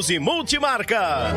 e Multimarcas.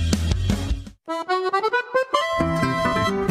Thank you.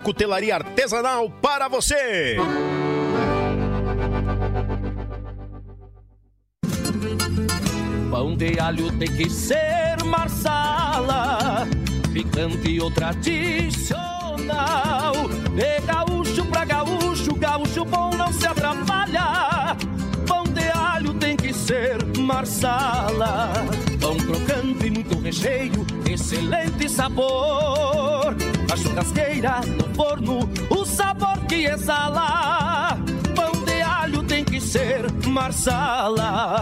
cutelaria artesanal para você. Pão de alho tem que ser marsala, picante ou tradicional. De gaúcho pra gaúcho, gaúcho bom não se atrapalha. Pão de alho tem que ser marsala. Pão crocante e muito recheio, excelente sabor. A churrasqueira, no forno, o sabor que exala. Pão de alho tem que ser marsala.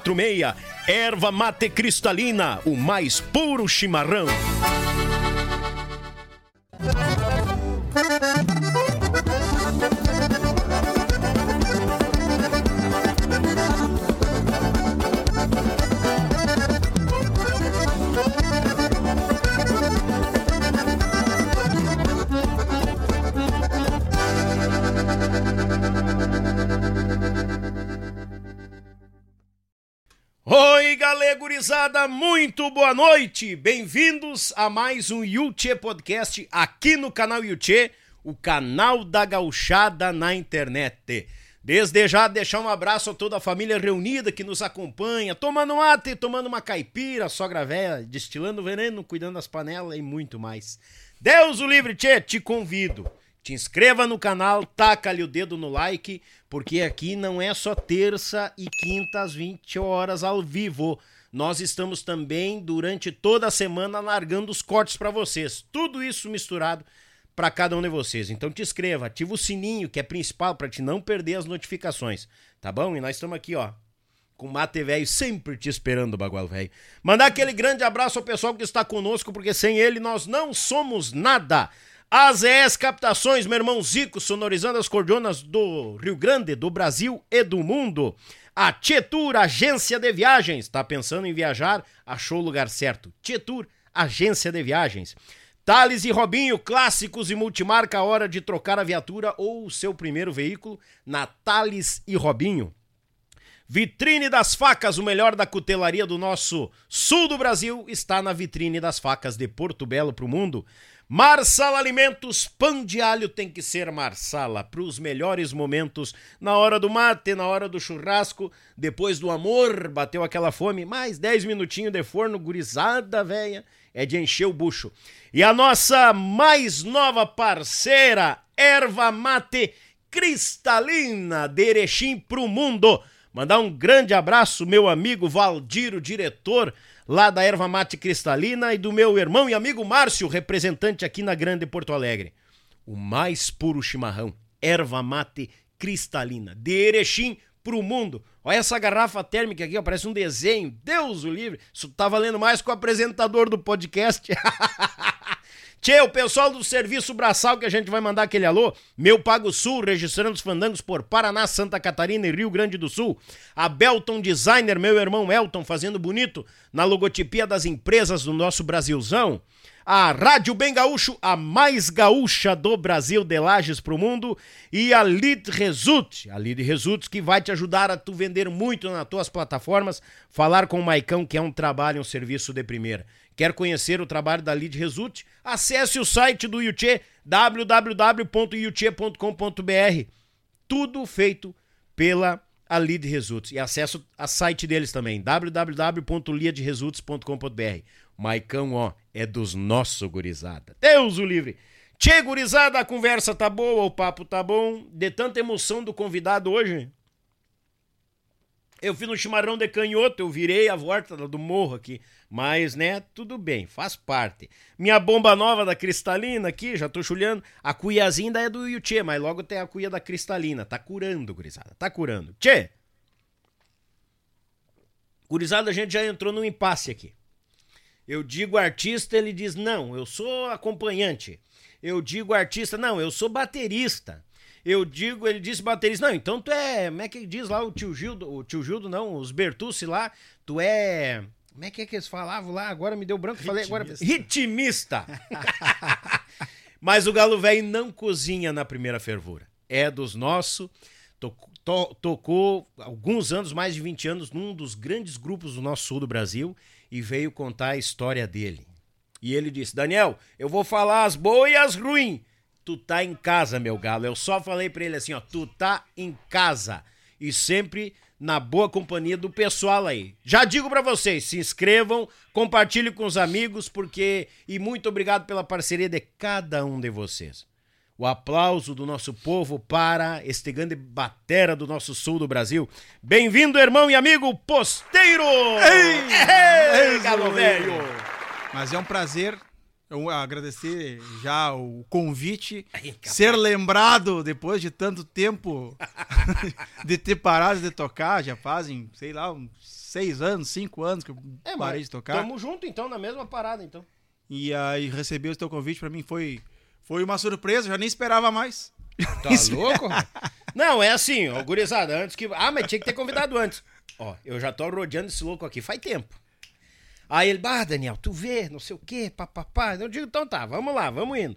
54991563146. Erva mate cristalina, o mais puro chimarrão. Gurizada, muito boa noite! Bem-vindos a mais um Yuchê Podcast aqui no canal Yuchê, o canal da gauchada na internet. Desde já, deixar um abraço a toda a família reunida que nos acompanha, tomando mate, tomando uma caipira, sogra véia, destilando veneno, cuidando das panelas e muito mais. Deus o livre, tchê, te convido. Te inscreva no canal, taca-lhe o dedo no like, porque aqui não é só terça e quinta às 20 horas ao vivo. nós estamos também durante toda a semana largando os cortes para vocês. Tudo isso misturado para cada um de vocês. Então te inscreva, ativa o sininho, que é principal para te não perder as notificações, tá bom? E nós estamos aqui, ó, com o Mate Velho sempre te esperando, Bagual Velho. Mandar aquele grande abraço ao pessoal que está conosco, porque sem ele nós não somos nada. AZS Captações, meu irmão Zico, sonorizando as cordonas do Rio Grande, do Brasil e do mundo. A Tietur Agência de Viagens. Tá pensando em viajar? Achou o lugar certo. Tietur Agência de Viagens. Thales e Robinho, clássicos e multimarca, hora de trocar a viatura ou o seu primeiro veículo na Thales e Robinho. Vitrine das Facas, o melhor da cutelaria do nosso sul do Brasil, está na Vitrine das Facas de Porto Belo para o mundo. Marsala Alimentos, pão de alho tem que ser Marsala, para os melhores momentos, na hora do mate, na hora do churrasco, depois do amor, bateu aquela fome, mais 10 minutinhos de forno, gurizada velha, é de encher o bucho. E a nossa mais nova parceira, Erva Mate Cristalina, de Erechim pro mundo. Mandar um grande abraço, meu amigo Valdir, o diretor lá da Erva Mate Cristalina, e do meu irmão e amigo Márcio, representante aqui na Grande Porto Alegre. O mais puro chimarrão, Erva Mate Cristalina, de Erechim pro mundo. Olha essa garrafa térmica aqui, ó, parece um desenho. Deus o livre. Isso tá valendo mais que o apresentador do podcast. Tchê, o pessoal do Serviço Braçal que a gente vai mandar aquele alô, Meu Pago Sul, registrando os fandangos por Paraná, Santa Catarina e Rio Grande do Sul. A Belton Designer, meu irmão Elton, fazendo bonito na logotipia das empresas do nosso Brasilzão. A Rádio Bem Gaúcho, a mais gaúcha do Brasil de Lages pro mundo. E a Lead Result, a Lead Result que vai te ajudar a tu vender muito nas tuas plataformas. Falar com o Maicão, que é um trabalho, um serviço de primeira. Quer conhecer o trabalho da Lead Result? Acesse o site do Yuchê, www.yuchê.com.br. Tudo feito pela a Lead Results. E acesso a site deles também, www.leadresults.com.br. Maicão, ó, é dos nossos gurizada. Deus o livre! Tchê, gurizada, a conversa tá boa, o papo tá bom. De tanta emoção do convidado hoje, eu fiz um chimarrão de canhoto, eu virei a volta do morro aqui. Mas, né, tudo bem, faz parte. Minha bomba nova da Cristalina aqui, já tô chulhando. A cuiazinha ainda é do Yuchê, mas logo tem a cuia da Cristalina. Tá curando, gurizada, tá curando. Tchê! Gurizada, a gente já entrou num impasse aqui. Eu digo artista, ele diz não, eu sou acompanhante. Eu digo artista, não, eu sou baterista. Eu digo, ele disse baterista, não, então tu é, como é que diz lá o tio Gildo, o tio Gildo não, os Bertucci lá, tu é, como é que é que eles falavam lá? Agora me deu branco, falei agora, ritmista. Mas o Galo Velho não cozinha na primeira fervura. É dos nossos, to, to, tocou alguns anos, mais de 20 anos, num dos grandes grupos do nosso sul do Brasil e veio contar a história dele. E ele disse: Daniel, eu vou falar as boas e as ruins tu tá em casa, meu galo. Eu só falei para ele assim, ó, tu tá em casa. E sempre na boa companhia do pessoal aí. Já digo para vocês, se inscrevam, compartilhem com os amigos, porque e muito obrigado pela parceria de cada um de vocês. O aplauso do nosso povo para este grande batera do nosso sul do Brasil. Bem-vindo, irmão e amigo Posteiro! Ei, ei, ei galo velho! Mas é um prazer eu agradecer já o convite, Ai, ser lembrado depois de tanto tempo de ter parado de tocar, já fazem, sei lá, uns seis anos, cinco anos que eu é, parei de tocar. Tamo junto então, na mesma parada então. E aí receber o teu convite para mim foi, foi uma surpresa, já nem esperava mais. Tá louco? Não, é assim, ó, gurizada, antes que... Ah, mas tinha que ter convidado antes. Ó, eu já tô rodeando esse louco aqui faz tempo. Aí ele, bah, Daniel, tu vê, não sei o quê, papapá. Eu digo, então tá, vamos lá, vamos indo.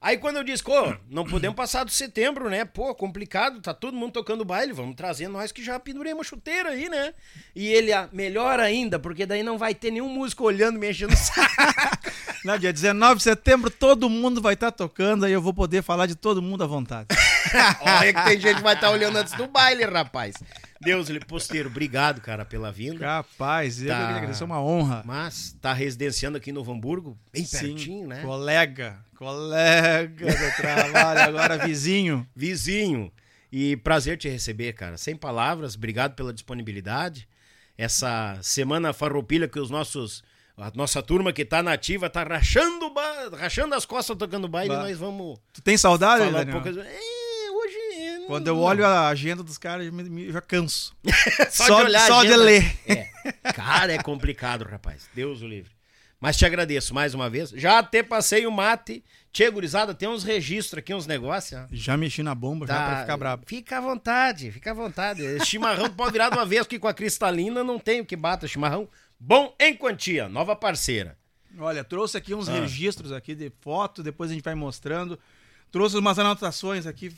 Aí quando eu disse, pô, não podemos passar do setembro, né? Pô, complicado, tá todo mundo tocando baile, vamos trazer nós que já penduremos chuteira aí, né? E ele, ah, melhor ainda, porque daí não vai ter nenhum músico olhando, mexendo o saco. No dia 19 de setembro, todo mundo vai estar tá tocando, aí eu vou poder falar de todo mundo à vontade. Olha que tem gente que vai estar tá olhando antes do baile, rapaz. Deus, ele posteiro, obrigado, cara, pela vinda. Rapaz, eu tá... agradeço, é uma honra. Mas tá residenciando aqui em Novo Hamburgo, bem Sim, pertinho, né? Colega, colega de trabalho, agora vizinho. Vizinho. E prazer te receber, cara. Sem palavras, obrigado pela disponibilidade. essa semana farroupilha que os nossos a nossa turma que tá nativa tá rachando, ba... rachando as costas tocando baile, nós vamos Tu tem saudade, falar um pouco. Quando eu olho a agenda dos caras, eu me- me- já canso. só, só- de olhar só de ler. É. Cara, é complicado, rapaz. Deus o livre. Mas te agradeço mais uma vez. Já até passei o mate. Tchê, gurizada, tem uns registros aqui, uns negócios. Já mexi na bomba, já pra ficar brabo. Fica à vontade, fica à vontade. Chimarrão pode virar de uma vez, porque com a cristalina não tem o que bata. Chimarrão bom em quantia, nova parceira. Olha, trouxe aqui uns Ah. registros aqui de foto, depois a gente vai mostrando. Trouxe umas anotações aqui,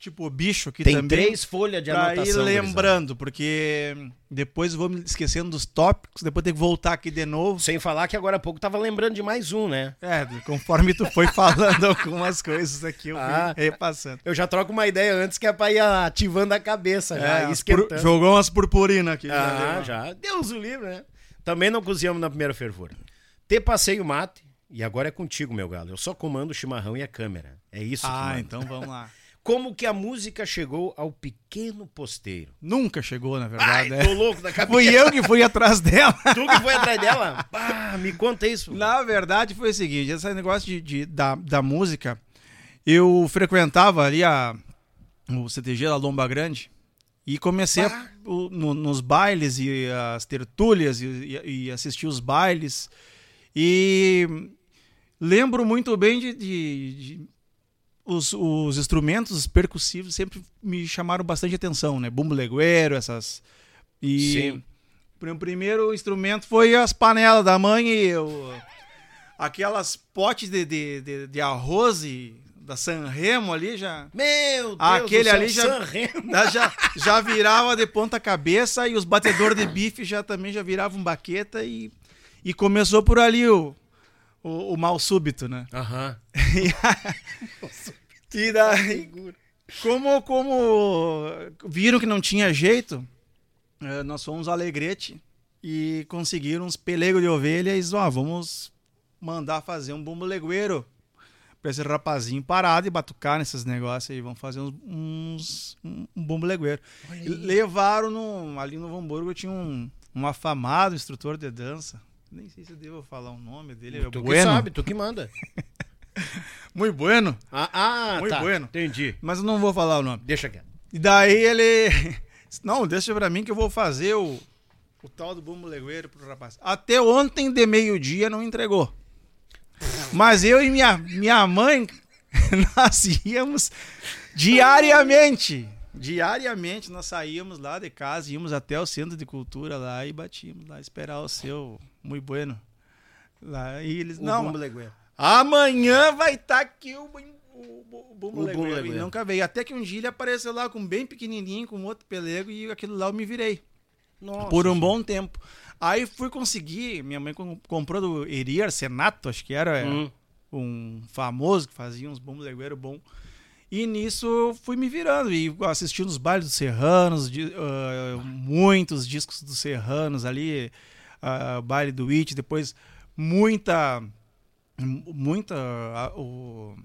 tipo bicho aqui Tem também. três folhas de pra anotação. ir gurizada. lembrando, porque depois vou me esquecendo dos tópicos, depois tem que voltar aqui de novo. Sem falar que agora há pouco tava lembrando de mais um, né? É, conforme tu foi falando algumas coisas aqui, eu fui Ah. repassando. Eu já troco uma ideia antes que é pra ir ativando a cabeça, já, É, esquentando. pur- jogou umas purpurinas aqui. Ah, né? já. Deus o livre, né? Também não cozinhamos na primeira fervura. Te passei o mate e agora é contigo, meu galo. Eu só comando o chimarrão e a câmera. É isso que Ah, então vamos lá. Como que a música chegou ao pequeno posteiro? Nunca chegou, na Ai, verdade. tô né? louco da cabeça. Fui eu que fui atrás dela. Tu que foi atrás dela? Ah, me conta isso. Na verdade, foi o seguinte: esse negócio de, de- da, da música, eu frequentava ali a, o CTG da Lomba Grande e comecei a- o- no- nos bailes e as tertúlias e, e, e assistir os bailes. E lembro muito bem de. de- de- os, os instrumentos percussivos sempre me chamaram bastante atenção, né? Bumbo legueiro, essas. E Sim. o primeiro instrumento foi as panelas da mãe e o, aquelas potes de, de, de, de arroz e da Sanremo ali já. Meu Deus Aquele céu, ali já- San Remo. Já, já virava de ponta cabeça e os batedores de bife já também já viravam baqueta e, e começou por ali o, o, o mal súbito, né? Aham. E daí, como, como viram que não tinha jeito, eh, nós fomos ao Alegrete e conseguiram uns pelegos de ovelha e ó, vamos mandar fazer um bumbo legueiro pra esse rapazinho parado e batucar nesses negócios aí, vamos fazer uns, uns- um, um bumbo legueiro. Levaram no, ali no Hamburgo, tinha um, um afamado instrutor de dança, nem sei se eu devo falar o nome dele, é Tu que bueno, sabe, tu que manda. muito bueno, Ah, ah Muito tá. bueno. Entendi. mas eu não vou falar o nome. Deixa quieto. E daí ele. Não, deixa pra mim que eu vou fazer o, o tal do bumbo legueiro pro rapaz. Até ontem de meio-dia não entregou. Mas eu e minha, minha mãe, nós íamos diariamente. Diariamente nós saíamos lá de casa, íamos até o centro de cultura lá e batíamos lá, esperar o seu muito bueno. Lá, e eles, O não, bumbo legueiro. Amanhã vai estar aqui o, o, o bumbo E legueiro. nunca veio. Até que um dia ele apareceu lá com bem pequenininho, com outro pelego, e aquilo lá eu me virei. Nossa. por um bom tempo. Aí fui conseguir, minha mãe com- comprou do Eri Arsenato, acho que era Hum. um famoso que fazia uns legueiro bom. E nisso fui me virando e assistindo os bailes dos Serranos, de- ah, muitos discos dos Serranos ali, ah, baile do It, depois muita muita ah, o-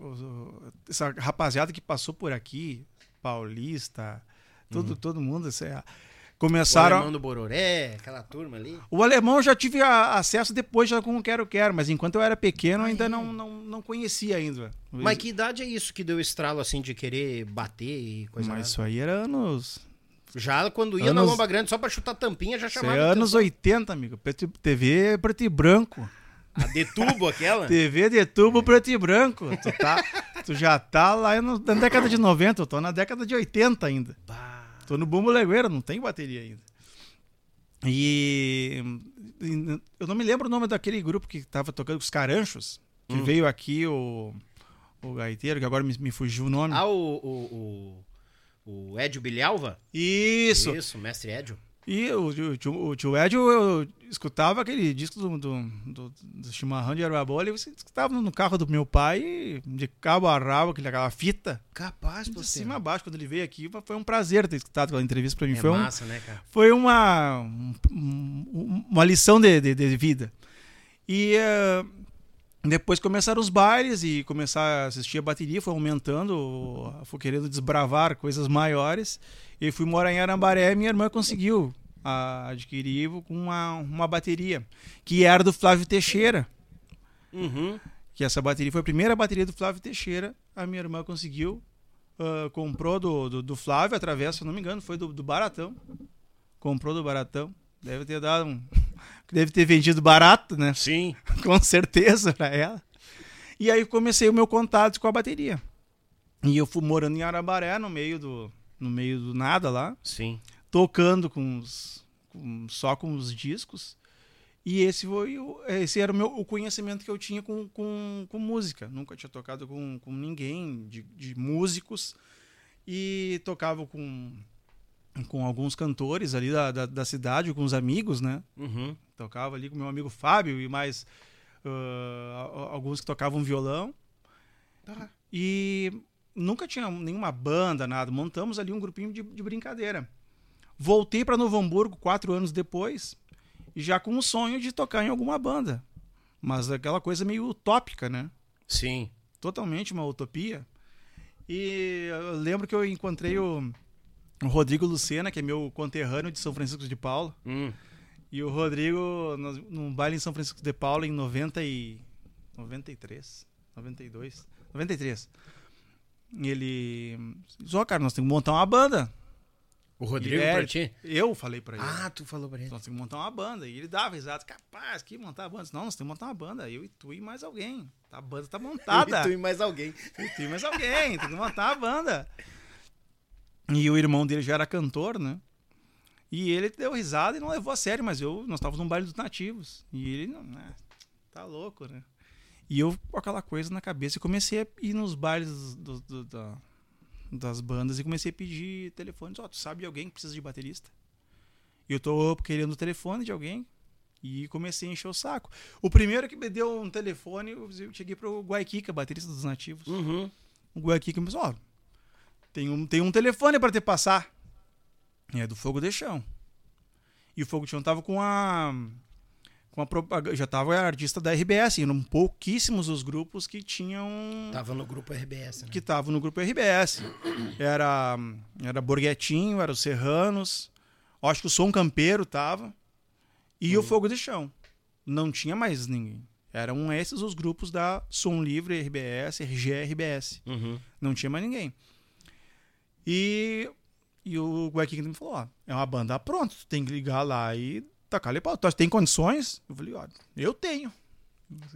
o- essa rapaziada que passou por aqui, paulista, todo todo mundo, assim, ah, O começaram alemão do Bororé, aquela turma ali. o alemão eu já tive a- acesso depois já com o Quero Quero, mas enquanto eu era pequeno ainda não, não, não conhecia ainda. Mas que idade é isso que deu estralo assim de querer bater e coisa Mas mais? isso aí era anos. Já quando ia na Anos- Lomba Grande só pra chutar tampinha já chamava. é anos atenção. 80, amigo. TV preto e branco. A de tubo aquela? TV de tubo preto e branco. Tu, tá, tu já tá lá no- na década de 90, eu tô na década de 80 ainda. Bah. Tô no bumbo legueiro, não tem bateria ainda. E, e eu não me lembro o nome daquele grupo que tava tocando os Caranchos, que Hum. veio aqui o, o gaiteiro, que agora me, me fugiu o nome. Ah, o, o, o, o Edio Bilhalva? Isso. Isso, mestre Edio. E o, o, tio- o tio Ed, eu, eu escutava aquele disco do, do, do, do chimarrão de erva boa, e você escutava no carro do meu pai, de cabo a rabo, aquele- aquela fita, Capaz, de cima a baixo. Quando ele veio aqui, foi um prazer ter escutado aquela entrevista pra mim. É foi um, massa, né, cara? foi uma, um- um- uma lição de, de, de vida. E eh, depois começaram os bailes e começar a assistir a bateria, foi aumentando, fui querendo desbravar coisas maiores. E fui morar em Arambaré e minha irmã conseguiu a adquirir com uma, uma bateria, que era do Flávio Teixeira. Uhum. Que essa bateria foi a primeira bateria do Flávio Teixeira. A minha irmã conseguiu, uh, comprou do, do, do, Flávio através, se não me engano, foi do, do Baratão. Comprou do Baratão. Deve ter dado um. Deve ter vendido barato, né? Sim. com certeza pra ela. E aí comecei o meu contato com a bateria. E eu fui morando em Arabaré, no meio do, no meio do nada lá. Sim. Tocando com, os, com só com os discos. E esse foi o, esse era o, meu, o conhecimento que eu tinha com, com, com música. Nunca tinha tocado com, com ninguém de, de músicos. E tocava com, com alguns cantores ali da, da, da cidade, com os amigos, né? Uhum. Tocava ali com meu amigo Fábio e mais uh, alguns que tocavam violão. Tá. E nunca tinha nenhuma banda, nada. Montamos ali um grupinho de, de brincadeira. Voltei para Novo Hamburgo quatro anos depois, já com o sonho de tocar em alguma banda. Mas aquela coisa meio utópica, né? Sim. Totalmente uma utopia. E eu lembro que eu encontrei o, o Rodrigo Lucena, que é meu conterrâneo de São Francisco de Paula. Hum. E o Rodrigo, num baile em São Francisco de Paula em 90 e... 93, 92, 93 ele. Só, cara, nós temos que montar uma banda. O Rodrigo é, pra ti? Eu falei pra ele. Ah, tu falou pra ele. Nós temos que montar uma banda. E ele dava risada. Capaz, que montar uma banda. Não, nós temos que montar uma banda. Eu e tu e mais alguém. A banda tá montada. Eu e tu e mais alguém. Eu e tu e mais alguém. tem que montar uma banda. E o irmão dele já era cantor, né? E ele deu risada e não levou a sério, mas eu, nós estávamos num baile dos nativos. E ele, não, né? Tá louco, né? E eu com aquela coisa na cabeça, comecei a ir nos bailes do, do, do, das bandas e comecei a pedir telefones. Ó, oh, tu sabe de alguém que precisa de baterista? E eu tô querendo o telefone de alguém. E comecei a encher o saco. O primeiro que me deu um telefone, eu cheguei pro Guaiquica, baterista dos nativos. Uhum. O Guaiquica me disse, ó, oh, tem um, tem um telefone para te passar. É do Fogo de Chão. E o Fogo de Chão tava com a com a propaganda. Já tava artista da RBS, eram pouquíssimos os grupos que tinham. Tava no grupo RBS, né? Que estavam no grupo RBS. Era, era Borghetinho, era os Serranos. Acho que o Som Campeiro tava. E uhum. o Fogo de Chão. Não tinha mais ninguém. Eram esses os grupos da Som Livre, RBS, RG, RBS. Uhum. Não tinha mais ninguém. E, e o Guequinho me falou: ó, é uma banda pronta, tu tem que ligar lá e tacar ali pau. Tu tem condições? Eu falei, ó, eu tenho.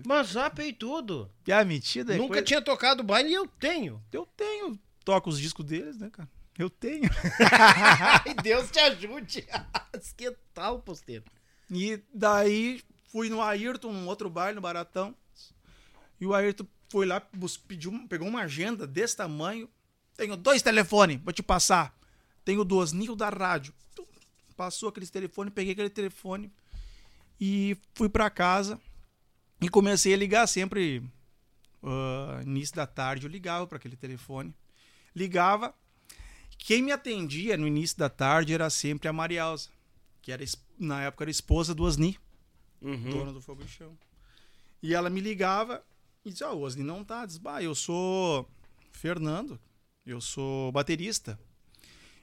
Mas e tudo. E a metida é Nunca coisa... tinha tocado baile e eu tenho. Eu tenho. Toco os discos deles, né, cara? Eu tenho. Ai, Deus te ajude. que tal, posteiro? E daí fui no Ayrton, num outro baile, no Baratão. E o Ayrton foi lá, pediu, pegou uma agenda desse tamanho. Tenho dois telefones, vou te passar. Tenho duas, nível da rádio passou aquele telefone, peguei aquele telefone e fui para casa e comecei a ligar sempre. Uh, início da tarde eu ligava para aquele telefone. Ligava. Quem me atendia no início da tarde era sempre a Marielza, que era na época era esposa do Osni, uhum. dona do Fogo de Chão. E ela me ligava e dizia: oh, o Osni não tá. Diz, bah, eu sou Fernando, eu sou baterista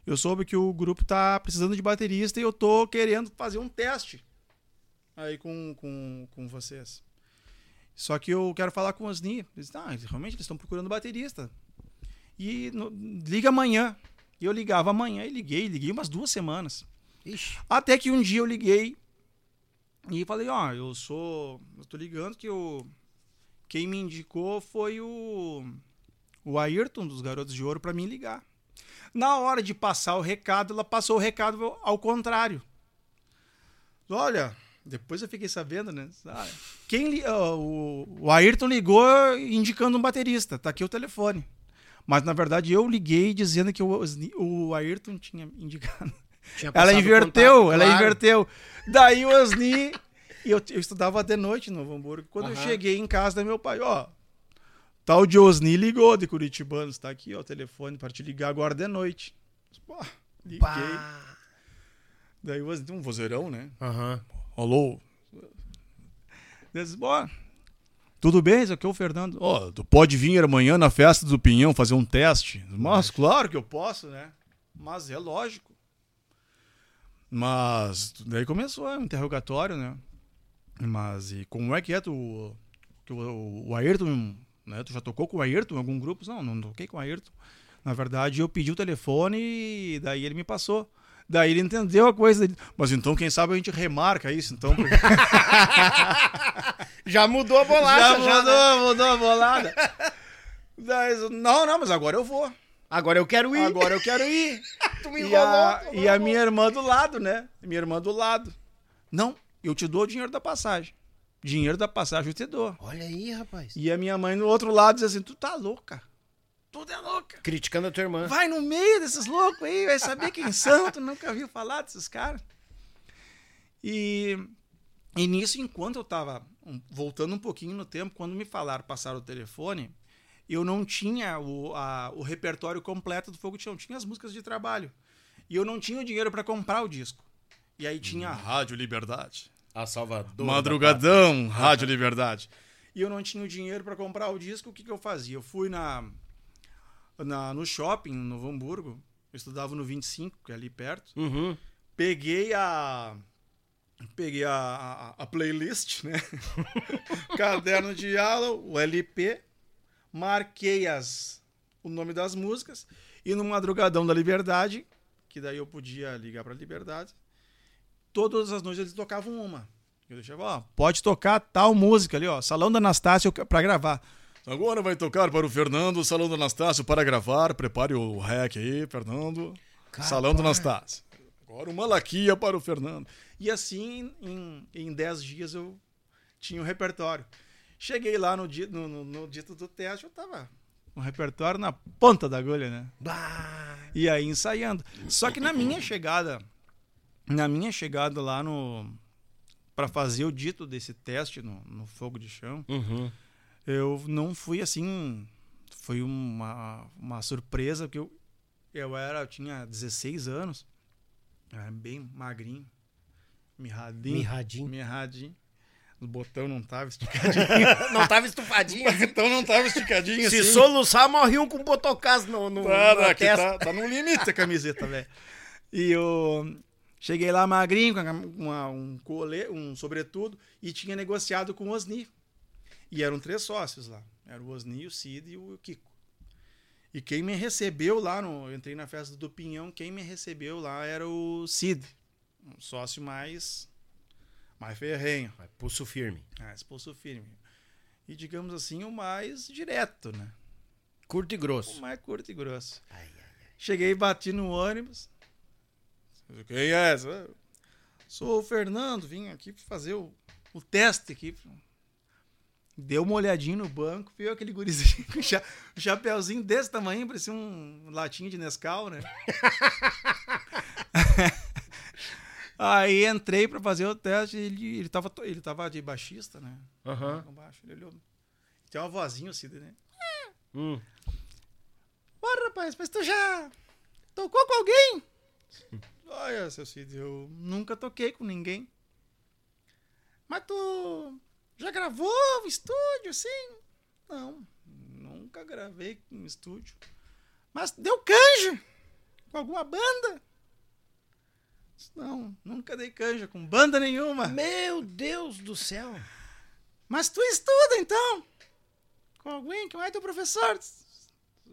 eu soube que o grupo tá precisando de baterista e eu tô querendo fazer um teste aí com, com, com vocês. Só que eu quero falar com os Ni. Eles, ah, realmente eles estão procurando baterista. E no, liga amanhã. E eu ligava amanhã e liguei, liguei umas duas semanas. Ixi. Até que um dia eu liguei e falei, ó, oh, eu sou. Eu tô ligando que o. Quem me indicou foi o. O Ayrton dos Garotos de Ouro para mim ligar. Na hora de passar o recado, ela passou o recado ao contrário. Olha, depois eu fiquei sabendo, né? Ah, quem uh, o, o Ayrton ligou indicando um baterista. Tá aqui o telefone. Mas na verdade eu liguei dizendo que o, o Ayrton tinha indicado. Tinha ela inverteu, contato, ela claro. inverteu. Daí o Osni. eu, eu estudava de noite no Hamburgo. Quando uhum. eu cheguei em casa do meu pai, ó, Tal de Osni ligou de Curitibanos, tá aqui, ó, o telefone para te ligar agora de noite. Pô, liguei. Bah. Daí o Osni, um vozeirão, né? Aham. Uhum. Alô? Diz, tudo bem? Isso aqui é o Fernando. Ó, oh, tu pode vir amanhã na festa do Pinhão fazer um teste? Mas claro que eu posso, né? Mas é lógico. Mas daí começou o interrogatório, né? Mas e como é que é tu, tu o, o Ayrton, né? Tu já tocou com o Ayrton em algum grupo? Não, não toquei com o Ayrton. Na verdade, eu pedi o telefone e daí ele me passou. Daí ele entendeu a coisa. Dele. Mas então, quem sabe a gente remarca isso, então. já mudou a bolada. Já, já mudou, né? mudou a bolada. Daí, não, não, mas agora eu vou. Agora eu quero ir. Agora eu quero ir. tu me enrolou, e a, e a minha irmã do lado, né? Minha irmã do lado. Não, eu te dou o dinheiro da passagem. Dinheiro da passagem eu te dou. Olha aí, rapaz. E a minha mãe no outro lado diz assim: Tu tá louca. Tudo é louca. Criticando a tua irmã. Vai no meio desses loucos aí, vai saber quem são. Tu nunca viu falar desses caras. E, e nisso, enquanto eu tava voltando um pouquinho no tempo, quando me falaram, passaram o telefone, eu não tinha o, a, o repertório completo do Fogo de Chão. Tinha as músicas de trabalho. E eu não tinha o dinheiro para comprar o disco. E aí tinha a Rádio Liberdade. A Salvador. Madrugadão, Rádio Liberdade. E eu não tinha o dinheiro para comprar o disco. O que, que eu fazia? Eu fui na, na, no shopping, no Novo Hamburgo. Eu estudava no 25, que é ali perto. Uhum. Peguei a. Peguei a, a, a playlist, né? Caderno de aula, o LP. Marquei as, o nome das músicas. E no Madrugadão da Liberdade, que daí eu podia ligar pra Liberdade, todas as noites eles tocavam uma. Eu deixava, ó, pode tocar tal música ali, ó. Salão da Anastácio pra gravar. Agora vai tocar para o Fernando, Salão do Anastácio para gravar. Prepare o rec aí, Fernando. Capaz. Salão do Anastácio. Agora o Malaquia para o Fernando. E assim, em, em dez dias eu tinha o um repertório. Cheguei lá no, dia, no, no, no dito do teste, eu tava um repertório na ponta da agulha, né? Bah. E aí ensaiando. Só que na minha chegada, na minha chegada lá no para fazer o dito desse teste no, no fogo de chão, uhum eu não fui assim. Foi uma, uma surpresa, porque eu, eu era, eu tinha 16 anos, era bem magrinho, mirradinho. Mirradinho. Mirradinho. O botão não tava esticadinho. não tava estufadinho. O botão não tava esticadinho Se assim. soluçar, morre um com botocás no, no tá, na aqui tá, tá no limite a camiseta, velho. E eu cheguei lá magrinho, com uma, um colê, um sobretudo, e tinha negociado com o Osni. E eram três sócios lá. Era o Osni, o Cid e o Kiko. E quem me recebeu lá, no, eu entrei na festa do Pinhão, quem me recebeu lá era o Cid. Um sócio mais, mais ferrenho. Mais pulso firme. Mais pulso firme. E digamos assim, o mais direto, né? Curto e grosso. O mais curto e grosso. Ai, ai, ai. Cheguei, bati no ônibus. Quem é? Sou o Fernando, vim aqui fazer o, o teste aqui Deu uma olhadinha no banco, viu aquele gurizinho com um chapéuzinho desse tamanho, parecia um latinho de Nescau, né? Aí entrei para fazer o teste, ele, ele, tava, ele tava de baixista, né? Aham. Uhum. Ele olhou. Tem uma vozinha assim, né? Hum. Ô, rapaz, mas tu já tocou com alguém? Olha, seu Cid, eu nunca toquei com ninguém. Mas tu já gravou um estúdio, assim? Não, nunca gravei em estúdio. Mas deu canja com alguma banda? Não, nunca dei canja com banda nenhuma. Meu Deus do céu! Mas tu estuda então? Com alguém que é teu professor?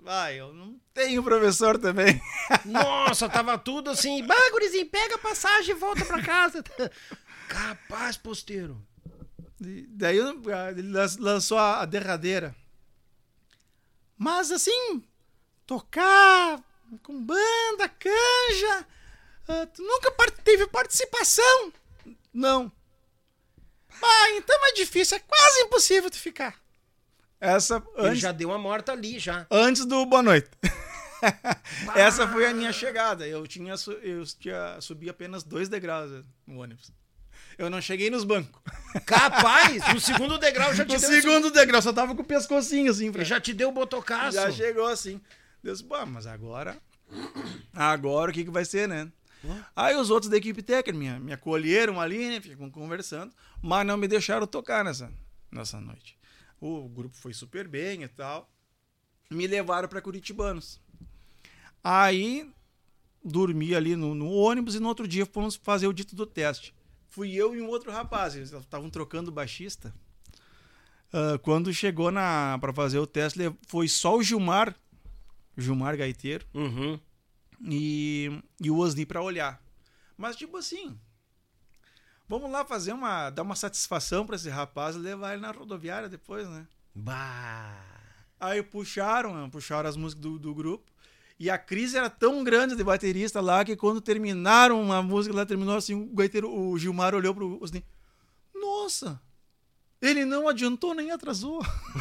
Vai, eu não tenho professor também. Nossa, tava tudo assim. Bagulhozinho, pega a passagem e volta pra casa. Capaz, posteiro. Daí ele lançou a, derradeira. Mas assim, tocar com banda, canja, uh, tu nunca teve participação? Não. Ah, então é difícil, é quase impossível tu ficar. Essa Ele antes, já deu uma morta ali já. Antes do boa noite. Essa foi a minha chegada. Eu tinha eu tinha subi apenas dois degraus no ônibus. Eu não cheguei nos bancos. Capaz! No segundo degrau já te no deu. No segundo degrau, só tava com o pescocinho assim. Pra... Já te deu o botocaço. Já chegou assim. Deus, pô, mas agora. Agora o que, que vai ser, né? Aí os outros da equipe técnica me, me acolheram ali, né? Ficam conversando, mas não me deixaram tocar nessa, nessa noite. O grupo foi super bem e tal. Me levaram para Curitibanos. Aí dormi ali no, no, ônibus e no outro dia fomos fazer o dito do teste. Fui eu e um outro rapaz, eles estavam trocando baixista. Uh, quando chegou na para fazer o teste, foi só o Gilmar, Gilmar Gaiteiro, uhum. e, e o Osni para olhar. Mas tipo assim, vamos lá fazer uma dar uma satisfação para esse rapaz e levar ele na rodoviária depois, né? Bah. Aí puxaram, puxaram as músicas do, do grupo. E a crise era tão grande de baterista lá que quando terminaram a música lá, terminou assim, o, gaiteiro, o Gilmar olhou pro Osni. Nossa! Ele não adiantou nem atrasou.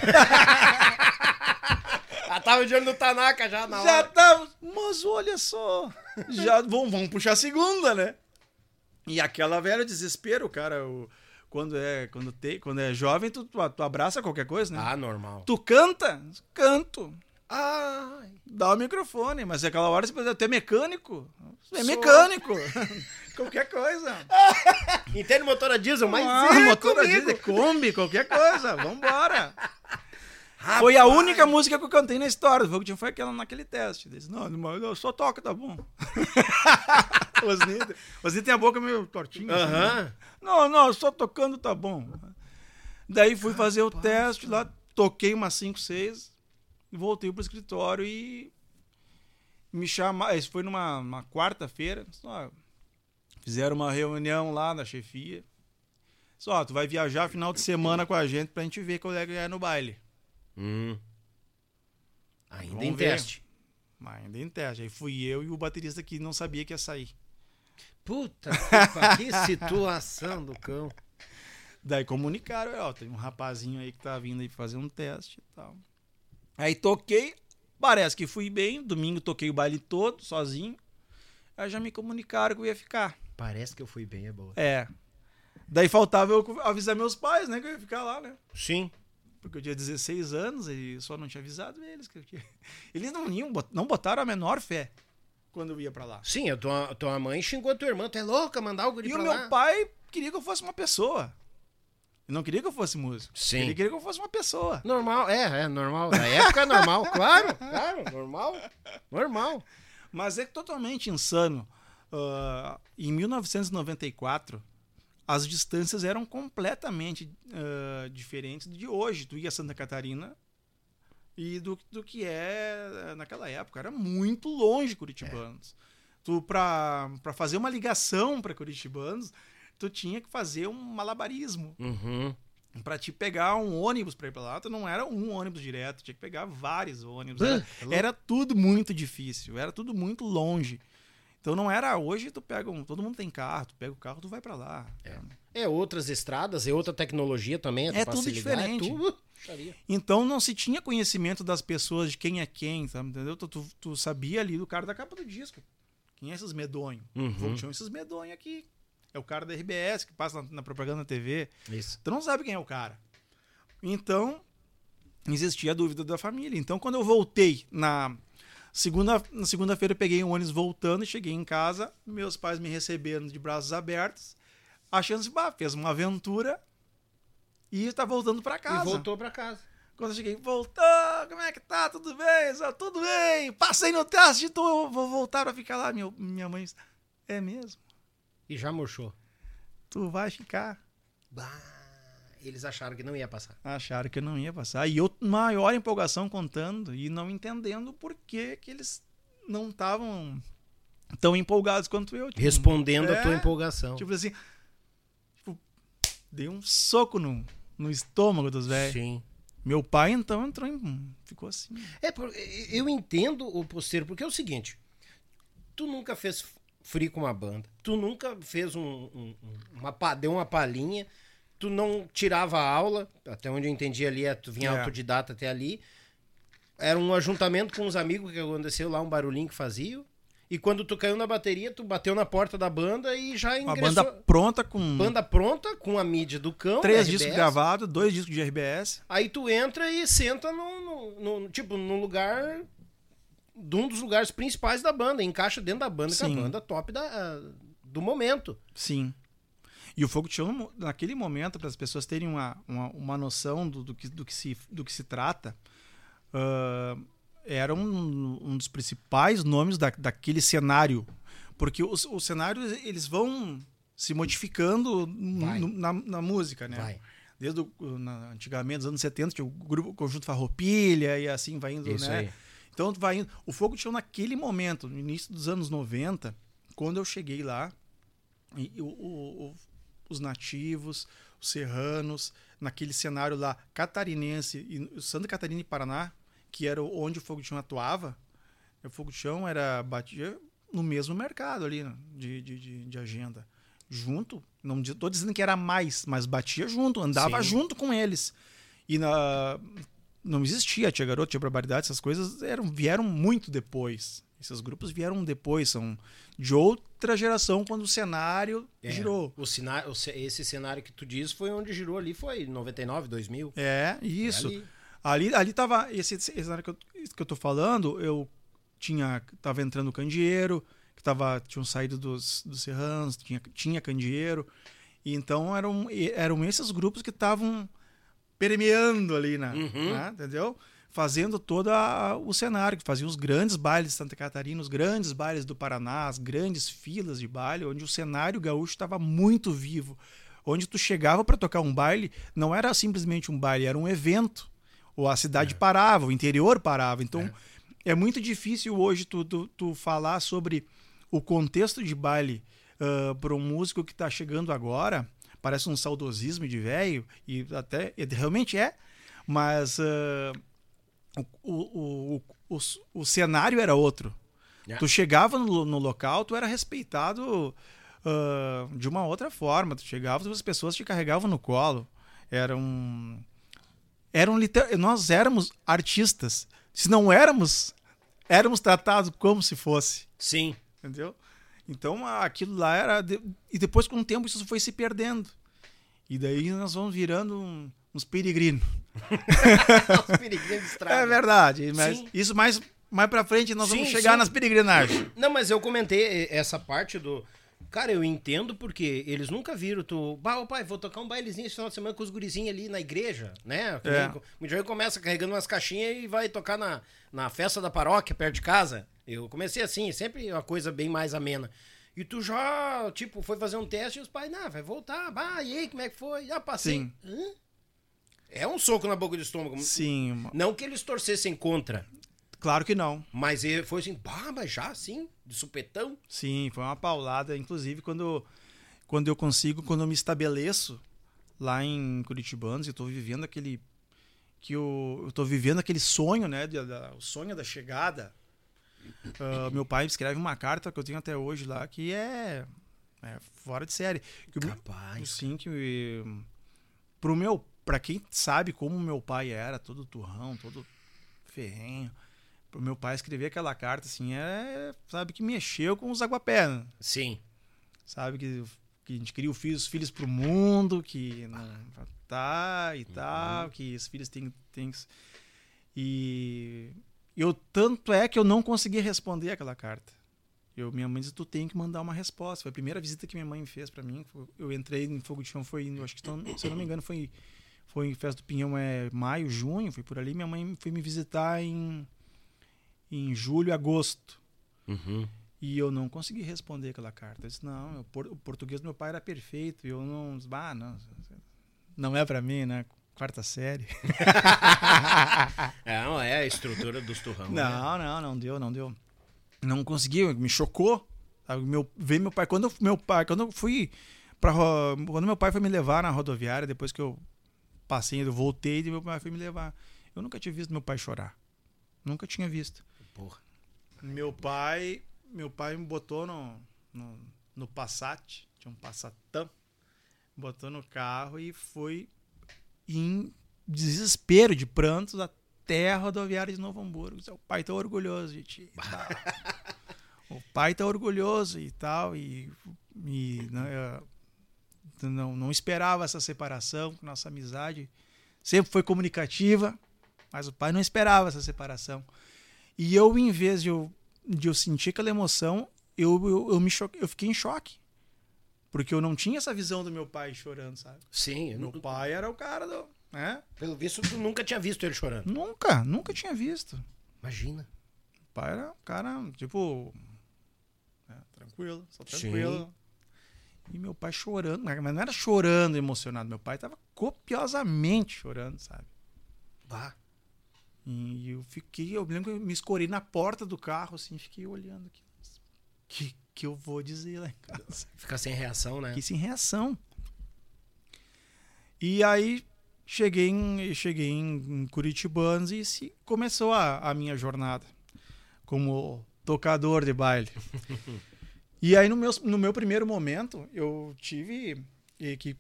já tava de olho no Tanaka já na hora. Já tava. Mas olha só. Já vamos, vamos puxar a segunda, né? E aquela velha desespero, cara. O, quando é quando tem, quando é jovem, tu, tu, tu, abraça qualquer coisa, né? Ah, normal. Tu canta? Canto. Ah, dá o microfone, mas aquela hora você precisa ter mecânico. É mecânico. qualquer coisa. Entende motor a diesel, mas ah, é motor a diesel, Kombi, qualquer coisa. Vambora. Rapaz. Foi a única música que eu cantei na história do Fogo Tinha foi aquela naquele teste. Disse, não, eu só toca, tá bom. Osni tem a boca meio tortinha. Uh -huh. assim, né? Não, não, só tocando tá bom. Daí fui fazer o teste lá, toquei umas 5, 6 voltei pro escritório e me chamaram. Isso foi numa quarta-feira. Fizeram uma reunião lá na chefia. Só, tu vai viajar final de semana com a gente pra gente ver qual é que é no baile. Hum. Ainda Vamos em ver. teste. Ainda em teste. Aí fui eu e o baterista que não sabia que ia sair. Puta que, que situação do cão. Daí comunicaram, ó, tem um rapazinho aí que tá vindo aí fazer um teste e tal. Aí toquei, parece que fui bem. Domingo toquei o baile todo, sozinho. Aí já me comunicaram que eu ia ficar. Parece que eu fui bem, é boa. É. Daí faltava eu avisar meus pais, né, que eu ia ficar lá, né? Sim. Porque eu tinha 16 anos e só não tinha avisado eles. Que tinha... Eles não, iam, não botaram a menor fé quando eu ia para lá. Sim, a tua, tua mãe xingou a tua irmã, tu é louca, mandar o guri E o meu pai queria que eu fosse uma pessoa. Eu não queria que eu fosse músico. Sim. Ele queria que eu fosse uma pessoa. Normal, é, é normal. Na época é normal, claro, claro, normal. Normal. Mas é totalmente insano. Uh, em 1994, as distâncias eram completamente uh, diferentes de hoje. Tu ia a Santa Catarina e do, do que é naquela época. Era muito longe Curitibanos. É. Tu, para fazer uma ligação para Curitibanos, tu tinha que fazer um malabarismo. Uhum. Pra te pegar um ônibus pra ir pra lá, tu não era um ônibus direto, tinha que pegar vários ônibus. Era, era tudo muito difícil, era tudo muito longe. Então não era hoje tu pega um. Todo mundo tem carro, tu pega o carro, tu vai para lá. É. é. outras estradas, é outra tecnologia também. É, é tudo diferente. É tudo... Então não se tinha conhecimento das pessoas de quem é quem, sabe? Entendeu? Tu, tu, tu sabia ali do cara da capa do disco. Quem é esses medonhos? Uhum. Tinham esses medonhos aqui. É o cara da RBS que passa na, na propaganda na TV. Isso. Tu não sabe quem é o cara. Então, existia a dúvida da família. Então, quando eu voltei na segunda na segunda-feira, eu peguei um ônibus voltando e cheguei em casa. Meus pais me receberam de braços abertos, achando que bah, fez uma aventura e está voltando para casa. E voltou para casa. Quando eu cheguei, voltou, como é que tá? Tudo bem? Só, tudo bem. Passei no teste, tô, vou voltar para ficar lá. Minha, minha mãe, é mesmo? E já murchou. Tu vai ficar. Bah, eles acharam que não ia passar. Acharam que não ia passar. E eu, maior empolgação contando e não entendendo por que, que eles não estavam tão empolgados quanto eu. Tipo, Respondendo é, a tua é, empolgação. Tipo assim, tipo, dei um soco no, no estômago dos velhos. Sim. Meu pai, então, entrou em. ficou assim. É, eu entendo o posteiro, porque é o seguinte: tu nunca fez free com uma banda. Tu nunca fez um, um, uma deu uma palhinha. Tu não tirava aula, até onde eu entendi ali, é, tu vinha é. autodidata até ali. Era um ajuntamento com uns amigos que aconteceu lá, um barulhinho que fazia. E quando tu caiu na bateria, tu bateu na porta da banda e já ingressou. Uma banda pronta com. Banda pronta, com a mídia do cão. Três discos gravados, dois discos de RBS. Aí tu entra e senta no, no, no tipo, num lugar de um dos lugares principais da banda, encaixa dentro da banda, Sim. que é a banda top da, do momento. Sim. E o Fogo de Chão, naquele momento, para as pessoas terem uma, uma, uma noção do, do, que, do, que se, do que se trata, uh, era um, um dos principais nomes da, daquele cenário. Porque os, os cenários, eles vão se modificando na, na, música, né? Vai. Desde o, na, antigamente, nos anos 70, tinha o grupo o conjunto Farroupilha e assim vai indo, Isso né? aí. Então vai indo. O Fogo de Chão naquele momento, no início dos anos 90, quando eu cheguei lá, e, o, o, os nativos, os serranos, naquele cenário lá catarinense, e Santa Catarina e Paraná, que era onde o Fogo de Chão atuava, o Fogo de Chão era batia no mesmo mercado ali né, de, de, de, de agenda. Junto, não estou dizendo que era mais, mas batia junto, andava Sim. junto com eles. E na, não existia Tia Garoto, Tia Barbaridade, essas coisas eram, vieram muito depois. Esses grupos vieram depois, são de outra geração, quando o cenário É, girou. O cenário, esse cenário que tu diz foi onde girou ali, foi 99, 2000. É, isso. ali. ali. ali tava, esse, esse cenário que eu, que eu tô falando, eu tinha, tava entrando o Candeeiro, que tava, tinham saído dos, dos Serranos, tinha, tinha Candeeiro, e então eram, eram esses grupos que estavam permeando ali, na, Uhum. né, entendeu? Fazendo todo a- o cenário, que faziam os grandes bailes de Santa Catarina, os grandes bailes do Paraná, as grandes filas de baile, onde o cenário gaúcho estava muito vivo. Onde tu chegava para tocar um baile, não era simplesmente um baile, era um evento. Ou a cidade parava, o interior parava. Então, é, muito difícil hoje tu, tu, tu falar sobre o contexto de baile para um músico que está chegando agora. Parece um saudosismo de velho, e até realmente é, mas ah, o, o, o, o, cenário era outro. É. Tu chegava no, no local, tu era respeitado ah, de uma outra forma. Tu chegava, as pessoas te carregavam no colo. Era um. Eram liter... Nós éramos artistas. Se não éramos, éramos tratados como se fosse. Sim. Entendeu? Então aquilo lá era. de- E depois, com o tempo, isso foi se perdendo. E daí nós vamos virando uns peregrinos. Os peregrinos de estrada. É verdade. Mas Sim. isso mais, mais pra frente nós Sim, vamos chegar sim. nas peregrinagens. Não, mas eu comentei essa parte do. Cara, eu entendo porque eles nunca viram tu. Bah, pai, vou tocar um bailezinho esse final de semana com os gurizinhos ali na igreja, né? É. O Joey começa carregando umas caixinhas e vai tocar na, na festa da paróquia, perto de casa. Eu comecei assim, sempre uma coisa bem mais amena. E tu já, tipo, foi fazer um teste e os pais, não, vai voltar. Bah, e aí, como é que foi? Ah, passei. Sim. Hã? É um soco na boca do estômago. Sim, Não que eles torcessem contra, claro que não. mas ele foi assim, bah, mas já assim, de supetão. Sim, foi uma paulada. Inclusive, quando, quando eu consigo, quando eu me estabeleço lá em Curitibanos, eu tô vivendo aquele. que eu, eu tô vivendo aquele sonho, né? da- o sonho da chegada. Ah, meu pai escreve uma carta que eu tenho até hoje lá, que é, é fora de série. Que o meu- Capaz. Sim, que pro meu, para quem sabe como meu pai era, todo turrão, todo ferrenho, pro meu pai escrever aquela carta assim, é, sabe que mexeu com os aguapé, né? Sim. sabe que que a gente cria os filhos, filhos pro mundo, que não tá e tal, que os filhos têm têm que- e eu tanto é que eu não consegui responder aquela carta. Eu, minha mãe disse, tu tem que mandar uma resposta. Foi a primeira visita que minha mãe fez para mim. Eu entrei em Fogo de Chão, foi, acho que, se eu não me engano, foi, foi em Festa do Pinhão, é maio, junho, foi por ali. Minha mãe foi me visitar em, em julho, agosto. Uhum. E eu não consegui responder aquela carta. Eu disse, não, o por- o português do meu pai era perfeito. E eu não. Ah, não. Não é para mim, né? Quarta série. É, não é a estrutura dos turrão. né? Não, não, não deu, não deu. Não consegui, me chocou. Meu, ver meu pai. Quando eu- meu pai, quando eu fui para quando meu pai foi me levar na rodoviária, depois que eu passei, eu voltei e meu pai foi me levar. Eu nunca tinha visto meu pai chorar. Nunca tinha visto. Porra. Meu pai, meu pai me botou no, no, no Passat, tinha um Passatão, botou no carro e foi em desespero de prantos até a rodoviária de Novo Hamburgo. Seu pai tá orgulhoso de ti. o pai tá orgulhoso e tal, e, e não, eu não, não esperava essa separação, nossa amizade sempre foi comunicativa, mas o pai não esperava essa separação. E eu, em vez de eu, de eu sentir aquela emoção, eu, eu, eu me choque, eu fiquei em choque. Porque eu não tinha essa visão do meu pai chorando, sabe? Sim, eu Meu pai era o cara do. Né? pelo visto tu nunca tinha visto ele chorando. Nunca, nunca tinha visto. Imagina. O pai era um cara, tipo. né, tranquilo, só tranquilo. E meu pai chorando, mas não era chorando emocionado, meu pai tava copiosamente chorando, sabe? Bah. E eu fiquei, eu me lembro que eu me escorei na porta do carro, assim, fiquei olhando aqui. O que, que eu vou dizer lá em casa? Ficar sem reação, né? Fiquei sem reação. E aí cheguei em, cheguei em Curitibanos e se começou a, a minha jornada como tocador de baile. e aí no meu, no meu primeiro momento eu tive que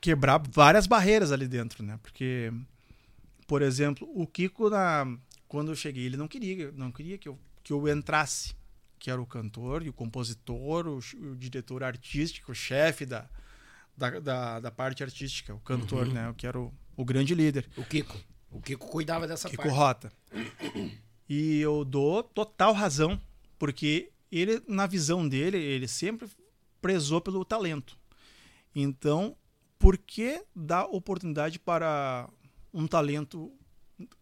quebrar várias barreiras ali dentro, né? Porque, por exemplo, o Kiko na, quando eu cheguei ele não queria, não queria que eu, que eu entrasse, que era o cantor e o compositor, o, o diretor artístico, o chefe da, da, da, da parte artística, o cantor, né? Que era o, o grande líder. O Kiko. O Kiko cuidava dessa Kiko parte. Rota. E eu dou total razão, porque ele, na visão dele, ele sempre prezou pelo talento. Então, por que dar oportunidade para um talento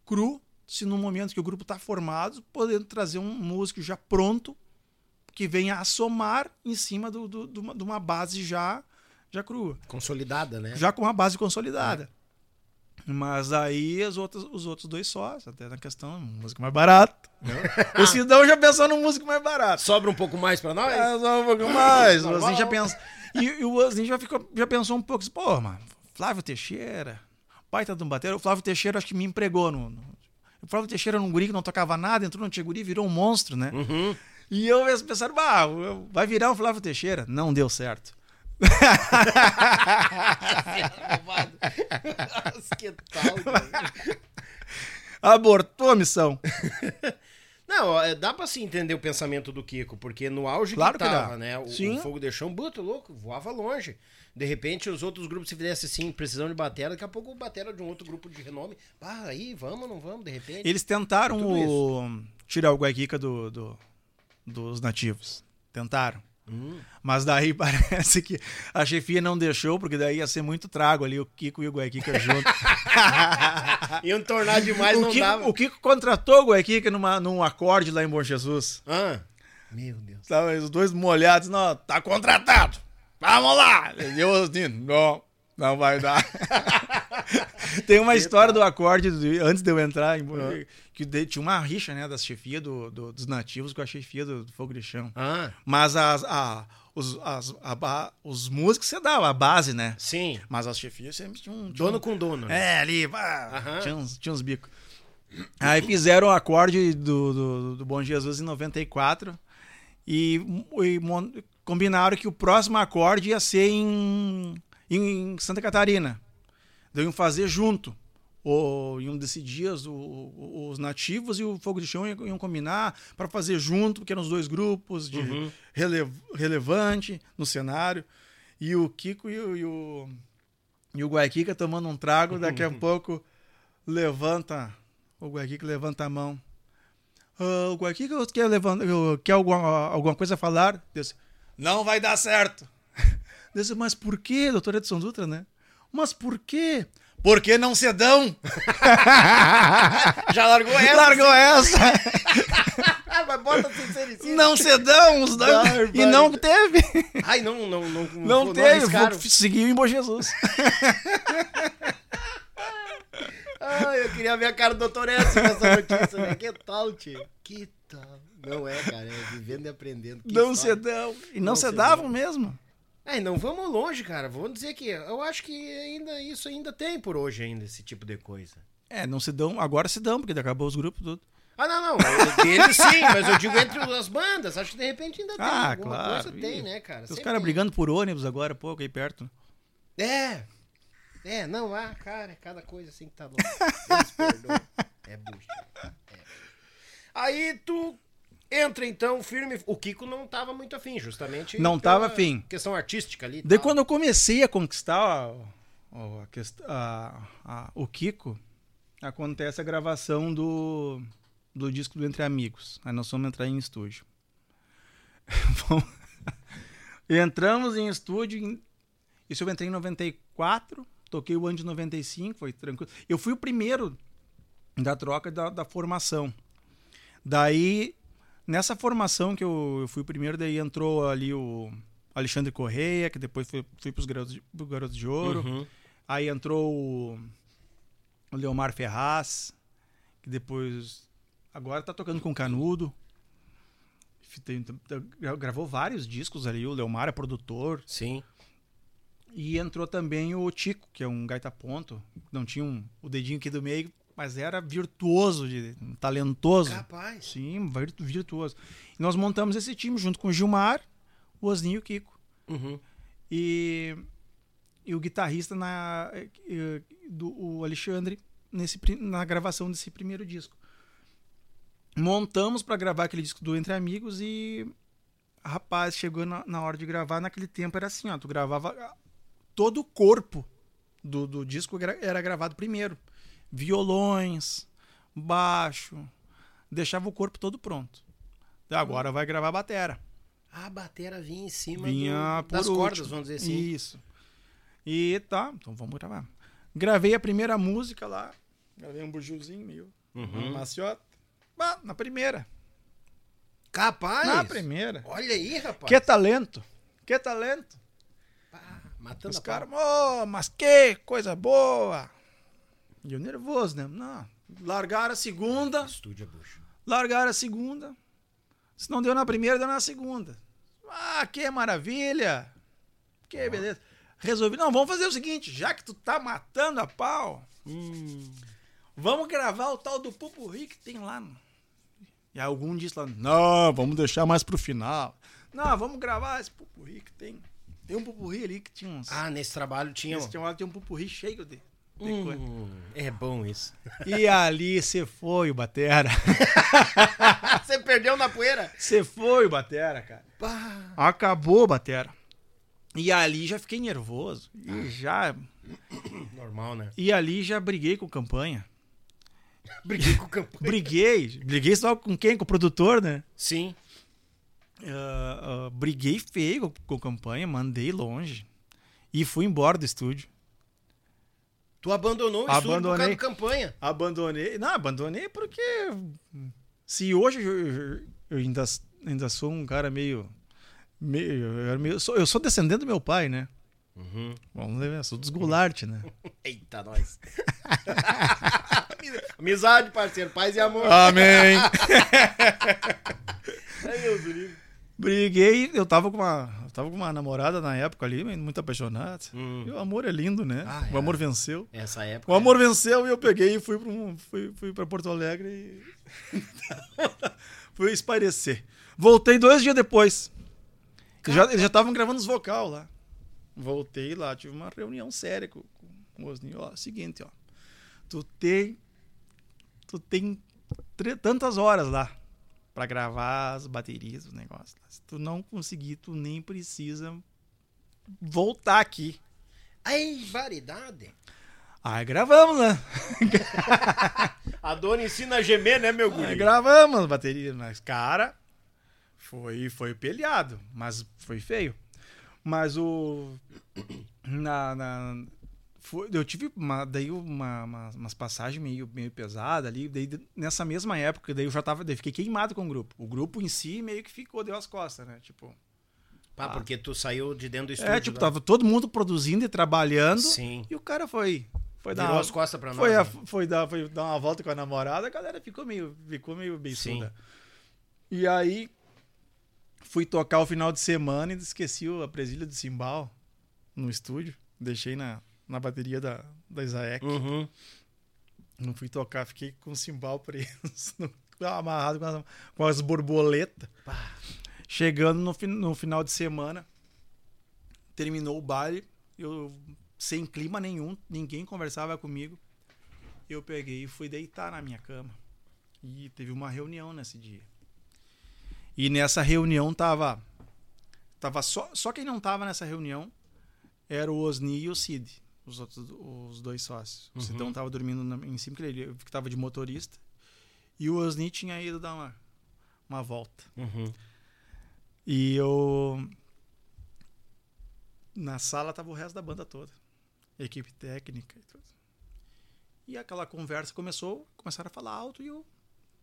cru, se no momento que o grupo está formado, podendo trazer um músico já pronto, que venha a somar em cima do, do- de uma- de uma base já, já crua? Consolidada, né? já com uma base consolidada. Mas aí as outras, os outros dois sócios, até na questão, música mais barata. o Sidão já pensou no músico mais barato. Sobra um pouco mais pra nós? É, só um pouco mais. O. Ozinho já pensa. E, e o Ozinho já, ficou, já pensou um pouco assim, pô, mano, Flávio Teixeira, pai tá de um batera. O Flávio Teixeira acho que me empregou no. no- o Flávio Teixeira era um guri que não tocava nada, entrou no Tcheguri, virou um monstro, né? Uhum. E eu pensaram, bah, vai virar o Flávio Teixeira. Não deu certo. Que tal, cara? Abortou a missão. Não, é, dá pra se entender o pensamento do Kiko, porque no auge Claro que que tava, dá. né? O, Sim. o Fogo de Chão, buto louco, voava longe. De repente, os outros grupos, se fizessem assim, precisando de batera, daqui a pouco o batera de um outro grupo de renome. Ah, aí, vamos, não vamos, de repente. Eles tentaram o- tirar o Guaiquica do, do- dos nativos. Tentaram. Hum. Mas daí parece que a chefia não deixou, porque daí ia ser muito trago ali, o Kiko e o Guaiquica junto. Iam tornar demais, o, não Kiko, dava. o Kiko contratou o Guaiquica numa, num acorde lá em Bom Jesus. Ah, meu Deus. Tava os dois molhados, não, tá contratado. Vamos lá. E eu assim, não, não vai dar. Tem uma história do acorde, de- antes de eu entrar, em, que de- tinha uma rixa, né, das chefias do, do- dos nativos com a chefia do, do Fogo de Chão. Ah, Mas as, a- os, as- a os músicos você dava a base, né? sim. Mas as chefias sempre tinham. tinham Dono com dono. é, ali, pá, Aham. tinha, uns, tinha uns bicos. Aí fizeram o acorde do, do, do Bom Jesus em 94 e, e mon- combinaram que o próximo acorde ia ser em, em Santa Catarina. Deviam fazer junto. Ou, em um desses dias, o- o- os nativos e o Fogo de Chão iam, iam combinar para fazer junto, porque eram os dois grupos de rele- relevante no cenário. E o Kiko e o, e o, e o Guaiquica tomando um trago, daqui a pouco levanta. O Guaiquica levanta a mão. "Ah, o Guaiquica quer, levanta, quer alguma, alguma coisa a falar? Disse, não vai dar certo. Disse, mas por quê, doutor Edson Dutra, né? Mas por quê? Porque não se dão. Já largou essa? Largou essa. Mas bota sincericídio. Não se dão. Os dois. E não teve. Ai, não, não, não. Não teve. arriscaram. Vou seguir em Bom Jesus. Ai, eu queria ver a cara do doutor Edson com essa notícia, né? Que tal, tio? Que tal? Não é, cara, é vivendo e aprendendo. Que Não se história. dão. E não, Não mesmo. É, não vamos longe, cara. Vamos dizer que eu acho que ainda isso ainda tem por hoje ainda esse tipo de coisa. É, não se dão. Agora se dão, porque acabou os grupos tudo. Ah, não, não. Dele sim, mas eu digo entre as bandas. Acho que de repente ainda tem. Ah, Alguma claro. coisa tem, né, cara? Os caras brigando por ônibus agora, pouco aí perto. É. É, não, ah, cara, é cada coisa assim que tá louco. Deus perdoe. É bucha. É. Aí tu entra então firme. O Kiko não tava muito afim, justamente. Não pela tava afim. Questão artística ali. Daí quando eu comecei a conquistar a- a- a o Kiko, acontece a gravação do, do disco do Entre Amigos. Aí nós vamos entrar em estúdio. Entramos em estúdio, isso eu entrei em 94, toquei o ano de 95, foi tranquilo. Eu fui o primeiro da troca da, da formação. Daí, nessa formação que eu, eu fui o primeiro, daí entrou ali o Alexandre Correia, que depois foi, foi pros Garotos de, pro Garotos de Ouro. Uhum. Aí entrou o, o Leomar Ferraz, que depois. Agora tá tocando com Canudo. Tem- gra- gravou vários discos ali. O Leomar é produtor. Sim. E entrou também o Tico, que é um gaita ponto. Não tinha um, o dedinho aqui do meio, mas era virtuoso, de, talentoso. Capaz. Sim, virtu- virtuoso. E nós montamos esse time junto com o Gilmar, o Osninho e o Kiko. Uhum. E, e o guitarrista na, do o Alexandre nesse, na gravação desse primeiro disco. Montamos para gravar aquele disco do Entre Amigos e rapaz, chegou na, na hora de gravar, naquele tempo era assim, ó, tu gravava todo o corpo do, do disco era gravado primeiro. Violões, baixo, deixava o corpo todo pronto. Agora vai gravar a batera. A batera vinha em cima Vinha do- por das último. cordas, vamos dizer assim. Isso. E tá, então vamos gravar. Gravei a primeira música lá. Gravei um bujulzinho meio. Uhum. Maciota. Bah, na primeira. Capaz. Na primeira. Olha aí, rapaz. Que talento. Que talento. Pá, matando Os caras, oh, mas que coisa boa. E eu nervoso, né? Não. Largaram a segunda. Estúdio é bucho. Largaram a segunda. Se não deu na primeira, deu na segunda. Ah, que maravilha! Que beleza. Resolvi, não, vamos fazer o seguinte, já que tu tá matando a pau, vamos gravar o tal do pupurri que tem lá. E algum disse lá, não, vamos deixar mais pro final. Não, vamos gravar esse pupurri que tem. Tem um pupurri ali que tinha uns... Ah, nesse trabalho tinha. Esse tinha, um- tem um pupurri cheio de... Hum, é bom isso. E ali você foi o Batera. Você perdeu na poeira? Você foi o Batera, cara. Pá. Acabou a batera. E ali já fiquei nervoso. E já. Normal, né? E ali já briguei com campanha. Briguei com o campo. Briguei. Briguei só com quem? Com o produtor, né? Sim. Ah, ah, briguei feio com, com campanha, mandei longe. E fui embora do estúdio. Tu abandonou o estúdio por causa Abandonei. do campanha. Abandonei. Não, abandonei porque. Se hoje eu, eu- ainda, ainda sou um cara meio. meio, meio- eu sou, eu sou descendente do meu pai, né? Vamos ver, sou dos Goulart, né? Eita, nós. Amizade, parceiro. Paz e amor. Amém. Ai, Deus do livro. Briguei, eu tava com uma, eu tava com uma namorada na época ali, muito apaixonada. Hum. E o amor é lindo, né? Ah, o é. amor venceu. Essa época. O amor venceu e eu peguei e fui para um, fui, fui para Porto Alegre e fui espairecer. Voltei dois dias depois. Já, eles já estavam gravando os vocal lá. Voltei lá, tive uma reunião séria com, com o Osni. Ó, seguinte, ó. Tu tem. Tu tem tantas horas lá pra gravar as baterias, os negócios. Se tu não conseguir, tu nem precisa voltar aqui. Ai, variedade. Aí gravamos, né? A dona ensina a gemer, né, meu Aí guri? gravamos as baterias, mas, cara, foi, foi pelhado, mas foi feio. Mas o. Na, na- foi- eu tive uma, daí uma, uma- umas passagens meio, meio pesadas ali. Daí, nessa mesma época, daí eu já tava. Daí fiquei queimado com o grupo. O grupo em si meio que ficou, deu as costas, né? Tipo. Pá, porque tu saiu de dentro do estúdio. É, tipo, lá. tava todo mundo produzindo e trabalhando. Sim. E o cara foi. Foi dar Virou uma- as costas pra nós. foi, a- né? foi, dar, foi dar uma volta com a namorada, a galera ficou meio, ficou meio beiçuda. E aí fui tocar o final de semana e esqueci o- a presilha do cimbal no estúdio. Deixei na, na bateria da, da Isaek. Uhum. Não fui tocar, fiquei com o cimbal preso, amarrado com as, com as borboletas. Chegando no, no final de semana, terminou o baile, eu sem clima nenhum, ninguém conversava comigo. Eu peguei e fui deitar na minha cama. E teve uma reunião nesse dia. E nessa reunião tava tava só só quem não tava nessa reunião era o Osni e o Cid, os outros os dois sócios. O Sidão tava dormindo na- em cima que ele que tava de motorista. E o Osni tinha ido dar uma uma volta. Uhum. E eu. Na sala tava o resto da banda toda. Equipe técnica e tudo. E aquela conversa começou, começaram a falar alto e eu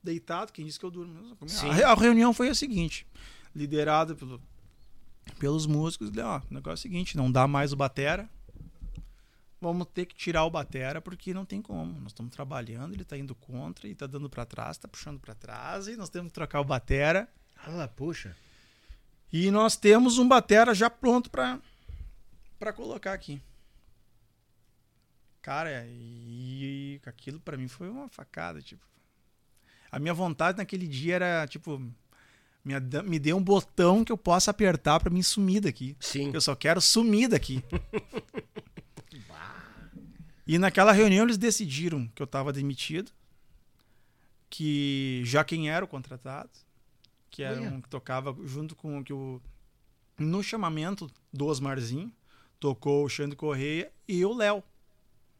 deitado, quem disse que eu durmo? A, a reunião foi a seguinte, liderada pelo, pelos músicos, ó, o negócio é o seguinte, não dá mais o batera, vamos ter que tirar o batera porque não tem como. Nós estamos trabalhando, ele está indo contra e está dando para trás, está puxando para trás e nós temos que trocar o batera. Ah, puxa. E nós temos um batera já pronto para para colocar aqui. Cara, e, e aquilo para mim foi uma facada, tipo. A minha vontade naquele dia era, tipo, me, me dê um botão que eu possa apertar para mim sumir daqui. Sim. Eu só quero sumir daqui. e naquela reunião eles decidiram que eu estava demitido, que já quem era o contratado, que era um que tocava junto com o que o no chamamento do Osmarzinho tocou o Xande Correia e o Léo.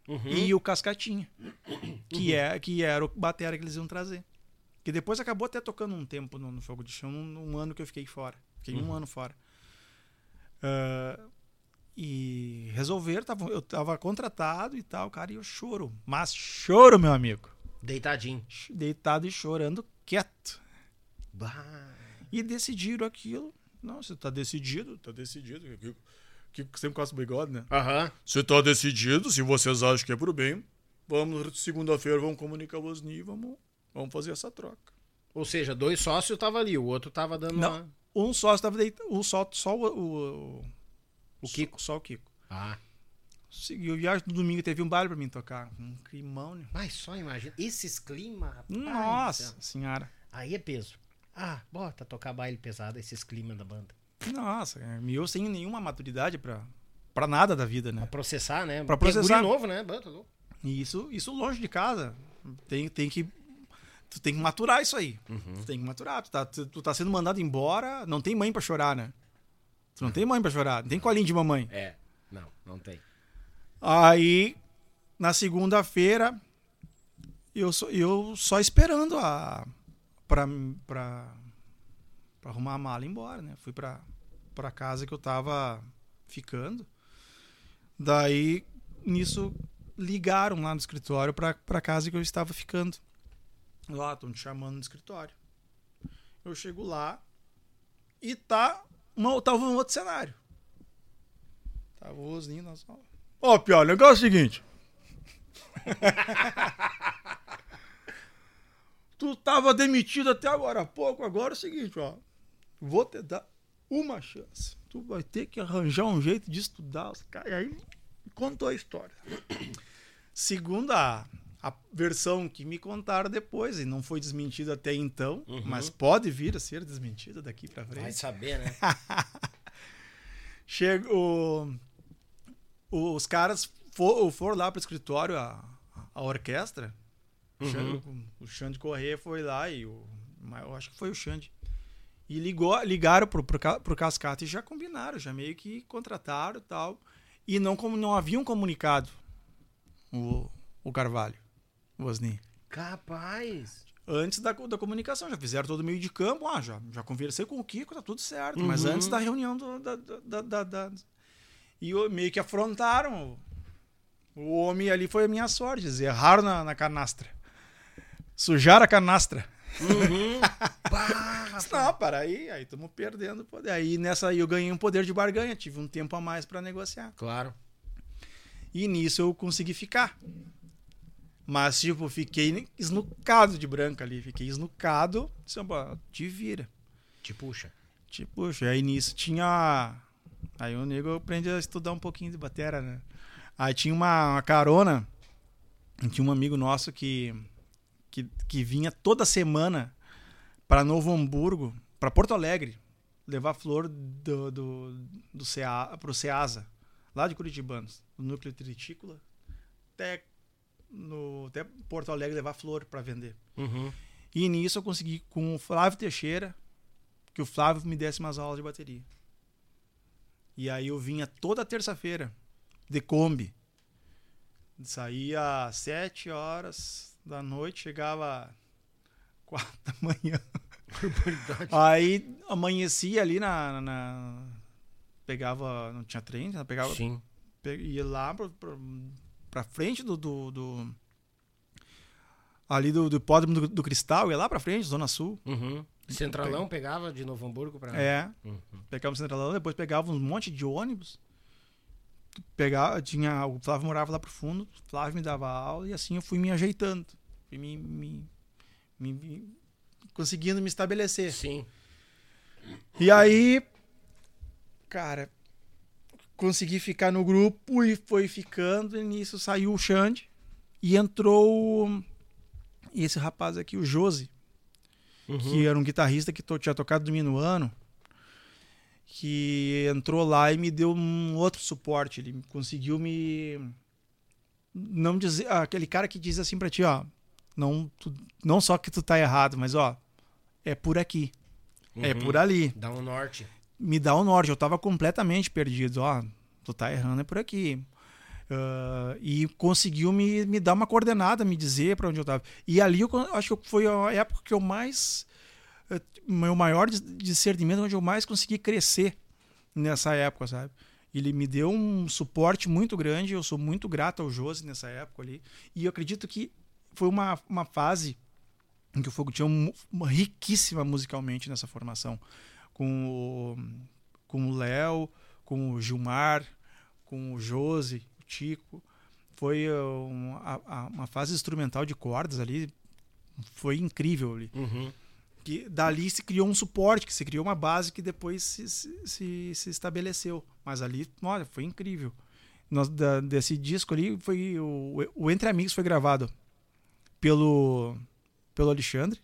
Uhum. E o Cascatinha, que, é, que era o batera que eles iam trazer. Que depois acabou até tocando um tempo no, no Fogo de Chão, um, um, ano que eu fiquei fora. Fiquei Uhum. um ano fora. Ah, e resolveram, tava, eu tava contratado e tal, cara, e eu choro. Mas choro, meu amigo. Deitadinho. Deitado e chorando, quieto. Bah. E decidiram aquilo. Não, você tá decidido, tá decidido. Que, sempre costa o bigode, né? Aham. Você tá decidido, se vocês acham que é pro bem, vamos, segunda-feira, vamos comunicar o Osni e vamos, vamos fazer essa troca. Ou seja, dois sócios tava ali, o outro tava dando Não. uma... Um só estava deitado, um só, só o, o, O Kiko. Só, o Kiko. Ah. Seguiu viagem no domingo, teve um baile pra mim tocar. Um climão, né? Mas só imagina. Esses climas, rapaz. Nossa céu. senhora. Aí é peso. Ah, bota tocar baile pesado, esses climas da banda. Nossa, é, e eu sem nenhuma maturidade pra, pra nada da vida, né? Pra processar, né? Pra processar. guri novo, né? Louco. E isso, isso longe de casa. Tem, tem que. Tu tem que maturar isso aí. Uhum. Tu tem que maturar. Tu tá, tu, tu tá sendo mandado embora, não tem mãe pra chorar, né? Tu não tem mãe pra chorar, não tem colinho de mamãe. É. Não, não tem. Aí, na segunda-feira, eu, só- eu só esperando a. pra, pra, pra arrumar a mala e ir embora, né? Fui pra, pra casa que eu tava ficando. Daí, nisso, ligaram lá no escritório pra, pra casa que eu estava ficando. Lá, estão te chamando no escritório. Eu chego lá e tá uma, tava um outro cenário. Tava o Osninho na sala. Ó, Pior, o negócio é o seguinte. tu tava demitido até agora há pouco, agora é o seguinte, ó. Vou te dar uma chance. Tu vai ter que arranjar um jeito de estudar os caras. E aí contou a história. Segundo a, versão que me contaram depois, e não foi desmentida até então, mas pode vir a ser desmentida daqui pra frente. Vai saber, né? Chega, o- o- os caras for- foram lá pro escritório, a, a orquestra. O Xande- O Xande Corrêa foi lá e o. Eu acho que foi o Xande. E ligou, ligaram pro, pro, pro Cascata e já combinaram, já meio que contrataram e tal. E não, como não haviam comunicado o, o Carvalho, o Osni. Capaz. Antes da, da comunicação, já fizeram todo meio de campo, ah, já, já conversei com o Kiko, tá tudo certo. Mas antes da reunião do, da, da, da- da- E meio que afrontaram. O, homem ali foi a minha sorte, eles erraram na, na canastra. Sujaram a canastra. Não, para aí, aí estamos perdendo o poder. Aí nessa aí eu ganhei um poder de barganha, tive um tempo a mais para negociar. Claro. E nisso eu consegui ficar. Mas, tipo, fiquei esnucado de branca ali. Fiquei esnucado. Disse, "Opa, te vira. Te puxa. Tipo, puxa, aí nisso tinha. Aí o nego aprendi a estudar um pouquinho de batera, né? Aí tinha uma, uma carona. Tinha um amigo nosso que, que, que vinha toda semana para Novo Hamburgo, para Porto Alegre, levar flor do, do, do CEA, pro Ceasa, lá de Curitibanos, no núcleo tritícola, até, no, até Porto Alegre levar flor para vender. Uhum. E nisso eu consegui com o Flávio Teixeira que o Flávio me desse umas aulas de bateria. E aí eu vinha toda terça-feira de Kombi. Saía às sete horas da noite, chegava quatro da manhã. aí amanhecia ali na, na- pegava, não tinha trem, né? pegava Sim. Pe- ia lá pra, pra, pra frente do, do, do, ali do, do hipódromo do, do Cristal, ia lá pra frente, Zona Sul. Uhum. Centralão pegava de Novo Hamburgo pra. É. Uhum. Pegava o Centralão, depois pegava um monte de ônibus. Pegava, tinha, o Flávio morava lá pro fundo, o Flávio me dava aula e assim eu fui me ajeitando. Fui me, me, me- me- conseguindo me estabelecer. Sim. E aí, cara, consegui ficar no grupo e foi ficando. E nisso saiu o Xande e entrou esse rapaz aqui, o Josi, que era um guitarrista que to- tinha tocado do Minuano, que entrou lá e me deu um outro suporte. Ele conseguiu me. Não dizer. ah, Aquele cara que diz assim pra ti, ó. Não, tu- não só que tu tá errado, mas ó, é por aqui. É Uhum. por ali Dá um norte. Me dá o norte. Eu tava completamente perdido. Ó, tu tá errando é por aqui. Ah, e conseguiu me, me dar uma coordenada, me dizer para onde eu tava. E ali eu acho que foi a época que eu mais. eh, Meu maior dis- discernimento, onde eu mais consegui crescer nessa época, sabe? Ele me deu um suporte muito grande. Eu sou muito grato ao Josi nessa época ali. E eu acredito que foi uma, uma fase em que o Fogo tinha um, uma riquíssima musicalmente nessa formação. Com o, com o Léo, com o Gilmar, com o Josi, o Tico. Foi uh, um- a- a- uma fase instrumental de cordas ali. Foi incrível ali. Uhum. Que dali se criou um suporte, que se criou uma base que depois se, se, se, se estabeleceu. Mas ali, olha, foi incrível. Nós, da- desse disco ali, foi o, o Entre Amigos foi gravado pelo, pelo Alexandre.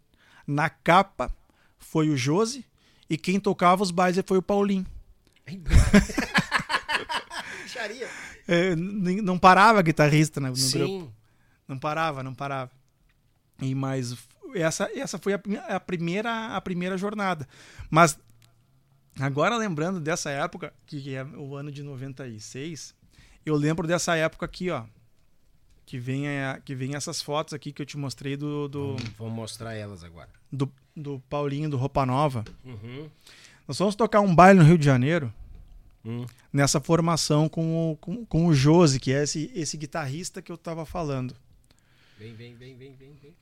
Na capa foi o Josi. E quem tocava os bailes foi o Paulinho. É, não parava guitarrista né, no grupo. Sim. Não parava, não parava. E mas essa essa foi a, a primeira a primeira jornada. Mas agora lembrando dessa época, que é o ano de 96, eu lembro dessa época aqui, ó. Que vem, a- que vem essas fotos aqui que eu te mostrei do, do, Vamos, vamos mostrar elas agora. do, do Paulinho do Roupa Nova. Uhum. Nós vamos tocar um baile no Rio de Janeiro Hum. nessa formação com o, com, com o Josi, que é esse, esse guitarrista que eu tava falando. Vem, vem, vem, vem, vem, vem.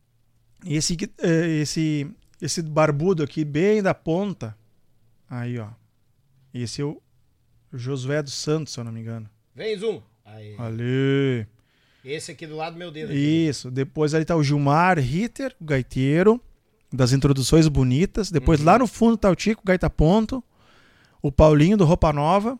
Esse, eh, esse, esse barbudo aqui, bem da ponta. Aí, ó. Esse é o Josué dos Santos, se eu não me engano. Vem, Zoom. Aí. Ali. Esse aqui do lado do meu dedo. aqui. Isso. Depois ali tá o Gilmar Ritter, o gaiteiro, das introduções bonitas. Depois lá no fundo tá o Tico, gaita ponto. O Paulinho do Roupa Nova.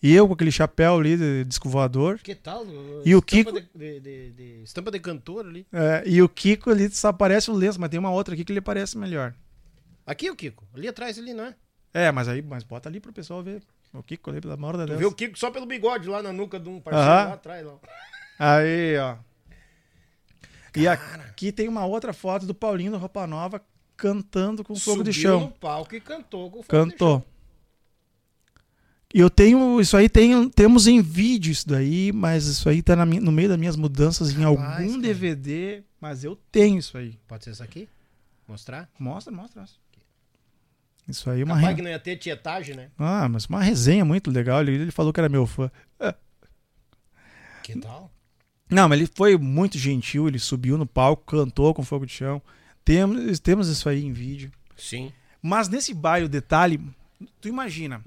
E eu com aquele chapéu ali de disco voador. Que tal? E o Kiko? De, de- de- estampa de cantor ali. É, e o Kiko ali só aparece o lenço, mas tem uma outra aqui que ele parece melhor. Aqui o Kiko. Ali atrás, ali, não é? É, mas aí, mas bota ali pro pessoal ver. O Kiko ali, pelo amor de Deus. vê o Kiko só pelo bigode lá na nuca de um parceiro Aham. lá atrás. Lá. Aí, ó. E aqui tem uma outra foto do Paulinho do Roupa Nova cantando com fogo de Subiu chão. no palco e cantou com fogo de Cantou. chão. E eu tenho. Isso aí tem, temos em vídeo isso daí, mas isso aí tá na no meio das minhas mudanças em Rapaz, algum cara. DVD. Mas eu tenho isso aí. Pode ser essa aqui? Mostrar? Mostra, mostra. mostra. Isso aí é uma, Capaz re... que não ia ter tietagem, né? ah, mas uma resenha muito legal. Ele, ele falou que era meu fã. Que tal? Não, mas ele foi muito gentil. Ele subiu no palco, cantou com fogo de chão. Temos, temos isso aí em vídeo. Sim. Mas nesse baile, o detalhe, tu imagina.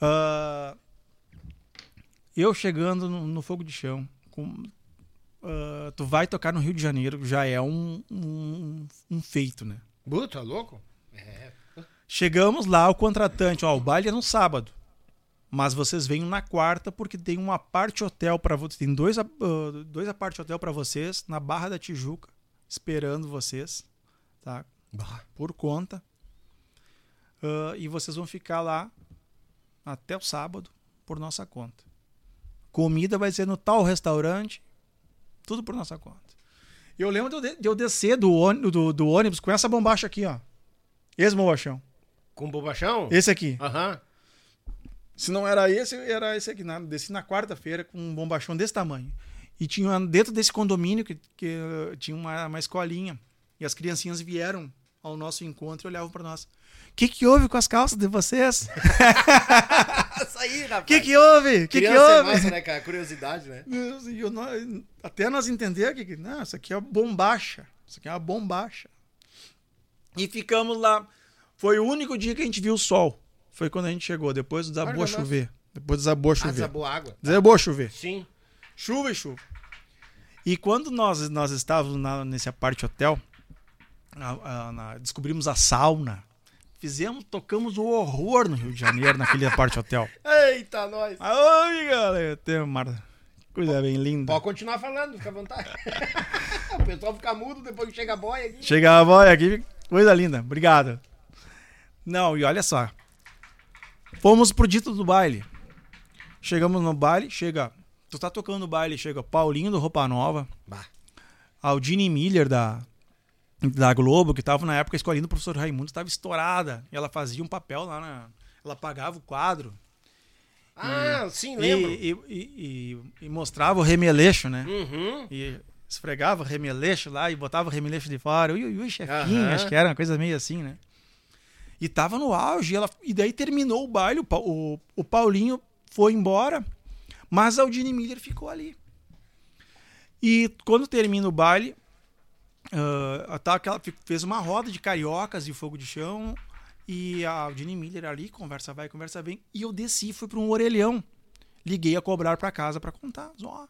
ah, eu chegando no, no fogo de chão, com, ah, tu vai tocar no Rio de Janeiro, já é um, um, um feito, né? Buta, louco? É. Chegamos lá, o contratante, ó, o baile é no sábado. Mas vocês vêm na quarta porque tem uma parte hotel para vocês, tem dois, ah, dois aparte hotel para vocês na Barra da Tijuca, esperando vocês, tá? Por conta. Ah, e vocês vão ficar lá até o sábado por nossa conta. Comida vai ser no tal restaurante, tudo por nossa conta. Eu lembro de eu, de- de eu descer do, ôni- do, do ônibus com essa bombacha aqui, ó. Esse bombachão. Com bobachão? Esse aqui. Aham. Se não era esse, era esse aqui. Na, desci na quarta-feira com um bombachão desse tamanho. E tinha dentro desse condomínio que, que eh, tinha uma, uma escolinha. E as criancinhas vieram ao nosso encontro e olhavam pra nós. O que que houve com as calças de vocês? Isso aí, rapaz. O que que houve? O que que é houve? massa, né, cara? Curiosidade, né? E eu não- até nós entender que, que, não, isso aqui é bombacha. Isso aqui é uma bombacha. E ficamos lá. Foi o único dia que a gente viu o sol. Foi quando a gente chegou. Depois desabou a chover. Depois desabou a Ah, chover. desabou a água. Desabou a chover. Sim. Chuva e chuva. E quando nós, nós estávamos na, nesse aparte hotel, a- a- na- descobrimos a sauna. Fizemos, tocamos o horror no Rio de Janeiro, naquele aparte hotel. Eita, nós. Ai, galera, tem uma coisa bem linda. Pode continuar falando, fica à vontade. o pessoal fica mudo depois que chega a boia aqui. Chega a boia aqui, coisa linda, obrigado. Não, e olha só. Fomos pro dito do baile. Chegamos no baile, chega. Tu tá tocando no baile, chega Paulinho do Roupa Nova, Bah. Aldine Miller da, da Globo, que tava na época escolhendo o professor Raimundo, estava estourada. E ela fazia um papel lá na. Ela pagava o quadro. Ah, sim, E, lembro. e, e- e- mostrava o remeleixo, né? Uhum. E esfregava o remeleixo lá e botava o remeleixo de fora. Ui, ui, ui, chefinho. Aham. Acho que era uma coisa meio assim, né? E tava no auge. Ela, e daí terminou o baile. O, o, o Paulinho foi embora, mas a Aldine Miller ficou ali. E quando termina o baile, ah, tá fi- fez uma roda de cariocas e fogo de chão. E a Aldine Miller ali, conversa vai, conversa vem. E eu desci, fui para um orelhão. Liguei a cobrar para casa para contar. Ó, o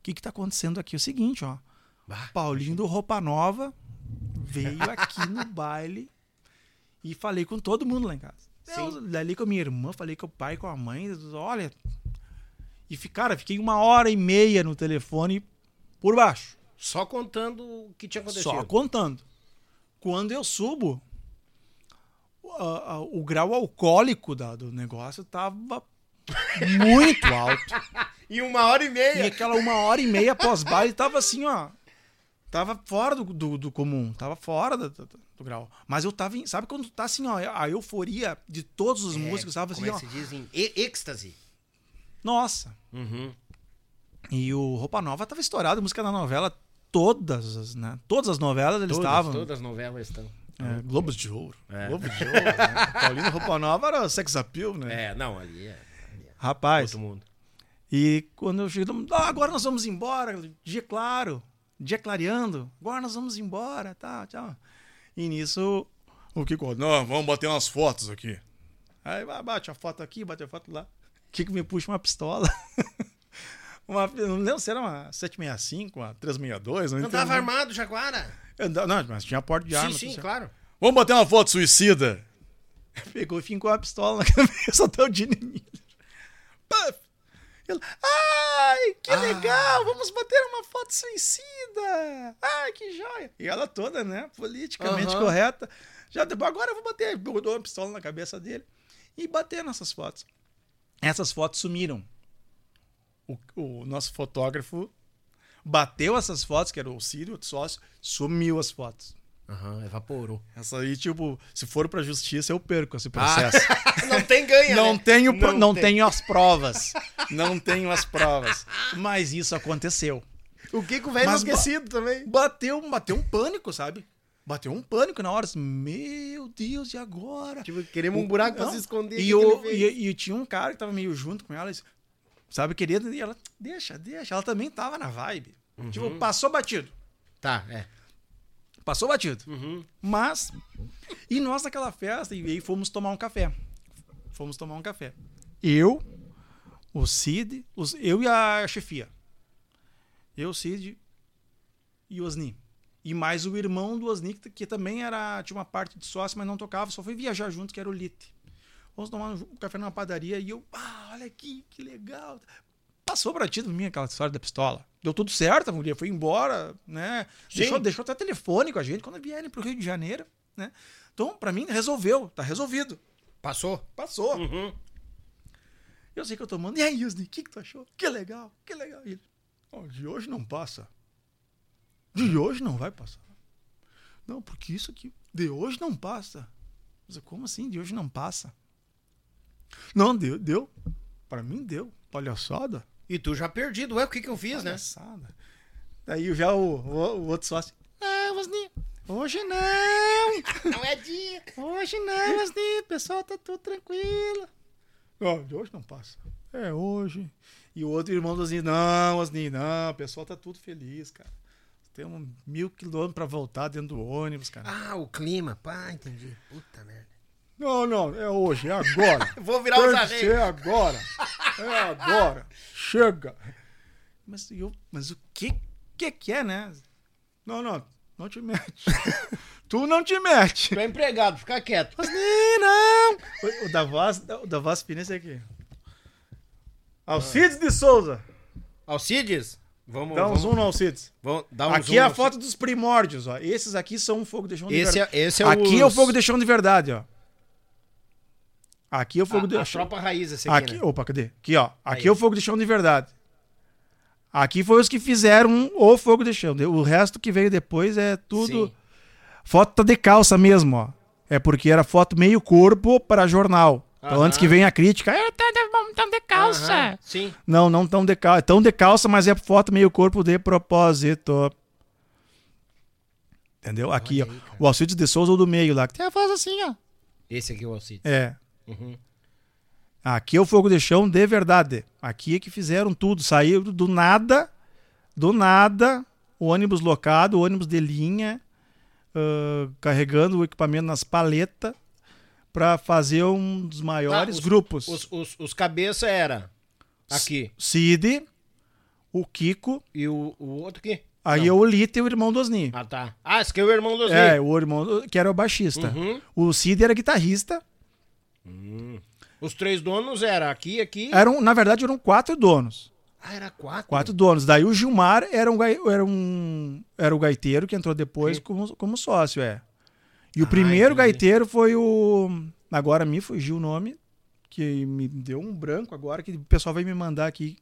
que que tá acontecendo aqui? É o seguinte, ó. Bah. Paulinho do Roupa Nova veio aqui no baile e falei com todo mundo lá em casa. Eu, dali com a minha irmã, falei com o pai, com a mãe, olha. E, cara, fiquei uma hora e meia no telefone por baixo. Só contando o que tinha acontecido. Só contando. Quando eu subo, a- o grau alcoólico da- do negócio tava muito alto. E uma hora e E meia. aquela uma hora e meia pós-baile tava assim, ó. Tava fora do, do, do comum, tava fora do, do- do grau. Mas eu tava em. Sabe quando tá assim, ó, a euforia de todos os músicos, tava assim, Como é ó. que se diz em êxtase? Nossa. Uhum. E o Roupa Nova tava estourado, música da novela, todas as, né? Todas as novelas eles Todas, estavam. todas as novelas estão. É, Globos de Ouro. É. Globos de Ouro. Né? Paulino Roupa Nova era sex appeal, né? É, não, ali é Rapaz. outro mundo. E quando eu cheguei, ah, agora nós vamos embora, dia claro, dia clareando, agora nós vamos embora, tá, tchau. E nisso, o Kiko, não, vamos bater umas fotos aqui. Aí vai, bate a foto aqui, bate a foto lá. O Kiko me puxa uma pistola. uma, não lembro se era uma 765, uma 362, não, Não tava armado, Jaguara? Eu Não, mas tinha porta de arma. sim, sim, claro. Vamos bater uma foto suicida. Pegou e fincou a pistola na cabeça do Dini Miller. Puff! Ele, ai, que legal, vamos bater uma foto suicida. Ai, que joia. E ela toda, né, politicamente Aham. correta. Já depois, agora eu vou bater. Botou uma pistola na cabeça dele e bater nessas fotos. Essas fotos sumiram. O, o nosso fotógrafo bateu essas fotos, que era o Círio, outro sócio, sumiu as fotos. Aham, evaporou. Essa aí, tipo, se for pra justiça, eu perco esse processo. não tem ganha, não né? tenho, pro- não, tem. tenho as provas. Não tenho as provas. Mas isso aconteceu. O Kiko velho Mas ba- enlouquecido também. Bateu, bateu um pânico, sabe? Bateu um pânico na hora. assim, Meu Deus, e agora? Tipo, queremos um buraco pra Não. se esconder. E, o que eu, que e, e tinha um cara que tava meio junto com ela, sabe, querida, e ela, deixa, deixa. Ela também tava na vibe. Uhum. Tipo, passou batido. Tá, é. Passou batido. Uhum. Mas. E nós naquela festa, e aí fomos tomar um café. Fomos tomar um café. Eu, o Cid, os, eu e a chefia. Eu, o Cid e o Osni. E mais o irmão do Osni, que, que também era, tinha uma parte de sócio, mas não tocava, só foi viajar junto, que era o Lite. Fomos tomar um café numa padaria e eu, ah, olha aqui, que legal. Passou batido mim aquela história da pistola. Deu tudo certo, a mulher foi embora, né? Sim. Deixou, deixou até telefone com a gente quando vierem pro Rio de Janeiro, né? Então, pra mim, resolveu, tá resolvido. Passou? Passou. Uhum. Eu sei que eu tô tomando. E aí, Yusni, o que, que tu achou? Que legal, que legal. E ele, "Ó, de hoje não passa. De hoje não vai passar. Não, porque isso aqui, de hoje não passa. Mas como assim? De hoje não passa? Não, deu, deu. Pra mim deu. Palhaçada. E tu já perdido. Ué, o que que eu fiz, né? Palhaçada. Daí já o, o, o outro sócio. Ah, Osni, Hoje não! Não é dia. Hoje não, Asni, pessoal tá tudo tranquilo. Ó, de hoje não passa. É hoje. E o outro irmão do Asni, não, Asni, não, o pessoal tá tudo feliz, cara. Temos mil quilômetros pra voltar dentro do ônibus, cara. Ah, o clima. Pá, entendi. Puta merda. Não, não, é hoje, é agora. Vou virar os Tem que arreios. ser agora. É agora. Chega. Mas, eu, mas o que, que que é, né? Não, não, não te mete. tu não te mete. Tu é empregado, fica quieto. Asni, não. O, o da voz, o da voz fina é esse aqui. Alcides de Souza. Alcides? Vamos, Dá um vamos, zoom no Alcides. vamos um aqui é a foto dos primórdios, ó. Esses aqui são um fogo de chão de Esse verdade. é- esse é o- aqui é o fogo de chão de verdade, ó. Aqui é o fogo a, de a chão. tropa raiz esse aqui, Aqui, né? opa, cadê? Aqui, ó. Aqui Aí. é o fogo de chão de verdade. Aqui foi os que fizeram o fogo de chão. O resto que veio depois é tudo. Sim. Foto tá de calça mesmo, ó. É porque era foto meio corpo para jornal. Então Aham. antes que venha a crítica, é, tá de, tão de calça. Aham, Sim. Não, não tão de calça. É tão de calça, mas é foto meio corpo de propósito. Entendeu? Aqui, ó. aí, cara. o Alcides de Souza, o do meio lá, que tem a voz assim, ó. Esse aqui é o Alcides. É. Uhum. Aqui é o fogo de chão de verdade. Aqui é que fizeram tudo. Saiu do nada, do nada, o ônibus locado, o ônibus de linha, ah, carregando o equipamento nas paletas para fazer um dos maiores Ah, os- grupos. Os, os, os cabeça era aqui. Cid, o Kiko, E o, o outro aqui? aí é o Lito e o irmão do Osni. Ah, tá. Ah, esse aqui é o irmão do Osni. É, o irmão que era o baixista. Uhum. O Cid era guitarrista. Os três donos era aqui, aqui. Eram, na verdade, eram quatro donos. Ah, era quatro. Quatro donos. Daí o Gilmar era um, era um era o gaiteiro que entrou depois Sim. como, como sócio, é. E o Ah, primeiro entendi. gaiteiro foi o. Agora me fugiu o nome, que me deu um branco agora, que o pessoal vai me mandar aqui,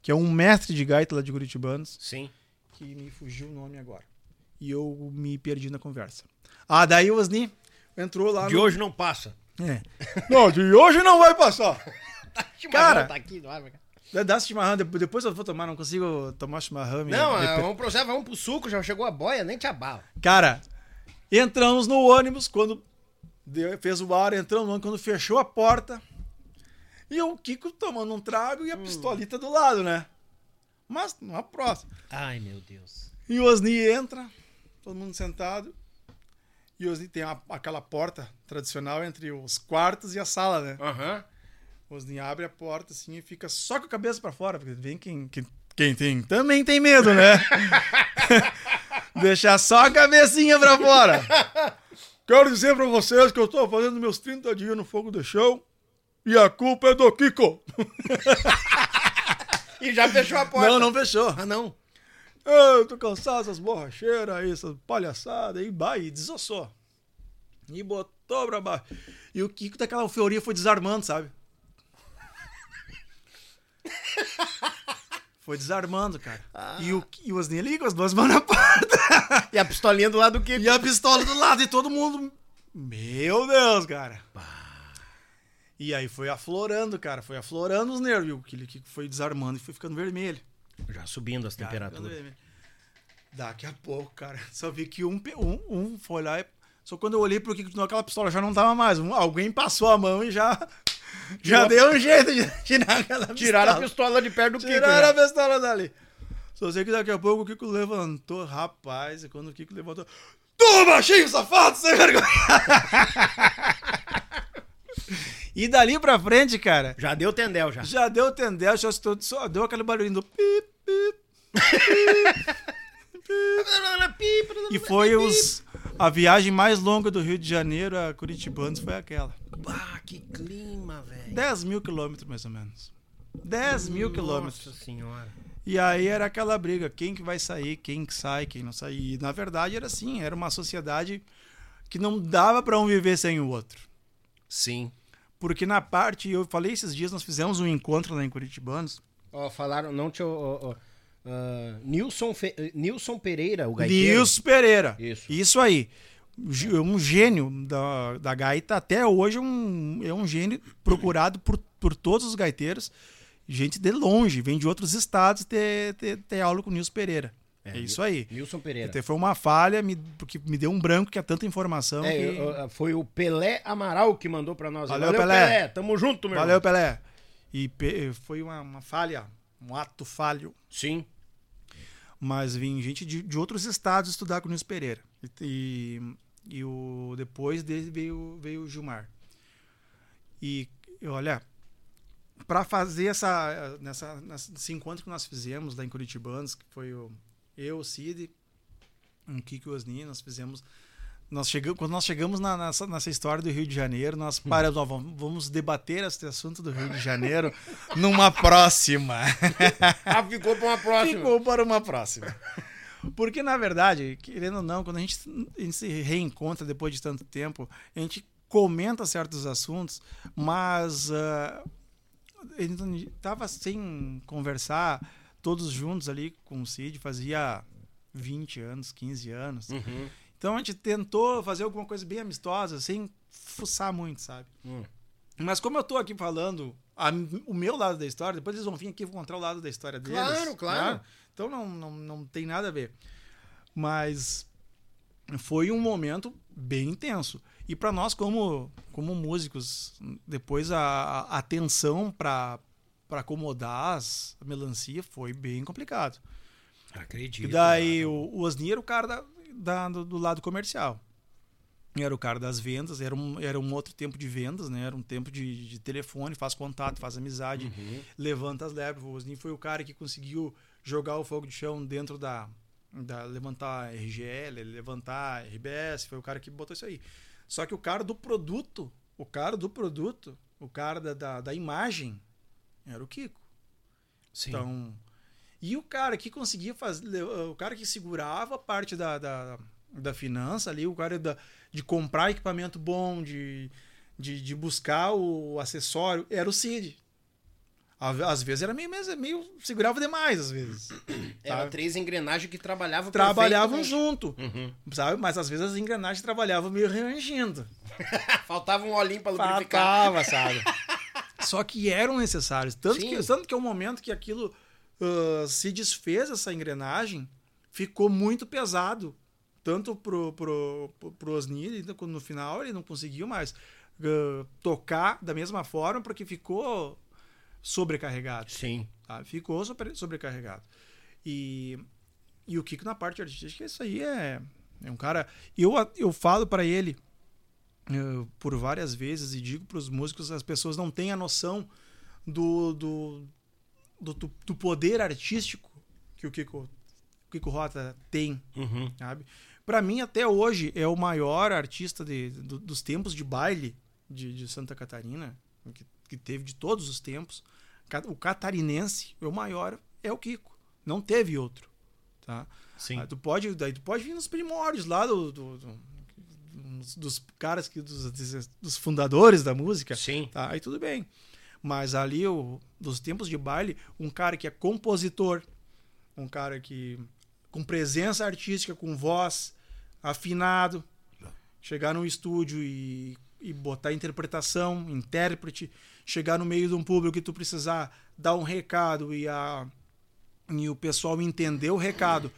que é um mestre de gaita lá de Curitibanos, Sim. que me fugiu o nome agora. E eu me perdi na conversa. Ah, daí o Osni entrou lá. De no- hoje não passa. É. Não, de hoje não vai passar. Cara, Tá aqui, vai, vai. Dá- Dá chimarrão, depois depois eu vou tomar, não consigo tomar chimarrão. Não, me é, vamos pro, vamos pro suco, já chegou a boia, nem te abala. Cara, entramos no ônibus quando deu- fez o ar, entramos no ônibus, quando fechou a porta. E o Kiko tomando um trago e a pistolita do lado, né? Mas na próxima. Ai, meu Deus. E o Osni entra, todo mundo sentado. E Osni tem a- aquela porta tradicional entre os quartos e a sala, né? Aham. O Osni abre a porta assim e fica só com a cabeça pra fora, porque vem quem, quem, quem tem também tem medo, né? Deixar só a cabecinha pra fora. Quero dizer pra vocês que eu tô fazendo meus 30 dias no fogo de chão e a culpa é do Kiko. E já fechou a porta. Não, não fechou. Ah, não. Eu tô cansado dessas borracheiras aí, essas palhaçadas aí, e desossou. E botou pra baixo. E o Kiko daquela euforia foi desarmando, sabe? Foi desarmando, cara. E o, e o Osni ali com as duas mãos na porta. E a pistolinha do lado do que? e a pistola do lado e todo mundo. Meu Deus, cara. E aí foi aflorando, cara. Foi aflorando os nervos. E o Kiko foi desarmando e foi ficando vermelho. Já subindo as temperaturas. Daqui a pouco, cara, só vi que um, um, um foi lá e. Só quando eu olhei pro que aquela pistola já não tava mais. Um- alguém passou a mão e já. Já deu um jeito de tirar aquela pistola. Tiraram a pistola de perto do Kiko. Tiraram já. a pistola dali. Só sei que daqui a pouco o Kiko levantou, rapaz. E quando o Kiko levantou. Toma, baixinho, safado, sem vergonha! E dali pra frente, cara, Já deu tendel, já. já deu tendel, só, só deu aquele barulhinho do pip, pip. E foi os, a viagem mais longa do Rio de Janeiro a Curitibanos foi aquela. Ah, que clima, velho. 10 mil quilômetros, mais ou menos. 10 mil quilômetros. Nossa senhora. E aí era aquela briga, quem que vai sair, quem que sai, quem não sai. E na verdade era assim, era uma sociedade que não dava para um viver sem o outro. Sim. Porque na parte, eu falei esses dias, nós fizemos um encontro lá em Curitibanos. Ó, falaram, não te. ó, ó, ó, ah, Nilson, Fe- Nilson Pereira, o gaiteiro. Nilson Pereira. Isso. aí. Gê- Um gênio da, da gaita, até hoje é um, é um gênio procurado por, por todos os gaiteiros. Gente de longe, vem de outros estados ter, ter, ter aula com o Nilson Pereira. É, isso aí. Nilson Pereira. Até foi uma falha, me, porque me deu um branco que é tanta informação. É, que... eu- foi o Pelé Amaral que mandou pra nós. Valeu, Pelé. Tamo junto, meu Valeu, irmão. Pelé. E pe- foi uma, uma falha, um ato falho. Sim. Mas vim gente de, de outros estados estudar com o Nilson Pereira. E, e, e o, depois dele veio, veio o Gilmar. E olha, para fazer essa, nessa, nessa, nesse encontro que nós fizemos lá em Curitibanos, que foi o, eu, o Cid, um Kiko e o Osni, nós fizemos. Nós chegamos, quando nós chegamos na, nessa, nessa história do Rio de Janeiro, nós paramos, ó, vamos, vamos debater esse assunto do Rio de Janeiro numa próxima. Ah, ficou pra uma próxima. Ficou para uma próxima. Porque, na verdade, querendo ou não, quando a gente, a gente se reencontra depois de tanto tempo, a gente comenta certos assuntos, mas a gente estava sem conversar todos juntos ali com o Cid, fazia 20 anos, 15 anos. Uhum. Então a gente tentou fazer alguma coisa bem amistosa, sem fuçar muito, sabe? Hum. Mas como eu tô aqui falando a- o meu lado da história, depois eles vão vir aqui encontrar o lado da história deles. Claro, claro. né? Então não, não, não tem nada a ver. Mas foi um momento bem intenso. E para nós, como, como músicos, depois a, a atenção para acomodar as, melancia foi bem complicado. Acredito. E daí o, o Osni era o cara da, da- do, do lado comercial. Era o cara das vendas, era um, era um outro tempo de vendas, né? Era um tempo de, de telefone, faz contato, faz amizade, levanta as lebres. O Osni foi o cara que conseguiu jogar o fogo de chão dentro da. da levantar RGL, levantar RBS, foi o cara que botou isso aí. Só que o cara do produto, o cara do produto, o cara da, da, da imagem, era o Kiko. Sim. Então, e o cara que conseguia fazer, o cara que segurava a parte da, da, da finança ali, o cara da, de comprar equipamento bom, de, de, de buscar o acessório, era o Cid. Às vezes era meio, meio, meio segurava demais, às vezes. Era três engrenagens que trabalhavam Trabalhavam perfeito, junto, Uhum. sabe? Mas às vezes as engrenagens trabalhavam meio reangindo. Faltava um olhinho pra lubrificar. Faltava, sabe? Só que eram necessários. Tanto Sim. que, tanto que é o momento que aquilo ah, se desfez, essa engrenagem, ficou muito pesado. Tanto pro, pro, pro, Osni, no- final ele não conseguiu mais ah, tocar da mesma forma, porque ficou sobrecarregado. Sim. Tá? Ficou sobre- sobrecarregado. E, e o Kiko na parte artística, isso aí é, é um cara. Eu, eu falo para ele eh, por várias vezes e digo para os músicos: as pessoas não têm a noção do, do, do, do- poder artístico que o Kiko, Kiko Rota tem Uhum. sabe? Para mim, até hoje, é o maior artista de, do- dos tempos de baile de, de Santa Catarina, que, que teve de todos os tempos. O catarinense, é o maior, é o Kiko. Não teve outro. Tá? Sim. Aí tu pode, daí tu pode vir nos primórdios lá do, do- do- dos, dos caras que dos, dos fundadores da música. Sim. Tá, aí tudo bem. Mas ali, o, dos tempos de baile, um cara que é compositor, um cara que com presença artística, com voz, afinado, chegar num estúdio e, e botar interpretação, intérprete, chegar no meio de um público que tu precisar dar um recado e, a, e o pessoal entender o recado.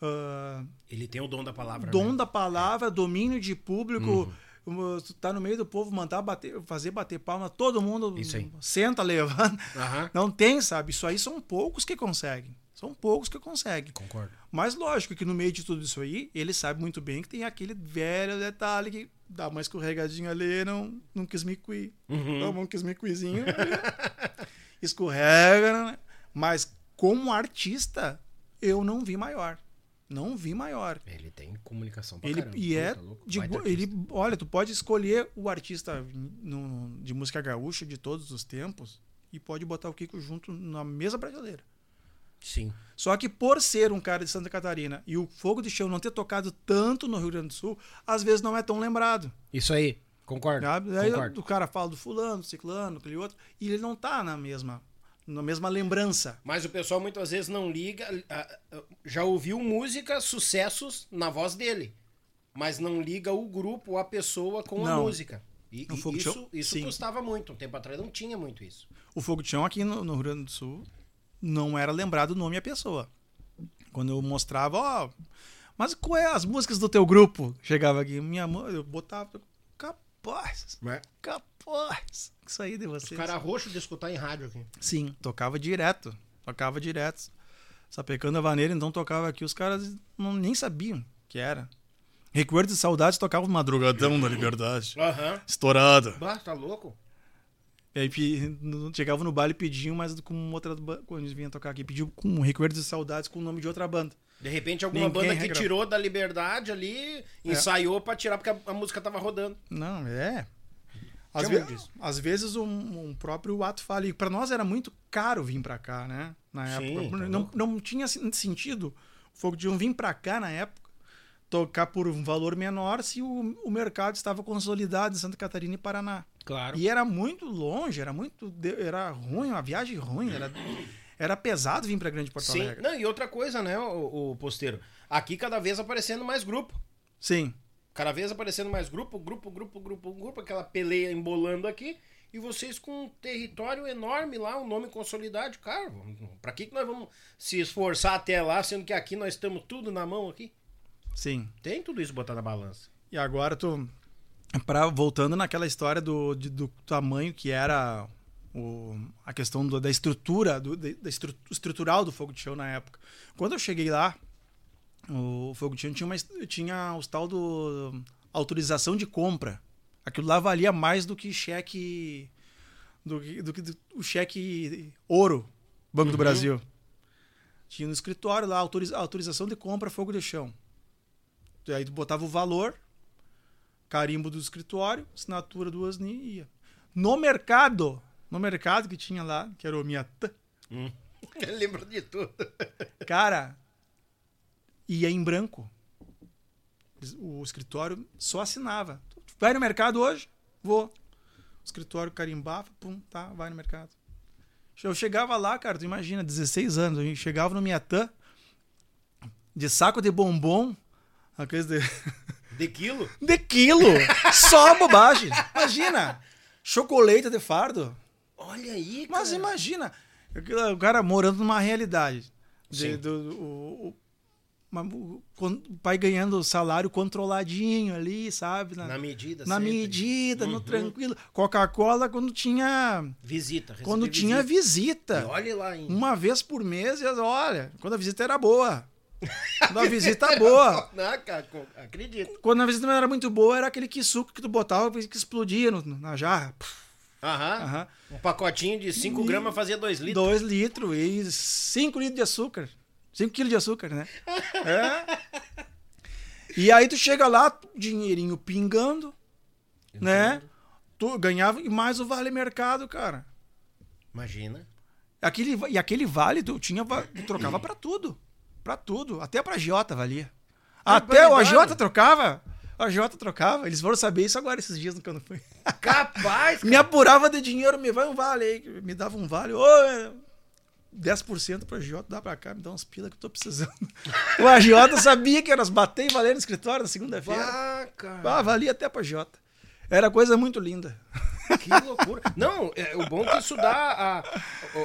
Ah, Ele tem o dom da palavra. dom né? da palavra, domínio de público. um, Tu tá no meio do povo, mandar bater, fazer bater palma, todo mundo senta, levanta. Aham. Não tem, sabe? Isso aí são poucos que conseguem. São poucos que conseguem. Concordo. Mas lógico que no meio de tudo isso aí, ele sabe muito bem que tem aquele velho detalhe que dá uma escorregadinha ali, não, não quis me cuir. Uhum. Toma um quis me cuizinho. escorrega, né? Mas como artista, eu não vi maior. Não vi maior. Ele tem comunicação pra Ele, caramba. e é. Louco. de ele, olha, tu pode escolher o artista no- de música gaúcha de todos os tempos e pode botar o Kiko junto na mesma prateleira. Sim. Só que por ser um cara de Santa Catarina e o Fogo de Chão não ter tocado tanto no Rio Grande do Sul, às vezes não é tão lembrado. Isso aí. Concordo. Sabe? Aí Concordo. o cara fala do fulano, do ciclano, aquele outro, e ele não tá na mesma, na mesma lembrança. Mas o pessoal muitas vezes não liga. Já ouviu música, sucessos na voz dele. Mas não liga o grupo, a pessoa com a Não. música. E, e Fogo isso, Chão, isso sim. custava muito. Um tempo atrás não tinha muito isso. O Fogo de Chão aqui no, no Rio Grande do Sul não era lembrado o nome e a pessoa. Quando eu mostrava, ó, mas qual é as músicas do teu grupo? Chegava aqui, minha mãe, eu botava, capaz, É. capaz, isso aí de Os vocês. caras roxos de escutar em rádio aqui. Sim, tocava direto, tocava direto. Sapecando a vaneira, então tocava aqui, os caras não, nem sabiam que era. Recuerdos e Saudades tocava o Madrugadão da Liberdade, Aham. estourada. Bah, tá louco? E aí chegava no baile e pediam, mas com outra quando eles vinham tocar aqui, pediu com Recuerdos e Saudades com o nome de outra banda. De repente, alguma Ninguém banda que regra- tirou da liberdade ali, ensaiou pra tirar porque a, a música tava rodando. Não, é. Às, ve- às vezes um, um próprio ato falha. E pra nós era muito caro vir pra cá, né? Na Sim, época. tá não, não tinha sen- sentido o Fogo de um vir pra cá na época, tocar por um valor menor se o, o mercado estava consolidado em Santa Catarina e Paraná. Claro. E era muito longe, era muito. Era ruim, uma viagem ruim, era, era pesado vir pra Grande Porto Sim. Alegre. Não, e outra coisa, né, o, o posteiro? Aqui cada vez aparecendo mais grupo. Sim. Cada vez aparecendo mais grupo, grupo, grupo, grupo, grupo, aquela peleia embolando aqui. E vocês com um território enorme lá, um nome consolidado. Cara, pra que, que nós vamos se esforçar até lá, sendo que aqui nós estamos tudo na mão aqui? Sim. Tem tudo isso botar na balança. E agora tu. Pra, voltando naquela história do, de- do tamanho que era o, a questão do- da estrutura, do, da da estru- estrutural do fogo de chão na época. Quando eu cheguei lá, o fogo de chão tinha, uma, tinha os tal do autorização de compra. Aquilo lá valia mais do que cheque. do que, do que do- o cheque ouro, Banco do Brasil. Tinha no escritório lá autoriza- autorização de compra fogo de chão. E aí tu botava o valor, carimbo do escritório, assinatura do Osni e ia. No mercado, no mercado que tinha lá, que era o Miatã, Lembro de tudo. cara, ia em branco. O escritório só assinava. Vai no mercado hoje? Vou. O escritório carimbava, pum, tá, vai no mercado. Eu chegava lá, cara, tu imagina, 16 anos, eu chegava no Miatã, de saco de bombom, aqueles de... De quilo? De quilo! Só bobagem. Imagina! Chocolate de fardo. Olha aí, cara. Mas imagina, o cara morando numa realidade. De- Sim. do, o, o- pai ganhando o salário controladinho ali, sabe? Na medida, Na sempre. medida, no Uhum. tranquilo. Coca-Cola quando tinha. Visita. Quando tinha visita. E visita. olha lá, hein? Uma vez por mês, e olha, quando a visita era boa. Quando a visita boa. Não, acredito. Quando a visita não era muito boa, era aquele que suco que tu botava que explodia no- na jarra. Aham. Aham. Um pacotinho de 5 E- gramas fazia 2 litros. Dois litros e cinco litros de açúcar. Cinco quilos de açúcar, né? É. E aí tu chega lá, dinheirinho pingando, né? Tu ganhava e mais o vale mercado, cara. Imagina. Aquele, e aquele vale tu tinha tu trocava pra tudo. Pra tudo, até pra Jota valia. Até o. AJ trocava. A Jota trocava. Eles foram saber isso agora esses dias quando eu fui. Capaz, Me apurava de dinheiro, me vai um vale aí. Me dava um vale. Ô, é, 10% pro agiota, dá pra cá, me dá uns pila que eu tô precisando. O agiota sabia que eras bater e valer no escritório na segunda-feira. Ah, cara. Ah, valia até pro agiota. Era coisa muito linda. Que loucura. Não, é, o bom é que isso dá a, a-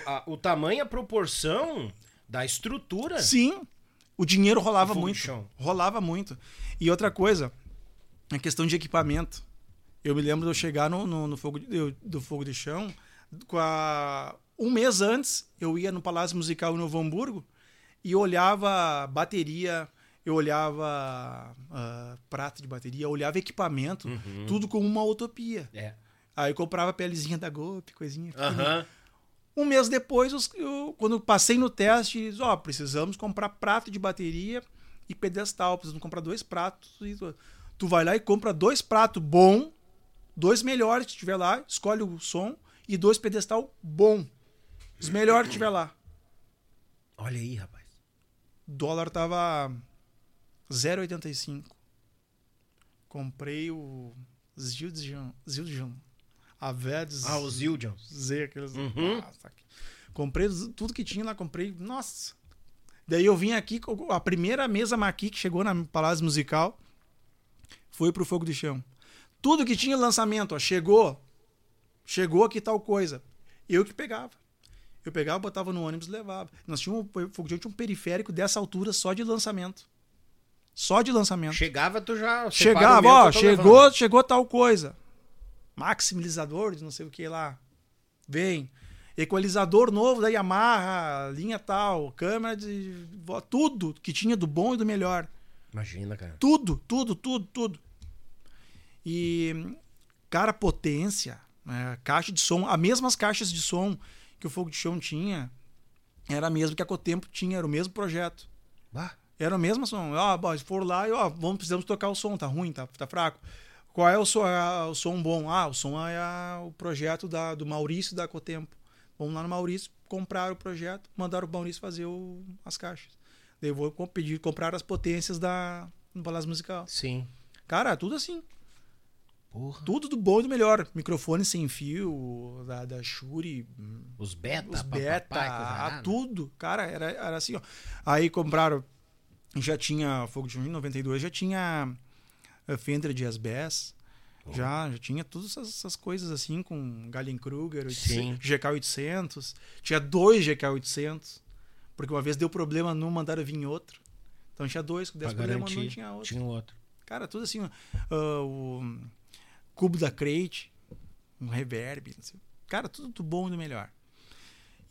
a- o tamanho, a proporção da estrutura. Sim, o dinheiro rolava de muito. Rolava muito. E outra coisa, a questão de equipamento. Eu me lembro de eu chegar no, no, no fogo, de- do fogo de chão, com a- um mês antes, eu ia no Palácio Musical em Novo Hamburgo e olhava bateria, eu olhava ah, prato de bateria, eu olhava equipamento, tudo como uma utopia. É. Aí eu comprava a pelezinha da Golpe, coisinha. Aham. Um mês depois, eu- quando eu passei no teste, eles, ó, precisamos comprar prato de bateria e pedestal. Precisamos comprar dois pratos. E tu, tu vai lá e compra dois pratos bom, dois melhores que tiver lá, escolhe o som e dois pedestal bom. Os melhores que tiver lá. Olha aí, rapaz. O dólar tava 0,85. Comprei o Zildjian, Zildjian. A Veds Ah, os Zildjians. Z, aqueles. Uhum. Ah, saque. Comprei tudo que tinha lá, comprei. Nossa! Daí eu vim aqui, a primeira mesa maqui que chegou na Palácio Musical foi pro Fogo de Chão. Tudo que tinha lançamento, ó, chegou. Chegou aqui tal coisa. Eu que pegava. Eu pegava, botava no ônibus e levava. Nós tínhamos, Fogo de tinha um periférico dessa altura só de lançamento. Só de lançamento. Chegava, tu já. Chegava, meu ó, tô chegou, levando. chegou tal coisa. Maximizador de não sei o que lá. Vem. Equalizador novo da Yamaha, linha tal, câmera de. Tudo que tinha do bom e do melhor. Imagina, cara. Tudo, tudo, tudo, tudo. E, cara, potência, né, caixa de som, as mesmas caixas de som que o Fogo de Chão tinha, era a mesma que a Cotempo tinha, era o mesmo projeto. Bah. Era o mesmo som. Ó, bom, se for lá, ó, vamos, precisamos tocar o som, tá ruim, tá, tá fraco. Qual é o som, a- o som bom? Ah, o som é a- o projeto da, do Maurício da Cotempo. Vamos lá no Maurício, comprar o projeto, mandar o Maurício fazer o- as caixas. Daí eu vou pedir, comprar as potências da do Palácio Musical. Sim. Cara, tudo assim. Porra. Tudo do bom e do melhor. Microfone sem fio, da, da Shure, Os beta, os beta, coisa arada. tudo. Cara, era, era assim, ó. Aí compraram, já tinha Fogo de em 92, já tinha a Fender Jazz Bass. Já, já tinha todas essas, essas coisas assim com Gallenkruger, Sim. GK800. Tinha dois GK800. Porque uma vez deu problema num, mandaram vir outro. Então tinha dois, Pra desse problema garantir, não tinha outro. Tinha outro. Cara, tudo assim. Ah, o cubo da crate, um reverb, não sei. cara, tudo do bom e do melhor.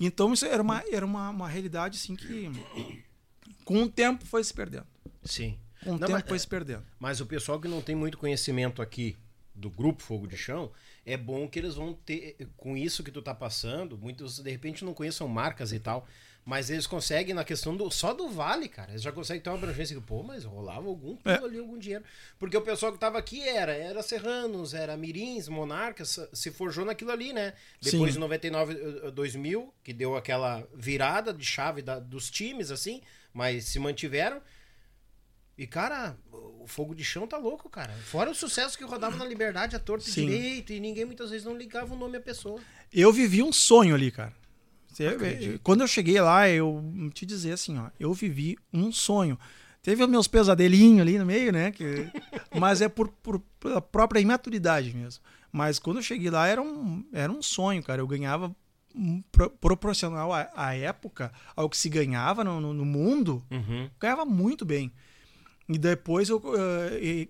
Então isso era uma, era uma, uma realidade assim que com o tempo foi se perdendo. Sim. Com o Não, tempo mas- foi se perdendo. Mas o pessoal que não tem muito conhecimento aqui do grupo Fogo de Chão, é bom que eles vão ter, com isso que tu tá passando, muitos de repente não conheçam marcas e tal, mas eles conseguem na questão do só do vale, cara, eles já conseguem ter uma abrangência que, pô, mas rolava algum É. ali, algum dinheiro. Porque o pessoal que tava aqui era, era Serranos, era Mirins, Monarcas, se forjou naquilo ali, né? Depois Sim. de 99, eh, 2000, que deu aquela virada de chave da- dos times, assim, mas se mantiveram. E, cara, o fogo de chão tá louco, cara. Fora o sucesso que rodava na Liberdade a torto e Sim. direito, e ninguém muitas vezes não ligava o nome à pessoa. Eu vivi um sonho ali, cara. Acredito. Quando eu cheguei lá, eu te dizer assim, ó, eu vivi um sonho. Teve os meus pesadelinhos ali no meio, né? que- mas é por, por pela própria imaturidade mesmo. Mas quando eu cheguei lá, era um, era um sonho, cara. Eu ganhava pro- proporcional à, à época, ao que se ganhava no, no- no mundo, ganhava muito bem. E depois eu eh, e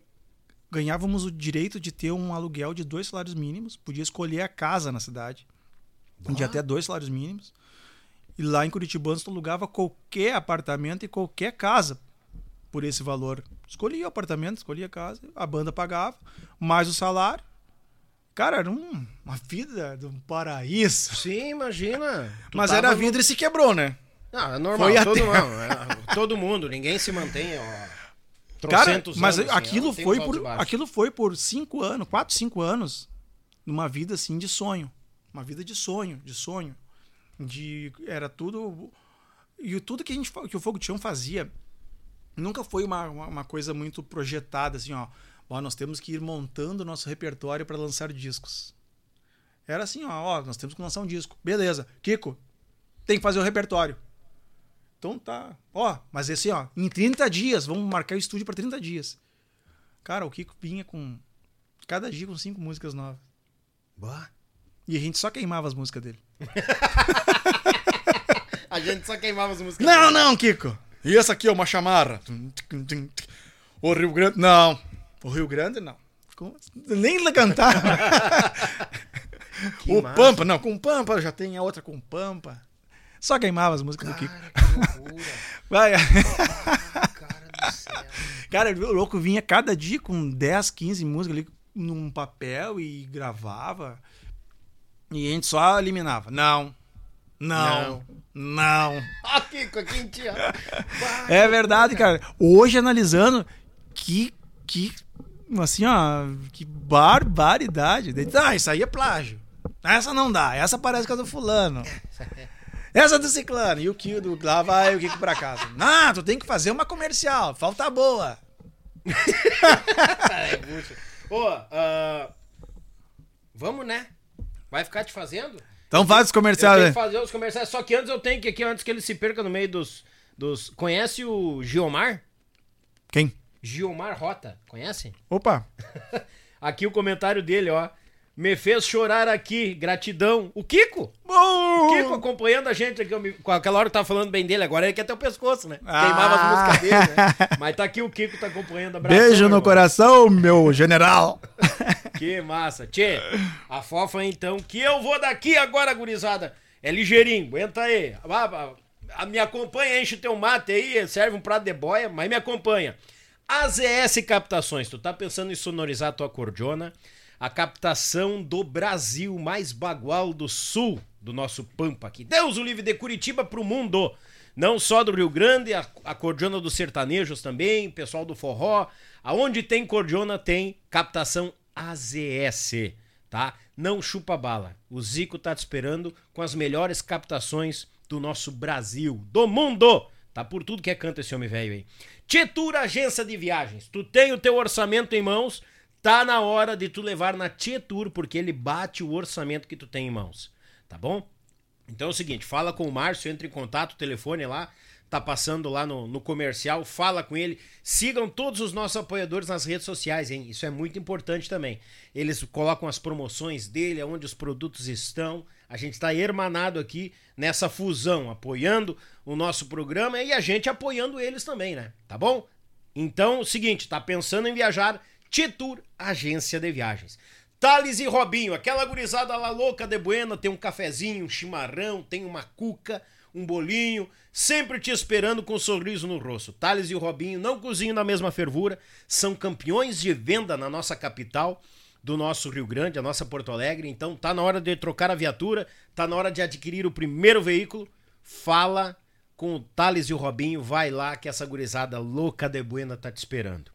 ganhávamos o direito de ter um aluguel de dois salários mínimos, podia escolher a casa na cidade, de até dois salários mínimos. E lá em Curitiba tu alugava qualquer apartamento e qualquer casa por esse valor. Escolhia o apartamento, escolhia a casa, a banda pagava, mais o salário. Cara, era um- uma vida de um paraíso. Sim, imagina. Mas era a no- e se quebrou, né? Não, é normal, Foi todo, até- não, é, todo mundo, ninguém se mantém, ó. Cara, mas anos, assim, aquilo foi por aquilo foi por cinco anos, quatro, cinco anos, numa vida assim de sonho, uma vida de sonho, de sonho, de era tudo e tudo que a gente que o Fogo de fazia nunca foi uma, uma, coisa muito projetada assim, ó, ó, nós temos que ir montando o nosso repertório para lançar discos. Era assim, ó, ó, nós temos que lançar um disco, beleza? Kiko, tem que fazer o repertório. Então tá. Ó, mas assim, ó, em 30 dias, vamos marcar o estúdio pra 30 dias. Cara, o Kiko vinha com. Cada dia com cinco músicas novas. Bah. E a gente só queimava as músicas dele. A gente só queimava as músicas. Não, não, Kiko! E essa aqui é uma chamarra. O Rio Grande. Não. O Rio Grande, não. Nem cantar. Que o massa. Pampa, não, com Pampa já tem a outra com Pampa. Só queimava as músicas do Kiko. Cara, que loucura. Vai. Cara do céu. Cara, o louco vinha cada dia com 10, 15 músicas ali num papel e gravava. E a gente só eliminava. Não. Não. Não. Ah, Kiko, quem tinha? É verdade, cara. Hoje analisando, que. que assim, ó. Que barbaridade. Ah, isso aí é plágio. Essa não dá. Essa parece que é do fulano. Essa é do ciclano. E o Kiko do lá vai o Kiko pra casa. Não, tu tem que fazer uma comercial. Falta boa. É, bucha. Ô, ah, vamos, né? Vai ficar te fazendo? Então faz os Eu comerciais, tenho né? que fazer os comerciais. Só que antes eu tenho que aqui, antes que ele se perca no meio dos. dos... Conhece o Giomar? Quem? Giomar Rota. Conhece? Opa. Aqui o comentário dele, ó. Me fez chorar aqui, gratidão. O Kiko? O Kiko acompanhando a gente aqui. eu me- aquela hora eu tava falando bem dele, agora ele quer ter o pescoço, né? Ah. Queimava as músicas dele, né? Mas tá aqui o Kiko, tá acompanhando. Abração, Beijo no irmão. coração, meu general. Que massa. Tchê, a fofa então, que eu vou daqui agora, gurizada. É ligeirinho, aguenta aí. Ah, ah, ah, Me acompanha, enche teu mate aí, serve um prato de boia, mas me acompanha. AZS Captações, tu tá pensando em sonorizar a tua cordiona? A captação do Brasil mais bagual do sul, do nosso Pampa aqui. Deus o livre de Curitiba pro mundo. Não só do Rio Grande, a, a cordiona dos sertanejos também, pessoal do forró. Aonde tem cordiona tem captação AZS, tá? Não chupa bala. O Zico tá te esperando com as melhores captações do nosso Brasil, do mundo. Tá por tudo que é canto esse homem velho aí. Tietur Agência de Viagens. Tu tem o teu orçamento em mãos, tá na hora de tu levar na Tietur, porque ele bate o orçamento que tu tem em mãos. Tá bom? Então é o seguinte, fala com o Márcio, entre em contato, telefone lá, tá passando lá no, no comercial, fala com ele. Sigam todos os nossos apoiadores nas redes sociais, hein? Isso é muito importante também. Eles colocam as promoções dele, onde os produtos estão. A gente está hermanado aqui nessa fusão, apoiando o nosso programa e a gente apoiando eles também, né? Tá bom? Então, seguinte, tá pensando em viajar? Titur Agência de Viagens. Thales e Robinho, aquela gurizada lá louca de buena, tem um cafezinho, um chimarrão, tem uma cuca, um bolinho, sempre te esperando com um sorriso no rosto. Thales e o Robinho não cozinham na mesma fervura, são campeões de venda na nossa capital, do nosso Rio Grande, a nossa Porto Alegre. Então tá na hora de trocar a viatura, tá na hora de adquirir o primeiro veículo. Fala com o Thales e o Robinho, vai lá que essa gurizada louca de buena tá te esperando.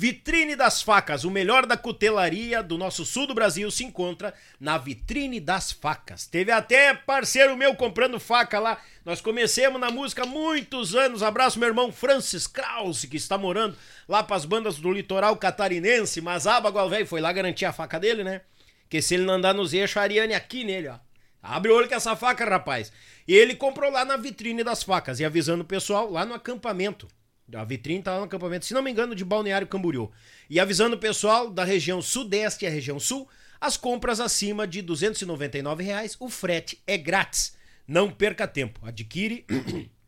Vitrine das Facas, o melhor da cutelaria do nosso sul do Brasil se encontra na Vitrine das Facas. Teve até parceiro meu comprando faca lá. Nós comecemos na música há muitos anos. Abraço meu irmão Francis Krause, que está morando lá para as bandas do litoral catarinense, mas Abagual velho foi lá garantir a faca dele, né? Que se ele não andar nos eixos, a Ariane aqui nele, ó. Abre o olho com essa faca, rapaz. E ele comprou lá na vitrine das facas e avisando o pessoal lá no acampamento. A vitrine tá lá no acampamento, se não me engano, de Balneário Camboriú. E avisando o pessoal da região sudeste e a região sul, as compras acima de 299 reais, o frete é grátis. Não perca tempo. Adquire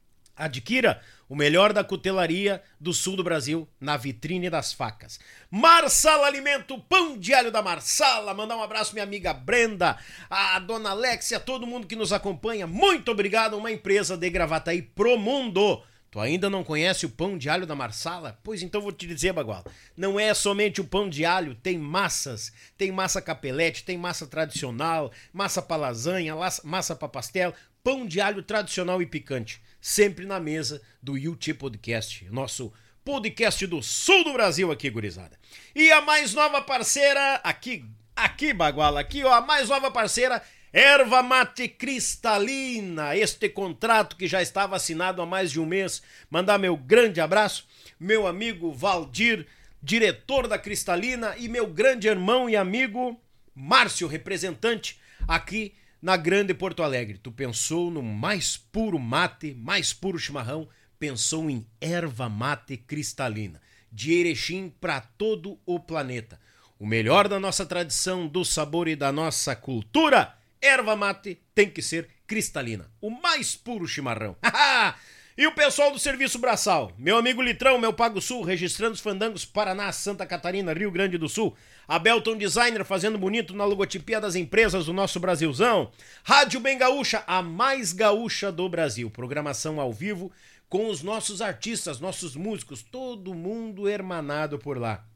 Adquira o melhor da cutelaria do sul do Brasil na vitrine das facas. Marsala Alimento, pão de alho da Marsala. Mandar um abraço minha amiga Brenda, a dona Alexia, todo mundo que nos acompanha. Muito obrigado, uma empresa de Gravataí pro mundo. Tu ainda não conhece o pão de alho da Marsala? Pois então vou te dizer, Bagual. Não é somente o pão de alho, tem massas. Tem massa capelete, tem massa tradicional, massa pra lasanha, las- massa pra pastel, pão de alho tradicional e picante. Sempre na mesa do UT Podcast, nosso podcast do sul do Brasil aqui, gurizada. E a mais nova parceira, aqui, aqui, Baguala, aqui, ó, a mais nova parceira Erva Mate Cristalina, este contrato que já estava assinado há mais de um mês. Mandar meu grande abraço, meu amigo Valdir, diretor da Cristalina, e meu grande irmão e amigo Márcio, representante aqui na Grande Porto Alegre. Tu pensou no mais puro mate, mais puro chimarrão, pensou em erva mate cristalina, de Erechim para todo o planeta. O melhor da nossa tradição, do sabor e da nossa cultura, erva mate tem que ser cristalina, o mais puro chimarrão. E o pessoal do Serviço Braçal, meu amigo Litrão, meu Pago Sul, registrando os fandangos Paraná, Santa Catarina, Rio Grande do Sul. A Belton Designer fazendo bonito na logotipia das empresas do nosso Brasilzão. Rádio Bem Gaúcha, a mais gaúcha do Brasil. Programação ao vivo com os nossos artistas, nossos músicos, todo mundo hermanado por lá.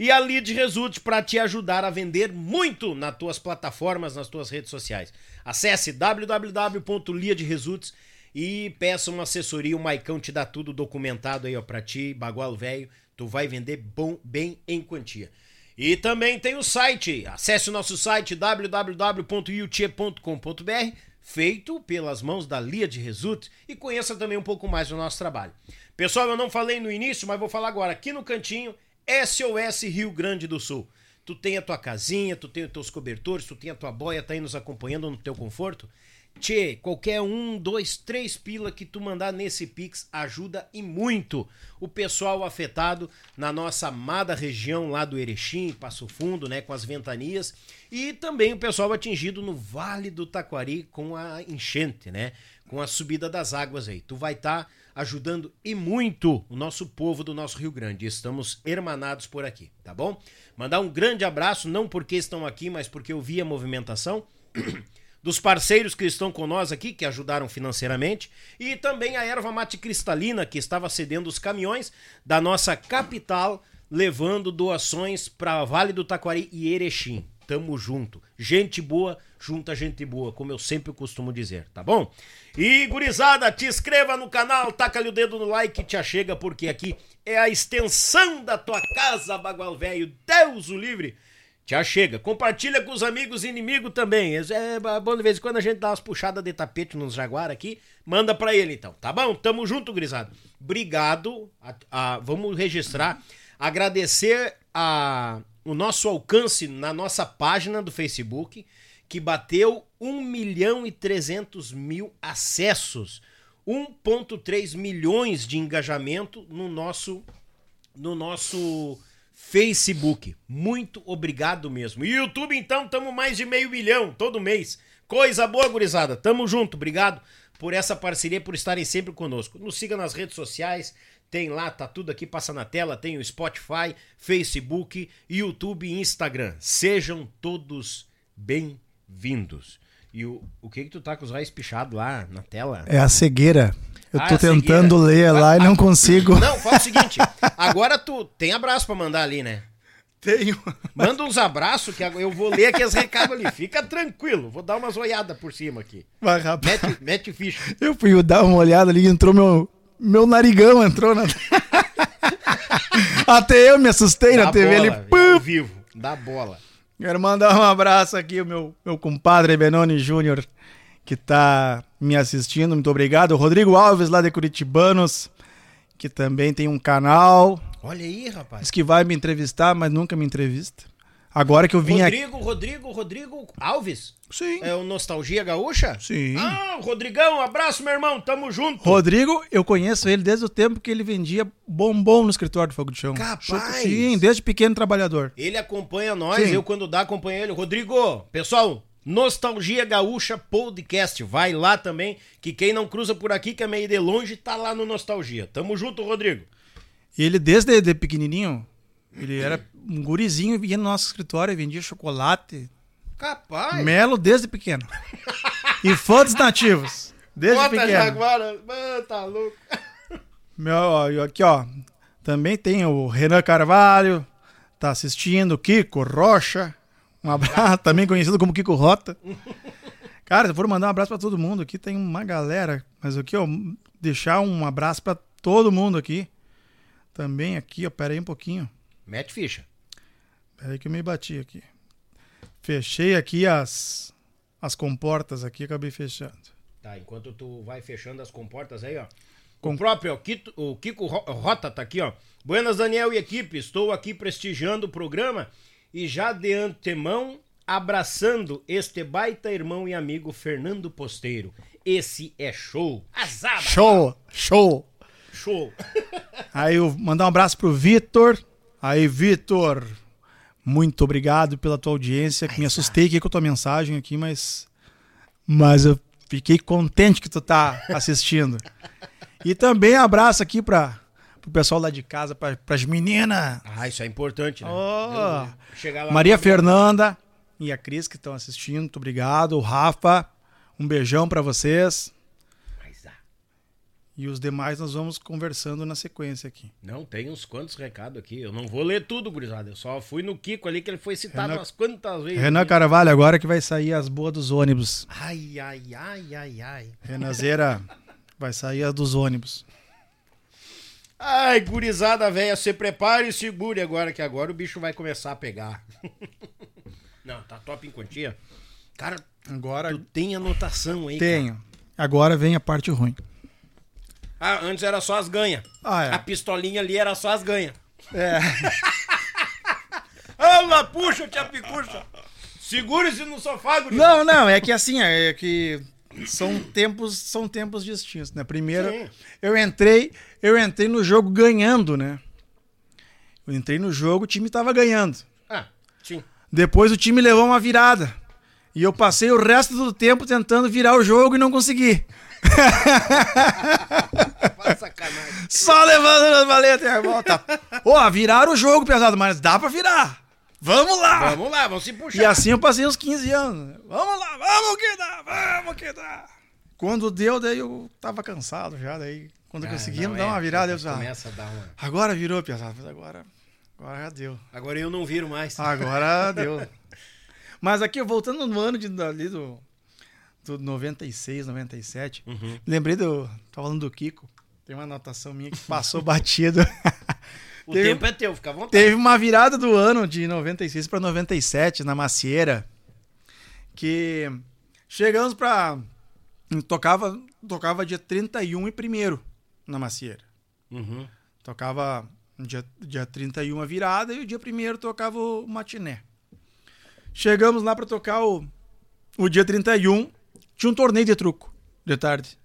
E a Lead Result para te ajudar a vender muito nas tuas plataformas, nas tuas redes sociais. Acesse www.leadresults e peça uma assessoria, o Maicão te dá tudo documentado aí ó para ti, bagual velho, tu vai vender bom bem em quantia. E também tem o site, acesse o nosso site www.yuchê.com.br, feito pelas mãos da Lia de Result e conheça também um pouco mais do nosso trabalho. Pessoal, eu não falei no início, mas vou falar agora. Aqui no cantinho, SOS Rio Grande do Sul. Tu tem a tua casinha, tu tem os teus cobertores, tu tem a tua boia, tá aí nos acompanhando no teu conforto. Tchê, qualquer um, dois, três pila que tu mandar nesse Pix ajuda e muito o pessoal afetado na nossa amada região lá do Erechim, Passo Fundo, né, com as ventanias, e também o pessoal atingido no Vale do Taquari com a enchente, né, com a subida das águas aí. Tu vai estar tá ajudando e muito o nosso povo do nosso Rio Grande. Estamos hermanados por aqui, tá bom? Mandar um grande abraço, não porque estão aqui, mas porque eu vi a movimentação. dos parceiros que estão nós aqui, que ajudaram financeiramente, e também a erva mate cristalina, que estava cedendo os caminhões da nossa capital, levando doações para Vale do Taquari e Erechim. Tamo junto. Gente boa, junta gente boa, como eu sempre costumo dizer, tá bom? E gurizada, te inscreva no canal, taca-lhe o dedo no like te achega, porque aqui é a extensão da tua casa, Bagual Velho. Deus o livre! Já chega. Compartilha com os amigos e inimigos também. É, é bom de vez em quando a gente dá umas puxadas de tapete nos Jaguar aqui. Manda pra ele então, tá bom? Tamo junto, grisado. Obrigado. A, a, vamos registrar. Agradecer a, o nosso alcance na nossa página do Facebook, que bateu 1 milhão e 300 mil acessos. 1,3 milhões de engajamento no nosso no nosso Facebook. Muito obrigado mesmo. E YouTube, então, estamos mais de meio milhão todo mês. Coisa boa, gurizada. Tamo junto. Obrigado por essa parceria, por estarem sempre conosco. Nos siga nas redes sociais. Tem lá, tá tudo aqui, passa na tela. Tem o Spotify, Facebook, YouTube e Instagram. Sejam todos bem-vindos. E o, o que que tu tá com os raios pichados lá na tela? É a cegueira. Eu ah, tô tentando cegueira. ler lá e não consigo. Não, fala o seguinte. Agora tu tem abraço pra mandar ali, né? Tenho. Manda uns abraços que eu vou ler aqui as recados ali. Fica tranquilo. Vou dar umas olhadas por cima aqui. Vai, rapaz. Mete, mete ficha. Eu fui dar uma olhada ali entrou meu, meu narigão, entrou na. Até eu me assustei Dá na TV bola, ali. Pum! vivo. Dá bola. Quero mandar um abraço aqui, o meu, meu compadre Benoni Júnior que está me assistindo. Muito obrigado. Rodrigo Alves, lá de Curitibanos, que também tem um canal. Olha aí, rapaz. Diz que vai me entrevistar, mas nunca me entrevista. Agora que eu vim Rodrigo, aqui. Rodrigo, Rodrigo Alves? Sim. É o Nostalgia Gaúcha? Sim. Ah, Rodrigão, um abraço, meu irmão, tamo junto. Rodrigo, eu conheço ele desde o tempo que ele vendia bombom no escritório do Fogo de Chão. Capaz. Sim, desde pequeno trabalhador. Ele acompanha nós, Sim. eu quando dá acompanho ele. Rodrigo, pessoal, Nostalgia Gaúcha Podcast. Vai lá também, que quem não cruza por aqui, que é meio de longe, tá lá no Nostalgia. Tamo junto, Rodrigo. E ele, desde de pequenininho, ele era um gurizinho, ia no nosso escritório, vendia chocolate. Capaz. Melo desde pequeno. e fotos nativos. Desde Bota pequeno. Jaguara. Mano, tá louco. Meu, ó, aqui, ó. Também tem o Renan Carvalho, tá assistindo, Kiko Rocha. Um abraço, também conhecido como Kiko Rota. Cara, se for mandar um abraço para todo mundo aqui, tem uma galera. Mas aqui, ó, deixar um abraço para todo mundo aqui. Também aqui, ó, pera aí um pouquinho. Mete ficha. Pera aí que eu me bati aqui. Fechei aqui as, as comportas aqui, acabei fechando. Tá, enquanto tu vai fechando as comportas aí, ó. Com o próprio, ó, Kito, o Kiko Rota tá aqui, ó. Buenas, Daniel e equipe. Estou aqui prestigiando o programa e já de antemão abraçando este baita irmão e amigo Fernando Posteiro. Esse é show. Azaba. Show, show. Show. Aí eu mandar um abraço pro Vitor. Aí, Vitor, muito obrigado pela tua audiência. Ai, me assustei aqui com a tua mensagem aqui, mas mas eu fiquei contente que tu tá assistindo. e também abraço aqui para pro pessoal lá de casa, pra, pras meninas. Ah, isso é importante, né? Oh. Maria Fernanda e a Cris que estão assistindo, muito obrigado. O Rafa, um beijão para vocês. E os demais nós vamos conversando na sequência aqui. Não, tem uns quantos recados aqui. Eu não vou ler tudo, gurizada. Eu só fui no Kiko ali que ele foi citado Renan... umas quantas vezes. Renan Carvalho, agora que vai sair as boas dos ônibus. Ai, ai, ai, ai, ai. Renazeira, vai sair as dos ônibus. Ai, gurizada velha, se prepare e segure agora, que agora o bicho vai começar a pegar. Não, tá top em quantia. Cara, agora tu tem anotação aí. Tenho. Cara. Agora vem a parte ruim. Ah, antes era só as ganhas. Ah, é. A pistolinha ali era só as ganhas. É. Ala, puxa, tia picucha. Segure-se no sofá, gurizada. Não, não, é que assim, é que são tempos, são tempos distintos, né? Primeiro, Sim. eu entrei, eu entrei no jogo ganhando, né? Eu entrei no jogo, o time tava ganhando. Ah, sim. Depois o time levou uma virada. E eu passei o resto do tempo tentando virar o jogo e não consegui. Só levando nas valetas e a volta. Ó, viraram o jogo, pesado, mas dá pra virar. Vamos lá! Vamos lá, vamos se puxar. E assim eu passei uns 15 anos. Vamos lá, vamos que dá, vamos que dá. Quando deu, daí eu tava cansado já. Daí, quando Ah, conseguimos dar é, uma virada, eu disse, ah, Começa a dar uma. agora virou, pesado. Mas agora, agora já deu. Agora eu não viro mais. Agora deu. Mas aqui, voltando no ano de, ali do, do 96, 97, lembrei do. Tava falando do Kiko. Tem uma anotação minha que passou batido. o teve- tempo é teu, fica à vontade. Teve uma virada do ano de 96 para 97 na Macieira. Que chegamos pra. Tocava, tocava dia 31 e 1 na Macieira. Uhum. Tocava dia, dia 31 a virada e o dia 1 tocava o matiné. Chegamos lá pra tocar o, o dia 31. Tinha um torneio de truco de tarde.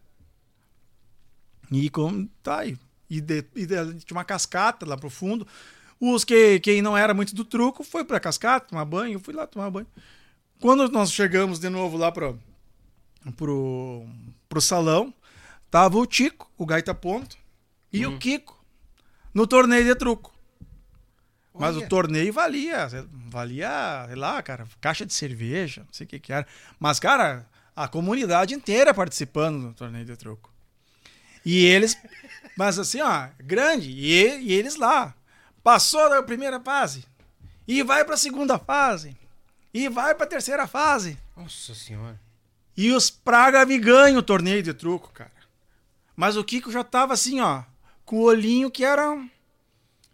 E como. Tá aí. E, de- e de- tinha uma cascata lá pro fundo. Os que quem não era muito do truco foi pra cascata, tomar banho. Eu fui lá tomar banho. Quando nós chegamos de novo lá pro, pro, pro salão, tava o Tico, o Gaita Ponto, e o Kiko no torneio de truco. Mas Olha. o torneio valia, valia, sei lá, cara, caixa de cerveja, não sei o que que era. Mas, cara, a comunidade inteira participando do torneio de truco. E eles, mas assim, ó, grande, e, e eles lá. Passou da primeira fase, e vai pra segunda fase, e vai pra terceira fase. Nossa senhora. E os Praga me ganham o torneio de truco, cara. Mas o Kiko já tava assim, ó, com o olhinho que era um,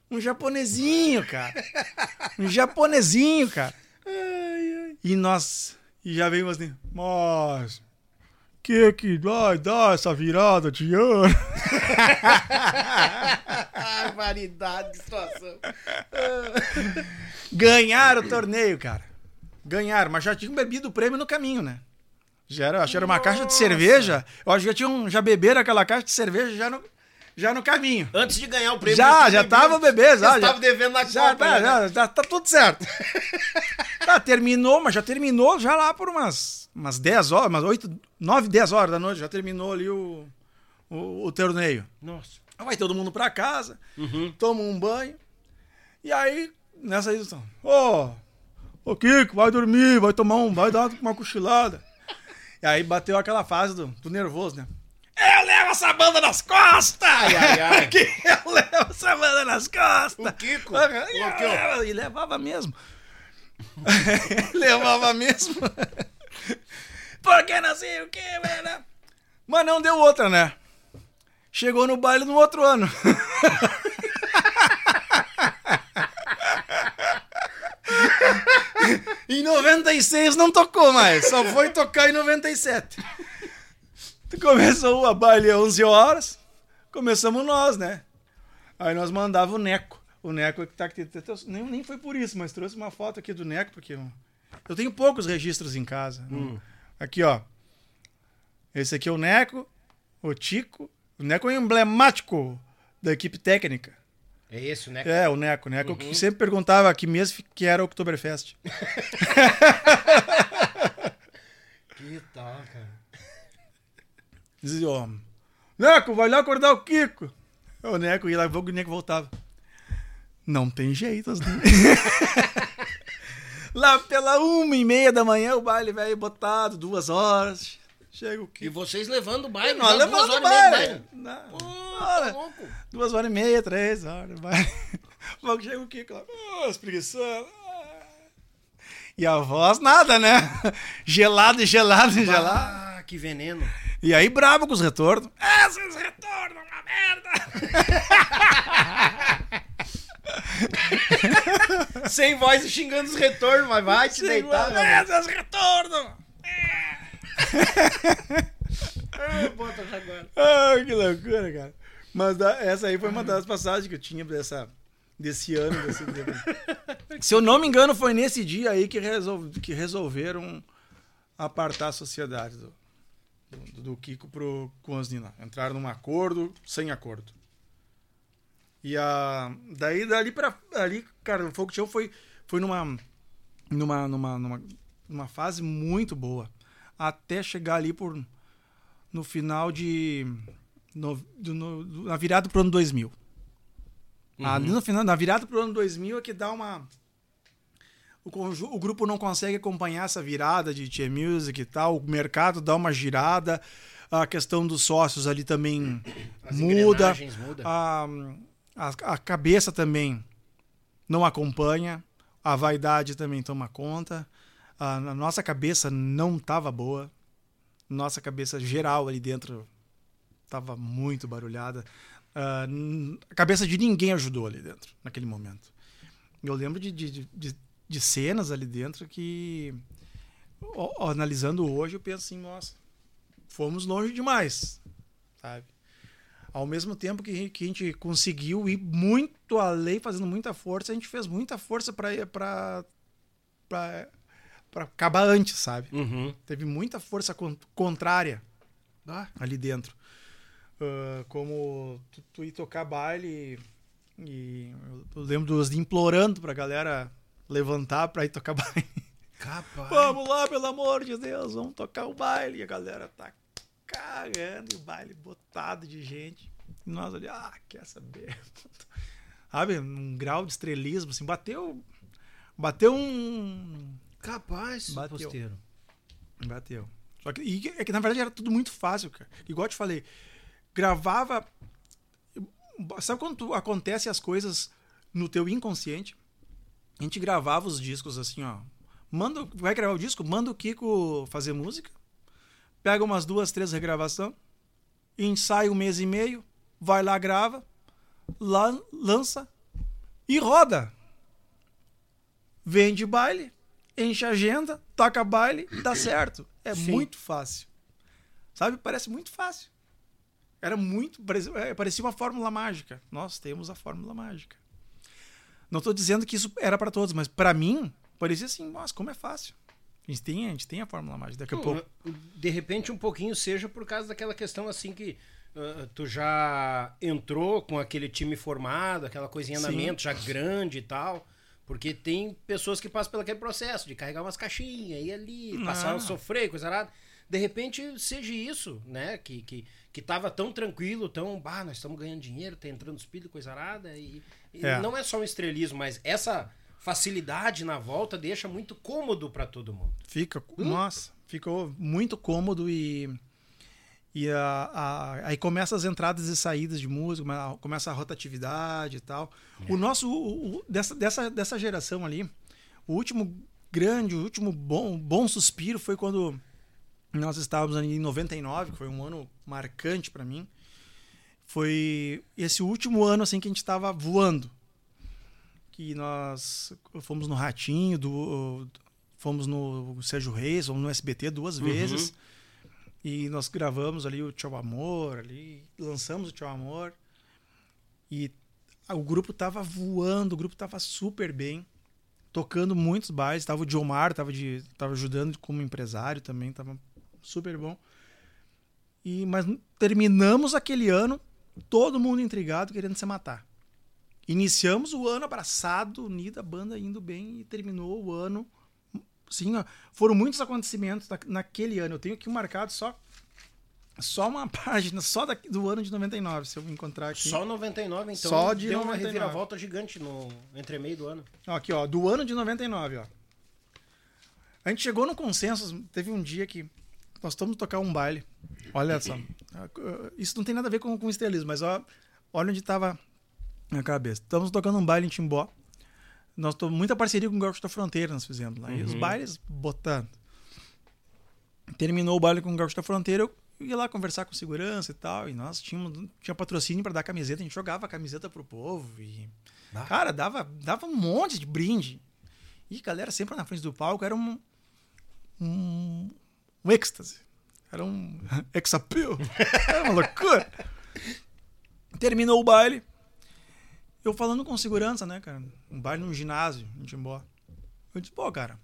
um japonesinho, cara. Um japonesinho, cara. E nós, e já veio assim, mas que que vai dar essa virada de ano? Variedade de situação. Ganharam o torneio, cara. Ganharam, mas já tinham bebido o prêmio no caminho, né? Já era, acho que era uma caixa de cerveja. Eu acho que já tinham, já beberam aquela caixa de cerveja já no, já no caminho. Antes de ganhar o prêmio. Já, já tava bebê, já. Já estavam devendo na já, Copa. tá, né? já, já tá tudo certo. tá, terminou, mas já terminou já lá por umas, umas 10 horas, umas 8, 9, 10 horas da noite, já terminou ali o, o, o torneio. Nossa. Aí Vai todo mundo pra casa, Uhum. toma um banho. E aí, nessa aí, ô, ô Kiko, vai dormir, vai tomar um, vai dar uma cochilada. E aí bateu aquela fase do, do nervoso, né? Eu levo essa banda nas costas! Ai, ai, ai. Eu levo essa banda nas costas! O Kiko eu- E levava mesmo. levava mesmo. Porque não sei o que, velho. Mas não deu outra, né? Chegou no baile no outro ano. em 96 não tocou mais, só foi tocar em 97. Começou a baile às 11 horas, começamos nós, né? Aí nós mandava o Neco. O Neco que tá aqui. Nem, nem foi por isso, mas trouxe uma foto aqui do Neco, porque eu, eu tenho poucos registros em casa. né? Aqui, ó. Esse aqui é o Neco, o Tico. O Neco é emblemático da equipe técnica. É esse, né? É, o Neco. O Neco que sempre perguntava que mês que era o Oktoberfest. Que tal, cara? Dizia, ó, Neco, vai lá acordar o Kiko. O Neco ia lá, o Neco voltava. Não tem jeito, né? Lá pela uma e meia da manhã, o baile velho botado, duas horas. Chega o E Kiko. vocês levando o baile, Nós levamos o e baile. Na- Pô, tá. Duas horas e meia, três horas. Logo chega o Kiko lá. Oh, espreguiçando. E a voz, nada, né? Gelado, gelado, gelado. Ah, que veneno. E aí, brabo com os retornos. Esses retornos, uma merda! Sem voz e xingando os retornos, mas vai te deitar, meu amigo. Esses retornos! Ah, já agora. Ai, que loucura, cara. Mas essa aí foi uma das passagens que eu tinha dessa, desse ano. desse- Se eu não me engano, foi nesse dia aí que, resol- que resolveram apartar a sociedade do, do, do Kiko pro Kuansni lá. Entraram num acordo, sem acordo. E a daí dali para ali, cara, o Folk Show foi foi numa numa numa numa, numa fase muito boa, até chegar ali por no final de no, do, no, na virada pro ano 2000. Uhum. Ali no final, na virada pro ano 2000 é que dá uma o, o grupo não consegue acompanhar essa virada de Tia Music e tal, o mercado dá uma girada, a questão dos sócios ali também As muda, muda. A, a, a cabeça também não acompanha, a vaidade também toma conta, a, a nossa cabeça não estava boa, nossa cabeça geral ali dentro estava muito barulhada. Uh, a cabeça de ninguém ajudou ali dentro, naquele momento. Eu lembro de, de, de, de cenas ali dentro que, ó, analisando hoje, eu penso assim, nossa, fomos longe demais, sabe? Ao mesmo tempo que, que a gente conseguiu ir muito além, fazendo muita força, a gente fez muita força para para acabar antes, sabe? Uhum. Teve muita força contrária ah. ali dentro. Uh, como tu, tu ir tocar baile e, e eu lembro dos implorando pra galera levantar pra ir tocar baile. Capaz. Vamos lá, pelo amor de Deus, vamos tocar o baile. E a galera tá cagando e o baile botado de gente. E nós ali, ah, quer saber? Sabe, um grau de estrelismo, assim, bateu. Bateu um. Capaz, bateu. posteiro. Bateu. Só que, e, é que na verdade era tudo muito fácil, cara. Igual eu te falei, gravava. Sabe quando acontece as coisas no teu inconsciente? A gente gravava os discos assim, ó. Manda, vai gravar o disco? Manda o Kiko fazer música. Pega umas duas, três regravação. Ensaia um mês e meio. Vai lá, grava. Lá, lança. E roda. Vende baile. Enche a agenda. Toca baile. Dá certo. É Sim. muito fácil. Sabe? Parece muito fácil. Era muito. É, parecia uma fórmula mágica. Nós temos a fórmula mágica. Não estou dizendo que isso era para todos, mas para mim, parecia assim, nossa, como é fácil. A gente tem, a, gente tem a fórmula mágica. Daqui a pouco. De repente, um pouquinho seja por causa daquela questão assim que uh, tu já entrou com aquele time formado, aquela coisinha na mente já grande e tal. Porque tem pessoas que passam pelo aquele processo de carregar umas caixinhas, ir ali, Não. passar, sofrer, coisa nada. De repente, seja isso, né? Que, que, que tava tão tranquilo, tão, bah, nós estamos ganhando dinheiro, tá entrando espírito, coisa arada, e, e é. não é só um estrelismo, mas essa facilidade na volta deixa muito cômodo para todo mundo. Fica, hum? nossa, ficou muito cômodo e e a, a, aí começa as entradas e saídas de música, começa a rotatividade e tal. É. O nosso, o, o, dessa, dessa, dessa geração ali, o último grande, o último bom, bom suspiro foi quando nós estávamos ali em 99, que foi um ano marcante para mim. Foi esse último ano assim que a gente estava voando. Que nós fomos no Ratinho, do, fomos no Sérgio Reis, fomos no SBT duas uhum. vezes. E nós gravamos ali o Tchau Amor, ali, lançamos o Tchau Amor. E o grupo tava voando, o grupo tava super bem, tocando muitos bailes. Tava o Diomar, tava, de, tava ajudando como empresário também, tava super bom. E, mas terminamos aquele ano, todo mundo intrigado, querendo se matar. Iniciamos o ano abraçado, unida, a banda indo bem e terminou o ano. Sim, ó, foram muitos acontecimentos na, naquele ano. Eu tenho aqui marcado só só uma página, só do ano de 99, se eu encontrar aqui. Só 99, então só de deu 99. uma reviravolta gigante no entremeio do ano. Aqui, ó, do ano de 99, ó. A gente chegou no consenso, teve um dia que nós estamos tocar um baile. Olha só. Isso não tem nada a ver com, com estrelismo, mas ó, olha onde estava a cabeça. Estamos tocando um baile em Timbó. Nós temos muita parceria com o Gaúcho da Fronteira, nós fizemos lá. Uhum. E os uhum. bailes botando. Terminou o baile com o Gaúcho da Fronteira, eu ia lá conversar com segurança e tal. E nós tínhamos tinha patrocínio para dar camiseta, a gente jogava a camiseta pro povo. E, ah. Cara, dava, dava um monte de brinde. E a galera sempre na frente do palco era um, um, um êxtase. Era um exapil. Era uma loucura. Terminou o baile. Eu falando com segurança, né, cara? Um baile num ginásio em Timbó. Eu disse, pô, cara,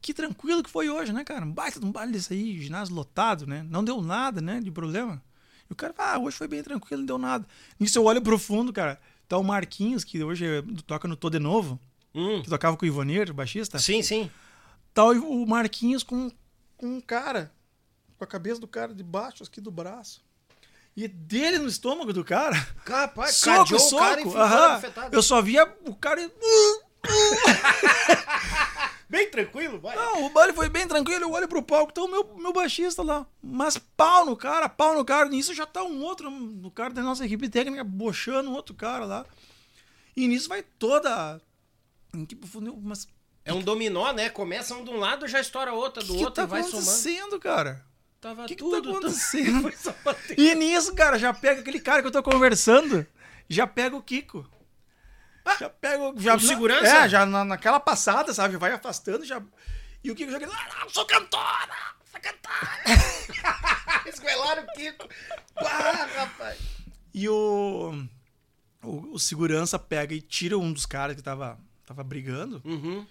que tranquilo que foi hoje, né, cara? Um baita de um baile desse aí, ginásio lotado, né? Não deu nada, né, de problema. E o cara, ah, hoje foi bem tranquilo, não deu nada. Nisso eu olho pro fundo, cara. Tá o Marquinhos, que hoje toca no Tô de Novo, Hum. que tocava com o Ivonir, o baixista. Sim, sim. Tá o Marquinhos com um cara, com a cabeça do cara debaixo aqui do braço. E dele no estômago do cara. Capaz, soco, cadeou o soco. cara e ficou. Eu só via o cara. Bem tranquilo, vai. Não, o baile foi bem tranquilo. Eu olho pro palco, tá o meu, meu baixista lá. Mas pau no cara, pau no cara. Nisso já tá um outro, o cara da nossa equipe técnica, bochando um outro cara lá. E nisso vai toda. Mas É um dominó, né? Começa um de um lado, já estoura outra do que, que outro tá e vai somando. acontecendo, cara? Tava O que, que tudo, tá tudo. acontecendo? E nisso, cara, já pega aquele cara que eu tô conversando, já pega o Kiko. já pega o. Já, o segurança? É, já na, naquela passada, sabe? Vai afastando, já. E o Kiko já grita, ah, não, sou cantora! Sou cantora! Esguelaram o Kiko. Bah, rapaz. E o, o. o segurança pega e tira um dos caras que tava, tava brigando. Uhum.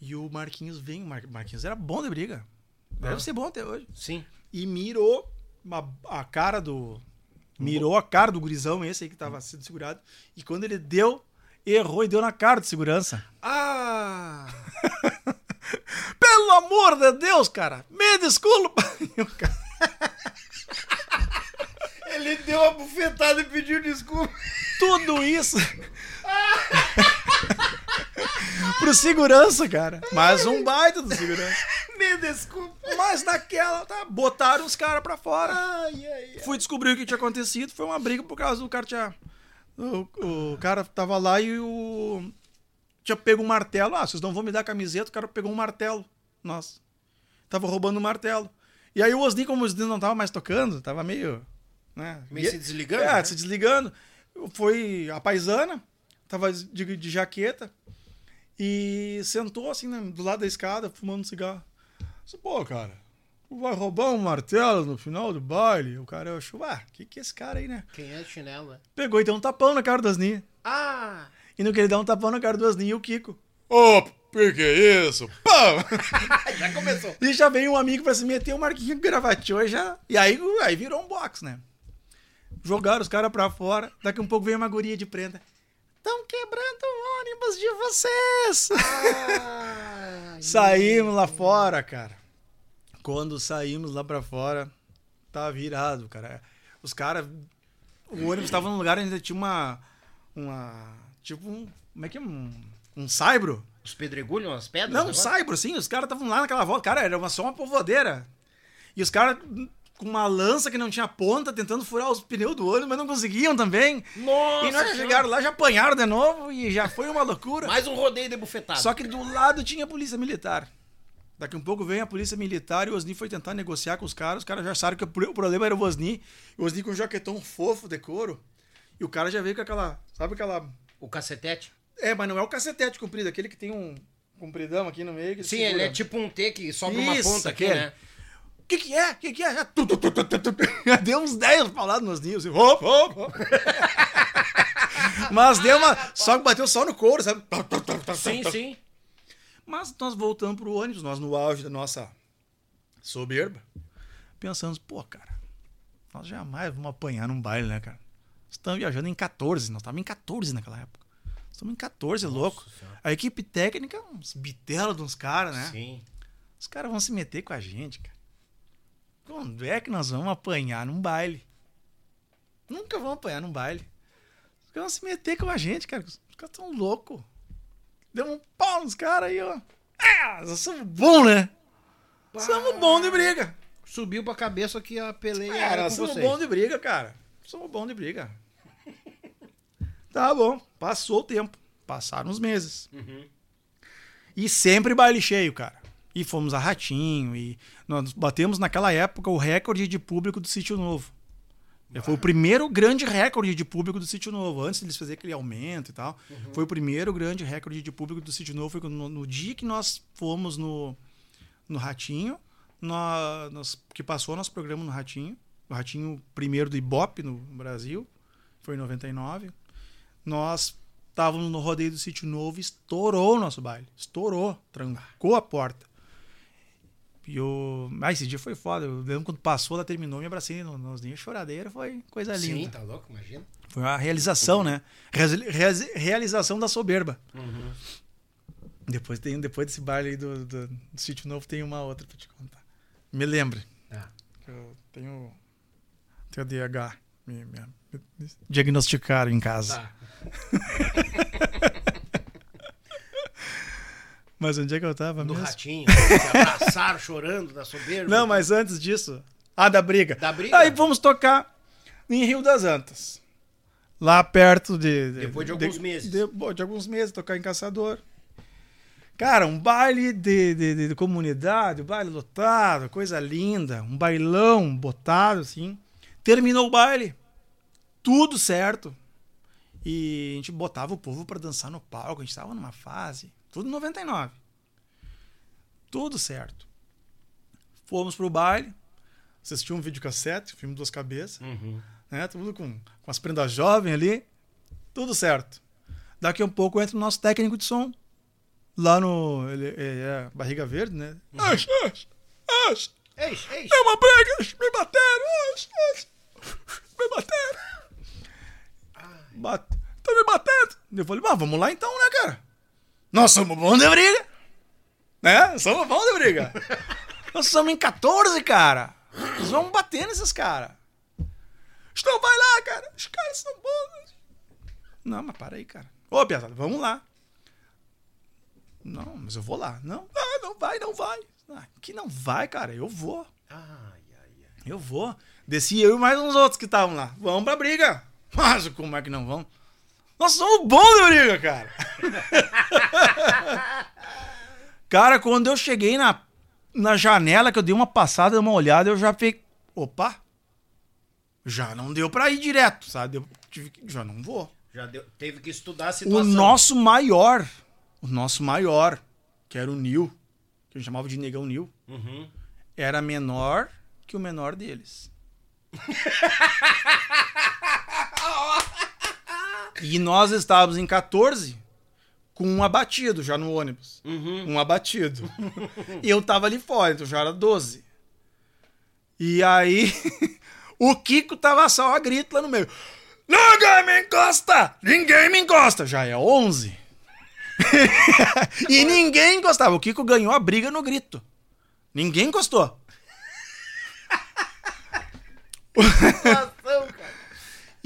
E o Marquinhos vem. Mar- Marquinhos era bom de briga. Deve Ah. ser bom até hoje. Sim. e mirou uma- a cara do. Mirou a cara do gurizão, esse aí que tava sendo segurado. E quando ele deu, errou e deu na cara do segurança. Ah! Pelo amor de Deus, cara! Me desculpa! Ele deu uma bufetada e pediu desculpa. Tudo isso. Pro segurança, cara. Mais um baita do segurança. Me desculpa. Mas naquela, tá? Botaram os caras pra fora. Ai, ai, ai. Fui descobrir o que tinha acontecido. Foi uma briga por causa do cara tinha. O, o cara tava lá e o. Tinha pego um martelo. Ah, vocês não vão me dar camiseta. O cara pegou um martelo. Nossa. Tava roubando um martelo. E aí o Osni, como o Osni não tava mais tocando, tava meio. Né? Meio E- se desligando, É, né? se desligando. Foi a paisana. Tava de, de jaqueta. E sentou assim né, do lado da escada, fumando um cigarro. Disse, Pô, cara, tu vai roubar um martelo no final do baile? O cara achou, ah, que que é esse cara aí, né? Quem é chinelo? né? Pegou e deu um tapão na cara do Osni. Ah! E no que ele dá um tapão na cara do Osni, o Kiko. Ô, que que é isso? Pão! Já começou. e já veio um amigo pra se meter, o Marquinhos gravateou e já... E aí, aí virou um box, né? Jogaram os caras pra fora. Daqui um pouco veio uma guria de prenda. Estão quebrando o ônibus de vocês! Saímos lá fora, cara. Quando saímos lá pra fora, tá virado, cara. Os caras. O ônibus estava num lugar onde ainda tinha uma. Uma. Tipo um. Como é que é? Um, um saibro? Os pedregulhos, as pedras? Não, um saibro, sim. Os caras estavam lá naquela volta. Cara, era uma, só uma povoadeira. E os caras com uma lança que não tinha ponta, tentando furar os pneus do ônibus, mas não conseguiam também. Nossa! e nós chegaram lá, já apanharam de novo e já foi uma loucura. Mais um rodeio de bufetada. Só que do lado tinha a polícia militar. Daqui um pouco vem a polícia militar e o Osni foi tentar negociar com os caras. Os caras já acharam que o pro- o problema era o Osni. O Osni com um jaquetão fofo de couro. E o cara já veio com aquela. Sabe aquela. O cacetete? É, mas não é o cacetete comprido, aquele que tem um compridão aqui no meio. que Sim, ele é tipo um T que sobra uma Isso, ponta aqui, aquele. né? O que, que é? O que, que é? Já, tu, tu, tu, tu, tu, tu. Já deu uns 10 pauladas nos ninhos. Assim, hop, hop, hop. Mas deu uma. Só que bateu só no couro, sabe? Sim, sim. Mas nós voltamos pro ônibus, nós no auge da nossa soberba, pensamos, pô, cara, nós jamais vamos apanhar num baile, né, cara? Estamos viajando em 14, nós estávamos em 14 naquela época. Estamos em 14, louco. A equipe técnica, uns bitelos de uns caras, né? Sim. Os caras vão se meter com a gente, cara. Quando é que nós vamos apanhar num baile? Nunca vamos apanhar num baile. Os caras vão se meter com a gente, cara. Os caras tão loucos. Deu um pau nos caras aí, ó. É, nós somos bons, né? Somos bons de briga. Subiu pra cabeça que a peleia É, era nós somos vocês. bons de briga, cara. Somos bons de briga. tá bom. Passou o tempo. Passaram os meses. E sempre baile cheio, cara. E fomos a Ratinho. E nós batemos naquela época o recorde de público do Sítio Novo. Foi o primeiro grande recorde de público do Sítio Novo. Antes deles fazerem aquele aumento e tal. Foi o primeiro grande recorde de público do Sítio Novo. Foi no, no dia que nós fomos no, no Ratinho, nó- nós, que passou nosso programa no Ratinho. O Ratinho primeiro do Ibope no Brasil. Foi em 99. Nós estávamos no rodeio do Sítio Novo e estourou o nosso baile. Estourou. Trancou a porta. E o. Ah, esse dia foi foda. Eu lembro quando passou, ela terminou, me abracei no- nos ninhos choradeira, foi coisa linda. Sim, tá louco, imagina. Foi uma realização, né? Reali- realização da soberba. Depois, tem, depois desse baile aí do, do, do Sítio Novo, tem uma outra pra te contar. Me lembre. Que Eu tenho TDAH. Me, me, me diagnosticaram em casa. Tá. Mas onde é que eu tava Do mesmo? ratinho, se abraçaram chorando da soberba. Não, mas antes disso. Ah, da briga. Da briga? Aí fomos tocar em Rio das Antas. Lá perto de. Depois de alguns meses. De, de alguns meses, tocar em Caçador. Cara, um baile de, de, de- de comunidade, um baile lotado, coisa linda. Um bailão botado, assim. Terminou o baile. Tudo certo. E a gente botava o povo pra dançar no palco. A gente tava numa fase. Tudo 99. Tudo certo. Fomos pro baile. Assisti um videocassete, filme Duas Cabeças. Uhum. Né? Tudo com, com as prendas jovens ali. Tudo certo. Daqui a um pouco entra o nosso técnico de som. Lá no. Ele, ele é Barriga Verde, né? Ash, ash, ash, Ei, ei. é uma briga! ash, Me bateram! me bateram! Bate, tá me batendo! Eu falei, mas vamos lá então, né, cara? Nós somos bons de briga! Né? Somos bons de briga! Nós somos em 14, cara! Nós vamos bater nesses caras! Então vai lá, cara! Os caras são bons! Não, mas para aí, cara. Ô, Piazada, vamos lá. Não, mas eu vou lá. Não, ah, não vai, não vai. Ah, que não vai, cara. Eu vou. Ai, ai, ai. Eu vou. Desci eu e mais uns outros que estavam lá. Vamos pra briga. Mas como é que não vão? Nós somos bons de briga, cara. cara, quando eu cheguei na, na janela, que eu dei uma passada, uma olhada, eu já fiquei. Opa! Já não deu pra ir direto, sabe? Eu tive que- já não vou. Já deu, teve que estudar a O situação. nosso maior, o nosso maior, que era o Nil, que a gente chamava de Negão Nil, Uhum. era menor que o menor deles. e nós estávamos em 14 com um abatido já no ônibus. Uhum. Um abatido. e eu tava ali fora, então já era 12. E aí o Kiko tava só a grito lá no meio. Ninguém me encosta! Ninguém me encosta! Já é 11. e ninguém encostava. O Kiko ganhou a briga no grito. Ninguém encostou.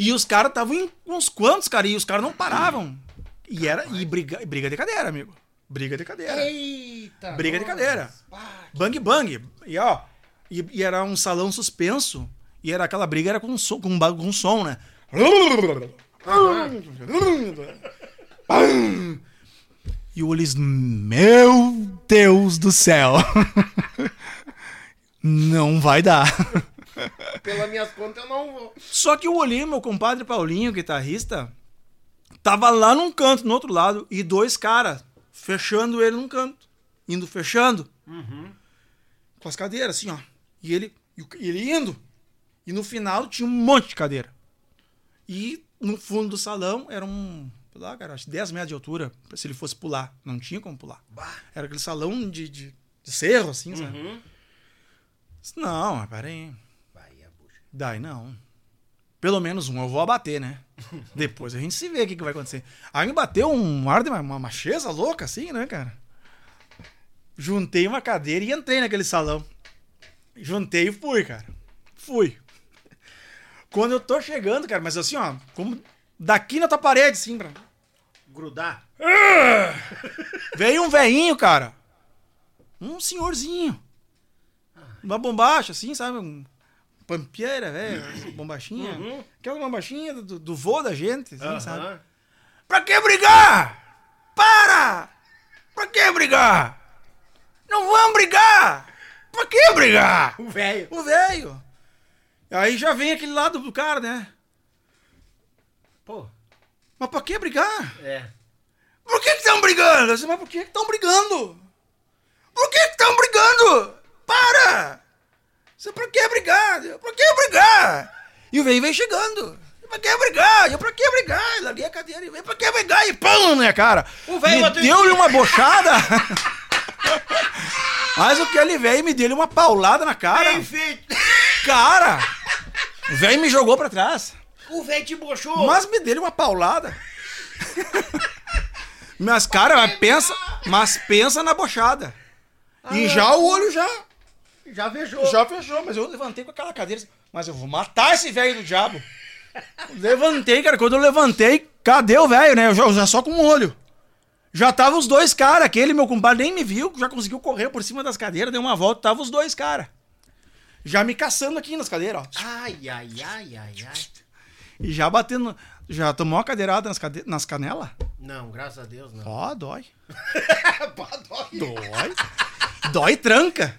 E os caras estavam em uns quantos, cara, e os caras não paravam. E era e briga, briga de cadeira, amigo. Briga de cadeira. Eita! Briga de nossa. cadeira. Bang bang. E ó, e, e era um salão suspenso. E era aquela briga era com som, com, com som, né? E o Ulisses, meu Deus do céu. Não vai dar. Pelas minhas contas eu não vou. Só que o Olinho, meu compadre Paulinho, guitarrista, tava lá num canto, no outro lado, e dois caras fechando ele num canto. Indo fechando. Com as cadeiras, assim, ó. E ele, e ele indo. E no final tinha um monte de cadeira. E no fundo do salão era um. Lá, cara, acho que 10 metros de altura, se ele fosse pular. Não tinha como pular. Era aquele salão de, de, de cerro, assim, sabe? Uhum. Não, mas peraí. Daí não. Pelo menos um eu vou abater, né? Depois a gente se vê o que, que vai acontecer. Aí me bateu um ar de uma, uma macheza louca, assim, né, cara? Juntei uma cadeira e entrei naquele salão. Juntei e fui, cara. Fui. Quando eu tô chegando, cara, mas assim, ó, como daqui na tua parede, assim, pra... Grudar. Veio um velhinho, cara. Um senhorzinho. Uma bombacha, assim, sabe? Um pampeira, velho. Bombachinha. Uhum. Aquela bombachinha do, do vô da gente, assim, sabe? Aham. Pra que brigar? Para! Pra que brigar? Não vamos brigar! Pra que brigar? O velho. O velho. Aí já vem aquele lado do cara, né? Pô, Mas pra que brigar? é. Por que estão brigando? Disse, mas por que estão brigando? Por que estão brigando? Para! Você por que brigar? Eu, Por que brigar? E o velho vem chegando. Pra que brigar? Eu, pra que brigar? Eu larguei a cadeira e veio, pra que brigar? E pão na minha cara. O velho deu-lhe uma bochada. Mas o que ele veio me deu uma paulada na cara. Bem feito. Cara! O velho me jogou pra trás. O velho te bochou. Mas me deu uma paulada. Mas, cara, mas pensa, mas pensa na bochada. E já o olho já, Já vejou. já fechou. Mas eu levantei com aquela cadeira. assim, Mas eu vou matar esse velho do diabo. Levantei, cara. Quando eu levantei, cadê o velho, né? Eu já, já só com o olho. Já tava os dois caras. Aquele meu compadre nem me viu, já conseguiu correr por cima das cadeiras, deu uma volta, tava os dois caras. Já me caçando aqui nas cadeiras, ó. Ai, ai, ai, ai, ai. E já batendo. Já tomou uma cadeirada nas, cade... nas canelas? Não, graças a Deus, não. Ó, dói. Pá, dói. Dói. dói e tranca.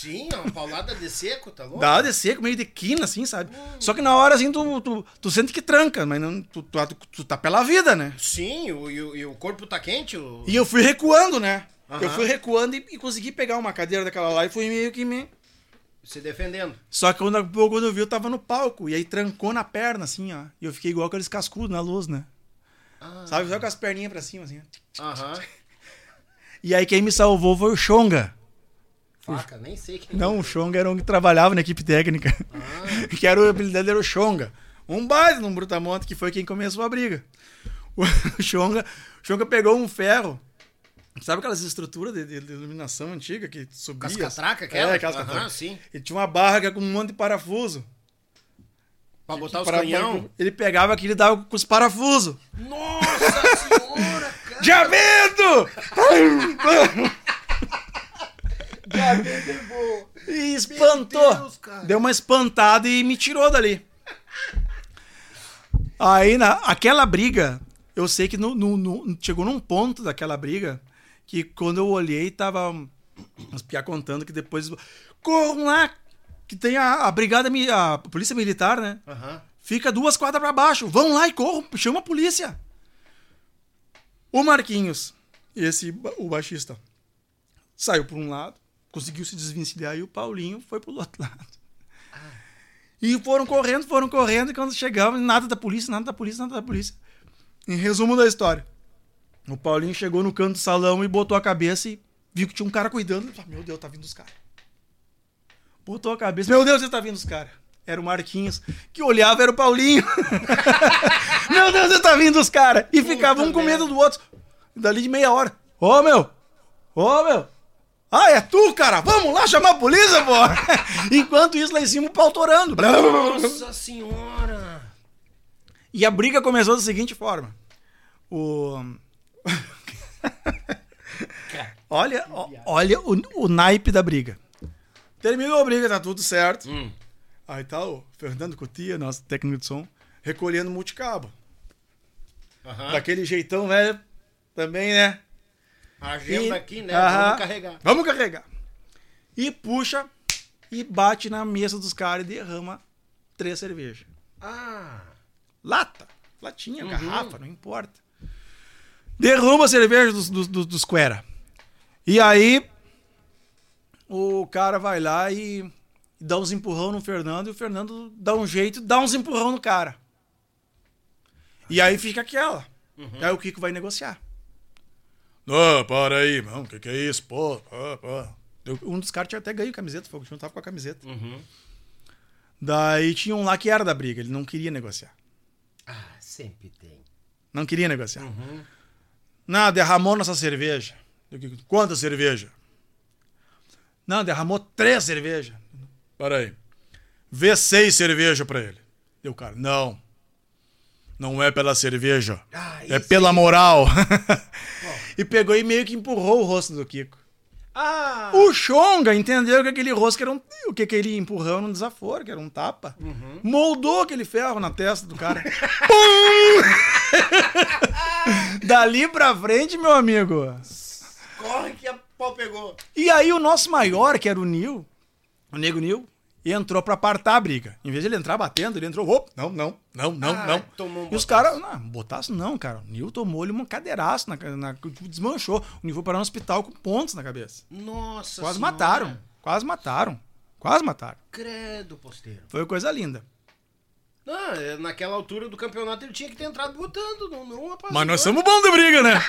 Sim, uma paulada de seco, tá louco? Dá de seco, meio de quina, assim, sabe? Só que na hora, assim, tu, tu, tu sente que tranca, mas não, tu, tu, tu, tá pela vida, né? Sim, o, e, o, e o corpo tá quente. O... E eu fui recuando, né? Aham. Eu fui recuando e, e consegui pegar uma cadeira daquela lá e fui meio que me. Se defendendo. Só que quando, quando eu vi, eu tava no palco. E aí trancou na perna, assim, ó. E eu fiquei igual aqueles cascudos na luz, né? Sabe? Só com as perninhas pra cima, assim. ó. Aham. E aí quem me salvou foi o Xonga. Nem sei quem. Não, o Xonga era um que trabalhava na equipe técnica. que era o habilidade era o Xonga. Um base num brutamonte que foi quem começou a briga. O Xonga, o Xonga pegou um ferro. Sabe aquelas estruturas de, de- de iluminação antiga que subia? Com as catracas, aquela? É, aquelas Aham, catracas. sim. E tinha uma barra com um monte de parafuso. Pra botar os Para- canhão. Ele pegava aquilo e dava com os parafusos. Nossa senhora, cara. Diabento! E espantou. Deus, cara. Deu uma espantada e me tirou dali. Aí, na, aquela briga, eu sei que no, no- no- chegou num ponto daquela briga que quando eu olhei, tava os piá contando que depois. Corram lá! Que tem a, a brigada, a polícia militar, né? Aham. Fica duas quadras pra baixo. Vão lá e corram, chama a polícia. O Marquinhos, esse o baixista, saiu por um lado, conseguiu se desvencilhar e o Paulinho foi pro outro lado. E foram correndo, foram correndo, e quando chegavam, nada da polícia, nada da polícia, nada da polícia. Em resumo da história, o Paulinho chegou no canto do salão e botou a cabeça e viu que tinha um cara cuidando. Meu Deus, tá vindo os caras. Botou a cabeça, meu Deus, tá vindo os caras. Era o Marquinhos, que olhava, era o Paulinho. meu Deus, tá vindo os caras. E ficava um com medo do outro. Dali de meia hora. Ô, meu! Ô, meu! Ah, é tu, cara? Vamos lá chamar a polícia, pô! Enquanto isso, lá em cima, o pau torando. Nossa senhora. E a briga começou da seguinte forma. O. olha, olha o, o naipe da briga. Terminou a briga, tá tudo certo. Hum. Aí tá o Fernando Cotia, nosso técnico de som, recolhendo multicabo. Daquele jeitão, né? Também, né? A agenda E- aqui, né? Aham. Vamos carregar. Vamos carregar. E puxa e bate na mesa dos caras e derrama três cervejas. Ah. Lata. Latinha, garrafa, não importa. Derruba a cerveja dos, dos, dos, dos Quera. E aí, o cara vai lá e dá uns empurrão no Fernando e o Fernando dá um jeito, dá uns empurrão no cara. E aí fica aquela. Aí o Kiko vai negociar. Não, para aí, mano, o que, que é isso? Pô, pô, pô. Eu- Um dos caras tinha até ganho camiseta, foi o que não tava com a camiseta. Daí tinha um lá que era da briga, ele não queria negociar. Ah, sempre tem. Não queria negociar. Não, derramou nossa cerveja. Quanta cerveja? Não, derramou três cervejas. Para aí. Vê seis cervejas pra ele. Deu cara, não. Não é pela cerveja. Ah, é pela moral. e pegou e meio que empurrou o rosto do Kiko. Ah! O Xonga entendeu que aquele rosto era um. O que aquele empurrão era um desaforo, que era um tapa. Moldou aquele ferro na testa do cara. Pum! Dali pra frente, meu amigo. Corre que a pau pegou. E aí o nosso maior, que era o Nil, o Nego Nil, entrou pra apartar a briga. Em vez de ele entrar batendo, ele entrou, "Op, não, não, não, não, Ah, não. tomou um e os caras, não, botaço não, cara. O Nil tomou-lhe uma cadeiraço, na, na, desmanchou. O Nil foi parar no hospital com pontos na cabeça. Nossa Quase senhora. mataram, quase mataram, quase mataram. Credo, posteiro. Foi coisa linda. Ah, é, naquela altura do campeonato ele tinha que ter entrado botando, não, não rapaz. Mas nós somos bons de briga, né?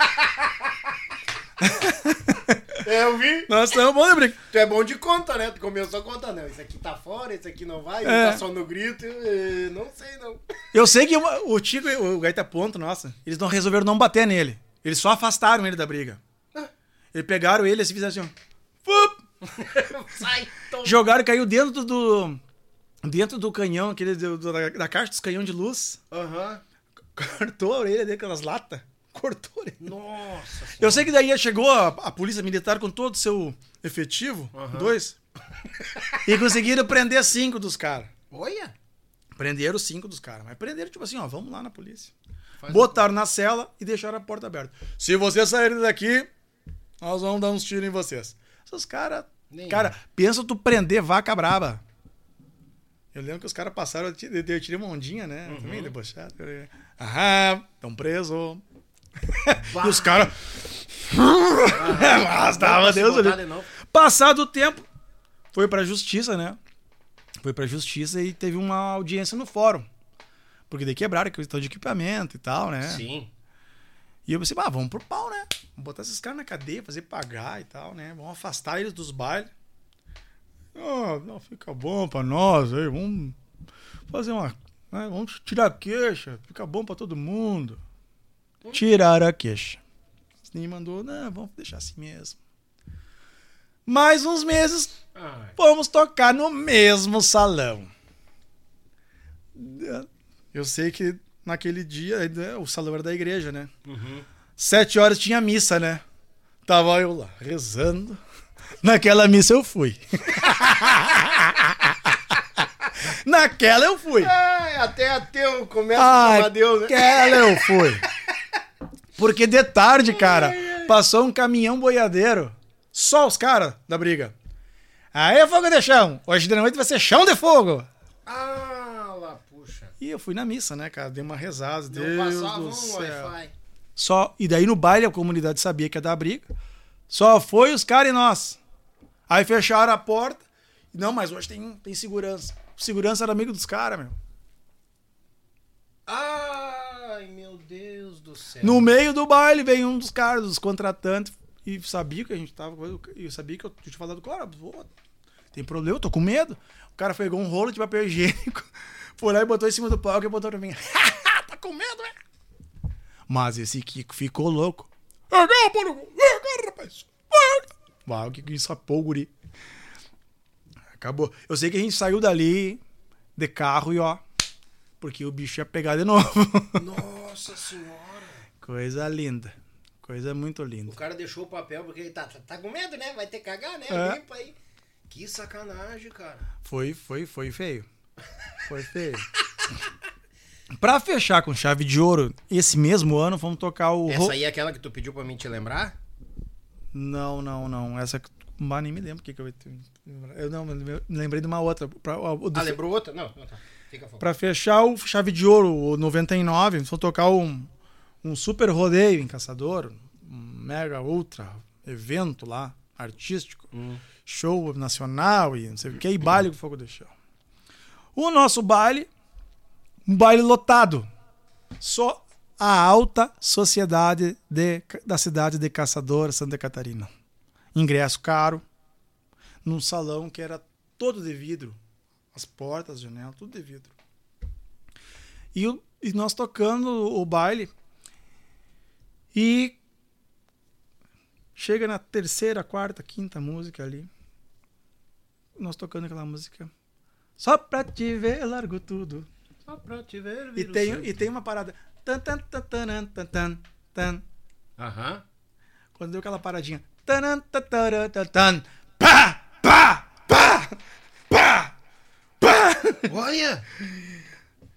É, eu vi. Nós estamos bons de briga. Tu é bom de conta, né? Tu começou a contar, não. Esse aqui tá fora, esse aqui não vai, É. tá só no grito. Eu, eh, não sei, não. Eu sei que o Tico e o Gaita Ponto, nossa, eles não resolveram não bater nele. Eles só afastaram ele da briga. Eles pegaram ele assim, fizeram assim! Sai, toma. Jogaram e caiu dentro do. Dentro do canhão, aquele do- da, da caixa dos canhão de luz. Aham. Cortou a orelha dele, aquelas latas. Cortou orelha. Nossa. Eu sei que daí chegou a, a polícia militar com todo o seu efetivo, dois, e conseguiram prender cinco dos caras. Olha. Prenderam cinco dos caras, mas prenderam tipo assim, ó, vamos lá na polícia. Faz Botaram na cela e deixaram a porta aberta. Se vocês saírem daqui, nós vamos dar uns tiros em vocês. Esses caras. Cara, pensa tu prender vaca braba. Eu lembro que os caras passaram, eu tirei, eu tirei uma ondinha, né? Uhum. Também debochado. Aham, tão preso. E os caras. Mas se Deus ali. novo. Passado o tempo, foi pra justiça, né? Foi pra justiça e teve uma audiência no fórum. Porque daí quebraram a questão de equipamento e tal, né? Sim. E eu pensei, ah, vamos pro pau, né? Vamos botar esses caras na cadeia, fazer pagar e tal, né? Vamos afastar eles dos bailes. Ah, não, fica bom pra nós aí, vamos fazer uma. né, Vamos tirar queixa, fica bom pra todo mundo. Tiraram a queixa. Nem mandou, não, vamos deixar assim mesmo. Mais uns meses, Ai. Vamos tocar no mesmo salão. Eu sei que naquele dia ainda o salão era da igreja, né? Sete horas tinha missa, né? Tava eu lá rezando. Naquela missa eu fui. Naquela eu fui. Ai, até ateu começa a Ah, chamar Deus, né? Aquela eu fui. Porque de tarde, cara, passou um caminhão boiadeiro. Só os caras da briga. Aí, fogo de chão. Hoje de noite vai ser chão de fogo. Ah, lá, puxa. E eu fui na missa, né, cara? Dei uma rezada. Não Deus passava do um céu. Wi-Fi. Só, e daí no baile a comunidade sabia que ia dar briga. Só foi os caras e nós. Aí fecharam a porta. Não, mas hoje tem, tem segurança. Segurança era amigo dos caras, meu. Deus do céu. No meio do baile veio um dos caras, dos contratantes, e sabia que a gente tava. E sabia que eu tinha falado, cara, pô, tem problema, eu tô com medo. O cara pegou um rolo de papel higiênico, foi lá e botou em cima do palco e botou pra mim. tá com medo, é? Mas esse Kiko ficou louco. Agora, porra, agora, rapaz. Uau, o que ensapou o guri. Acabou. Eu sei que a gente saiu dali de carro e ó. Porque o bicho ia pegar de novo. Nossa senhora. Coisa linda. Coisa muito O linda. cara deixou o papel porque ele tá, tá, tá com medo, né? Vai ter que cagar, né? É. Limpa aí. Que sacanagem, cara. Foi, foi, foi feio. Foi feio. pra fechar com chave de ouro, esse mesmo ano, vamos tocar o. Essa aí é aquela que tu pediu pra mim te lembrar? Não, não, não. Essa que. Mas nem me lembro o que, que eu ia Eu não, me lembrei de uma outra. Pra, o do- Ah, lembrou outra? Não, não tá. Fica fora. pra fechar o chave de ouro, o 99, vamos tocar um, um super rodeio em Caçador. Um mega ultra evento lá, artístico. Show nacional e não sei o que, e baile com fogo de chão. O nosso baile, um baile lotado. Só a alta sociedade de- da cidade de Caçador, Santa Catarina. Ingresso caro, num salão que era todo de vidro. As portas, as janelas, tudo de vidro. E, e nós tocando o baile. E chega na terceira, quarta, quinta música ali. Nós tocando aquela música. Só pra te ver, largo tudo. Só pra te ver, E tem, e tem uma parada. Tan, tan, tan, tan, tan, tan, tan. Aham. Quando deu aquela paradinha. Tanan, tatara, tatan. Pá! Pá! Pá! Pá! Pá! Olha!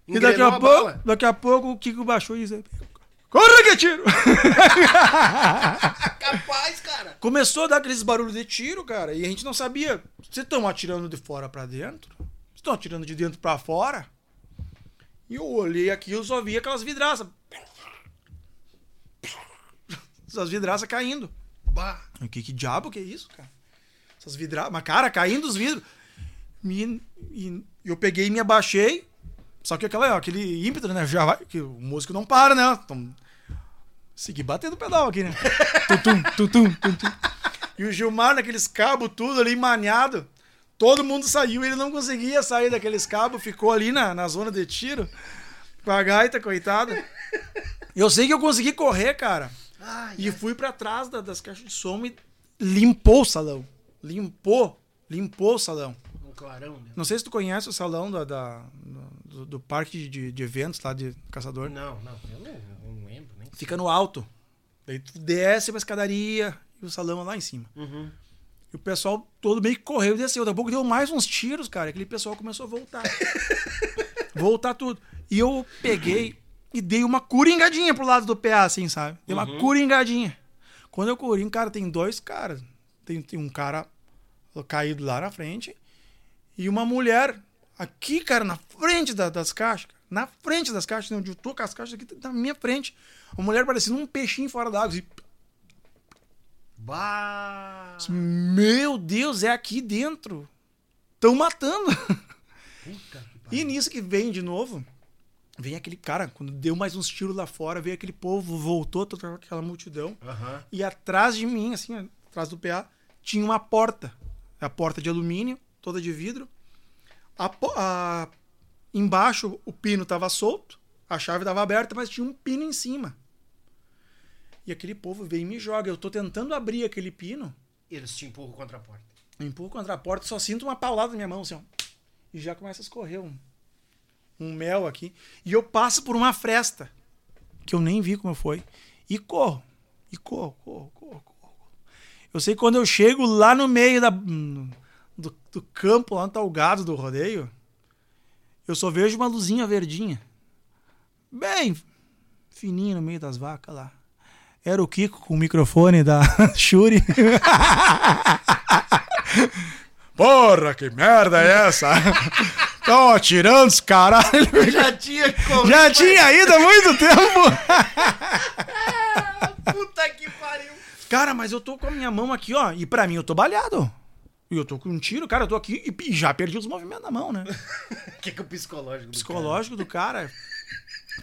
E daqui a, pouco, daqui a pouco o Kiko baixou e disse: Corre que tiro! Capaz, cara. Começou a dar aqueles barulhos de tiro, cara, e a gente não sabia. Vocês estão atirando de fora pra dentro? Vocês estão atirando de dentro pra fora? E eu olhei aqui e eu só vi aquelas vidraças. Essas vidraças caindo. Bah. Que, que diabo que é isso, cara? Essas vidraças. Mas, cara, caindo os vidros. Me- E eu peguei e me abaixei. Só que aquela, aquele ímpeto, né? Já vai, que o músico não para, né? Então, segui batendo o pedal aqui, né? tutum, tutum, tutum. E o Gilmar naqueles cabos tudo ali maniado. Todo mundo saiu, ele não conseguia sair daqueles cabos, ficou ali na, na zona de tiro. Com a gaita, coitado. Eu sei que eu consegui correr, cara. Ai, E fui pra trás da- das caixas de som e limpou o salão. Limpou. Limpou o salão. um clarão, né? Não sei se tu conhece o salão da, da- do, do parque de, de eventos lá de Caçador. Não, não, eu não, eu não lembro, nem. Fica no alto. Daí tu desce uma escadaria e o salão é lá em cima. Uhum. E o pessoal todo meio que correu e desceu. Daqui a pouco deu mais uns tiros, cara. Aquele pessoal começou a voltar. voltar tudo. E eu peguei e dei uma coringadinha pro lado do PA, assim, sabe? Dei uma coringadinha. Quando eu coringo, cara, tem dois caras. Tem, tem um cara caído lá na frente e uma mulher aqui, cara, na frente da- das caixas. Na frente das caixas, onde eu tô com as caixas aqui, na minha frente. Uma mulher parecendo um peixinho fora d'água. Assim, Bah! meu Deus, é aqui dentro. Estão matando. Puta que pariu. E nisso que vem de novo, vem aquele cara, quando deu mais uns tiros lá fora, veio aquele povo, voltou toda aquela multidão. Aham. E atrás de mim, assim, atrás do PA, tinha uma porta. A porta de alumínio, toda de vidro. A, a- embaixo o pino estava solto, a chave estava aberta, mas tinha um pino em cima. E aquele povo veio e me joga. Eu tô tentando abrir aquele pino, Eles te empurram contra a porta. eu empurro contra a porta, só sinto uma paulada na minha mão, assim, ó. E já começa a escorrer um, um mel aqui. E eu passo por uma fresta, que eu nem vi como foi. E corro. E corro, corro, corro, corro. Eu sei que quando eu chego lá no meio da, do, do campo, lá onde tá o gado do rodeio, eu só vejo uma luzinha verdinha. Bem fininha no meio das vacas lá. Era o Kiko com o microfone da Shuri. Porra, que merda é essa? Estão atirando os caralho. Já tinha como. Já tinha ido há muito tempo. Puta que pariu. Cara, mas eu tô com a minha mão aqui, ó. E pra mim eu tô balhado. E eu tô com um tiro, cara, eu tô aqui e já perdi os movimentos da mão, né? O que, que é o psicológico do Psicológico do cara.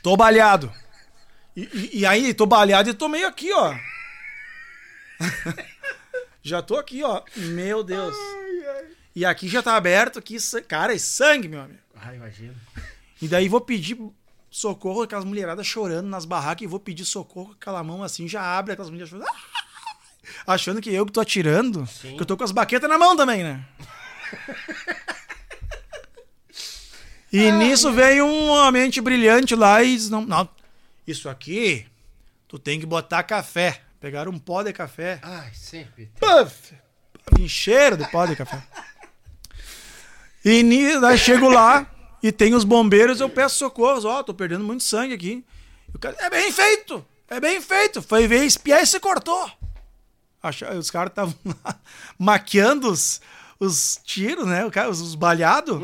Tô balhado. E, e- e aí, tô balhado e tô meio aqui, ó. já tô aqui, ó. Meu Deus. E aqui já tá aberto, aqui, cara, é sangue, meu amigo. cara? Ah, imagina. E daí vou pedir socorro, aquelas mulheradas chorando nas barracas, e vou pedir socorro com aquela mão assim, já abre aquelas mulheres chorando. "Ah!" Achando que eu que tô atirando, Sim. que eu tô com as baquetas na mão também, né? E nisso veio um mente brilhante lá e diz, não, não, isso aqui, tu tem que botar café. Pegaram um pó de café. Ai, sempre. tem. Puff! Encheram de pó de café. E ni- daí chego lá e tem os bombeiros, eu peço socorro. Ó, tô perdendo muito sangue aqui. O cara, é bem feito! É bem feito! Foi ver espiar e se cortou. Os caras estavam maquiando os, os tiros, né? Os, os balhados.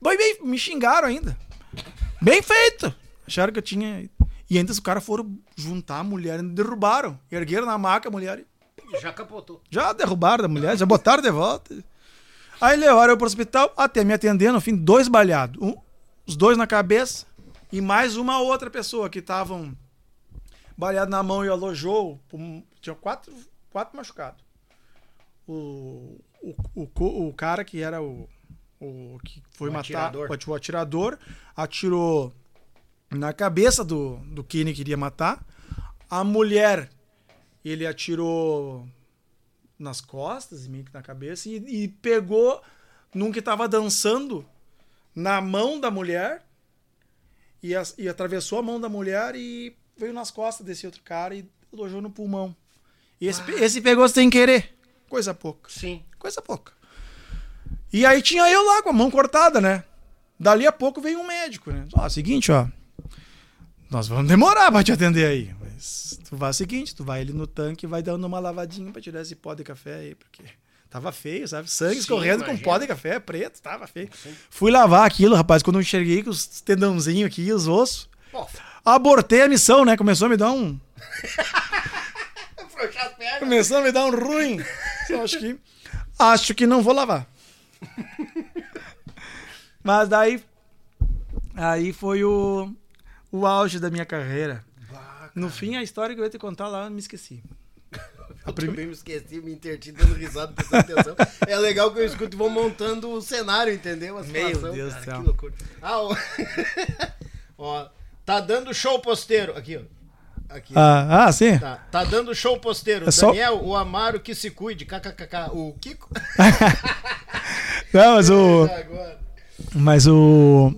Bem, bem, me xingaram ainda. Bem feito! Acharam que eu tinha. E ainda os caras foram juntar a mulher e derrubaram. Ergueram na maca a mulher e Já capotou. já derrubaram da mulher, já botaram de volta. Aí levaram eu pro hospital, até me atendendo, no fim, dois baleados. Um, os dois na cabeça e mais uma outra pessoa que estavam baleado na mão e alojou. Tinha quatro, quatro machucados. O, o, o, o cara que era o, o que foi O matar atirador. o ati- o atirador atirou na cabeça do, do que ele queria matar. A mulher, ele atirou nas costas e meio que na cabeça e, e pegou num que tava dançando na mão da mulher e, as- e atravessou a mão da mulher e veio nas costas desse outro cara e alojou no pulmão. E esse, esse pegou sem querer. Coisa pouca. Sim. Coisa pouca. E aí tinha eu lá com a mão cortada, né? Dali a pouco veio um médico, né? Ó, seguinte, ó. Nós vamos demorar pra te atender aí. Mas tu vai o seguinte, tu vai ali no tanque e vai dando uma lavadinha pra tirar esse pó de café aí, porque tava feio, sabe? Sangue Sim, escorrendo com pó de café preto, tava feio. Fui lavar aquilo, rapaz, quando eu enxerguei com os tendãozinhos aqui, os ossos, abortei a missão, né? Começou a me dar um... afrouxar as pernas. Começou a me dar um ruim. Acho que. Acho que não vou lavar. Mas daí. Aí foi o, o auge da minha carreira. No fim, a história que eu ia te contar lá, eu me esqueci. Eu também me esqueci, me interti dando risada, prestando atenção. É legal que eu escuto e vou montando o cenário, entendeu? A Meu situação, Deus cara, do céu. Que loucura. Ah, ó. ó, tá dando show posteiro. Aqui, ó. Aqui. Ah, ah, sim. Tá, tá dando show posteiro. É só- Daniel, o Amaro que se cuide. KKKK. O Kiko? Não, mas o. Mas o.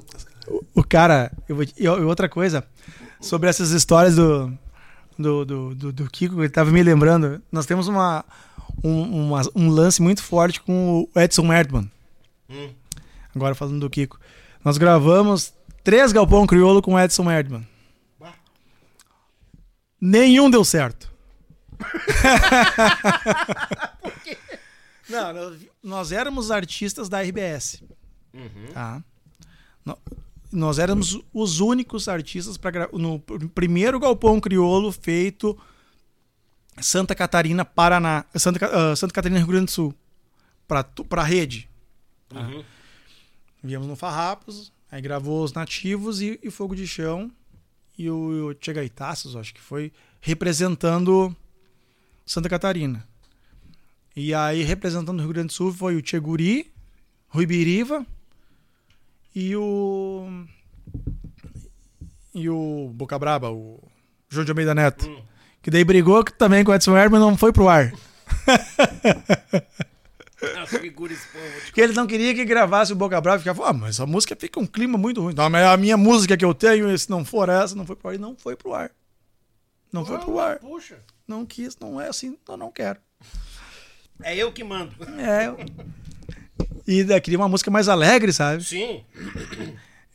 o- cara. Eu vou, e outra coisa. Sobre essas histórias do. Do, do, do, do Kiko, ele tava me lembrando. Nós temos uma, um, uma- um lance muito forte com o Edson Erdmann. Hum. Agora falando do Kiko. Nós gravamos três Galpão Crioulo com o Edson Erdmann. Nenhum deu certo. Não, nós, nós éramos artistas da RBS. Tá? No- Nós éramos os únicos artistas para no pr- primeiro galpão crioulo feito Santa Catarina, Paraná, Santa, ah, Santa Catarina, Rio Grande do Sul, para para rede. tá? Uhum. Viemos no Farrapos, aí gravou os Nativos e, e Fogo de Chão e o, o Che Gaitaços, acho que foi representando Santa Catarina. E aí representando o Rio Grande do Sul foi o Tcheguri, Rui Biriva e o e o Boca Braba, o João de Almeida Neto. Que daí brigou que também com o Edson Herman não foi pro ar. As figuras esse povo. Porque ele não queria que gravasse o Boca Brava e ficava, ah, mas a música fica um clima muito ruim. Não, mas a minha música que eu tenho, se não for essa, não foi pro ar. E não foi pro ar. Não foi pro ar. Puxa. Não quis, não é assim, eu não quero. É eu que mando. É. E daí queria uma música mais alegre, sabe? Sim.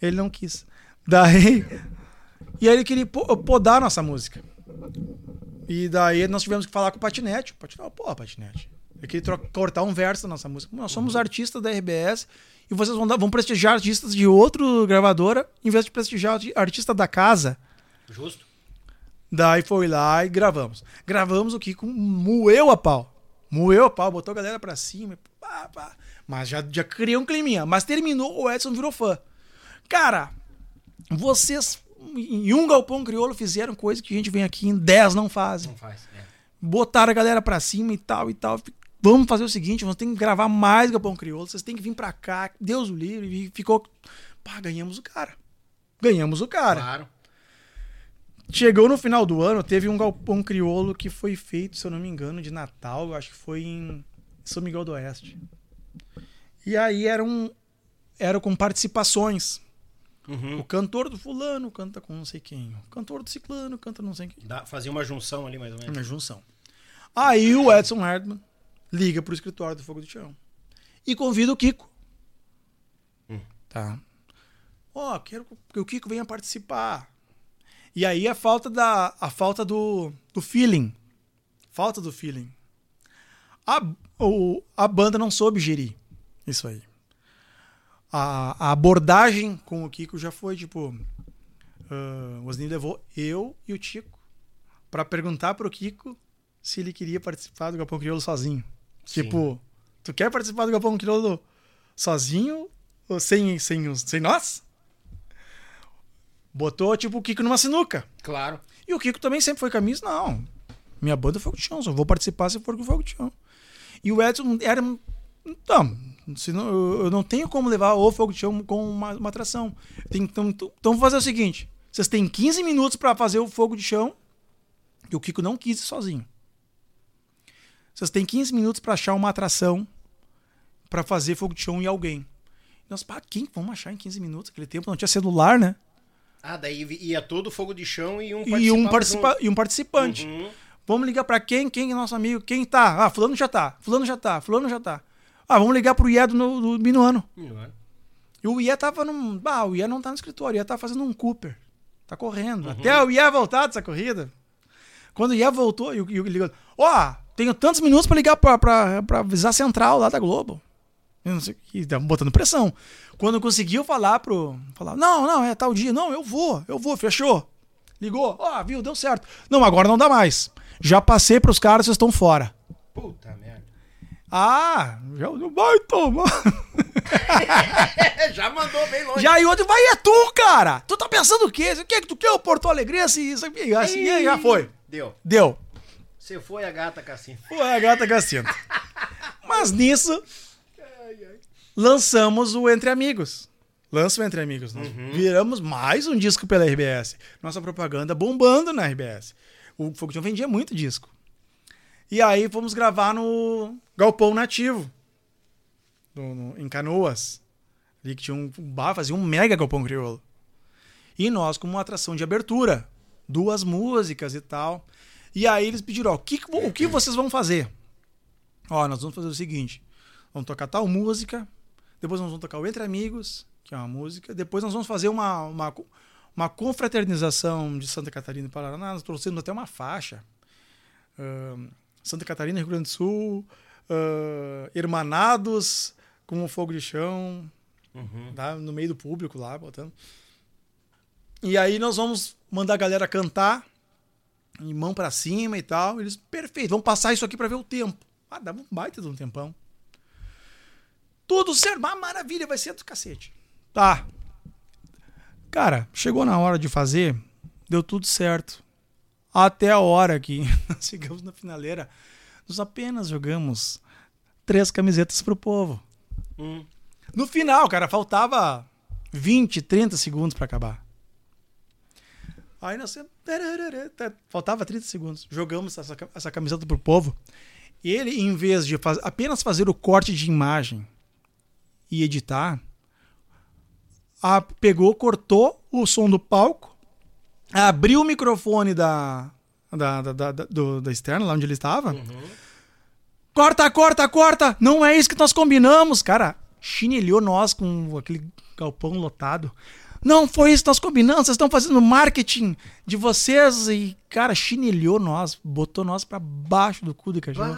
Ele não quis. Daí. E aí ele queria po- podar a nossa música. E daí nós tivemos que falar com o Patinete. O Patinete, pô, Patinete. Ele queria tro- cortar um verso da nossa música. Nós somos artistas da RBS e vocês vão, dar- vão prestigiar artistas de outra gravadora em vez de prestigiar artista da casa. Justo. Daí foi lá e gravamos. Gravamos o Kiko moeu a pau. Moeu a pau, botou a galera pra cima. pá, pá. Mas já, já criou um climinha. Mas terminou, o Edson virou fã. Cara, vocês em um galpão crioulo fizeram coisa que a gente vem aqui em 10 não fazem. Não faz. É. Botaram a galera pra cima e tal e tal. Vamos fazer o seguinte, nós temos que gravar mais galpão crioulo. Vocês têm que vir pra cá. Deus o livre. E ficou... Pá, ganhamos o cara. Ganhamos o cara. Claro. Chegou no final do ano, teve um galpão crioulo que foi feito, se eu não me engano, de Natal, eu acho que foi em São Miguel do Oeste. E aí era um era com participações. Uhum. O cantor do fulano canta com não sei quem, o cantor do ciclano canta não sei quem. Dá, fazia uma junção ali, mais ou menos. Na junção. Aí o Edson Herdman liga pro escritório do Fogo do Chão e convida o Kiko. Tá. Ó, quero que o Kiko venha participar. E aí a falta da a falta do, do feeling. Falta do feeling. A, o, a banda não soube gerir isso aí. A, a abordagem com o Kiko já foi tipo. ah, o Osni levou eu e o Tico pra perguntar pro Kiko se ele queria participar do Galpão Crioulo sozinho. Tipo, tu quer participar do Galpão Crioulo sozinho ou sem, sem, sem nós? Botou, tipo, o Kiko numa sinuca. Claro. E o Kiko também sempre foi camisa, não. Minha banda é Fogo de Chão, só vou participar se for com Fogo de Chão. E o Edson era. Então, senão, eu eu não tenho como levar o Fogo de Chão com uma, uma atração. Tem- Então, então vamos fazer o seguinte: vocês têm 15 minutos para fazer o Fogo de Chão, e o Kiko não quis ir sozinho. Vocês têm 15 minutos para achar uma atração para fazer Fogo de Chão em alguém. Nós, pá, quem vamos achar em 15 minutos? Aquele tempo não tinha celular, né? Ah, daí ia todo fogo de chão e um E um, participa e um participante. Uhum. Vamos ligar pra quem? Quem é nosso amigo? Quem tá? Ah, fulano já tá. Fulano já tá. Fulano já tá. Ah, vamos ligar pro Ié do, no- do Minuano. Uhum. E o Ié tava num... Ah, o Ié não tá no escritório. O Ié tá fazendo um Cooper. Tá correndo. Até o Ié voltar dessa corrida. Quando o Ié voltou, e o e o ligou... Ó, tenho tantos minutos pra ligar pra avisar a central lá da Globo. Eu não sei, e tava botando pressão. Quando conseguiu falar pro. Falar, não, não, é tal dia. Não, eu vou, eu vou, fechou. Ligou, ó, viu, deu certo. Não, agora não dá mais. Já passei pros caras, vocês estão fora. Puta merda. Ah, já vai tomar. Já mandou bem longe. Já e outro, vai, é tu, cara. Tu tá pensando o quê? O que é que tu quer o Porto Alegre? Assim, isso aqui, assim, e aí já foi. Deu. Deu. Você foi a gata Cassino. Foi a gata Cassino. Mas nisso, lançamos o Entre Amigos. Lança o Entre Amigos. Nós viramos mais um disco pela RBS. Nossa propaganda bombando na RBS. O Fogo Chão vendia muito disco. E aí fomos gravar no Galpão Nativo. no- no- em Canoas. Ali que tinha um bar, fazia um mega galpão crioulo. E nós como uma atração de abertura. Duas músicas e tal. E aí eles pediram, ó, o que, o que vocês vão fazer? Ó, nós vamos fazer o seguinte. Vamos tocar tal música. Depois nós vamos tocar o Entre Amigos, que é uma música. Depois nós vamos fazer uma, uma, uma confraternização de Santa Catarina e Paraná. Nós trouxemos até uma faixa. Ahn, Santa Catarina, Rio Grande do Sul, ah, Hermanados com o Fogo de Chão, tá? no meio do público lá, botando. E aí nós vamos mandar a galera cantar, em mão pra cima e tal. Eles, perfeito, vamos passar isso aqui pra ver o tempo. Ah, dava um baita de um tempão. Tudo certo, uma maravilha, vai ser do cacete. Tá. Cara, chegou na hora de fazer, deu tudo certo. Até a hora que nós chegamos na finaleira, nós apenas jogamos três camisetas pro povo. Hum. No final, cara, faltava 20, 30 segundos pra acabar. Aí nós. Faltava 30 segundos. Jogamos essa, essa camiseta pro povo. E ele, em vez de faz, apenas fazer o corte de imagem e editar, a- pegou, cortou o som do palco, abriu o microfone da, da, da, da, da- do- da externa, lá onde ele estava. Corta, corta, corta! Não é isso que nós combinamos, cara. Chinelhou nós com aquele galpão lotado. Não foi isso que nós combinamos, vocês estão fazendo marketing de vocês e, cara, chinelhou nós, botou nós pra baixo do cu do cachorro.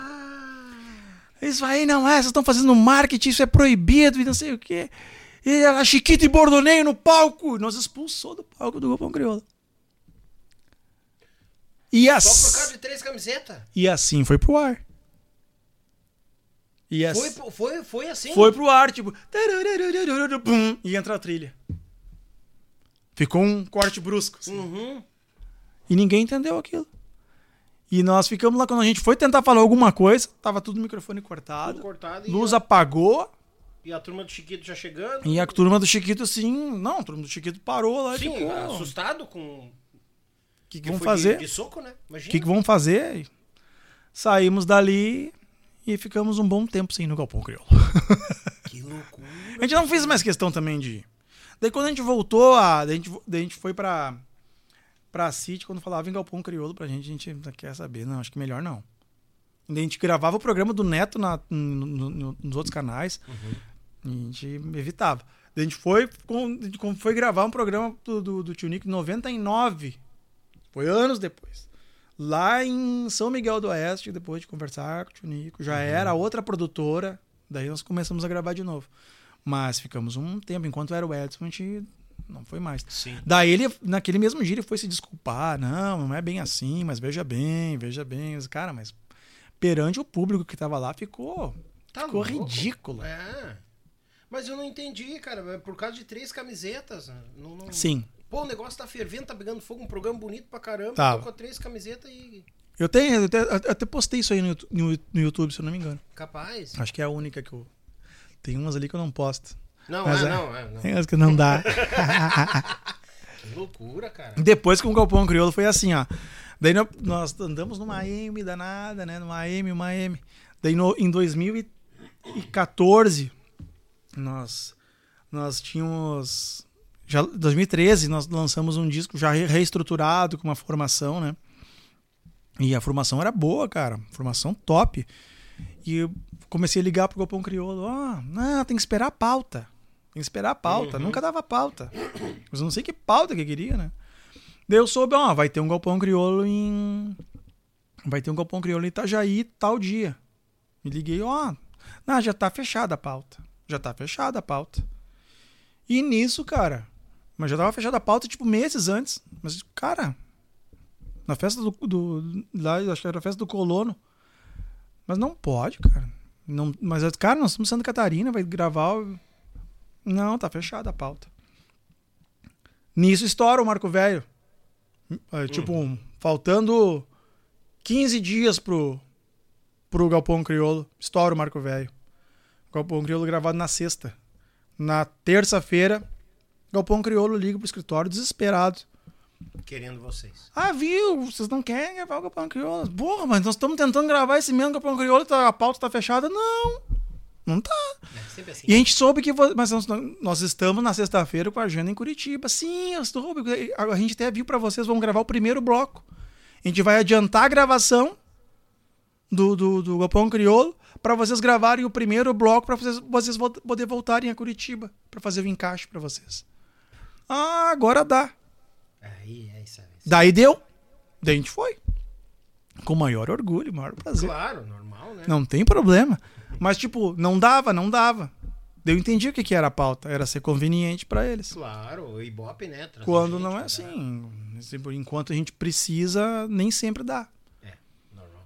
Isso aí não é, vocês estão fazendo marketing, isso é proibido e não sei o quê. E a Chiquita e Bordoneio no palco. Nós expulsou do palco do Galpão Crioulo. E, Só ass- por causa de três camisetas. e assim foi pro ar. E ass- Foi, foi, foi assim. foi pro ar, tipo. E entra a trilha. Ficou um corte brusco. assim. Uhum. E ninguém entendeu aquilo. E nós ficamos lá, quando a gente foi tentar falar alguma coisa, tava tudo o microfone cortado. Tudo cortado e- Luz apagou. E a turma do Chiquito já chegando. E a turma do Chiquito, assim. Não, a turma do Chiquito parou lá e Sim, ficou. O assustado com. que, que que vão fazer? De, de soco, né? O Imagina. que, que vão fazer? Saímos dali e ficamos um bom tempo sem ir no Galpão Crioulo. Que loucura. A gente não fez mais questão também de ir. Daí quando a gente voltou, a, daí, a gente, daí a gente foi pra, pra City, quando falava em Galpão Crioulo pra gente, a gente não quer saber. Não, acho que melhor não. Daí a gente gravava o programa do Neto na, no- no- nos outros canais e a gente evitava. Daí a gente foi, com- foi gravar um programa do, do, do Tio Nico em 99. Foi anos depois. Lá em São Miguel do Oeste, depois de conversar com o Tio Nico, já era outra produtora. Daí nós começamos a gravar de novo. Mas ficamos um tempo, enquanto era o Edson, a gente não foi mais. Sim. Daí ele, naquele mesmo dia, ele foi se desculpar. Não, não é bem assim, mas veja bem, veja bem. Cara, mas perante o público que tava lá, ficou, Tá ficou louco. ridículo. É. Mas eu não entendi, cara. É por causa de três camisetas. né? Não, não... Sim. Pô, o negócio tá fervendo, tá pegando fogo, um programa bonito pra caramba. Tô com três camisetas e. Eu tenho, eu até, eu até postei isso aí no, no, no YouTube, se eu não me engano. Capaz. Acho que é a única que eu. Tem umas ali que eu não posto. Não, Mas é, é. não, é, não. Tem umas que não dá. Que loucura, cara. Depois com o Galpão Crioulo foi assim, ó. Daí nó- nós andamos numa AM danada, né? Numa AM, uma AM. Daí no, em 2014, nós, nós tínhamos. Já, 2013, nós lançamos um disco já re- reestruturado, com uma formação, né? E a formação era boa, cara. Formação top. E eu comecei a ligar pro Galpão Crioulo. Ó, não, tem que esperar a pauta. Tem que esperar a pauta. Nunca dava pauta. Mas eu não sei que pauta que eu queria, né? Daí eu soube, ó, vai ter um galpão crioulo em. Vai ter um galpão crioulo em Itajaí tal dia. Me liguei, ó. Não, já tá fechada a pauta. Já tá fechada a pauta. E nisso, cara. Mas já tava fechada a pauta, tipo, meses antes. Mas, cara. Na festa do. do lá, acho que era a festa do colono. Mas não pode, cara. Não, mas, cara, nós estamos Santa Catarina, vai gravar. o- Não, tá fechada a pauta. Nisso estoura o Marco Velho. É, Tipo, um- faltando 15 dias pro, pro Galpão Criolo. Estoura o Marco Velho. Galpão Criolo gravado na sexta. Na terça-feira, Galpão Criolo liga pro escritório desesperado. Querendo vocês. Ah, viu? Vocês não querem gravar o Galpão Criolo? Porra, mas nós estamos tentando gravar esse mesmo Galpão Criolo e tá- a pauta tá fechada. Não, não tá. É assim. E a gente soube que. Mas nós, estamos na sexta-feira com a agenda em Curitiba. Sim, eu soube. A gente até viu pra vocês, vamos gravar o primeiro bloco. A gente vai adiantar a gravação do, do, do Galpão Criolo pra vocês gravarem o primeiro bloco pra vocês, vocês vo- poder voltarem a Curitiba pra fazer o encaixe pra vocês. Ah, agora dá. Aí, aí. Daí deu. Daí a gente foi. Com maior orgulho, maior prazer. Claro, normal, né? Não tem problema. Mas, tipo, não dava, não dava. Daí Eu entendi o que, que era a pauta. Era ser conveniente pra eles. Claro, o Ibope, né? Quando não é dar- assim. Tipo, Enquanto a gente precisa, nem sempre dá. É, normal.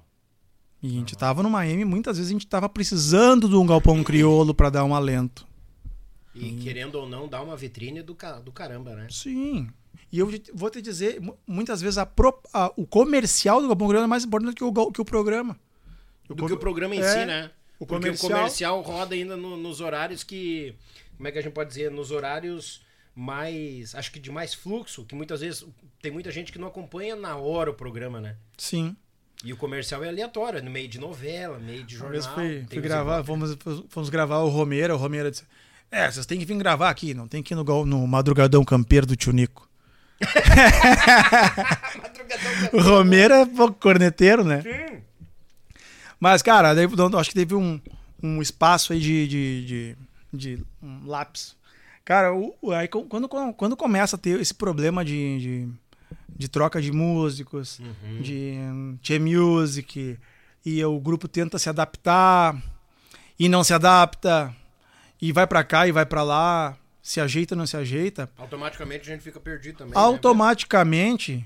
E a gente tava numa M, muitas vezes a gente tava precisando de um galpão criolo pra dar um alento. E querendo ou não, dá uma vitrine do, do caramba, né? Sim. E eu vou te dizer, mu- muitas vezes a pro- a- o comercial do galpão criolo é mais importante que o, que o programa. Do com- que o programa em é, si, né? o Porque comercial- o comercial roda ainda no- nos horários que. Como é que a gente pode dizer? Nos horários mais. Acho que de mais fluxo, que muitas vezes tem muita gente que não acompanha na hora o programa, né? Sim. E o comercial é aleatório, é no meio de novela, meio de Uma jornal. vez fui, tem fui gravar, fomos, fomos gravar o Romero, o Romero disse: É, vocês têm que vir gravar aqui, não tem que ir no, no Madrugadão Campeiro do Tio Nico. O Romero é pouco corneteiro, né? Mas, cara, daí, acho que teve um, um espaço aí de, de, de, de um lápis. Cara, o, aí, quando, quando, começa a ter esse problema de, de, de troca de músicos, de hum, Che Music, e o grupo tenta se adaptar e não se adapta, e vai pra cá e vai pra lá, se ajeita não se ajeita, Automaticamente a gente fica perdido também. né? automaticamente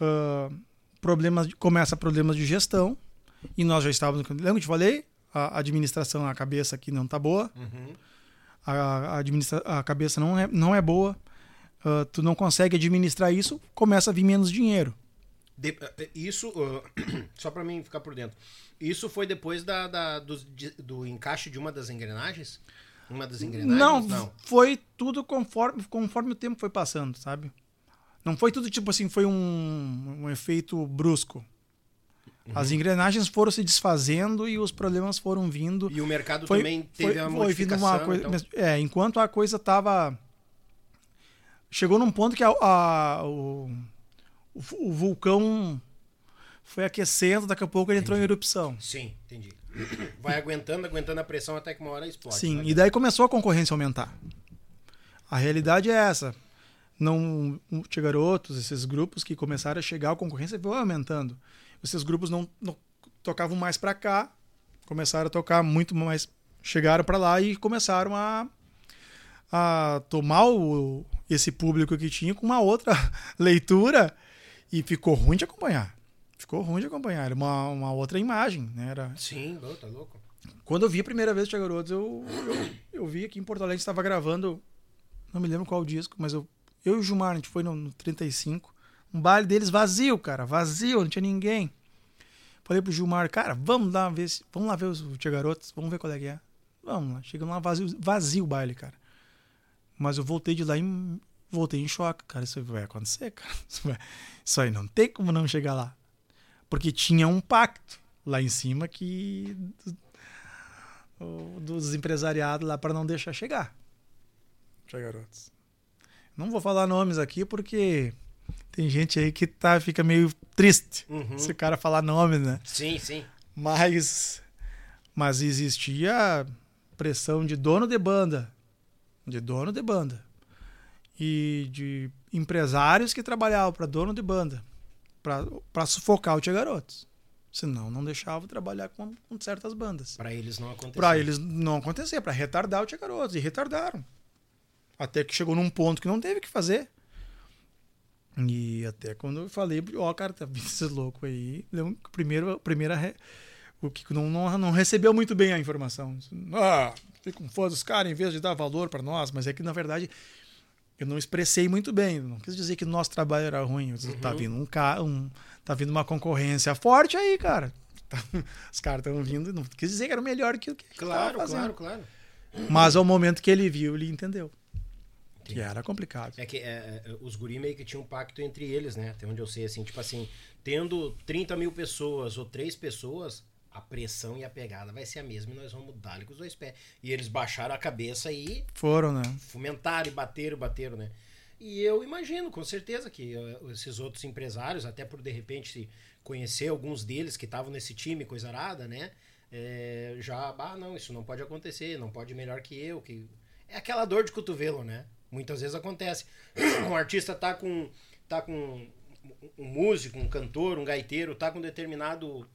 ah, problemas de- começa problemas de gestão e nós já estávamos lembra que eu te falei a administração a cabeça aqui não tá boa Uhum. a, a, administra- a cabeça não é, não é boa ah, tu não consegue administrar isso começa a vir menos dinheiro De- eh, isso, ah, só pra mim ficar por dentro. Isso foi depois da, da- do, de- do encaixe de uma das engrenagens? Uma das engrenagens? não, foi tudo conforme conforme o tempo foi passando sabe não foi tudo tipo assim foi um, um efeito brusco Uhum. as engrenagens foram se desfazendo e os problemas foram vindo E o mercado foi, também teve foi, uma modificação. uma coisa, então- é, enquanto a coisa tava chegou num ponto que a, a- o, o, o vulcão foi aquecendo, daqui a pouco ele entrou em erupção. Sim, entendi. Vai aguentando, aguentando a pressão até que uma hora explode. Sim, né? e daí começou a concorrência a aumentar. A realidade é essa. Não Tia garotos, esses grupos que começaram a chegar, a concorrência foi aumentando. Esses grupos não, não tocavam mais para cá, começaram a tocar muito mais, chegaram para lá e começaram a, a tomar o, esse público que tinha com uma outra leitura e ficou ruim de acompanhar. Ficou ruim de acompanhar, era uma, uma outra imagem, né? Era, Sim, tá louco. quando eu vi a primeira vez o Tia Garotos, eu, eu, eu vi aqui em Porto Alegre, estava gravando, não me lembro qual disco, mas eu, eu e o Gilmar, a gente foi no, no 35, um baile deles vazio, cara, vazio, não tinha ninguém. Falei pro Gilmar, cara, vamos lá ver, se- vamos lá ver os- Tia Garotos, vamos ver qual é que é. Vamos lá, chegamos lá, vazio, vazio o baile, cara. Mas eu voltei de lá e voltei em choque, cara, isso vai acontecer, cara. Isso, vai- isso aí não tem como não chegar lá. Porque tinha um pacto lá em cima que o- dos empresariados lá para não deixar chegar. Tia garotos. Não vou falar nomes aqui porque tem gente aí que tá, fica meio triste Uhum. se o cara falar nome, né? Sim, sim. Mas, mas existia pressão de dono de banda, de dono de banda e de empresários que trabalhavam para dono de banda para sufocar o Tia Garotos. Senão não deixava trabalhar com, com certas bandas. Pra eles não acontecer. Pra eles não acontecer, pra retardar o Tia Garotos. E retardaram. Até que chegou num ponto que não teve o que fazer. E até quando eu falei, ó, cara, tá vindo esse louco aí. Primeiro, primeira. re- O que não, não, não recebeu muito bem a informação. Ah, fica com fã dos caras em vez de dar valor pra nós. Mas é que, na verdade, eu não expressei muito bem. Não quis dizer que o nosso trabalho era ruim. Tá uhum. Tá vindo um, um tá vindo uma concorrência forte aí, cara. Os caras estão vindo. Não quis dizer que era melhor que o que Claro, claro, claro. Mas ao momento que ele viu, ele entendeu. Entendi. Que era complicado. É que é, é, os guri meio que tinham um pacto entre eles, né? Até onde eu sei, assim, tipo assim, tendo 30 mil pessoas ou três pessoas, a pressão e a pegada vai ser a mesma e nós vamos dar com os dois pés. E eles baixaram a cabeça e. Foram, né? Fomentaram e bateram, bateram, né? E eu imagino, com certeza, que uh, esses outros empresários, até por de repente conhecer alguns deles que estavam nesse time, coisa arada, né? É, já, ah, não, isso não pode acontecer, não pode melhor que eu. que É aquela dor de cotovelo, né? Muitas vezes acontece. Um artista tá com. tá com um músico, um cantor, um gaiteiro, tá com determinado eh,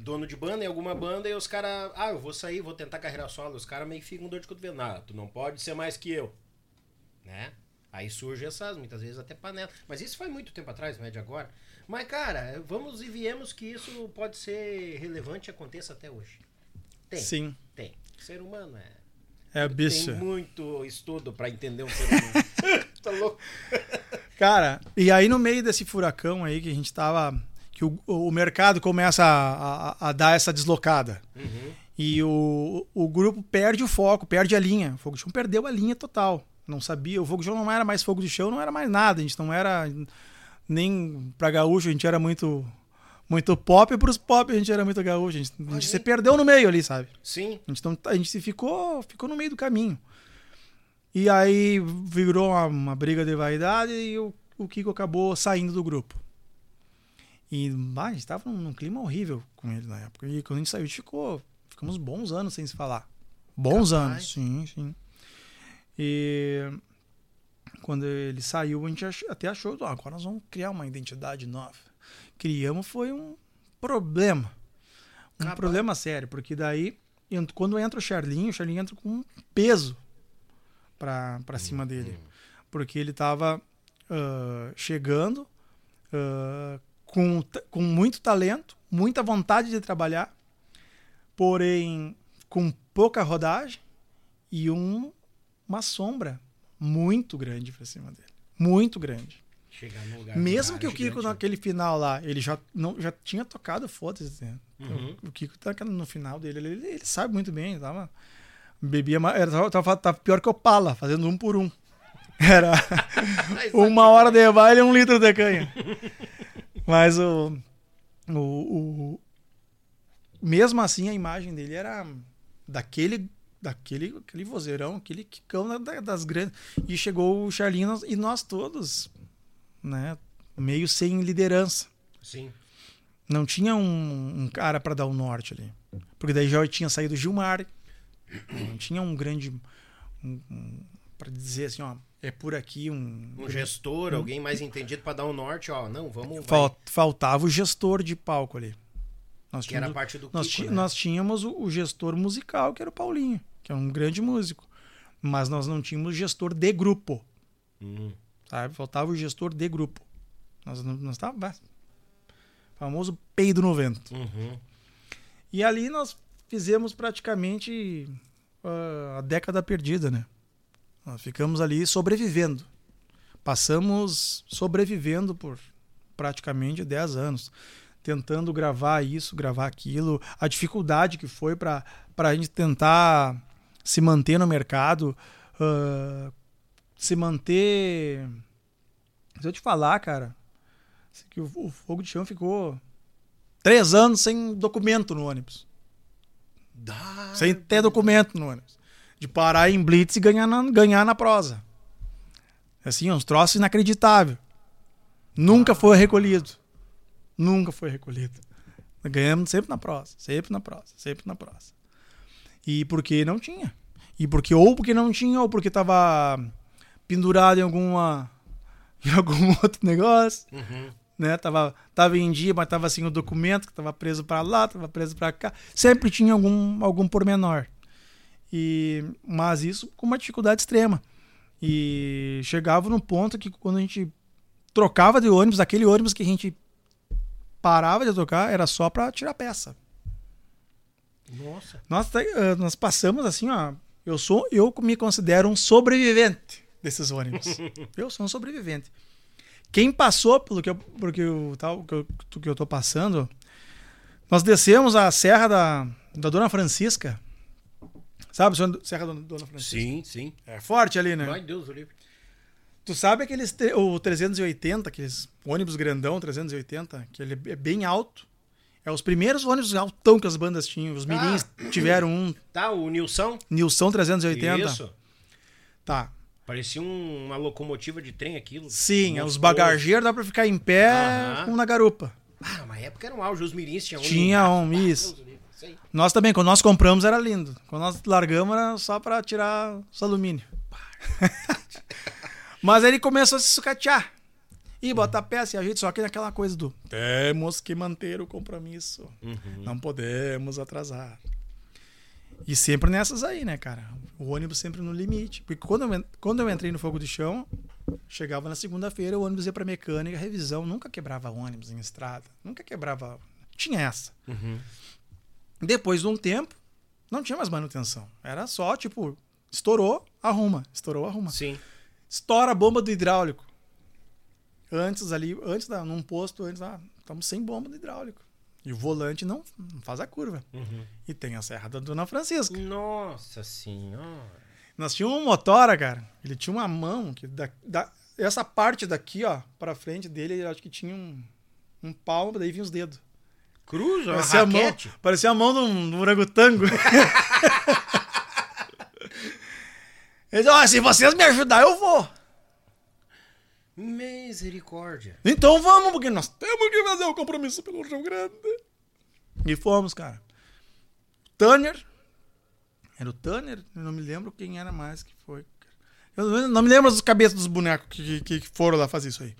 dono de banda em alguma banda e os caras, ah, eu vou sair, vou tentar carreira solo. Os caras meio que ficam dor de cotovelo. Nada, tu não pode ser mais que eu. Né? Aí surge essas, muitas vezes até panela. Mas isso foi muito tempo atrás, não é de agora. Mas, cara, vamos e viemos que isso pode ser relevante e aconteça até hoje. Tem. Sim. Tem. O ser humano é. É bicho. Tem muito estudo para entender um ser humano. tá louco? Cara, e aí no meio desse furacão aí que a gente tava. Que o, o mercado começa a, a, a dar essa deslocada. Uhum. E o, o grupo perde o foco, perde a linha. O Fogo de Chão perdeu a linha total. Não sabia. O Fogo de Chão não era mais Fogo de Chão, não era mais nada. A gente não era. Nem pra gaúcho, a gente era muito muito pop, e pros pop a gente era muito gaúcho. A gente, a gente se perdeu no meio ali, sabe? Sim. A gente, não, a gente ficou, ficou no meio do caminho. E aí virou uma, uma briga de vaidade e o, o Kiko acabou saindo do grupo. E bah, a gente tava num, num, clima horrível com ele na época. E quando a gente saiu, a gente ficou. Ficamos bons anos sem se falar. Bons Capaz. anos, sim, sim. E quando ele saiu, a gente até achou, ah, agora nós vamos criar uma identidade nova. Criamos foi um problema. Um Capaz. problema sério, porque daí, quando entra o Charlinho, o Charlinho entra com um peso para cima dele. Porque ele estava uh, chegando uh, com, com muito talento, muita vontade de trabalhar, porém com pouca rodagem e um, uma sombra muito grande para cima dele. Muito grande. Mesmo que o Kiko gigante, né? naquele final lá, ele já, não, já tinha tocado foda-se. Né? Uhum. O, o Kiko tá no final dele, ele, ele sabe muito bem, tava Bebia, era, tava, tava pior que o Pala, fazendo um por um. Era uma hora de baile e um litro de canha. Mas o, o, o, Mesmo assim, a imagem dele era daquele daquele aquele vozeirão, aquele quicão das grandes. E chegou o Charlinho e nós todos, né? Meio sem liderança. Sim. Não tinha um, um cara para dar o norte ali. Porque daí já tinha saído Gilmar, não tinha um grande. Um, um, para dizer assim, ó, é por aqui um. Um gestor, um, alguém mais entendido para dar um norte, ó. Não, vamos. Fal, faltava o gestor de palco ali. Nós que era a parte do nós, Kiko, né? nós tínhamos o, o, gestor musical, que era o Paulinho, que é um grande músico. Mas nós não tínhamos gestor de grupo. Uhum. Sabe? Faltava o gestor de grupo. Nós não nós tava, famoso peido no vento. Uhum. E ali nós fizemos praticamente uh, a década perdida, né? Nós ficamos ali sobrevivendo. Passamos sobrevivendo por praticamente 10 anos, tentando gravar isso, gravar aquilo, a dificuldade que foi para a gente tentar se manter no mercado, uh, se manter. Se eu te falar, cara, que o, o Fogo de Chão ficou três anos sem documento no ônibus. Dá, Sem ter documento no ônibus. De parar em blitz e ganhar na, ganhar na prosa. Assim, uns troços inacreditáveis. Nunca foi recolhido. Nunca foi recolhido. Ganhamos sempre na prosa, sempre na prosa, sempre na prosa. E porque não tinha. E porque ou porque não tinha, ou porque tava pendurado em alguma em algum outro negócio. Uhum né? Tava, tava em dia, mas tava assim o documento que tava preso para lá, tava preso para cá. Sempre tinha algum algum pormenor. E mas isso com uma dificuldade extrema. E chegava no ponto que quando a gente trocava de ônibus, aquele ônibus que a gente parava de tocar era só para tirar peça. Nossa. Nós, eh, nós passamos assim, ó. Eu sou, eu me considero um sobrevivente desses ônibus. eu sou um sobrevivente. Quem passou pelo que eu, pelo que eu, tal, que eu, que eu tô passando, nós descemos a Serra da, da Dona Francisca. Sabe, Serra da Dona Francisca? Sim, sim. É forte ali, né? Ai, Deus, o livre. Tu sabe aqueles o 380, aqueles ônibus grandão 380, que ele é bem alto. É os primeiros ônibus altão que as bandas tinham. Os mirins tiveram um Tá, o Nilson. Nilson 380. Isso. Tá. Parecia um- uma locomotiva de trem aquilo. Sim, os Monstruoso. bagageiros dá pra ficar em pé Aham. como na garupa. Ah, uma época era um auge, os mirins tinham um. Tinha um, Ah, isso. Nós também, quando nós compramos era lindo. Quando nós largamos era só pra tirar os alumínio. Mas ele começou a se sucatear. E bota a peça e a gente, só que naquela coisa do temos que manter o compromisso. Não podemos atrasar. E sempre nessas aí, né, cara? O ônibus sempre no limite. Porque quando eu, quando eu entrei no fogo de chão, chegava na segunda-feira, o ônibus ia pra mecânica, revisão. Nunca quebrava ônibus em estrada. Nunca quebrava. Tinha essa. Depois de um tempo, não tinha mais manutenção. Era só, tipo, estourou, arruma. Estourou, arruma. Sim. Estoura a bomba do hidráulico. Antes ali, antes da, num posto, antes, ah, estamos sem bomba do hidráulico. E o volante não, não faz a curva. E tem a Serra da Dona Francisca. Nossa senhora. Nós tínhamos um motora, cara. Ele tinha uma mão que da, da- essa parte daqui, ó, pra frente dele, eu acho que tinha um, um palmo, daí vinha os dedos. Cruz, Parecia a mão, parecia a mão de um, um orangotango. Ele disse, ó, se vocês me ajudar, eu vou. Misericórdia. Então vamos, porque nós temos que fazer o compromisso pelo Rio Grande. E fomos, cara. Tanner. Era o Tanner? Eu não me lembro quem era mais que foi. Eu não- me lembro as cabeças dos bonecos que, que, que foram lá fazer isso aí.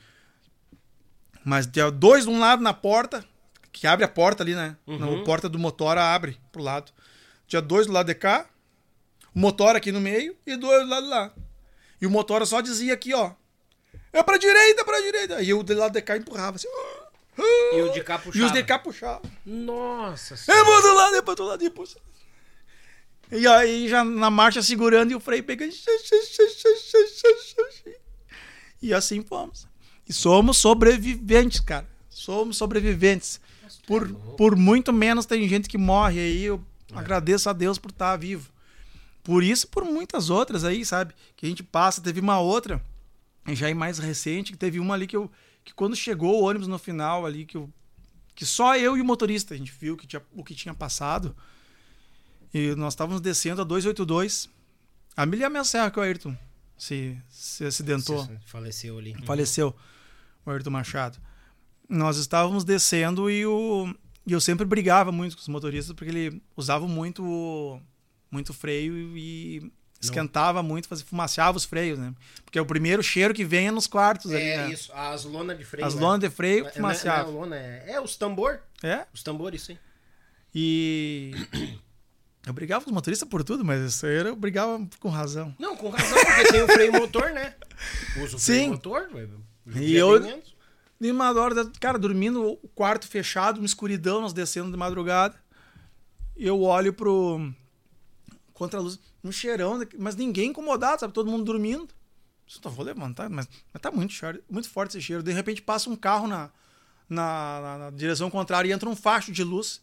Mas tinha dois de um lado na porta, que abre a porta ali, né? A porta do motor abre pro lado. Tinha dois do lado de cá, o motor aqui no meio e dois do lado de lá. E o motor só dizia aqui, ó. É pra direita, pra direita. E eu do lado de cá empurrava assim. E o de cá puxava. E os de cá puxavam. Nossa Eu senhora. vou do lado, depois do lado, depois. E aí já na marcha segurando e o freio pegando. E assim fomos. E somos sobreviventes, cara. Somos sobreviventes. Por, por muito menos tem gente que morre aí. Eu agradeço a Deus por estar vivo. Por isso, e por muitas outras aí, sabe? Que a gente passa. Teve uma outra, já é mais recente, que teve uma ali que eu. Que quando chegou o ônibus no final ali, que eu que só eu e o motorista a gente viu que tinha, o que tinha passado. E nós estávamos descendo a 282. A milha minha serra que o Ayrton se, se acidentou, Faleceu ali. faleceu, o Ayrton Machado. Nós estávamos descendo e, o, e eu sempre brigava muito com os motoristas porque ele usava muito, muito freio e esquentava muito, fazia, fumaciava os freios, né? Porque é o primeiro cheiro que vem é nos quartos ali, É né? isso, as lonas de freio. As né? lonas de freio Não é- não é lona, é, é os tambor. É? Os tambores, sim. E eu brigava com os motoristas por tudo, mas isso aí eu brigava com razão. Não, com razão, porque tem o freio motor, né? Usa o Sim. freio motor. ué, E eu- bem menos. E uma hora, cara, dormindo, o quarto fechado, uma escuridão, nós descendo de madrugada. Eu olho pro. Contra a luz, um cheirão, mas ninguém incomodado, sabe? Todo mundo dormindo. Só vou levantar, mas, mas tá muito, cheiro, muito forte esse cheiro. De repente passa um carro na, na, na- na direção contrária e entra um facho de luz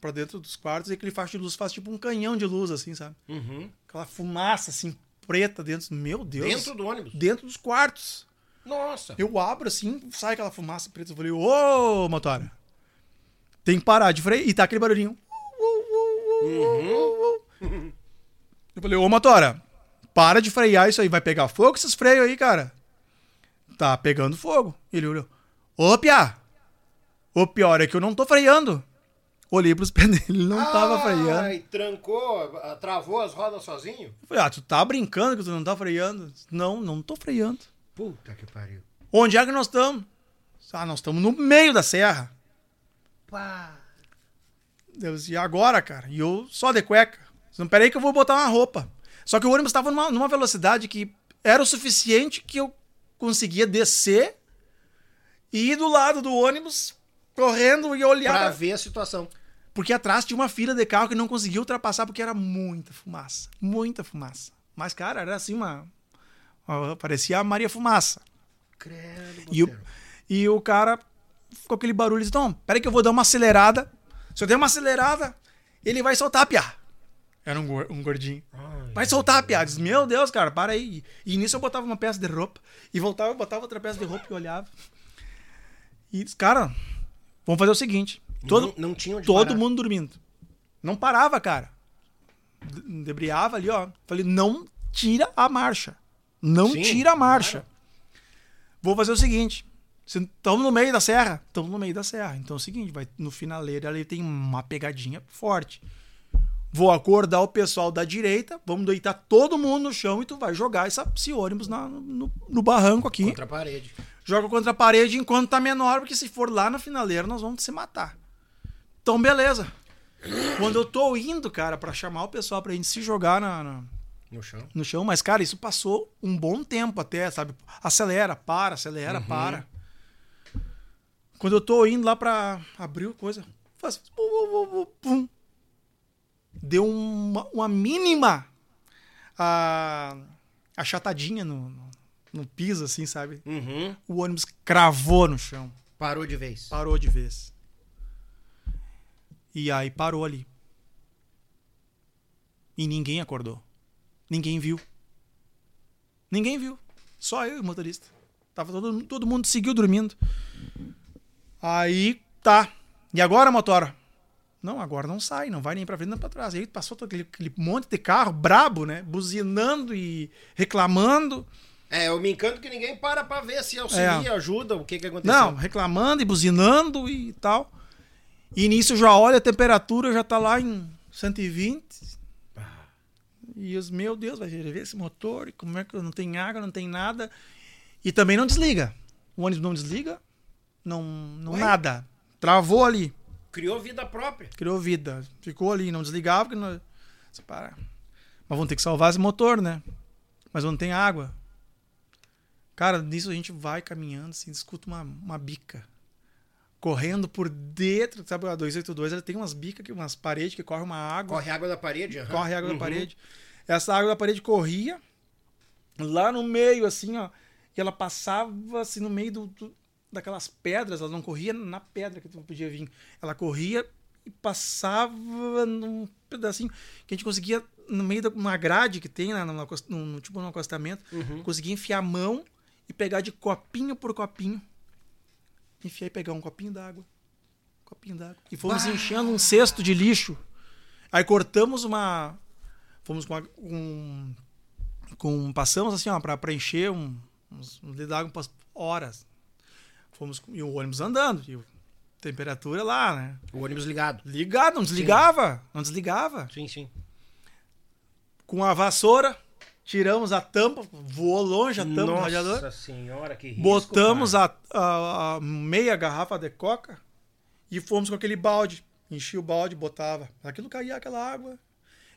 pra dentro dos quartos e aquele facho de luz faz tipo um canhão de luz, assim, sabe? Uhum. Aquela fumaça, assim, preta dentro. Meu Deus. Dentro do ônibus. Dentro dos quartos. Nossa. Eu abro assim, sai aquela fumaça preta. Eu falei, ô, motora. Tem que parar de freio. E tá aquele barulhinho. Eu falei, ô, motora, para de frear isso aí. Vai pegar fogo esses freios aí, cara. Tá pegando fogo. Ele olhou. Ô, Pia. O pior é que eu não tô freando. Olhei pros pés dele, ele não tava freando. Ai, trancou, ah, travou as rodas sozinho? Eu falei, ah, tu tá brincando que tu não tá freando? Não, não tô freando. Puta que pariu. Onde é que nós estamos? Ah, nós estamos no meio da serra. Pá. Deus, e agora, cara? E eu só de cueca. Não, peraí que eu vou botar uma roupa. Só que o ônibus estava numa, numa velocidade que era o suficiente que eu conseguia descer e ir do lado do ônibus correndo e olhar. Pra pra- ver a situação. Porque atrás tinha uma fila de carro que não conseguia ultrapassar porque era muita fumaça. Muita fumaça. Mas, cara, era assim uma, Parecia a Maria Fumaça. Credo, E o, e o cara ficou aquele barulho. Disse, então, peraí que eu vou dar uma acelerada. Se eu der uma acelerada, ele vai soltar a piá. Era um, um gordinho. Vai soltar a piá. Disse, meu Deus, cara, para aí. E nisso eu botava uma peça de roupa. E voltava, botava outra peça de roupa e olhava. E disse, cara, vamos fazer o seguinte. Todo, não, não tinha todo parar. mundo dormindo. Não parava, cara. De- Debriava ali, ó. Falei, não tira a marcha. Não Sim, tira a marcha. claro. Vou fazer o seguinte. Estamos no meio da serra? Estamos no meio da serra. Então é o seguinte, vai, no finaleiro ali tem uma pegadinha forte. Vou acordar o pessoal da direita, vamos deitar todo mundo no chão e tu vai jogar essa, esse ônibus na- no, no barranco aqui. Contra a parede. Joga contra a parede enquanto tá menor, porque se for lá no finaleiro nós vamos se matar. Então, beleza. Quando eu tô indo, cara, pra chamar o pessoal pra gente se jogar na- na, No chão. no chão, mas, cara, isso passou um bom tempo até, sabe? Acelera, para, acelera, para. Quando eu tô indo lá pra abrir coisa, pum. Deu uma, uma mínima a, achatadinha no, no, no piso, assim, sabe? Uhum. O ônibus cravou no chão. Parou de vez. Parou de vez. E aí parou ali. E ninguém acordou. Ninguém viu. Ninguém viu. Só eu e o motorista. Tava todo, todo mundo seguiu dormindo. Aí tá. E agora, motora? Não, agora não sai, não vai nem pra frente nem pra trás. Aí passou todo aquele, aquele monte de carro brabo, né? Buzinando e reclamando. É, eu me encanto que ninguém para pra ver se auxilia, ajuda, o que que aconteceu. É. Não, reclamando e buzinando e tal. E nisso já olha a temperatura, já tá lá em 120. E os, meu Deus, vai ver esse motor, como é que não tem água, não tem nada. E também não desliga. O ônibus não desliga, não, não Ué? nada. Travou ali, Criou vida própria. criou vida. Ficou ali, não desligava, porque não... Você para. Mas vamos ter que salvar esse motor, né? Mas não tem água. Cara, nisso a gente vai caminhando, assim, escuta uma, uma bica. Correndo por dentro, sabe? A 282 ela tem umas bicas, que- umas paredes que corre uma água. Corre água da parede. aham. corre água Uhum. da parede. Essa água da parede corria lá no meio, assim, ó. E ela passava assim no meio do, do- daquelas pedras, ela não corria na pedra que tu podia vir. Ela corria e passava num pedacinho que a gente conseguia, no meio de uma grade que tem lá no, no- no- tipo no acostamento, conseguia enfiar a mão e pegar de copinho por copinho. Enfiar e pegar um copinho d'água. Copinho d'água. E fomos enchendo um cesto de lixo. Aí cortamos uma. Fomos com. uma- com, com passamos assim, ó, pra preencher um, uns, uns umas horas. Fomos com- e o ônibus andando. E a temperatura lá, né? O ônibus ligado. Ligado, não desligava. Não desligava. Sim, sim. Com a vassoura, tiramos a tampa, voou longe a tampa do radiador. Nossa senhora, que risco, Botamos a, a- a meia garrafa de coca e fomos com aquele balde. Enchia o balde, botava. Aquilo caía aquela água.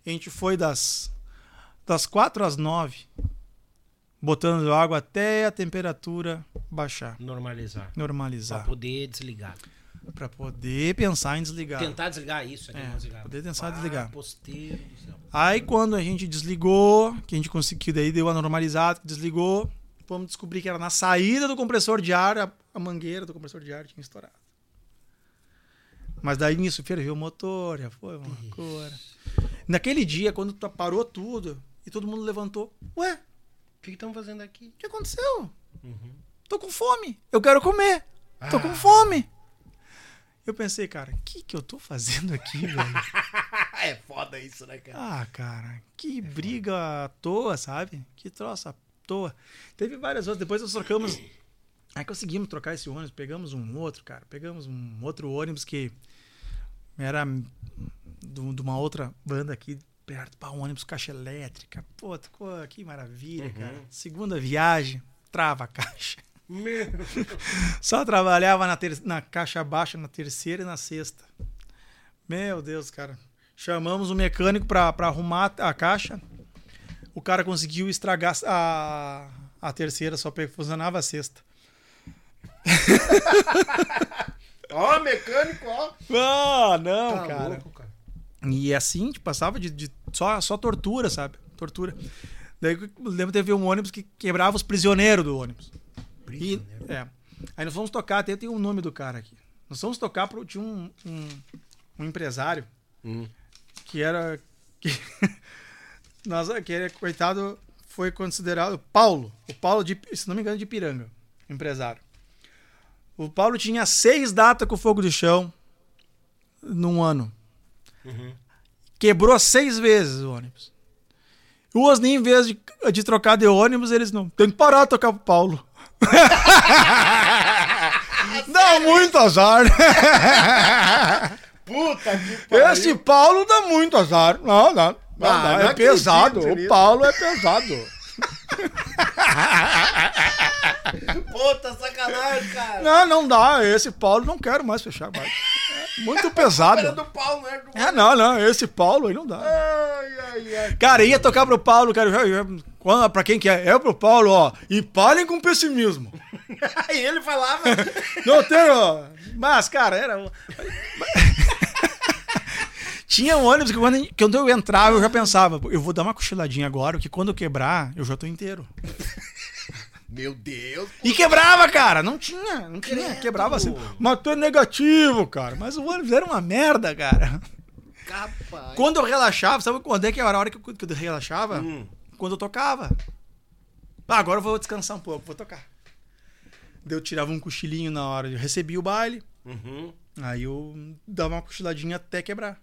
A gente foi das, das 4 às 9, botando água até a temperatura baixar, Normalizar. Pra normalizar. poder desligar. Pra poder pensar em desligar. Tentar desligar isso. É, É, desligar. poder tentar Ah, desligar. Posteiro do céu. Aí quando a gente desligou, que a gente conseguiu, daí deu a normalizada, desligou, vamos descobrir que era na saída do compressor de ar, a, a mangueira do compressor de ar tinha estourado. Mas daí nisso ferveu o motor, já foi uma loucura. Naquele dia, quando tu- parou tudo e todo mundo levantou, ué, O que estão fazendo aqui? o que aconteceu? Uhum. Tô com fome, eu quero comer, tô Ah. com fome. Eu pensei, cara, o que, que eu tô fazendo aqui, velho? é foda isso, né, cara? Ah, cara, que briga à toa, sabe? Que troço à toa. Teve várias outras, depois nós trocamos. Aí conseguimos trocar esse ônibus, pegamos um outro, cara. Pegamos um outro ônibus que era de uma outra banda aqui perto, pá, um ônibus caixa elétrica. Pô, ficou- que maravilha, cara. Segunda viagem, trava a caixa. Meu. Só trabalhava na, ter- na caixa baixa, na terceira e na sexta. Meu Deus, cara. Chamamos o mecânico pra, pra arrumar a caixa. O cara conseguiu estragar a, a terceira, só funcionava a sexta. Ó, mecânico, ó. Ah, não, Tá cara. louco, cara. E assim, tipo, passava de, de só, só tortura, sabe? Tortura. Daí eu lembro que teve um ônibus que quebrava os prisioneiros do ônibus. E, é. Aí nós fomos tocar, até tem o nome do cara aqui. Nós fomos tocar pro. Tinha um, um, um empresário que era. Que, nós, que era, coitado, foi considerado Paulo. O Paulo, de, se não me engano, de Piranga, empresário. O Paulo tinha seis datas com fogo de chão num ano. Quebrou seis vezes o ônibus. O Osni, em vez de, de trocar de ônibus, eles não. Tem que parar de tocar pro Paulo. Dá muito azar. Puta que Esse Paulo dá muito azar. Não, não. não Ah, dá, não é acredito pesado. O Paulo é pesado. Puta sacanagem, cara. Não, não dá. Esse Paulo não quero mais fechar mais. Muito pesado. Era do pau, não era do. É, não, não. Esse Paulo aí não dá. Ai, ai, ai. Cara, ia tocar pro Paulo, cara. já- já- quando- Pra quem que é? É pro Paulo, ó. E parem com pessimismo. Aí ele falava. Não tenho. Mas, cara, era. Tinha um ônibus que quando, que quando eu entrava, eu já pensava, eu vou dar uma cochiladinha agora, porque quando eu quebrar, eu já tô inteiro. Meu Deus. E quebrava, cara. Não tinha, não tinha. Credo. Quebrava assim. Matou negativo, cara. Mas o ônibus era uma merda, cara. Capaz. Quando eu relaxava, sabe quando é que era a hora que eu, que eu relaxava? Hum. Quando eu tocava. Ah, agora eu vou descansar um pouco, vou tocar. Daí eu tirava um cochilinho na hora, eu recebia o baile, Uhum. aí eu dava uma cochiladinha até quebrar.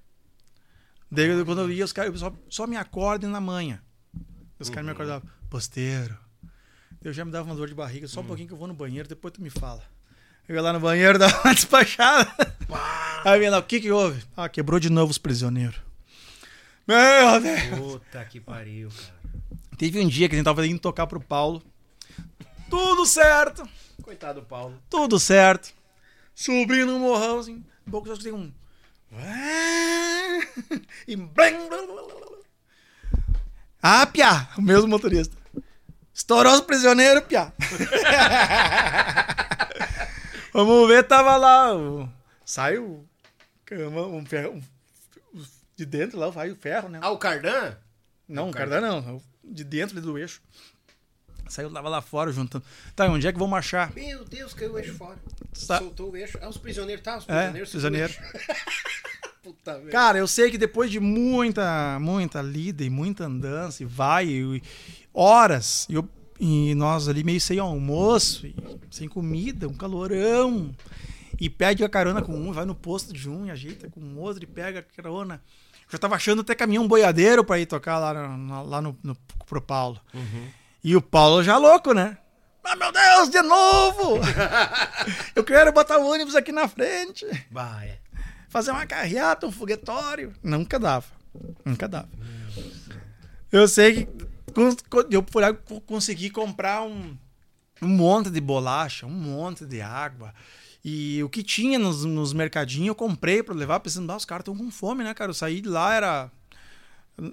Daí quando eu ia, os caras só, só me acordem na manhã. Os caras me acordavam, posteiro. Eu já me dava uma dor de barriga, só um pouquinho que eu vou no banheiro, depois tu me fala. Eu ia lá no banheiro, dava uma despachada. Aí eu ia lá, o que que houve? Ah, quebrou de novo os prisioneiros. Meu Deus! Puta que pariu, cara. Teve um dia que a gente tava indo tocar pro Paulo. Tudo certo, Coitado do Paulo. tudo certo. Subindo um morrão, assim. Um pouco tem um. E. Ah, Piá, o mesmo motorista. Estourou os prisioneiros, Piá. Vamos ver, tava lá. o- Saiu um ferro. um- de dentro lá, vai o ferro, né? Ah, o Cardan? Não, cardan não. De dentro ali do eixo. Saiu, tava lá fora juntando. Tá, onde é que vão marchar? Meu Deus, caiu o eixo fora. Tá. Soltou o eixo. Ah, os prisioneiros, tá? Os É, prisioneiros. Puta merda. Cara, eu sei que depois de muita, muita lida e muita andança, e vai, e horas, e, eu- e nós ali meio sem almoço, e sem comida, um calorão, e pede a carona com um, vai no posto de um, e ajeita com o outro, e pega a carona. Já tava achando até caminhão boiadeiro pra ir tocar lá, na- na- lá no, no, pro Paulo. E o Paulo já louco, né? Ah, meu Deus, de novo! eu quero botar o ônibus aqui na frente Bah, é. Fazer uma carreata, um foguetório. Nunca dava. Nunca dava. Eu sei que eu lá co- consegui comprar um, um monte de bolacha, um monte de água. E o que tinha nos, nos mercadinhos eu comprei pra levar, pensando, ah, os caras estão com fome, né, cara? Eu saí de lá, era.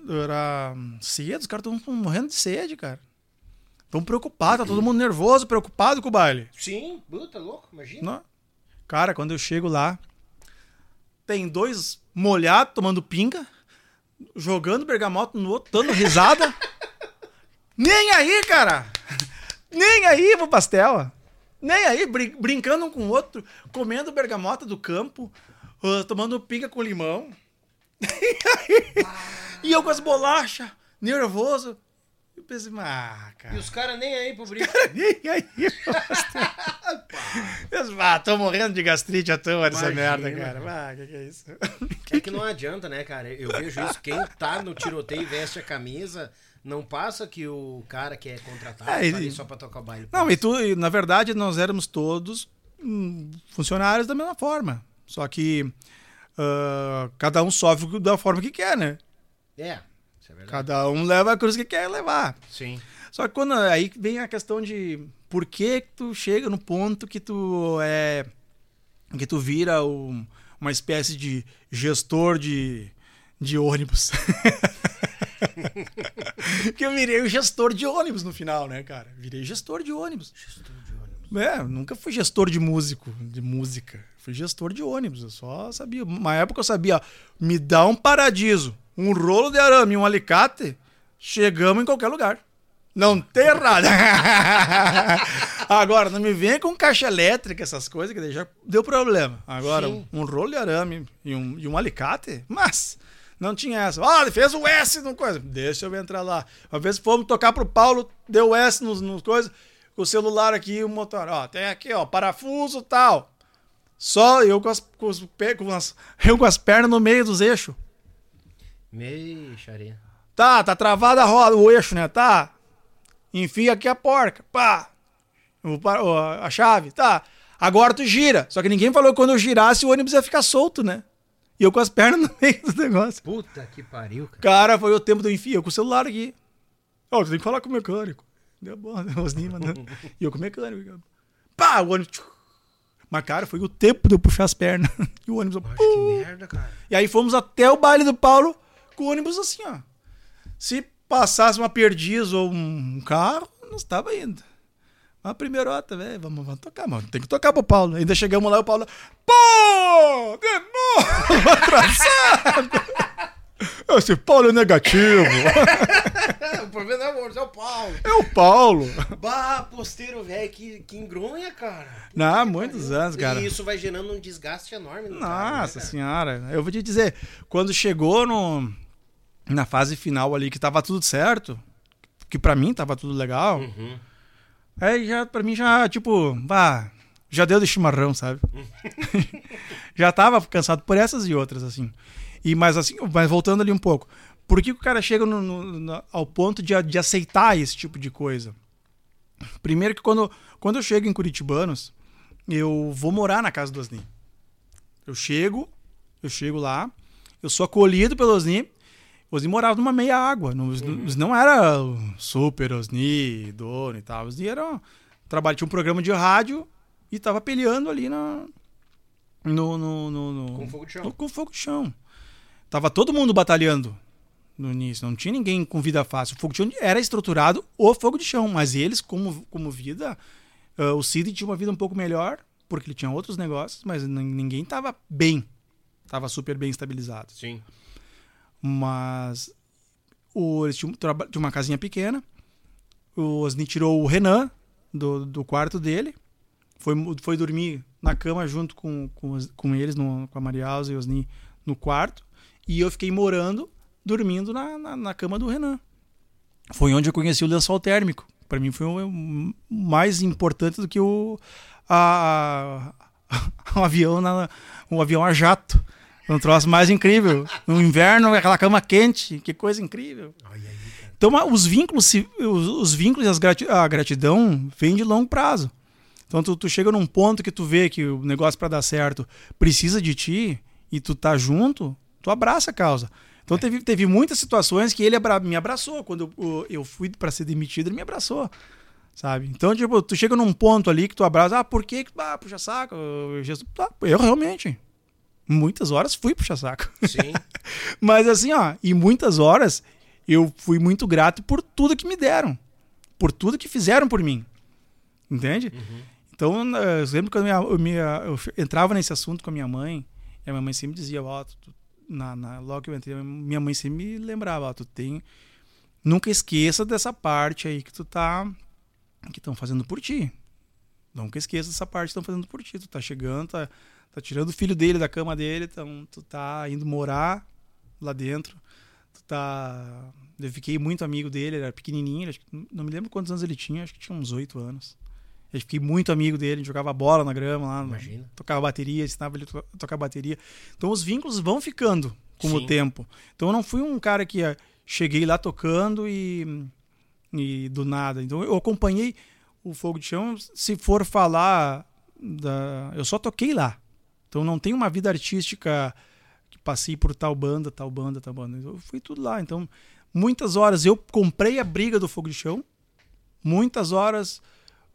Era cedo, os caras estão morrendo de sede, cara. Estão preocupados, tá todo mundo nervoso, preocupado com o baile. Sim, puta louco, imagina. Não. Cara, quando eu chego lá, tem dois molhados tomando pinga, jogando bergamota no outro, dando risada. Nem aí, cara! Nem aí pro pastel. Nem aí, brin- brincando um com o outro, comendo bergamota do campo, ah, tomando pinga com limão. E eu com as bolachas, nervoso. Eu pensei, ah, cara. E os caras nem aí pro brinco. Nem aí, Deus, ah, tô morrendo de gastrite à toa dessa merda, cara. Ah, que que é isso? É que não adianta, né, cara? Eu vejo isso. Quem tá no tiroteio e veste a camisa, não passa que o cara que é contratado É, tá ele- só pra tocar o baile. Não, e tu, na verdade, nós éramos todos hum, funcionários da mesma forma. Só que ah, cada um sofre da forma que quer, né? É, isso é verdade. Cada um leva a cruz que quer levar. Sim. Só que quando aí vem a questão de por que tu chega no ponto que tu é que tu vira um- uma espécie de gestor de, de ônibus. que eu virei o gestor de ônibus no final, né, cara? Virei gestor de ônibus. É, nunca fui gestor de músico, de música. Fui gestor de ônibus. Eu só sabia. Uma época eu sabia, ó, me dá um paradiso, um rolo de arame e um alicate, chegamos em qualquer lugar. Não tem errado. Agora, não me venha com caixa elétrica, essas coisas, que já deu problema. Agora, Sim. um rolo de arame e um, e um alicate, mas não tinha essa. Ah, ele fez o S no coisa. Deixa eu entrar lá. Uma vez fomos tocar pro Paulo, deu S nos, nos coisas, o celular aqui o motor. Ó, tem aqui, ó, parafuso tal. Só eu com as, com os pé- com as, eu com as pernas no meio dos eixos. Meio xaria. Tá, tá travada a roda, o eixo, né? Tá. Enfia aqui a porca. Pá. A chave. Tá. Agora tu gira. Só que ninguém falou que quando eu girasse o ônibus ia ficar solto, né? E eu com as pernas no meio do negócio. Puta que pariu, cara. Cara, foi o tempo do enfio. Eu com o celular aqui. Ó, tu tem que falar com o mecânico. Deu bom, os Nima, né? E eu com o mecânico. Pá, o ônibus. Mas, cara, foi o tempo de eu puxar as pernas. E o ônibus. Que merda, cara. E aí fomos até o baile do Paulo com o ônibus assim, ó. Se passasse uma perdiz ou um carro, não estava indo. Uma primeirota, velho, vamos, vamos tocar, mano. Tem que tocar pro Paulo. Ainda chegamos lá e o Paulo. Pô! De novo! Atrasado! Esse Paulo é negativo. o problema não é o é o Paulo. É o Paulo. Bah, posteiro, velho, que, que engronha, cara. Não, há muitos anos, cara. E isso vai gerando um desgaste enorme no cara, né, Nossa cara? senhora, eu vou te dizer, quando chegou no, na fase final ali que tava tudo certo, que pra mim tava tudo legal, Uhum. aí já pra mim já tipo, vá, já deu de chimarrão, sabe? já tava cansado por essas e outras assim. E mas assim, mas voltando ali um pouco, por que, que o cara chega no- no- ao ponto de, de aceitar esse tipo de coisa? Primeiro que quando, quando eu chego em Curitibanos, eu vou morar na casa do Osni. Eu chego, eu chego lá, eu sou acolhido pelo Osni. Osni morava numa meia água. Não, não era super Osni, dono e tal. Osni era. Trabalho, tinha um programa de rádio e tava peleando ali na. No, no, no, no- Com fogo de chão. no- com fogo de chão. Tava todo mundo batalhando no início. Não tinha ninguém com vida fácil. O fogo de chão era estruturado o fogo de chão, mas eles, como, como vida, ah, o Cid tinha uma vida um pouco melhor, porque ele tinha outros negócios, mas nin- ninguém tava bem. Tava super bem estabilizado. Sim. Mas o, eles tinham, traba- tinha uma casinha pequena. O Osni tirou o Renan do, do quarto dele. Foi, foi dormir na cama junto com, com, com eles, no, com a Maria Alza e o Osni no quarto. E eu fiquei morando, dormindo na, na, na cama do Renan. Foi onde eu conheci o lençol térmico. Para mim foi o o mais importante do que o, a, a- o avião na, o avião a jato. Um troço mais incrível. No inverno, aquela cama quente, que coisa incrível. Então, os vínculos, os, os vínculos e a gratidão vêm de longo prazo. Então, tu, tu chega num ponto que tu vê que o negócio para dar certo precisa de ti e tu tá junto, tu abraça a causa. Então, teve, teve muitas situações que ele abra- me abraçou. Quando eu, eu fui para ser demitido, ele me abraçou. Sabe? Então, tipo, tu chega num ponto ali que tu abraça, ah, por que? Ah, puxa saco. eu- Jesus, ah, eu realmente, muitas horas fui puxa saco. Sim. Mas assim, ó, e muitas horas eu fui muito grato por tudo que me deram. Por tudo que fizeram por mim. Entende? Então, eh, eu lembro quando eu, minha- eu entrava nesse assunto com a minha mãe, e a minha mãe sempre dizia, ó, tu- tu- na, na- logo que eu entrei, minha mãe sempre me lembrava, ó, tu tem. Nunca esqueça dessa parte aí que tu tá. que estão fazendo por ti. Nunca esqueça dessa parte que estão fazendo por ti. Tu tá chegando, tá, tá tirando o filho dele da cama dele, então tu tá indo morar lá dentro. Tu tá. Eu fiquei muito amigo dele, ele era pequenininho, não me lembro quantos anos ele tinha, acho que tinha uns oito anos. Eu fiquei muito amigo dele, jogava bola na grama lá, Imagina. tocava bateria, ensinava ele a to- tocar bateria. Então os vínculos vão ficando com o Sim. tempo. Então eu não fui um cara que ah, cheguei lá tocando e, e do nada. Então eu acompanhei o Fogo de Chão, se for falar da, eu só toquei lá. Então não tem uma vida artística que passei por tal banda, tal banda, tal banda. Eu fui tudo lá. Então muitas horas eu comprei a briga do Fogo de Chão. Muitas horas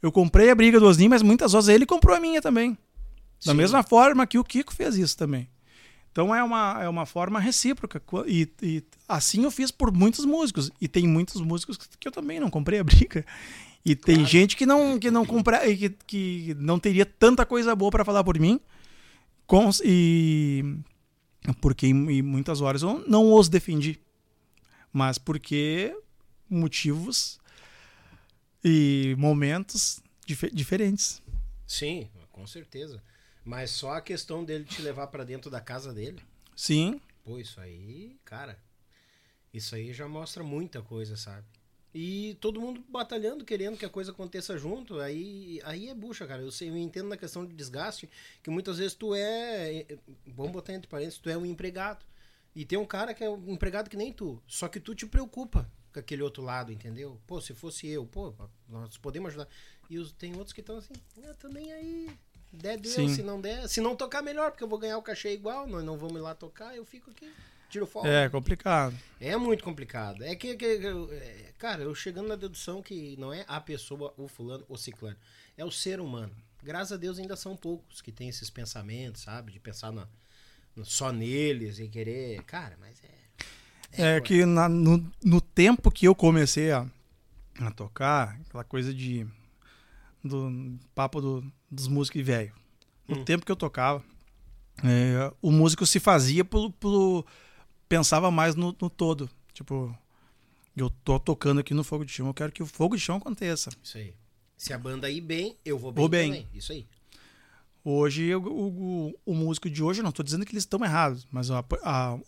eu comprei a briga do Osni, mas muitas horas ele comprou a minha também. Da Sim. mesma forma que o Kiko fez isso também. Então é uma, é uma forma recíproca. E, e assim eu fiz por muitos músicos. E tem muitos músicos que eu também não comprei a briga. E tem gente que não, que não compra, e que, que não teria tanta coisa boa para falar por mim. Com, e porque em muitas horas eu não os defendi. Mas porque motivos e momentos dif diferentes. Sim, com certeza. Mas só a questão dele te levar para dentro da casa dele. Sim. Pô, isso aí, cara. Isso aí já mostra muita coisa, sabe? E todo mundo batalhando, querendo que a coisa aconteça junto, aí, aí é bucha, cara. Eu, sei, eu entendo na questão de desgaste, que muitas vezes tu é. Vamos botar entre parênteses, tu é um empregado. E tem um cara que é um empregado que nem tu. Só que tu te preocupa com aquele outro lado, entendeu? Pô, se fosse eu, pô, nós podemos ajudar. E os, tem outros que estão assim, ah, também aí. Der, deu, Sim. se não der. Se não tocar, melhor, porque eu vou ganhar o cachê igual, nós não vamos ir lá tocar, eu fico aqui, tiro foto. É complicado. É muito complicado. É que, que- que- é, cara, eu chegando na dedução que não é a pessoa, o fulano, o ciclano. É o ser humano. Graças a Deus ainda são poucos que têm esses pensamentos, sabe? De pensar na- no- só neles e querer. Cara, mas é. É que na- no, no tempo que eu comecei a, a tocar, aquela coisa de. do papo do- dos músicos velho. No Hum. tempo que eu tocava, é, o músico se fazia pelo. pelo- pensava mais no, no todo. Tipo, eu tô tocando aqui no Fogo de Chão, eu quero que o Fogo de Chão aconteça. Isso aí. Se a banda ir bem, eu vou bem, Vou bem. também. Isso aí. Hoje, o, o, o músico de hoje, não estou dizendo que eles estão errados, mas a, a-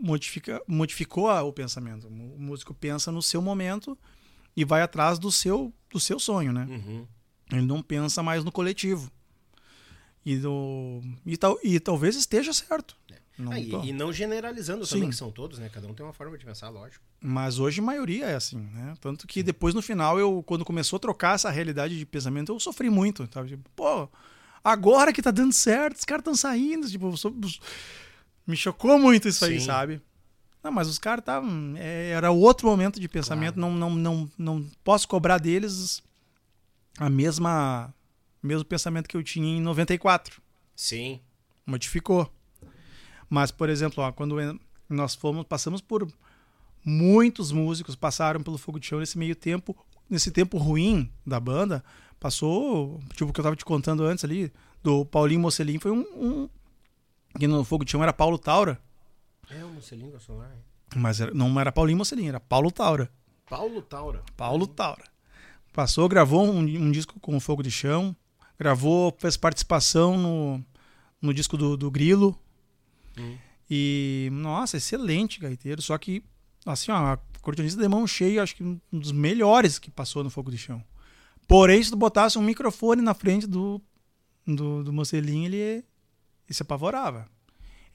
modifica, modificou o pensamento. O músico pensa no seu momento e vai atrás do seu, do seu sonho, né? Uhum. Ele não pensa mais no coletivo. E, do, e, tal, e talvez esteja certo. Não Ah, e, e não generalizando Sim. também, que são todos, né? Cada um tem uma forma de pensar, lógico. Mas hoje a maioria é assim, né? Tanto que depois no final, eu quando começou a trocar essa realidade de pensamento, eu sofri muito. Sabe? Tipo, pô, agora que tá dando certo, os caras estão saindo. Tipo, sou- me chocou muito isso aí, Sim. sabe? Não, mas os caras estavam. é, era outro momento de pensamento. Não, não, não, não posso cobrar deles a mesma mesmo pensamento que eu tinha em 94 Sim. modificou. Mas, por exemplo, ó, quando nós fomos, passamos por muitos músicos passaram pelo Fogo de Chão nesse meio tempo, nesse tempo ruim da banda, passou, tipo o que eu tava te contando antes ali, do Paulinho Mocelin, foi um, um que no Fogo de Chão era Paulo Taura, É o Mocelinho com solar. hein? mas era- não era Paulinho Mocelin, era Paulo Taura. Paulo Taura. Paulo Taura. Passou, gravou um, um disco com o Fogo de Chão, gravou, fez participação no, no disco do, do Grilo. E, nossa, excelente gaiteiro. Só que, assim, ó, a cortonista de mão cheia, acho que um dos melhores que passou no Fogo de Chão. Porém, se tu botasse um microfone na frente do, do, do Mocelinho, ele, ele se apavorava.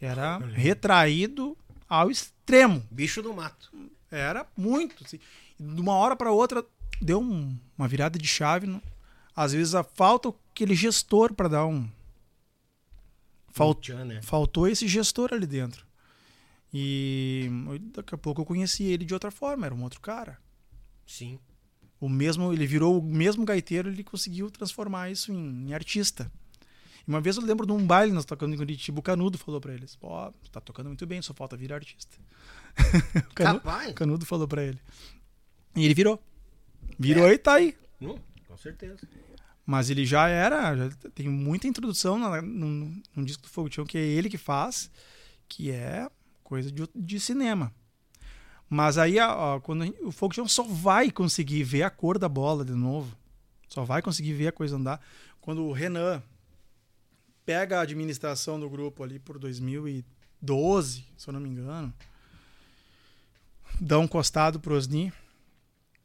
Era retraído ao extremo. Bicho do mato. Era muito. Assim. De uma hora para outra, deu um- uma virada de chave. no- Às vezes a- falta aquele gestor para dar um. Fal- Tchan, né? Faltou esse gestor ali dentro. E daqui a pouco eu conheci ele de outra forma, era um outro cara. Sim. O mesmo, ele virou o mesmo gaiteiro, ele conseguiu transformar isso em, em artista. E uma vez eu lembro de um baile, nós tocando em Curitiba, o Canudo falou pra eles: Ó, tá tocando muito bem, só falta virar artista. o Canu- Capaz? Canudo falou pra ele. E ele virou. Virou e tá aí. Hum, com certeza. Mas ele já era, já tem muita introdução na, num, num disco do Fogo Chão que é ele que faz, que é coisa de, de cinema. Mas aí ó, quando gente- o Chão só vai conseguir ver a cor da bola de novo, só vai conseguir ver a coisa andar. Quando o Renan pega a administração do grupo ali por 2012, se eu não me engano, dá um costado pro Osni,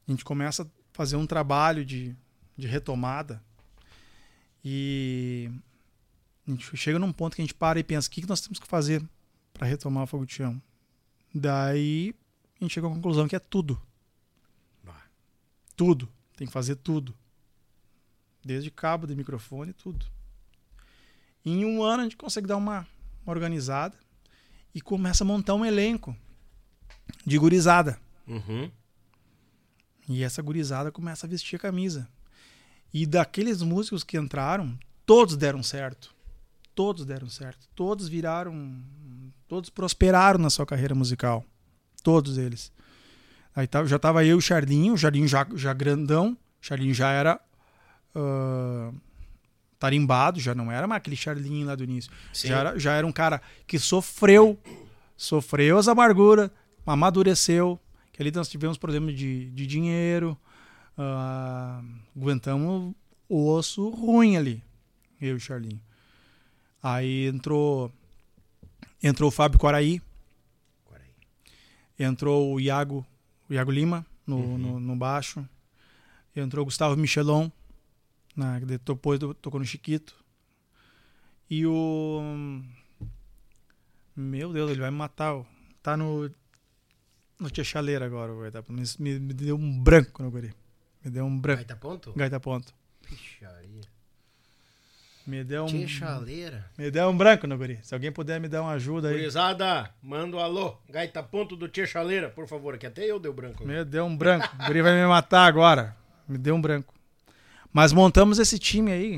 a gente começa a fazer um trabalho de, de retomada. E a gente chega num ponto que a gente para e pensa o que que nós temos que fazer para retomar o fogo chão. Daí a gente chega à conclusão que é tudo. Bah. Tudo. Tem que fazer tudo. Desde cabo de microfone, tudo. E em um ano a gente consegue dar uma, uma organizada e começa a montar um elenco de gurizada. Uhum. E essa gurizada começa a vestir a camisa. E daqueles músicos que entraram, todos deram certo. Todos deram certo. Todos viraram. Todos prosperaram na sua carreira musical. Todos eles. Aí tava- já tava eu e o Charlinho, o Charlinho já, já grandão. O Charlinho já era. ah, tarimbado, já não era mais aquele Charlinho lá do início. Sim. Já era, já era um cara que sofreu, sofreu as amarguras, amadureceu. Que ali nós tivemos problemas de, de dinheiro, ah, aguentamos o osso ruim ali, eu e o Charlinho. Aí entrou entrou o Fábio Quaraí, entrou o Iago, o Iago Lima no, no, no baixo, entrou o Gustavo Michelon, na, depois do- tocou no Chiquito. E o. Meu Deus, ele vai me matar. Tá no. No Tia Chaleira agora, o Gaita. Me, me, me deu um branco no guri. Me deu um branco. Gaita ponto? Gaita ponto. Picharia. Me deu um. Chaleira. Me deu um branco no guri. Se alguém puder me dar uma ajuda aí. Gurizada, manda um alô. Gaita ponto do Tia Chaleira, por favor, que até eu deu branco. Me deu um branco. O guri vai me matar agora. Me deu um branco. Mas montamos esse time aí.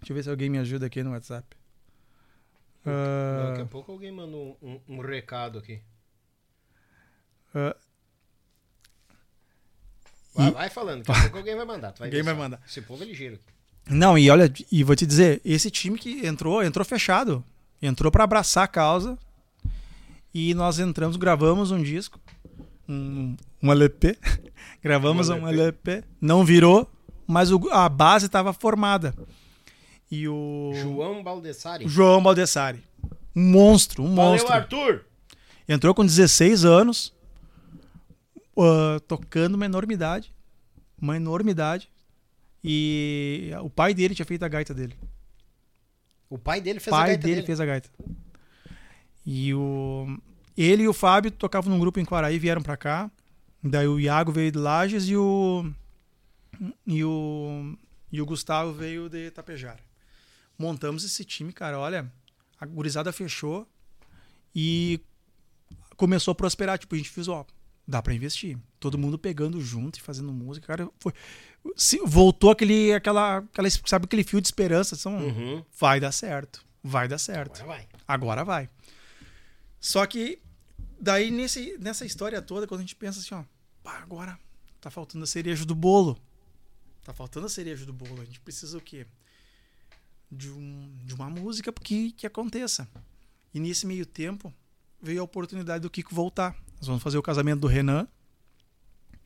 Deixa eu ver se alguém me ajuda aqui no WhatsApp. Ah, Daqui a pouco alguém manda um, um- um recado aqui. ah, Vai, E- vai falando, daqui a pouco alguém vai mandar. tu vai Alguém vai mandar. Esse povo é ligeiro. Não, e olha, e vou te dizer, esse time que entrou, entrou fechado. Entrou pra abraçar a causa. E nós entramos, gravamos um disco, um, um LP. gravamos Um um LP. LP. Não virou, mas o- a base estava formada. E o João Baldessari. João Baldessari. Um monstro, um Valeu, monstro. Arthur! Entrou com 16 anos, ah, tocando uma enormidade. Uma enormidade. E o pai dele tinha feito a gaita dele. O pai dele O fez a pai gaita dele, dele. fez a gaita. E o ele e o Fábio tocavam num grupo em Quaraí, vieram pra cá. Daí o Iago veio de Lages e o e o e o Gustavo veio de Tapejara. Montamos esse time, cara, olha, a gurizada fechou e começou a prosperar, tipo, a gente fez, ó, dá pra investir. Todo mundo pegando junto e fazendo música, cara, foi se- voltou aquele aquela, aquela sabe aquele fio de esperança, são Uhum. vai dar certo. Vai dar certo. Agora vai. Agora vai. Só que daí nesse, nessa história toda, quando a gente pensa assim, ó, pá, agora tá faltando a cereja do bolo. Tá faltando a cereja do bolo. A gente precisa o quê? De, um, de uma música que, que aconteça. E nesse meio tempo veio a oportunidade do Kiko voltar. Nós vamos fazer o casamento do Renan.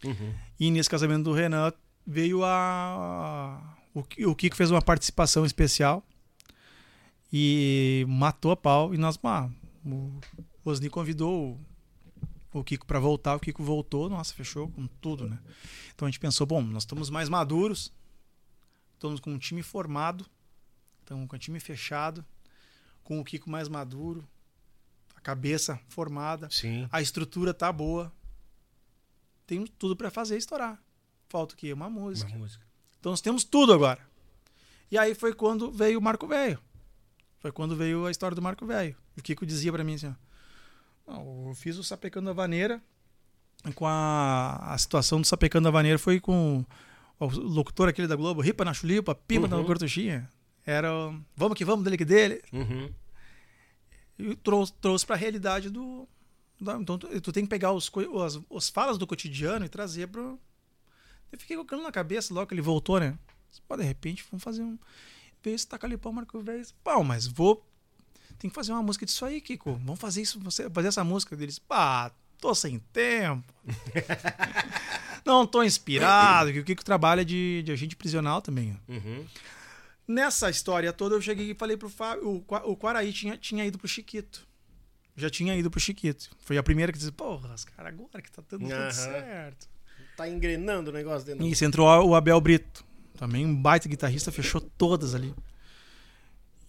Uhum. E nesse casamento do Renan veio a. O, Ki- o Kiko fez uma participação especial e matou a pau. E nós, ah, o Osni convidou o, Kiko para voltar. O Kiko voltou, nossa, fechou com tudo, né? Então a gente pensou, bom, nós estamos mais maduros, estamos com um time formado, estamos com um time fechado, com o Kiko mais maduro, cabeça formada, Sim. a estrutura tá boa. Temos tudo para fazer estourar. Falta o quê? Uma música. Uma música. Então nós temos tudo agora. E aí foi quando veio o Marco Velho. Foi quando veio a história do Marco Velho. O Kiko dizia pra mim assim: ó, "Não, eu fiz o Sapecando da Vaneira. Com a, a situação do Sapecando da Vaneira foi com o locutor aquele da Globo, Ripa na chulipa, pipa na Uhum. gorduchinha. Era o vamos que vamos, dele que dele. Uhum. E trouxe, trouxe pra realidade do. da- então tu, tu tem que pegar os, as, as falas do cotidiano e trazer pro. Eu fiquei aquilo na cabeça logo que ele voltou, né? Pô, de repente, vamos fazer um. Veio esse tacalipão, Marco Velho. Pau, mas vou. Tem que fazer uma música disso aí, Kiko. Vamos fazer isso, você fazer essa música deles. Pá, tô sem tempo. Não tô inspirado, que o Kiko trabalha de, de agente prisional também. Uhum. Nessa história toda, eu cheguei e falei pro Fábio. O, o Quaraí tinha, tinha ido pro Chiquito. Já tinha ido pro Chiquito. Foi a primeira que disse: Porra, os caras agora que tá dando Aham. tudo certo. Tá engrenando o negócio dentro. Isso, entrou o Abel Brito. Também um baita guitarrista, fechou todas ali.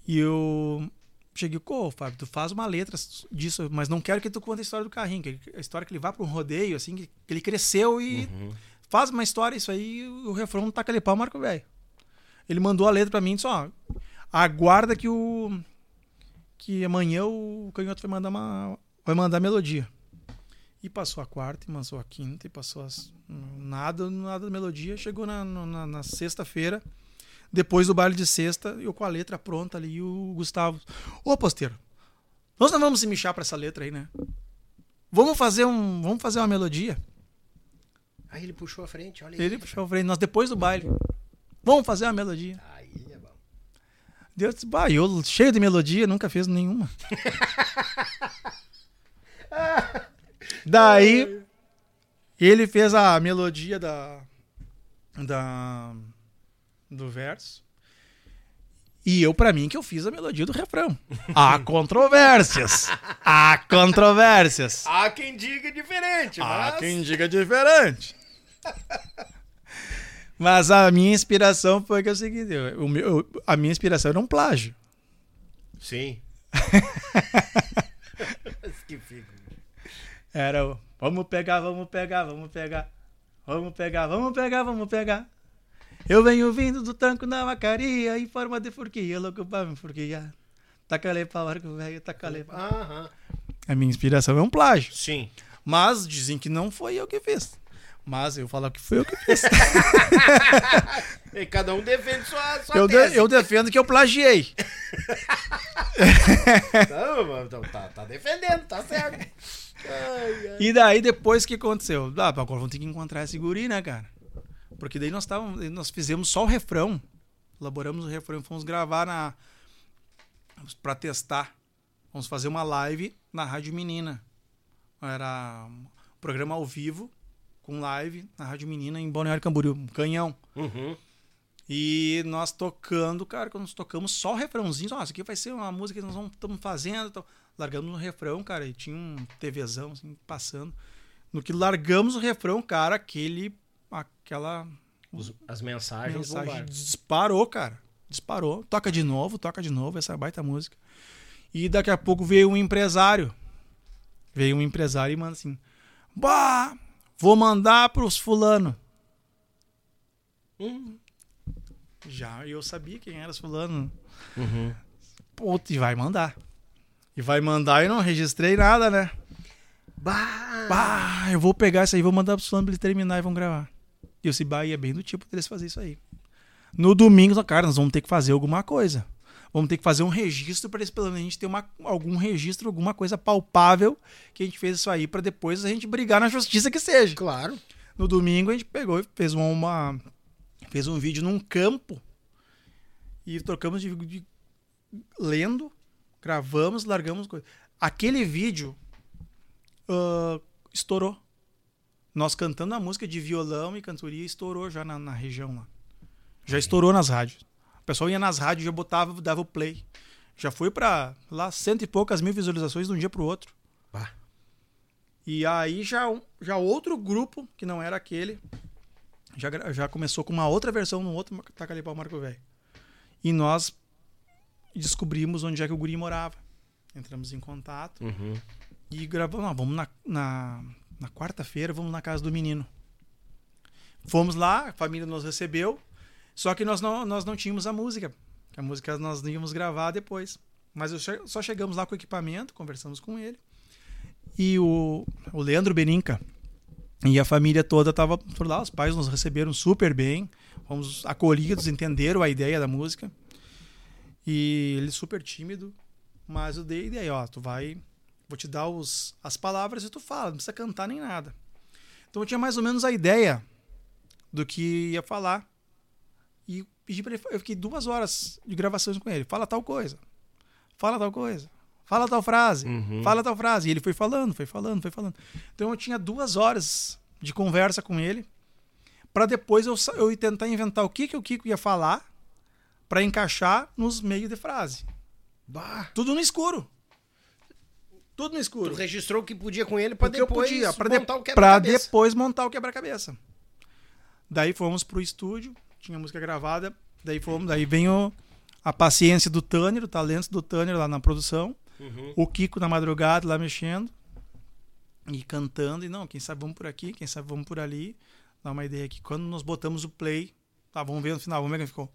E eu cheguei, pô, Fábio, tu faz uma letra disso, mas não quero que tu conte a história do carrinho, que a história que ele vá para um rodeio, assim, que ele cresceu e Uhum. faz uma história, isso aí, o refrão tá aquele pau, Marco Velho. Ele mandou a letra pra mim e disse, ó, aguarda que o. que amanhã o canhoto vai mandar uma. vai mandar a melodia. E passou a quarta, e passou a quinta, e passou as. Nada, nada da melodia. Chegou na, na, na sexta-feira, depois do baile de sexta, eu com a letra pronta ali, e o Gustavo. Ô, posteiro, nós não vamos se mexer pra essa letra aí, né? Vamos fazer um. Vamos fazer uma melodia. Aí ele puxou a frente, olha aí. Ele puxou a frente, nós depois do baile. Vamos fazer uma melodia. Aí é bom. Deus disse, bah, eu cheio de melodia, nunca fez nenhuma. Daí, ele fez a melodia da, da, do verso. E eu, pra mim, que eu fiz a melodia do refrão. Há controvérsias. Há controvérsias. Há quem diga diferente, Há mas... quem diga diferente. Mas a minha inspiração foi que é o seguinte: eu- o meu- eu- a minha inspiração era um plágio. Sim. que fica. Era o vamos pegar, vamos pegar, vamos pegar. Vamos pegar, vamos pegar, vamos pegar. Eu venho vindo do tranco na macaria em forma de furquia, louco pra me furquia. Tacalei pra arco velho, tacalei. Aham. A minha inspiração é um plágio. Sim. Mas dizem que não foi eu que fiz. Mas eu falo que foi eu que fiz. E cada um defende sua, sua eu, de- eu defendo que eu plagiei. Então tá, tá defendendo, tá certo. Ai, ai. E daí depois o que aconteceu? Ah, agora vamos ter que encontrar esse guri, né, cara? Porque daí nós távamos, nós fizemos só o refrão. Elaboramos o refrão, fomos gravar na para testar. Vamos fazer uma live na Rádio Menina. Era um programa ao vivo com live na Rádio Menina em Balneário Camboriú, um canhão. Uhum. E nós tocando, cara, quando nós tocamos só o refrãozinho, isso aqui vai ser uma música que nós estamos fazendo. Então, largamos no refrão, cara, e tinha um TVzão assim, passando. No que largamos o refrão, cara, aquele. aquela Os- as mensagens, mensagem bombaram. disparou, cara. Disparou. Toca de novo, toca de novo, essa baita música. E daqui a pouco veio um empresário. Veio um empresário e manda assim: Bah, vou mandar pros fulano. Hum. Já eu sabia quem era esse fulano. Uhum. Putz, e vai mandar. E vai mandar e não registrei nada, né? Bah! Bah, eu vou pegar isso aí, vou mandar pros fulano pra eles terminar e vão gravar. E o Cibai é bem do tipo deles fazer isso aí. No domingo, cara, nós vamos ter que fazer alguma coisa. Vamos ter que fazer um registro para pelo menos a gente ter uma, algum registro, alguma coisa palpável que a gente fez isso aí para depois a gente brigar na justiça que seja. Claro. No domingo a gente pegou e fez uma, fez um vídeo num campo e trocamos de, de- lendo, gravamos, largamos coisa. Aquele vídeo ah, estourou. Nós cantando a música de violão e cantoria estourou já na, na região lá. Já estourou nas rádios. O pessoal ia nas rádios, já botava, dava o play. Já foi pra lá cento e poucas mil visualizações de um dia pro outro. Bah. E aí já, já outro grupo, que não era aquele, já, já começou com uma outra versão no outro Tacalipau Marco Velho. E nós descobrimos onde é que o guri morava. Entramos em contato Uhum. e gravamos. Vamos na, na, na quarta-feira, vamos na casa do menino. Fomos lá, a família nos recebeu, só que nós não, nós não tínhamos a música. A música nós íamos gravar depois. Mas che- só chegamos lá com o equipamento, conversamos com ele. E o, o Leandro Beninca e a família toda estava por lá. Os pais nos receberam super bem. Fomos acolhidos, entenderam a ideia da música. E ele super tímido. Mas eu dei ideia, ó, tu vai Vou te dar os, as palavras e tu fala, não precisa cantar nem nada. Então eu tinha mais ou menos a ideia do que ia falar. E pedi pra ele, eu fiquei duas horas de gravações com ele. Fala tal coisa. Fala tal coisa. Fala tal frase. Uhum. Fala tal frase. E ele foi falando, foi falando, foi falando. Então eu tinha duas horas de conversa com ele para depois eu, eu tentar inventar o que, que o Kiko ia falar para encaixar nos meios de frase. Bah. Tudo no escuro. Tudo no Tu escuro. registrou o que podia com ele eu depois podia, pra, de- montar o pra quebra-cabeça. depois montar o quebra-cabeça. Daí fomos pro estúdio, tinha música gravada, daí fomos, daí vem o- a paciência do Tanner, o talento do Tanner lá na produção, Uhum. o Kiko na madrugada lá mexendo e cantando, e não, quem sabe vamos por aqui, quem sabe vamos por ali, dá uma ideia aqui. Quando nós botamos o play, tá, vamos ver no final, vamos ver quem ficou.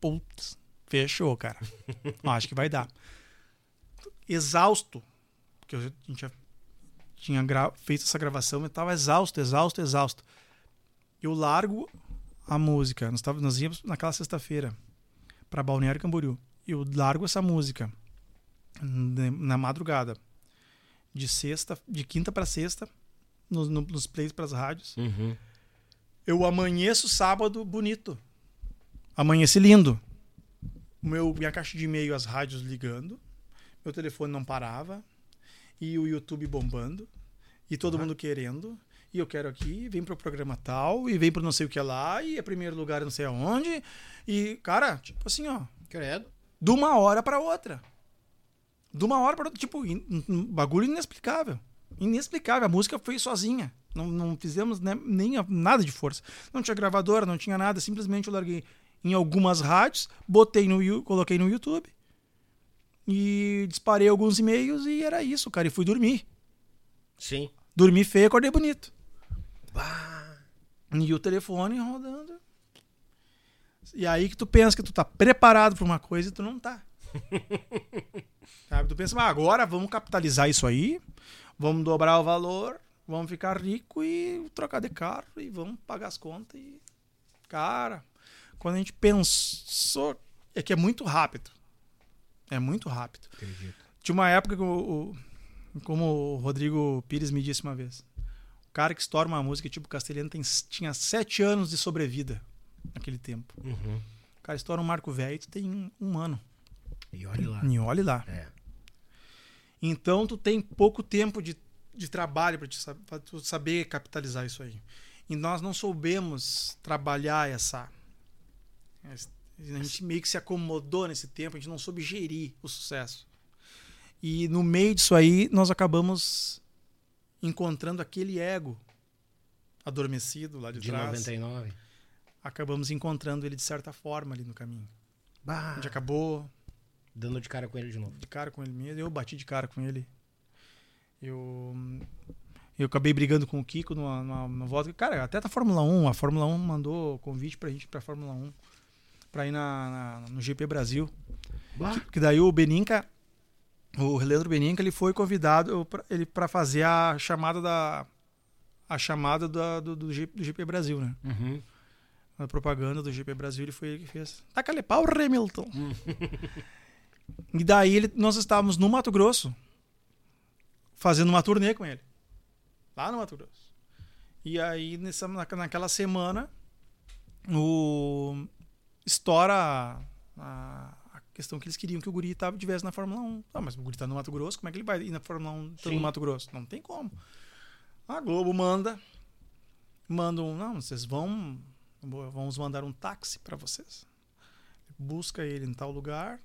Putz, fechou, cara. Não, acho que vai dar. Exausto, porque a gente já tinha feito essa gravação e tava exausto, exausto, exausto. Eu largo a música. Nós, tava, nós íamos naquela sexta-feira para Balneário Camboriú. Eu largo essa música na, madrugada, de sexta, de quinta para sexta, nos, no- nos plays para as rádios. Uhum. Eu amanheço sábado bonito. Amanheci lindo. Meu, minha caixa de e-mail, as rádios ligando. Meu telefone não parava. E o YouTube bombando. E todo mundo querendo. E eu quero aqui, vem pro programa tal, e vem pro não sei o que lá, e é primeiro lugar não sei aonde. E, cara, tipo assim, ó, Credo. de uma hora pra outra. De uma hora pra outra, tipo, in- um bagulho inexplicável. Inexplicável. A música foi sozinha. Não, não fizemos né, nem nada de força. Não tinha gravadora, não tinha nada. Simplesmente eu larguei em algumas rádios, botei no, coloquei no YouTube e disparei alguns e-mails e era isso, cara. E fui dormir. Sim. Dormi feio, acordei bonito. E o telefone rodando. E aí que tu pensa que tu tá preparado pra uma coisa e tu não tá. Sabe? Tu pensa, mas agora vamos capitalizar isso aí, vamos dobrar o valor, vamos ficar rico e trocar de carro e vamos pagar as contas. E, cara, quando a gente pensou, é que é muito rápido. É muito rápido. Acredito. Tinha uma época que o, o- como o Rodrigo Pires me disse uma vez, cara que estoura uma música tipo Castelhano tem, tinha sete anos de sobrevida naquele tempo. Uhum. O cara estoura um Marco Velho, tu tem um ano. E olhe lá. E olhe lá. É. Então tu tem pouco tempo de, de trabalho para tu saber capitalizar isso aí. E nós não soubemos trabalhar essa. essa- A gente meio que se acomodou nesse tempo, a gente não soube gerir o sucesso. E no meio disso aí, nós acabamos encontrando aquele ego adormecido lá de, De trás. 99. Acabamos encontrando ele de certa forma ali no caminho. A Bah. gente acabou Dando de cara com ele de novo. de cara com ele mesmo. Eu bati de cara com ele. Eu, eu acabei brigando com o Kiko numa, numa, numa volta. Cara, até da Fórmula 1. A Fórmula 1 mandou convite pra gente ir pra Fórmula 1. Pra ir na, na- no GP Brasil. Bah. Que daí o Beninca, o Leandro Beninca, ele foi convidado pra, ele para fazer a chamada da a chamada da- do, do, G- do GP Brasil, né? Uhum. A propaganda do GP Brasil, ele foi ele que fez. Taca-lhe pau, Hamilton. e daí ele, nós estávamos no Mato Grosso fazendo uma turnê com ele. Lá no Mato Grosso. E aí, nessa, na- naquela semana, o estoura a- a questão que eles queriam que o Guri tava, tivesse na Fórmula 1. Ah, mas o Guri tá no Mato Grosso, como é que ele vai ir na Fórmula 1 estando Sim. no Mato Grosso? Não tem como. A Globo manda. Manda um. Não, vocês vão. Vamos mandar um táxi para vocês. Busca ele em tal lugar.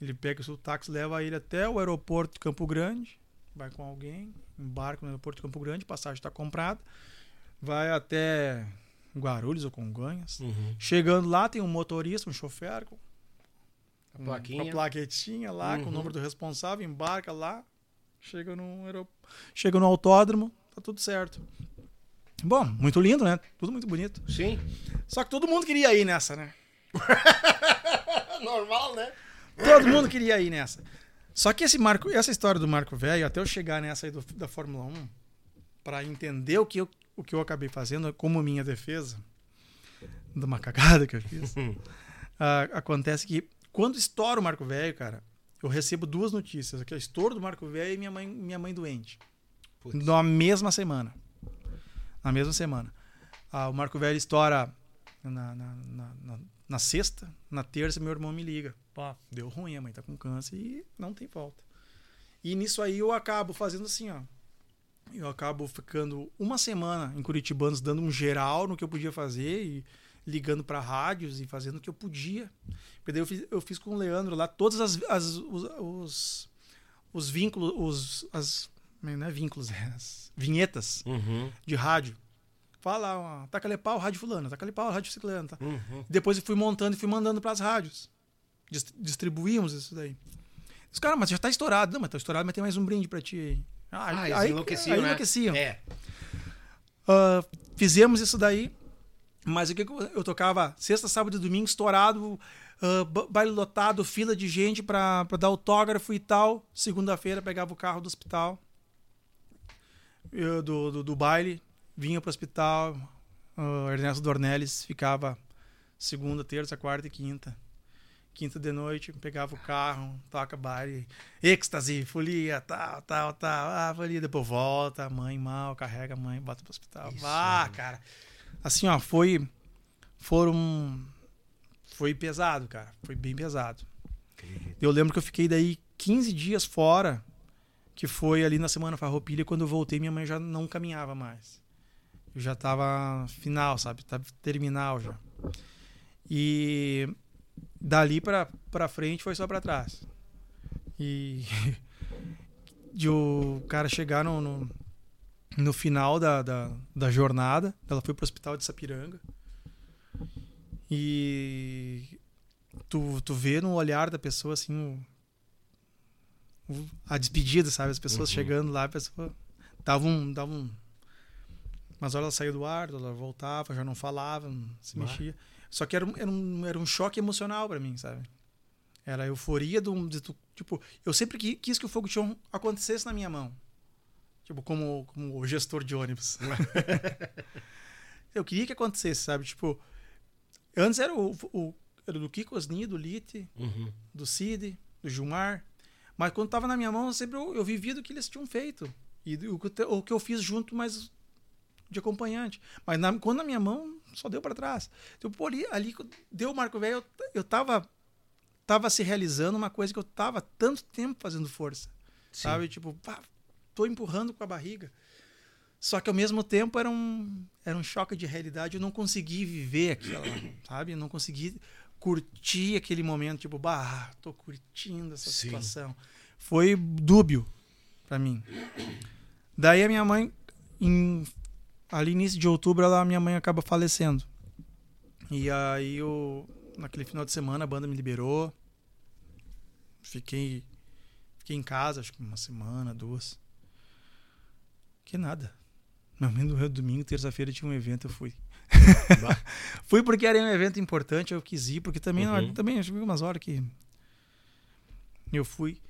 Ele pega o seu táxi, leva ele até o aeroporto de Campo Grande. Vai com alguém, embarca no aeroporto de Campo Grande, passagem está comprada. Vai até Guarulhos ou Congonhas. Uhum. Chegando lá, tem um motorista, um chofer A plaquinha. com a plaquetinha lá, com o Uhum. número do responsável, embarca lá, chega no, aerop... chega no autódromo, tá tudo certo. Bom, muito lindo, né? Tudo muito bonito. Sim. Só que todo mundo queria ir nessa, né? Normal, né? Todo mundo queria ir nessa. Só que esse Marco, essa história do Marco Velho, até eu chegar nessa aí do- da Fórmula 1, para entender o que, eu, o que eu acabei fazendo como minha defesa, de uma cagada que eu fiz, ah, acontece que quando estoura o Marco Velho, cara, eu recebo duas notícias. Aqui, é estouro do Marco Velho e minha mãe, minha mãe doente. Putz. Na mesma semana. Na mesma semana. Ah, o Marco Velho estoura na, na, na, na- na sexta, na terça meu irmão me liga. Pá, deu ruim, a mãe tá com câncer e não tem volta. E nisso aí eu acabo fazendo assim, ó. Eu acabo ficando uma semana em Curitibanos dando um geral no que eu podia fazer e ligando para rádios e fazendo o que eu podia. Porque daí eu fiz, eu fiz com o Leandro lá todas as, as os, os, os vínculos, os as não é vínculos, é as vinhetas Uhum. de rádio. Fala, ó, taca-lhe pau, rádio fulano, taca-lhe pau, rádio ciclano. Tá? Uhum. Depois eu fui montando e fui mandando para as rádios. Dis- distribuímos isso daí. Os caras, mas já tá estourado. Não, mas tá estourado, mas tem mais um brinde para ti aí. Ah, eles enlouqueciam, aí né? enlouqueciam. É. Ah, fizemos isso daí, mas o que eu, tocava sexta, sábado e domingo, estourado, ba- baile lotado, fila de gente pra, pra dar autógrafo e tal. Segunda-feira pegava o carro do hospital, eu, do, do, do baile, vinha pro hospital. ah, Ernesto Dornelles ficava segunda, terça, quarta e quinta. Quinta de noite, pegava o carro, toca baile, êxtase, folia, tal, tal, tal. Ah, folia, depois volta, mãe mal, carrega a mãe, bota pro hospital. Isso ah, cara. Assim, ó, foi. Foram. Foi pesado, cara. Foi bem pesado. Eu lembro que eu fiquei daí 15 dias fora. que foi ali na Semana Farroupilha, quando eu voltei, minha mãe já não caminhava mais. Eu já tava final, sabe? Tava terminal já. E dali pra, pra frente foi só pra trás. E de o cara chegar no, no, no final da, da, da, jornada, ela foi pro hospital de Sapiranga. E tu, tu vê no olhar da pessoa assim o, o, a despedida, sabe? As pessoas uhum. chegando lá, a pessoa dava um, dava um. Mas ela saía do ar, ela voltava, já não falava, não se mexia. Só que era um, era um, era um choque emocional para mim, sabe? Era a euforia do, de, tipo, eu sempre quis que o fogo de chão acontecesse na minha mão. Tipo, como, como o gestor de ônibus. eu queria que acontecesse, sabe? Tipo, antes era o, o era do Kiko Osni, do Lite, uhum. do Cid, do Gilmar. Mas quando tava na minha mão, sempre eu, eu vivia do que eles tinham feito. E o, o que eu fiz junto, mas de acompanhante. Mas na, quando na minha mão, só deu para trás. Então, por ali, ali deu o Marco Velho, eu, eu tava, tava se realizando uma coisa que eu tava tanto tempo fazendo força. Sim. Sabe? Tipo, pá, tô empurrando com a barriga. Só que ao mesmo tempo era um, era um choque de realidade. Eu não consegui viver aquilo, sabe? Eu não consegui curtir aquele momento, tipo, bah, tô curtindo essa Sim. situação. Foi dúbio para mim. Daí a minha mãe, em, ali início de outubro, ela, minha mãe acaba falecendo. E aí eu, naquele final de semana, a banda me liberou. Fiquei, fiquei em casa, acho que uma semana, duas. Que nada. Minha mãe no domingo, terça-feira tinha um evento, eu fui. Fui porque era um evento importante, eu quis ir, porque também, uhum. também cheguei umas horas que eu fui.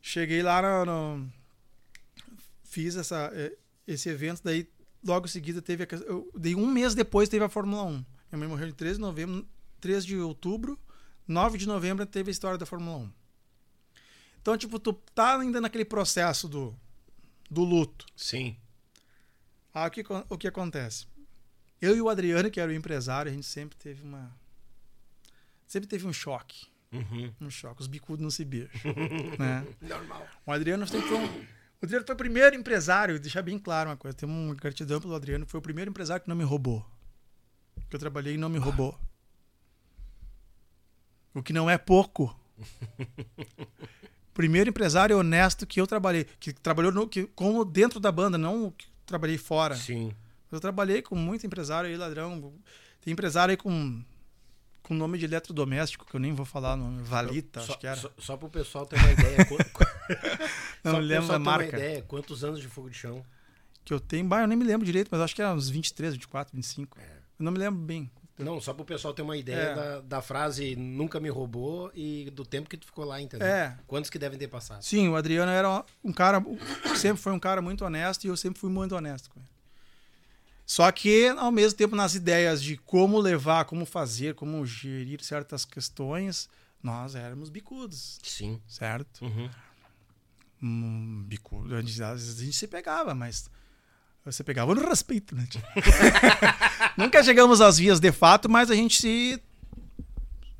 Cheguei lá no, no fiz essa, é, esse evento, daí logo em seguida teve a, eu, daí um mês depois teve a Fórmula 1. Minha mãe morreu em 13 de novembro, 3 de outubro, 9 de novembro teve a história da Fórmula 1. Então, tipo, tu tá ainda naquele processo do, do luto. Sim. Aí o que, o que acontece? Eu e o Adriano, que era o empresário, a gente sempre teve uma. Sempre teve um choque. Uhum. Um choque. Os bicudos não se beijam. né? Normal. O Adriano sempre foi um. O Adriano foi o primeiro empresário, deixar bem claro uma coisa. Tem uma gratidão pelo Adriano, foi o primeiro empresário que não me roubou. Que eu trabalhei e não me roubou. O que não é pouco. primeiro empresário honesto que eu trabalhei, que trabalhou no, que, como dentro da banda, não que trabalhei fora. Sim. Eu trabalhei com muito empresário aí, ladrão. Tem empresário aí com com nome de eletrodoméstico, que eu nem vou falar nome, Valita, só, acho que era. Só, só para o pessoal ter uma ideia. não lembro a marca. Ter uma ideia, quantos anos de fogo de chão? Que eu tenho, bah, eu nem me lembro direito, mas acho que era uns 23, 24, 25. É. Eu não me lembro bem. Não, só para o pessoal ter uma ideia é. da, da, frase nunca me roubou e do tempo que tu ficou lá, entendeu? É. Quantos que devem ter passado? Sim, o Adriano era um cara, sempre foi um cara muito honesto e eu sempre fui muito honesto com ele. Só que, ao mesmo tempo, nas ideias de como levar, como fazer, como gerir certas questões, nós éramos bicudos. Sim. Certo? Uhum. Hum, bicudo, às vezes a gente se pegava, mas você pegava no respeito, né? Nunca chegamos às vias de fato, mas a gente se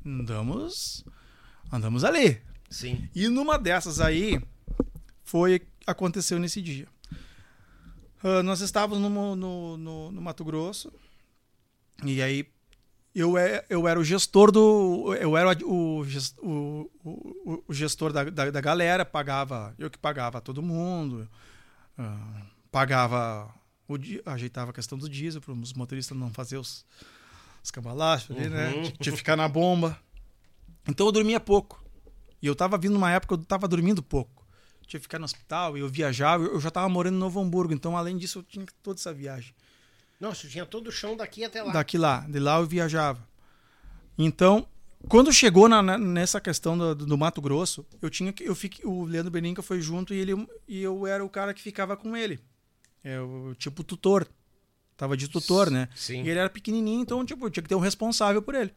andamos andamos ali. Sim. E numa dessas aí foi aconteceu nesse dia. Uh, nós estávamos no, no, no, no, Mato Grosso e aí eu, é, eu era o gestor do. Eu era o, o, o, o gestor da, da, da, galera, pagava. Eu que pagava todo mundo, uh, pagava. O, ajeitava a questão do diesel para os motoristas não fazer os, os cambalachos ali, né? uhum. né? Tinha que ficar na bomba. Então eu dormia pouco. E eu estava vindo numa época que eu estava dormindo pouco tinha que ficar no hospital, e eu viajava, eu já estava morando em Novo Hamburgo, então além disso eu tinha toda essa viagem. Nossa, tinha todo o chão daqui até lá. Daqui lá, de lá eu viajava. Então, quando chegou na, nessa questão do, do, Mato Grosso, eu tinha que eu fiquei, o Leandro Beninca foi junto e ele e eu era o cara que ficava com ele. É tipo tutor. Tava de tutor, né? Sim. E ele era pequenininho, então tipo, tinha que ter um responsável por ele.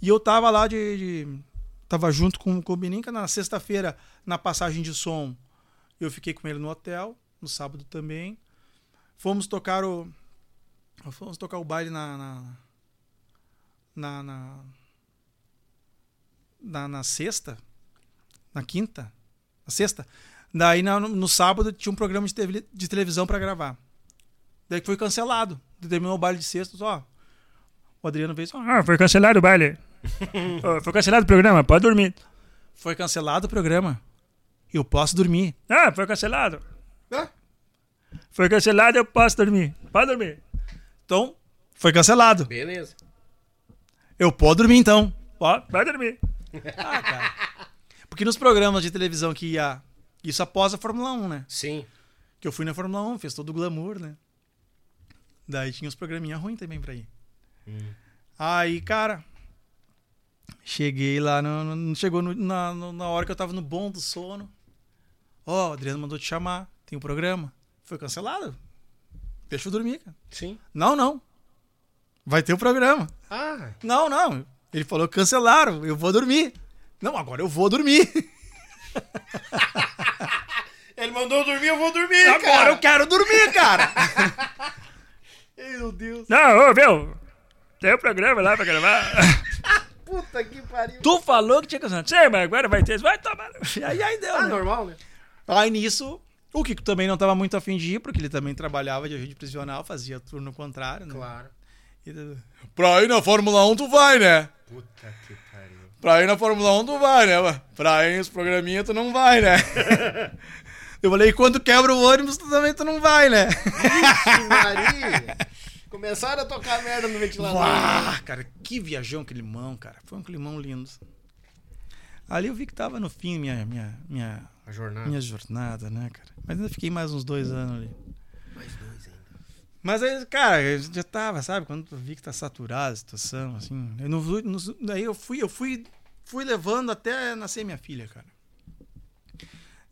E eu tava lá de, de Tava junto com, com o Bininca na sexta-feira, na passagem de som. Eu fiquei com ele no hotel, no sábado também. Fomos tocar o. Fomos tocar o baile na. Na. Na, na, na, na sexta. Na quinta. Na sexta. Daí no, no sábado tinha um programa de, de televisão pra gravar. Daí foi cancelado. Terminou o baile de sextas, ó. O Adriano fez, ó, Ah, foi cancelado o baile. Foi cancelado o programa, pode dormir. foi cancelado o programa. Eu posso dormir. Ah, foi cancelado. Ah. Foi cancelado, eu posso dormir. Pode dormir. Então, foi cancelado. Beleza. Eu posso dormir então. Pode, pode dormir. Porque nos programas de televisão que ia. Isso após a Fórmula 1, né? Sim. Que eu fui na Fórmula 1, fez todo o glamour, né? Daí tinha uns programinha ruins também pra ir. Aí, cara. Cheguei lá, no, no- chegou no- na, no- na hora que eu tava no bom do sono. Ó, o Adriano mandou te chamar, tem um programa. Foi cancelado. Deixa eu dormir, cara. Sim. Não, não. Vai ter o programa. Ah, Não, não. Ele falou cancelaram, eu vou dormir. Não, agora eu vou dormir. ele mandou eu dormir, eu vou dormir, Agora cara. eu quero dormir, cara. Meu Deus. Não, ô, meu. Tem um programa lá pra gravar. Puta que pariu. tu falou que tinha cancelado. Sei, mas agora vai ter. Vai tomar. Aí, aí deu, Ah, né? normal, né? Aí nisso, o Kiko também não tava muito afim de ir, porque ele também trabalhava de agente prisional, fazia turno contrário, né? Claro. E- Pra ir na Fórmula 1 tu vai, né? Puta que pariu. Pra ir na Fórmula 1 tu vai, né? Pra ir nos programinhas tu não vai, né? Eu falei, quando quebra o ônibus tu também tu não vai, né? Ixi, Maria. Começaram a tocar merda no ventilador. Ah, cara, que viajão aquele limão, cara. Foi um climão lindo. Ali eu vi que tava no fim minha, minha, minha, A jornada. minha jornada, né, cara? Mas ainda fiquei mais uns dois anos ali. Mais dois ainda. Mas aí, cara, eu já tava, sabe? Quando eu vi que tá saturada a situação, assim. Eu não, não- daí eu fui, eu fui, fui levando até nascer minha filha, cara.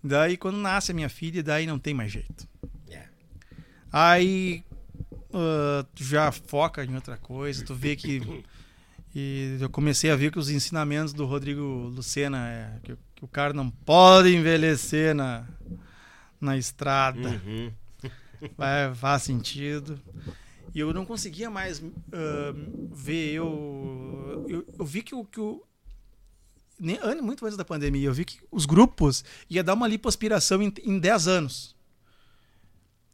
Daí quando nasce a minha filha, daí não tem mais jeito. É. Aí ah, tu já foca em outra coisa, tu vê que. E eu comecei a ver que os ensinamentos do Rodrigo Lucena é que, que o cara não pode envelhecer na, na estrada. Uhum. Vai, faz sentido. E eu não conseguia mais ah, ver eu, eu. Eu vi que o. Que o nem, muito antes da pandemia, eu vi que os grupos ia dar uma lipoaspiração em, em 10 anos.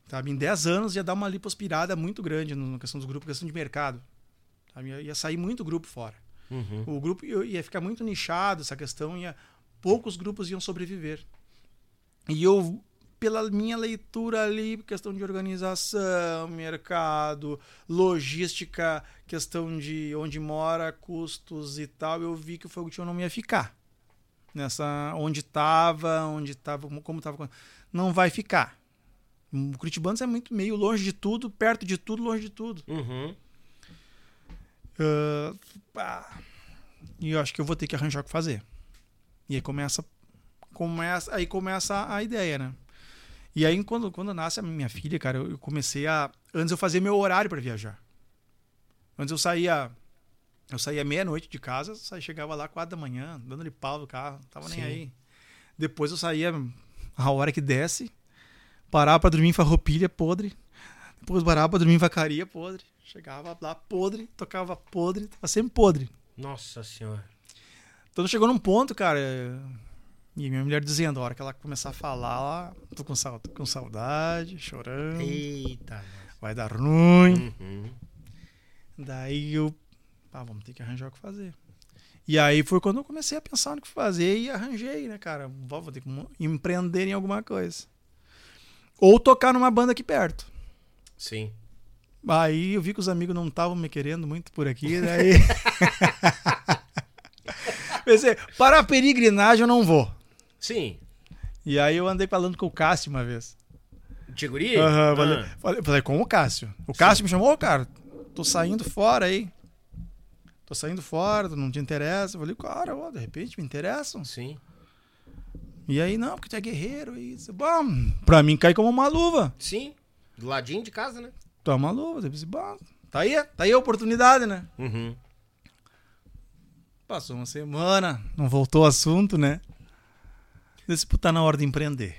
Sabe? Em 10 anos ia dar uma lipoaspirada muito grande na questão dos grupos, questão de mercado. Sabe? Ia, sair muito grupo fora. Uhum. O grupo ia, ia ficar muito nichado, essa questão ia. Poucos grupos iam sobreviver. E eu, pela minha leitura ali, questão de organização, mercado, logística, questão de onde mora, custos e tal, eu vi que o fogo chão não ia ficar. Nessa, onde estava, onde estava, como estava. Não vai ficar. O Curitibanos é muito meio longe de tudo, perto de tudo, longe de tudo. Uhum. Pá. E eu acho que eu vou ter que arranjar o que fazer. E aí começa, começa, aí começa a ideia, né? E aí quando, quando nasce a minha filha, cara, eu eu comecei a antes eu fazia meu horário para viajar. Antes eu saía eu saía meia-noite de casa, saía, chegava lá quatro da manhã, dando-lhe pau no carro, não tava nem Sim. aí. Depois eu saía a hora que desce, parava para dormir em farroupilha podre. Depois parava para dormir em vacaria podre. Chegava lá podre, tocava podre, tava sempre podre. Nossa senhora. Então chegou num ponto, cara. E minha mulher dizendo, a hora que ela começar a falar, lá, tô com, tô com saudade, chorando, Eita. vai dar ruim. Uhum. Daí eu, ah, vamos ter que arranjar o que fazer. E aí foi quando eu comecei a pensar no que fazer e arranjei, né, cara? Vou ter que empreender em alguma coisa. Ou tocar numa banda aqui perto. Sim. Aí eu vi que os amigos não estavam me querendo muito por aqui, daí. Pensei, para a peregrinagem eu não vou. Sim. E aí eu andei falando com o Cássio uma vez. Tiguri? Aham, falei, Ah. falei, falei com o Cássio. O Cássio me chamou, "Ô, cara, tô saindo fora aí. Tô saindo fora, não te interessa. Eu falei, cara, ó, de repente me interessam. Sim. E aí, não, porque tu é guerreiro. E isso. Bom, pra mim cai como uma luva. Sim. Do ladinho de casa, né? Tu é uma luva. Eu pensei, bom, tá aí, tá aí a oportunidade, né? Uhum. Passou uma semana, não voltou o assunto, né? Desse tá na hora de empreender.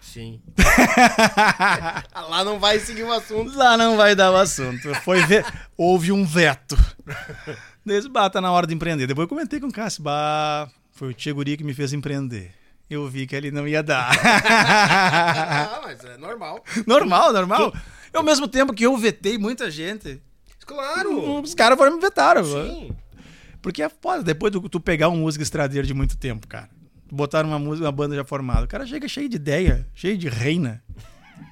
Sim. Lá não vai seguir o assunto. Lá não vai dar o assunto. Foi ver, houve um veto. Desse bah, tá na hora de empreender. Depois eu comentei com o Cássio, bah, foi o Tia Guri que me fez empreender. eu vi que ele não ia dar. Ah, mas é normal. normal, normal. Ao mesmo tempo que eu vetei muita gente, Claro. os caras foram me vetaram. Sim. Porque é foda, depois do tu pegar um músico estradeiro de muito tempo, cara. Botar uma música, uma banda já formada. O cara chega cheio de ideia, cheio de reina.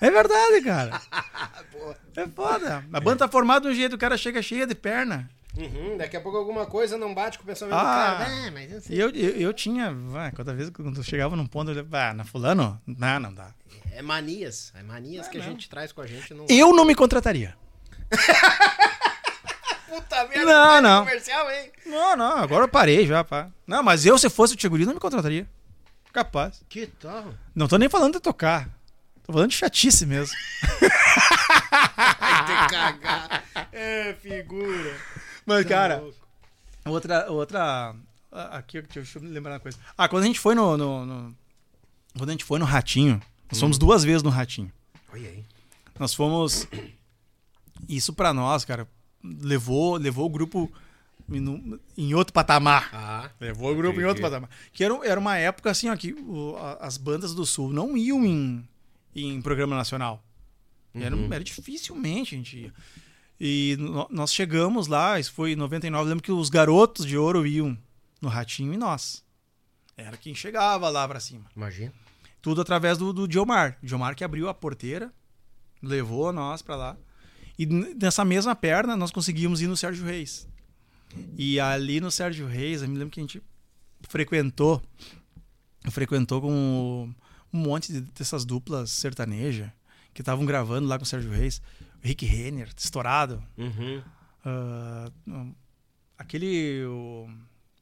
É verdade, cara. é foda. A banda tá formada de um jeito, o cara chega cheio de perna. Uhum, daqui a pouco alguma coisa não bate com o pensamento Ah. do cara. Ah, mas eu sei. Eu, eu, eu tinha, vai, cada vez que eu chegava num ponto, eu olhava, ah, na fulano? Não, não dá. É manias. É manias que a gente traz com a gente. Não... Eu não me contrataria. Puta merda, Não, não. comercial, hein? Não, não, agora eu parei já, pá. Não, mas eu, se fosse o Tcheguri, não me contrataria. Capaz. Que tal? Não tô nem falando de tocar. Tô falando de chatice mesmo. Vai ter cagar. É, figura. Mas, cara, louco. outra. outra aqui, deixa eu me lembrar uma coisa. Ah, quando a gente foi no. no- no- quando a gente foi no Ratinho, nós fomos duas vezes no Ratinho. Olha aí. Nós fomos. Isso pra nós, cara, levou, levou o grupo em, em outro patamar. Ah, Levou o grupo em outro patamar. Que era, era uma época assim, ó, que o- a- as bandas do Sul não iam em, em programa nacional. Era, era dificilmente a gente ia. E no- nós chegamos lá, isso foi em 99, lembro que os garotos de ouro iam no Ratinho e nós. Era quem chegava lá pra cima. imagina. Tudo através do, do Diomar. Diomar que abriu a porteira, levou nós pra lá. E nessa mesma perna nós conseguimos ir no Sérgio Reis. E ali no Sérgio Reis, eu me lembro que a gente frequentou, frequentou com um monte de- dessas duplas sertanejas que estavam gravando lá com o Sérgio Reis. O Rick Renner, estourado. Uhum. Não, aquele. o-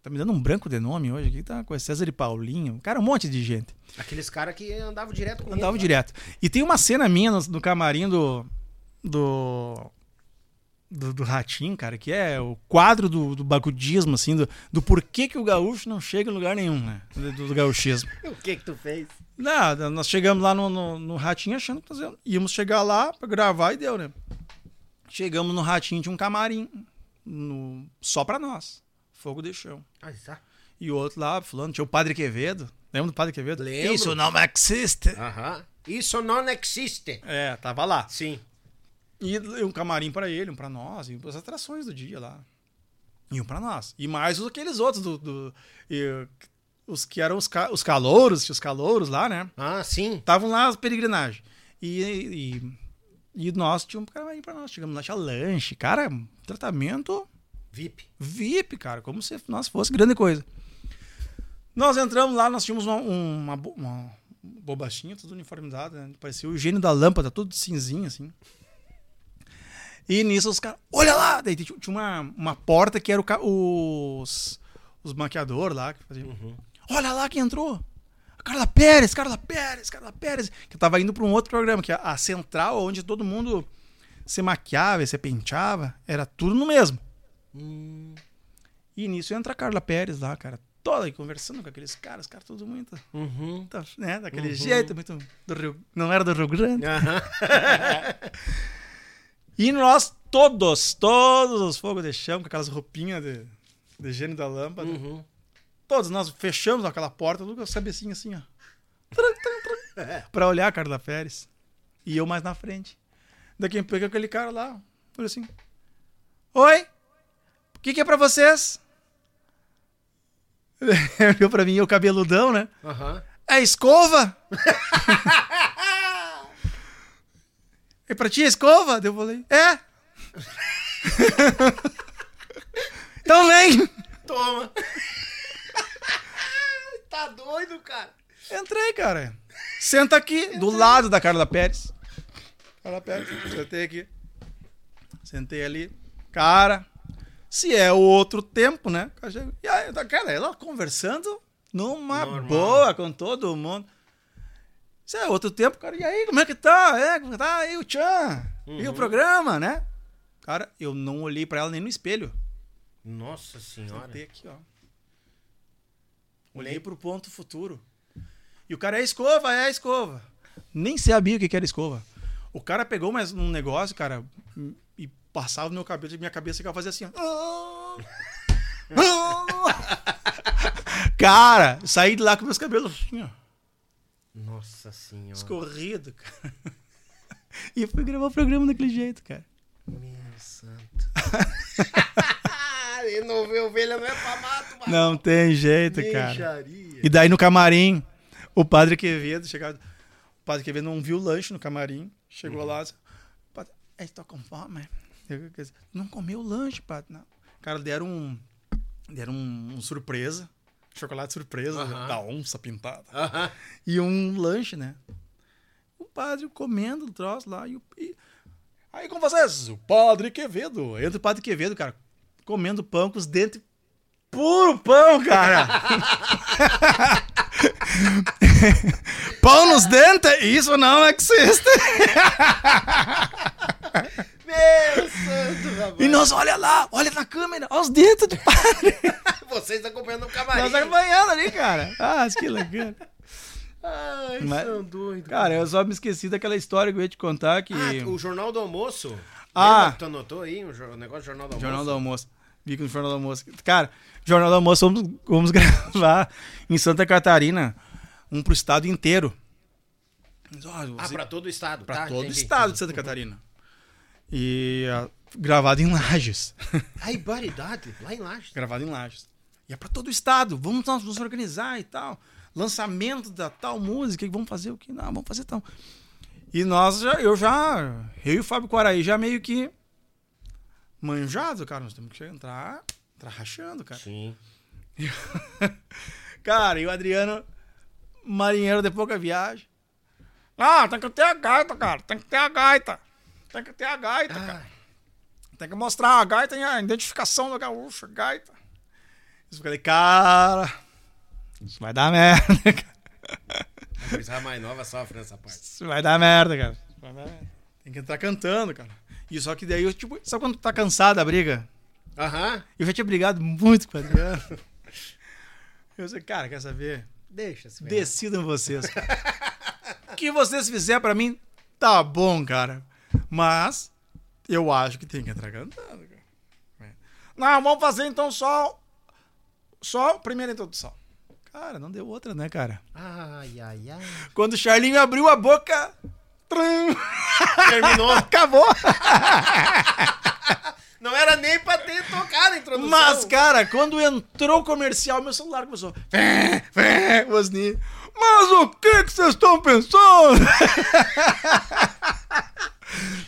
tá me dando um branco de nome hoje aqui, tá com César e Paulinho. Cara, um monte de gente. Aqueles caras que andavam direto comigo. Andava lá. direto. E tem uma cena minha no, no camarim do. Do. Do, do Ratinho, cara, que é o quadro do, do bagudismo, assim, do, do porquê que o gaúcho não chega em lugar nenhum, né? Do, do gauchismo. O que que tu fez? Nada, nós chegamos lá no, no, no Ratinho achando que nós íamos- íamos chegar lá pra gravar e deu, né? Chegamos no Ratinho, tinha um camarim no, só pra nós. Fogo de chão. Ah, tá. E o outro lá, fulano, tinha o Padre Quevedo. Lembra do Padre Quevedo? Lembro. Isso não existe. Aham. Isso não existe. É, tava lá. Sim. E um camarim pra ele, um pra nós, e as atrações do dia lá. E um pra nós. E mais os- aqueles outros do. do- e, os que eram os, ca- os calouros, os calouros lá, né? Ah, sim. Estavam lá as peregrinagens. E, e, e nós tínhamos um camarim pra nós. Chegamos lá, tinha lanche. Cara, tratamento VIP. VIP, cara, como se nós fosse grande coisa. Nós entramos lá, nós tínhamos uma, uma, uma bobachinha, tudo uniformizado, né? Parecia o gênio da lâmpada, tudo cinzinho, assim. E nisso os caras, olha lá! Daí tinha uma, uma porta que era o, os, os maquiadores lá que faziam. Olha lá quem entrou! Carla Pérez, Carla Pérez, Carla Pérez. Que eu tava indo pra um outro programa, que é a central, onde todo mundo se maquiava, se penteava, era tudo no mesmo. E nisso entra a Carla Pérez lá, cara, toda aí conversando com aqueles caras, os caras tudo muito, Uhum. tá, né, daquele jeito, muito do Rio, não era do Rio Grande. Aham. E nós todos, todos os fogos de chão, com aquelas roupinhas de, de gênio da lâmpada, Uhum. todos nós fechamos aquela porta, tudo com as cabecinhas assim, ó, Tran, tran, tran, pra olhar a Carla Pérez. E eu mais na frente. Daqui a pouco aquele cara lá, olha assim, Oi, o que que é pra vocês? Ele olhou pra mim, eu cabeludão, né? Aham. É escova? é pra ti a escova? Eu falei, é. então vem. Toma. tá doido, cara. Entrei, cara. Senta aqui, do lado da Carla Pérez. Carla Pérez, sentei aqui. Sentei ali. Cara, se é outro tempo, né? E aí, cara, ela conversando numa Normal. boa com todo mundo. Se é outro tempo, cara, e aí, como é que tá? É, como é que tá? E o Tchan? E o programa, né? Cara, eu não olhei pra ela nem no espelho. Nossa senhora. Sentei aqui, ó. Olhei pro ponto futuro. E o cara é escova, é escova. Nem sabia o que que era escova. O cara pegou mais um negócio, cara, e passava no meu cabelo, minha cabeça ficava fazia assim, ó. cara, saí de lá com meus cabelos assim, ó. Nossa senhora. Escorrido, cara. E eu fui gravar o programa daquele jeito, cara. Meu santo. Ele não vê ovelha, não é pra mato, mano. Não tem jeito, cara. E daí no camarim, o padre Quevedo chegava. O padre Quevedo não viu o lanche no camarim. Chegou lá. disse, Padre, é, tô com fome. Não comeu o lanche, padre. Não. Cara, deram um. Deram um, um surpresa. Chocolate surpresa Aham. da onça pintada. Aham. E um lanche, né? O padre comendo o troço lá. E, e- Aí com vocês, o padre Quevedo. Entra o padre Quevedo, cara, comendo pão com os dentes. Puro pão, cara! pão nos dentes? Isso não existe! Meu santo, rapaz. E nós, olha lá, olha na câmera, olha os dentes do padre. Vocês acompanhando o camarim. nós acompanhando ali, cara. Ah, que legal. Ai, Mas- são doidos. Cara, eu só me esqueci daquela história que eu ia te contar que... Ah, o Jornal do Almoço. Ah. Lembra Tu anotou aí o negócio do Jornal do Almoço? Jornal do Almoço. Vi que no Jornal do Almoço. Cara, Jornal do Almoço, vamos, vamos gravar em Santa Catarina, um pro estado inteiro. Ah, você- pra todo o estado. pra tá, todo o estado de Santa Catarina. E ah, gravado em Lages. Ai, baridade. Lá em Lages. gravado em Lages. E é pra todo o estado. Vamos nós nos organizar e tal. Lançamento da tal música. e Vamos fazer o que? Não, vamos fazer tal. E nós já, eu já, eu e o Fábio Quaraí já meio que manjado, cara. Nós temos que entrar, entrar rachando, cara. Sim. Cara, e o Adriano, marinheiro de pouca viagem. Ah, tem que ter a gaita, cara. Tem que ter a gaita. Tem que ter a gaita, cara. Tem que mostrar a gaita e a identificação do gaúcho, gaita. Eu falei, cara, isso vai dar merda, cara. A coisa mais nova sofre nessa parte. Isso vai dar merda, cara. Isso vai dar merda. Tem que entrar cantando, cara. E só que daí, eu, tipo, sabe quando tu tá cansado da briga? Aham. Eu já tinha brigado muito com o Adriano. Eu falei, cara, quer saber? Deixa se Decidam vocês. cara. o que vocês fizerem pra mim, tá bom, cara. Mas eu acho que tem que entrar cantando, cara. É. Não, vamos fazer então só. Só a primeira introdução. Cara, não deu outra, né, cara? Ai, ai, ai. Quando o Charlinho abriu a boca. trum, Terminou. acabou. Não era nem pra ter tocado a introdução. Mas, cara, quando entrou o comercial, meu celular começou. Osni. Mas o que que vocês estão pensando?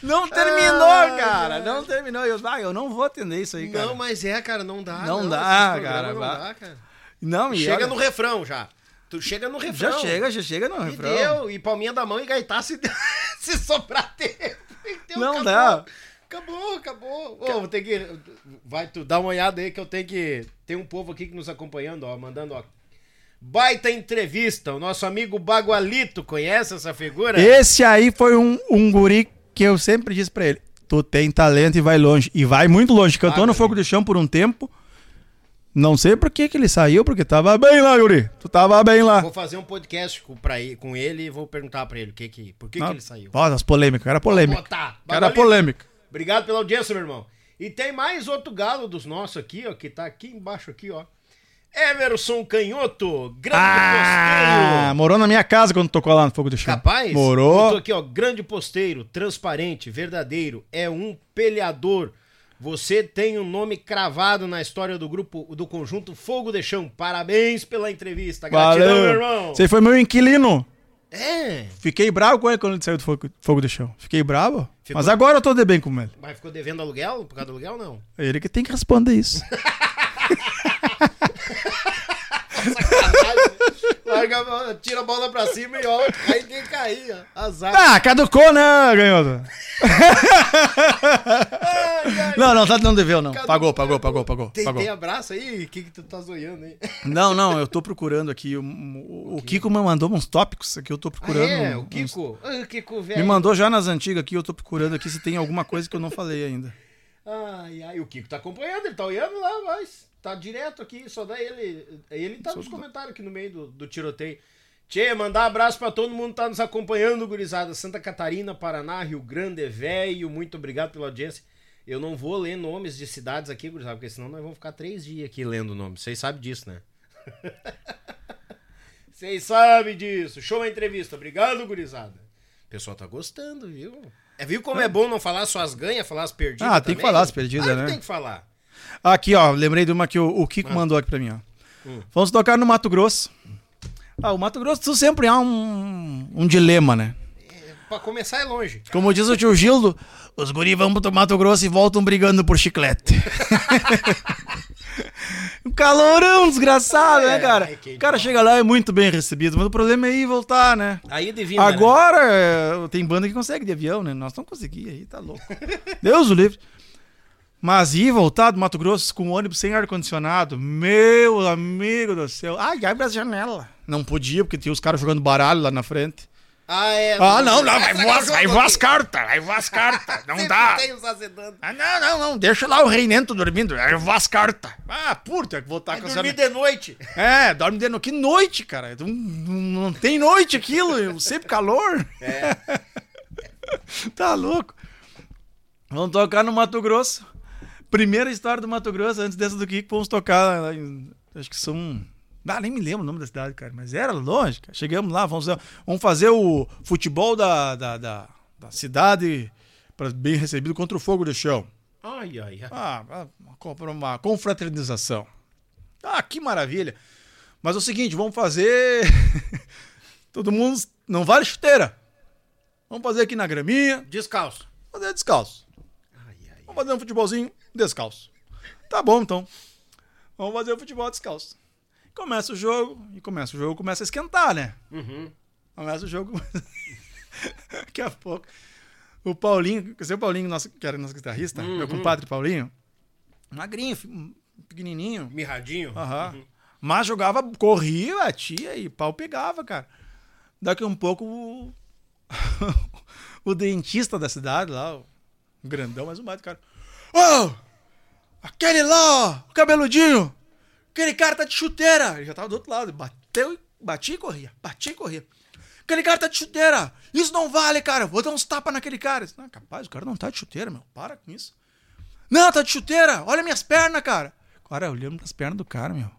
Não terminou, Ai, cara. Não terminou. Eu, ah, eu não vou atender isso aí, cara. Não, mas é, cara, não dá. Não dá, esses programas cara, Não dá, cara. Não, e Chega olha, no refrão já. Tu chega no refrão. Já chega, já chega no E refrão. deu, e palminha da mão e gaitar se, se sobrar tempo. Deu, Não acabou. dá. Acabou, acabou. Ô, vou ter que. Vai, tu dá uma olhada aí que eu tenho que. Tem um povo aqui que nos acompanhando, ó, mandando, ó. Baita entrevista. O nosso amigo Bagualito, conhece essa figura? Esse aí foi um, um guri que eu sempre disse pra ele: Tu tem talento e vai longe. E vai muito longe. Cantou Ah, no. Fogo de Chão por um tempo. Não sei por que, que ele saiu, porque tava bem lá, guri. Tu tava bem lá. Vou fazer um podcast com, pra, ele- com ele e vou perguntar pra ele o que que, por que, que ele saiu. Ó, as polêmicas, cara polêmica. botar. Bagualito. polêmica. Obrigado pela audiência, meu irmão. E tem mais outro galo dos nossos aqui, ó, que tá aqui embaixo aqui, ó. Emerson Canhoto, grande Ah, posteiro. morou na minha casa quando tocou lá no Fogo do Chão. Capaz? Morou. Botou aqui, ó, grande posteiro, transparente, verdadeiro, é um peleador. Você tem um nome cravado na história do grupo, do conjunto Fogo de Chão. Parabéns pela entrevista. Gratidão, meu Valeu. irmão. Você foi meu inquilino. É, Fiquei bravo com ele quando ele saiu do Fogo, fogo do Chão. Fiquei bravo. Ficou- Mas agora eu tô de bem com ele. mas ficou devendo aluguel? Por causa do aluguel, não? Ele que tem que responder isso. Sacanagem. Larga a bola, tira a bola pra cima e ó, cai quem cair, ó. Azar. ah, caducou, né, ganhoto? não, não, tá, não deveu, não. Pagou, pagou, pagou, pagou. Tem, pagou. tem abraço aí? O que, que tu tá zoiando aí? Não, não, eu tô procurando aqui. O, o- o Kiko me mandou uns tópicos aqui, eu tô procurando. Ah, é, o uns- Kiko. Ah, o Kiko, Me velho. mandou já nas antigas aqui, eu tô procurando aqui se tem alguma coisa que eu não falei ainda. Ai, ai, o Kiko tá acompanhando, ele tá olhando lá, mas tá direto aqui, só dá ele. Ele tá nos comentários aqui no meio do, do tiroteio. Tchê, mandar abraço pra todo mundo que tá nos acompanhando, gurizada. Santa Catarina, Paraná, Rio Grande, velho. Muito obrigado pela audiência. Eu não vou ler nomes de cidades aqui, gurizada, porque senão nós vamos ficar três dias aqui lendo nomes. Vocês sabem disso, né? Vocês sabem disso. Show a entrevista. Obrigado, gurizada. O pessoal tá gostando, viu? É, viu como é bom não falar só as ganhas, falar as perdidas Ah, tem que também? falar as perdidas, Ah, né? Tem que falar. Aqui, ó, lembrei de uma que o, o Kiko mandou aqui pra mim, ó. Vamos tocar no Mato Grosso. Ah, o Mato Grosso tu sempre há um, um dilema, né? Pra começar é longe. Como diz o tio Gildo, os guri vão pro Mato Grosso e voltam brigando por chiclete. um calorão desgraçado, né, É, cara? é O cara chega lá e é muito bem recebido, mas o problema é ir e voltar, né? Aí divina, né? Agora, é, tem banda que consegue de avião, né? Nós não conseguimos aí, tá louco. Deus o livre. Mas ir voltar do Mato Grosso com um ônibus sem ar-condicionado, meu amigo do céu. Ai, abre a janela. Não podia, porque tinha os caras jogando baralho lá na frente. Ah, é. Ah, não, não, vai voar, vai voar as cartas, vai voar as cartas, não dá. Tem os azedando. Ah, não, não, não, deixa lá o reinento dormindo, vai voar as cartas. Ah, puta, que voltar Vai com dormir de noite. É, dorme de noite. Que noite, cara. Não, não- tem noite aquilo, sempre calor. É. tá louco. Vamos tocar no Mato Grosso. Primeira história do Mato Grosso, antes dessa do Kiko, vamos tocar lá em, Acho que são. Ah, nem me lembro o nome da cidade, cara. Mas era longe, cara. Chegamos lá, vamos, vamos fazer o futebol da, da, da, da cidade para bem recebido contra o fogo do chão. Ai, ai, ai. Ah, uma, uma confraternização. Ah, que maravilha. Mas é o seguinte, vamos fazer. Todo mundo. Não vale chuteira. Vamos fazer aqui na graminha. Descalço. Fazer descalço. Ai, ai. Vamos fazer um futebolzinho descalço. Tá bom, então. Vamos fazer o futebol descalço. Começa o jogo, e começa o jogo, começa a esquentar, né? Uhum. Começa o jogo. Daqui a pouco. O Paulinho, que o Paulinho, nosso, que era nosso guitarrista, meu compadre Paulinho, magrinho, pequenininho, Mirradinho. Aham. Mas jogava, corria, batia e pau pegava, cara. Daqui um pouco o, o dentista da cidade lá, o grandão, mas o mais cara. Ô! Aquele lá, ó, o cabeludinho, aquele cara tá de chuteira. Ele já tava do outro lado, bateu, e- batia e corria, batia e corria. Aquele cara tá de chuteira. Isso não vale, cara. Vou dar uns tapas naquele cara. Não, capaz, o cara não tá de chuteira, meu. Para com isso. Não, tá de chuteira. Olha minhas pernas, cara. Cara, olhando pras pernas do cara, meu.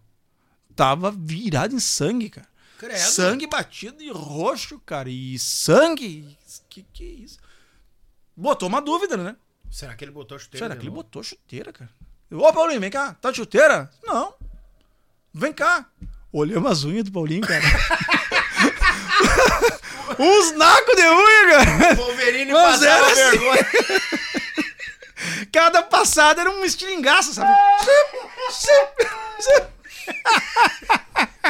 Tava virado em sangue, cara. Credo. Sangue batido e roxo, cara. E sangue. Que que é isso? Botou uma dúvida, né? Será que ele botou chuteira? Será que ele botou chuteira, cara? Ô, Paulinho, vem cá. Tá de chuteira? Não. Vem cá. Olhamos as unhas do Paulinho, cara. Uns nacos de unha, cara. Wolverine Mas passava era assim. vergonha. Cada passada era um estilingaço, sabe?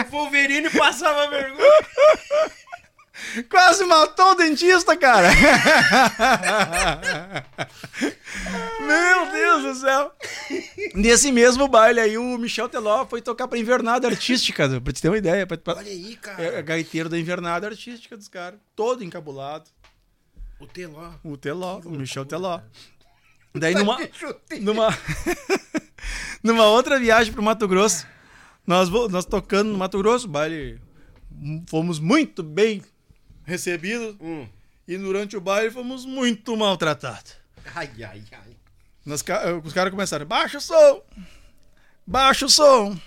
O Wolverine passava vergonha. Quase matou o dentista, cara. Meu Deus do céu. Nesse mesmo baile aí, o Michel Teló foi tocar pra Invernada Artística, pra te ter uma ideia. Pra, pra- Olha aí, cara. é, é gaiteiro da Invernada Artística dos caras. Todo encabulado. O Teló. O Teló, o Michel Teló. Daí numa, numa, numa outra viagem pro Mato Grosso, nós, nós tocando no Mato Grosso, baile, fomos muito bem recebidos Hum. e durante o baile fomos muito maltratados. Ai, ai, ai. Nós ca- os caras começaram, baixa o som, baixa o som,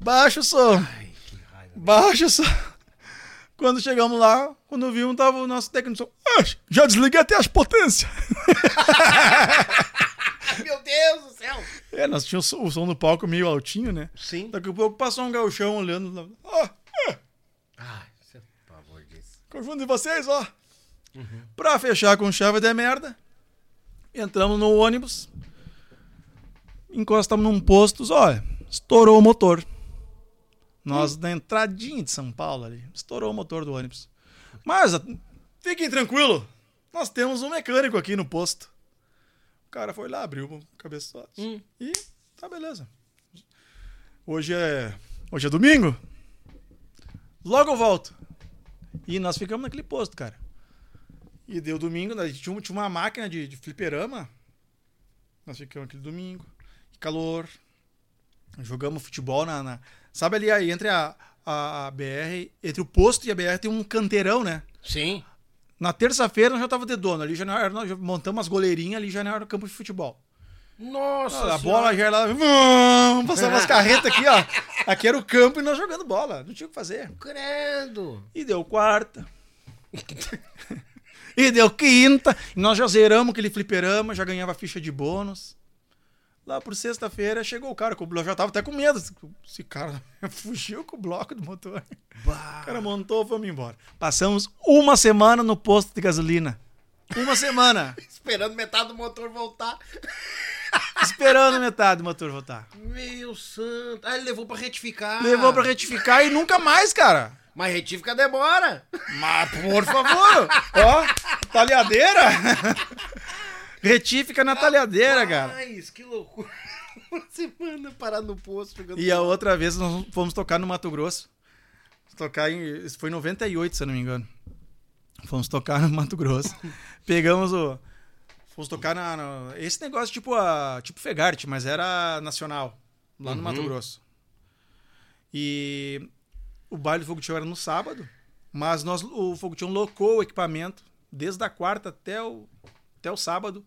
baixa o som, Ai, que raiva. baixa o som. Quando chegamos lá, quando vimos, tava o nosso técnico "Ah, já desliguei até as potências. Meu Deus do céu. É, nós tínhamos o som- do palco meio altinho, né? Sim. Daqui a pouco passou um gauchão olhando. Ó, é, Ai, você- por favor disso. Conjunto de vocês, ó. Pra fechar com chave de merda, entramos no ônibus, encostamos num posto, olha, estourou o motor. Nós na entradinha de São Paulo ali, estourou o motor do ônibus. Mas fiquem tranquilo, nós temos um mecânico aqui no posto. O cara foi lá, abriu o cabeçote e tá beleza. Hoje é hoje é domingo. Logo eu volto. E nós ficamos naquele posto, cara. E deu domingo, tinha, tinha uma máquina de, de fliperama. Nós ficamos aquele domingo. Calor. Jogamos futebol na. na- sabe ali aí, entre a, a, a BR, entre o posto e a BR tem um canteirão, né? Sim. Na terça-feira nós já tava de dono. Ali já não era, nós já montamos as goleirinhas, ali já era campo de futebol. Nossa a senhora. bola já era lá. Vum, Passava as carretas aqui, ó. Aqui era o campo e nós jogando bola. Não tinha o que fazer. Credo. E deu quarta. e deu quinta. E nós já zeramos aquele fliperama, já ganhava ficha de bônus. Lá por sexta-feira chegou o cara com o bloco. Já tava até com medo. Esse cara fugiu com o bloco do motor. O cara montou, vamos embora. Passamos uma semana no posto de gasolina. Uma semana. Esperando metade do motor voltar. Esperando metade do motor voltar. Meu santo. Ah, ele levou pra retificar. Levou pra retificar e nunca mais, cara. Mas retifica demora. Mas, por favor. Ó, talhadeira. Retífica na talhadeira, cara. Rapaz, que loucura. Uma semana parar no posto jogando E a outra vez nós fomos tocar no Mato Grosso. Tocar em. Isso foi em 98, se eu não me engano. Fomos tocar no Mato Grosso. Pegamos o. Fomos tocar na. na- esse negócio tipo a. Tipo Fegarte, mas era nacional. Lá no Mato Grosso. E o baile do Fogo de Chão era no sábado. Mas nós, o Fogo de Chão locou o equipamento desde a quarta até o, até o sábado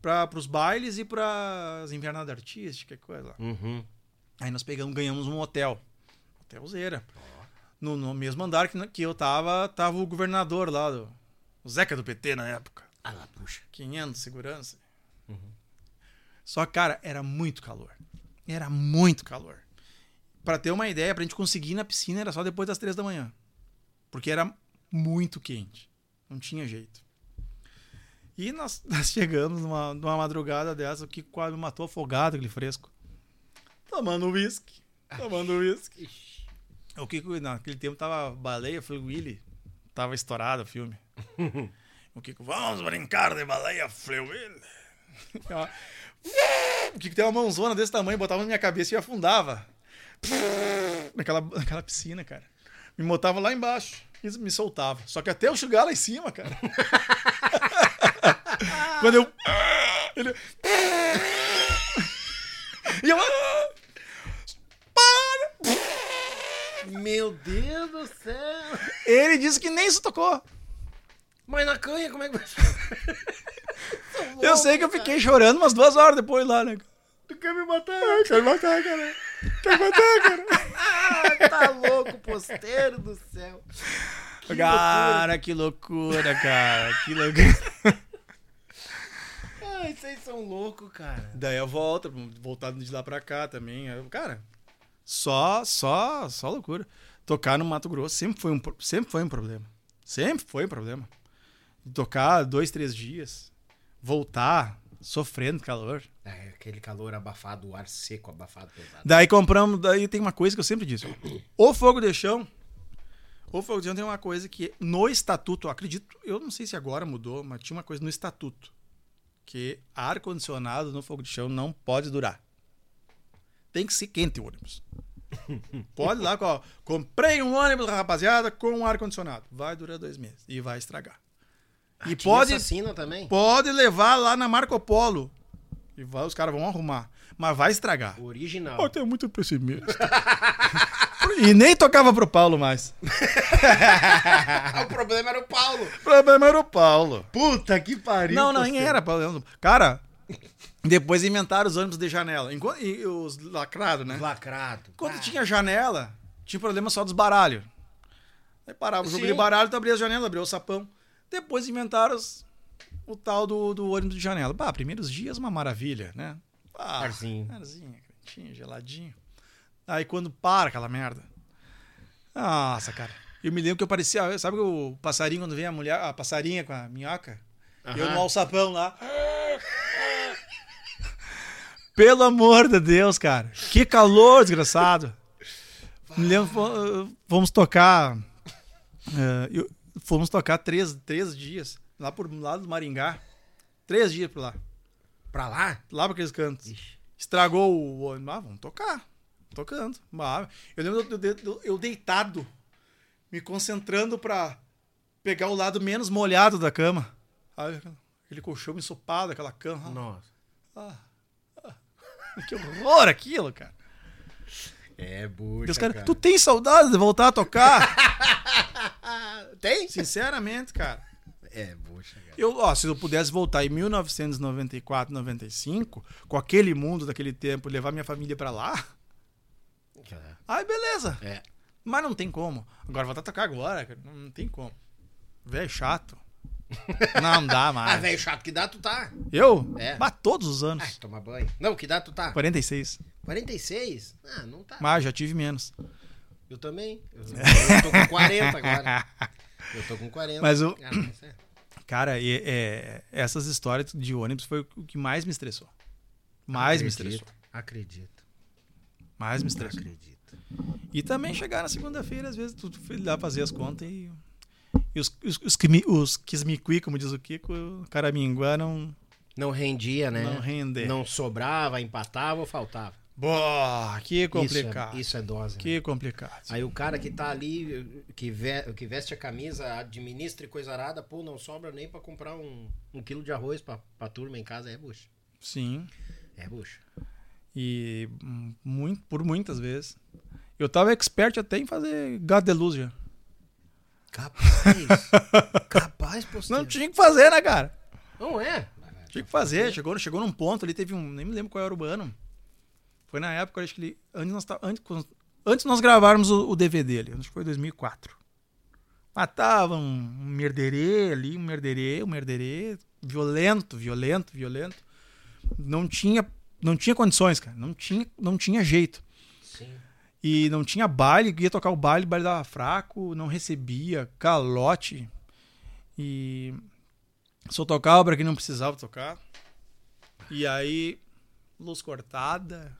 para os bailes e para as invernadas artísticas, coisa. Uhum. Aí nós pegamos, ganhamos um hotel. Hotelzeira. No, no mesmo andar que, que eu tava, tava o governador lá, do, o Zeca do PT na época. Ah lá, puxa. 500 segurança. Só que, cara, era muito calor. Era muito calor. Pra ter uma ideia, pra gente conseguir ir na piscina era só depois das três da manhã. Porque era muito quente. Não tinha jeito. E nós, nós chegamos numa, numa madrugada dessa, o que quase me matou afogado, aquele fresco. Tomando uísque. Tomando uísque. O que naquele tempo tava baleia, foi Willy. Tava estourado o filme. O Kiko, vamos brincar de baleia. Ó, O Kiko tem uma mãozona desse tamanho, botava na minha cabeça e afundava. Naquela, naquela piscina, cara. Me botava lá embaixo e me soltava. Só que até eu chegar lá em cima, cara. Quando eu. Ele. E eu. Para! Meu Deus do céu. Ele disse que nem se tocou. Mas na canha, como é que vai Eu sei que eu fiquei chorando umas duas horas depois lá, né? Tu quer me matar? Quero matar, cara. Quero matar, cara. Ah, tá louco, posteiro do céu. cara, que loucura, cara. Que loucura. Ai, vocês são loucos, cara. Daí eu volto, voltado de lá pra cá também. Eu, Cara, só, só, só loucura. Tocar no Mato Grosso sempre foi um, sempre foi um problema. Sempre foi um problema. Tocar dois, três dias, voltar, sofrendo calor. É, aquele calor abafado, o ar seco abafado pesado. Daí compramos, daí tem uma coisa que eu sempre disse. O fogo de chão, o fogo de chão tem uma coisa que no estatuto, eu acredito, eu não sei se agora mudou, mas tinha uma coisa no estatuto que ar condicionado no fogo de chão não pode durar. Tem que ser quente o ônibus. Pode lá, ó, comprei um ônibus, rapaziada, com ar condicionado. Vai durar dois meses e vai estragar. E pode, assassino também? pode levar lá na Marco Polo. E vai, os caras vão arrumar. Mas vai estragar. Original. Pô, tem muito pessimista. e nem tocava pro Paulo mais. o problema era o Paulo. O problema era o Paulo. Puta que pariu. Não, não, nem era Paulo. Cara, depois inventaram os ônibus de janela. Enquanto, e os lacrados, né? Lacrado. Quando Ah, tinha janela, tinha problema só dos baralhos. Aí parava o jogo Sim. de baralho, tu abria a janela, abria o sapão. Depois inventaram os- o tal do, do ônibus de janela. Bah, primeiros dias uma maravilha, né? Ah, Arzinho. Arzinho, quentinho, geladinho. Aí quando para aquela merda. Nossa, cara. Eu me lembro que eu parecia. Sabe o passarinho quando vem a mulher, a passarinha com a minhoca? Eu no alçapão lá. Pelo amor de Deus, cara. Que calor, desgraçado. Me lembro, fo- fomos tocar. eh, eu- fomos tocar três, três dias. Lá por lá do Maringá. Três dias por lá. Pra lá? Lá pra aqueles cantos. Estragou o. Ah, vamos tocar. Tocando. Ah, eu lembro eu, eu- eu deitado, me concentrando pra pegar o lado menos molhado da cama. Aí, aquele colchão ensopado, aquela cama. Nossa. Que horror aquilo, cara. É bucha, os caras, cara. tu tem saudade de voltar a tocar? Tem? Sinceramente, cara. É bucha, cara. Eu, ó, se eu pudesse voltar em 1994, 95, com aquele mundo daquele tempo, levar minha família pra lá, Aí beleza. É. Mas não tem como. Agora voltar a tocar agora, cara, não, não tem como. Velho chato. Não dá Ah, mais. velho, chato, que dá tu tá? Eu? É. Mas todos os anos. Ai, toma banho. Não, que dá tu tá? 46. 46? Ah, não tá. Mas já tive menos. Eu também. Eu, eu tô com 40 agora. Eu tô com 40. Mas o- Ah, mas é. Cara, e- é, essas histórias de ônibus foi o que mais me estressou. Mais me Acredito, estressou. Acredito. Mais me estressou. Acredito. E também chegar na segunda-feira, às vezes, tu foi lá fazer as contas e. E os, os, os, que me- os quismiqui, como diz o Kiko, o caraminguá não. Não rendia, né? Não rende. Não sobrava, empatava ou faltava. Boa, que complicado. Isso é, isso é dose. né? Que complicado. Aí o cara que tá ali, que, ve- que veste a camisa, administra e coisa arada, pô, não sobra nem pra comprar um, um quilo de arroz pra, pra turma em casa. É bucha. Sim. É bucha. E muito, por muitas vezes. Eu tava expert até em fazer gato de luz já. Capaz. capaz, posterior. Não tinha que fazer, né, cara? Não é. Tinha que fazer. Chegou, chegou num ponto ali, teve um. Nem me lembro qual era o ano. Foi na época, acho que ele. Antes nós, tá- antes, antes nós gravarmos o, o DVD ali, acho que foi 2004. Matava um, um merderê ali, um merderê, um merderê. Violento, violento, violento. Não tinha, não tinha condições, cara. Não tinha, não tinha jeito. E não tinha baile, ia tocar o baile, o baile dava fraco, não recebia, calote. E só tocava pra quem não precisava tocar. E aí, luz cortada,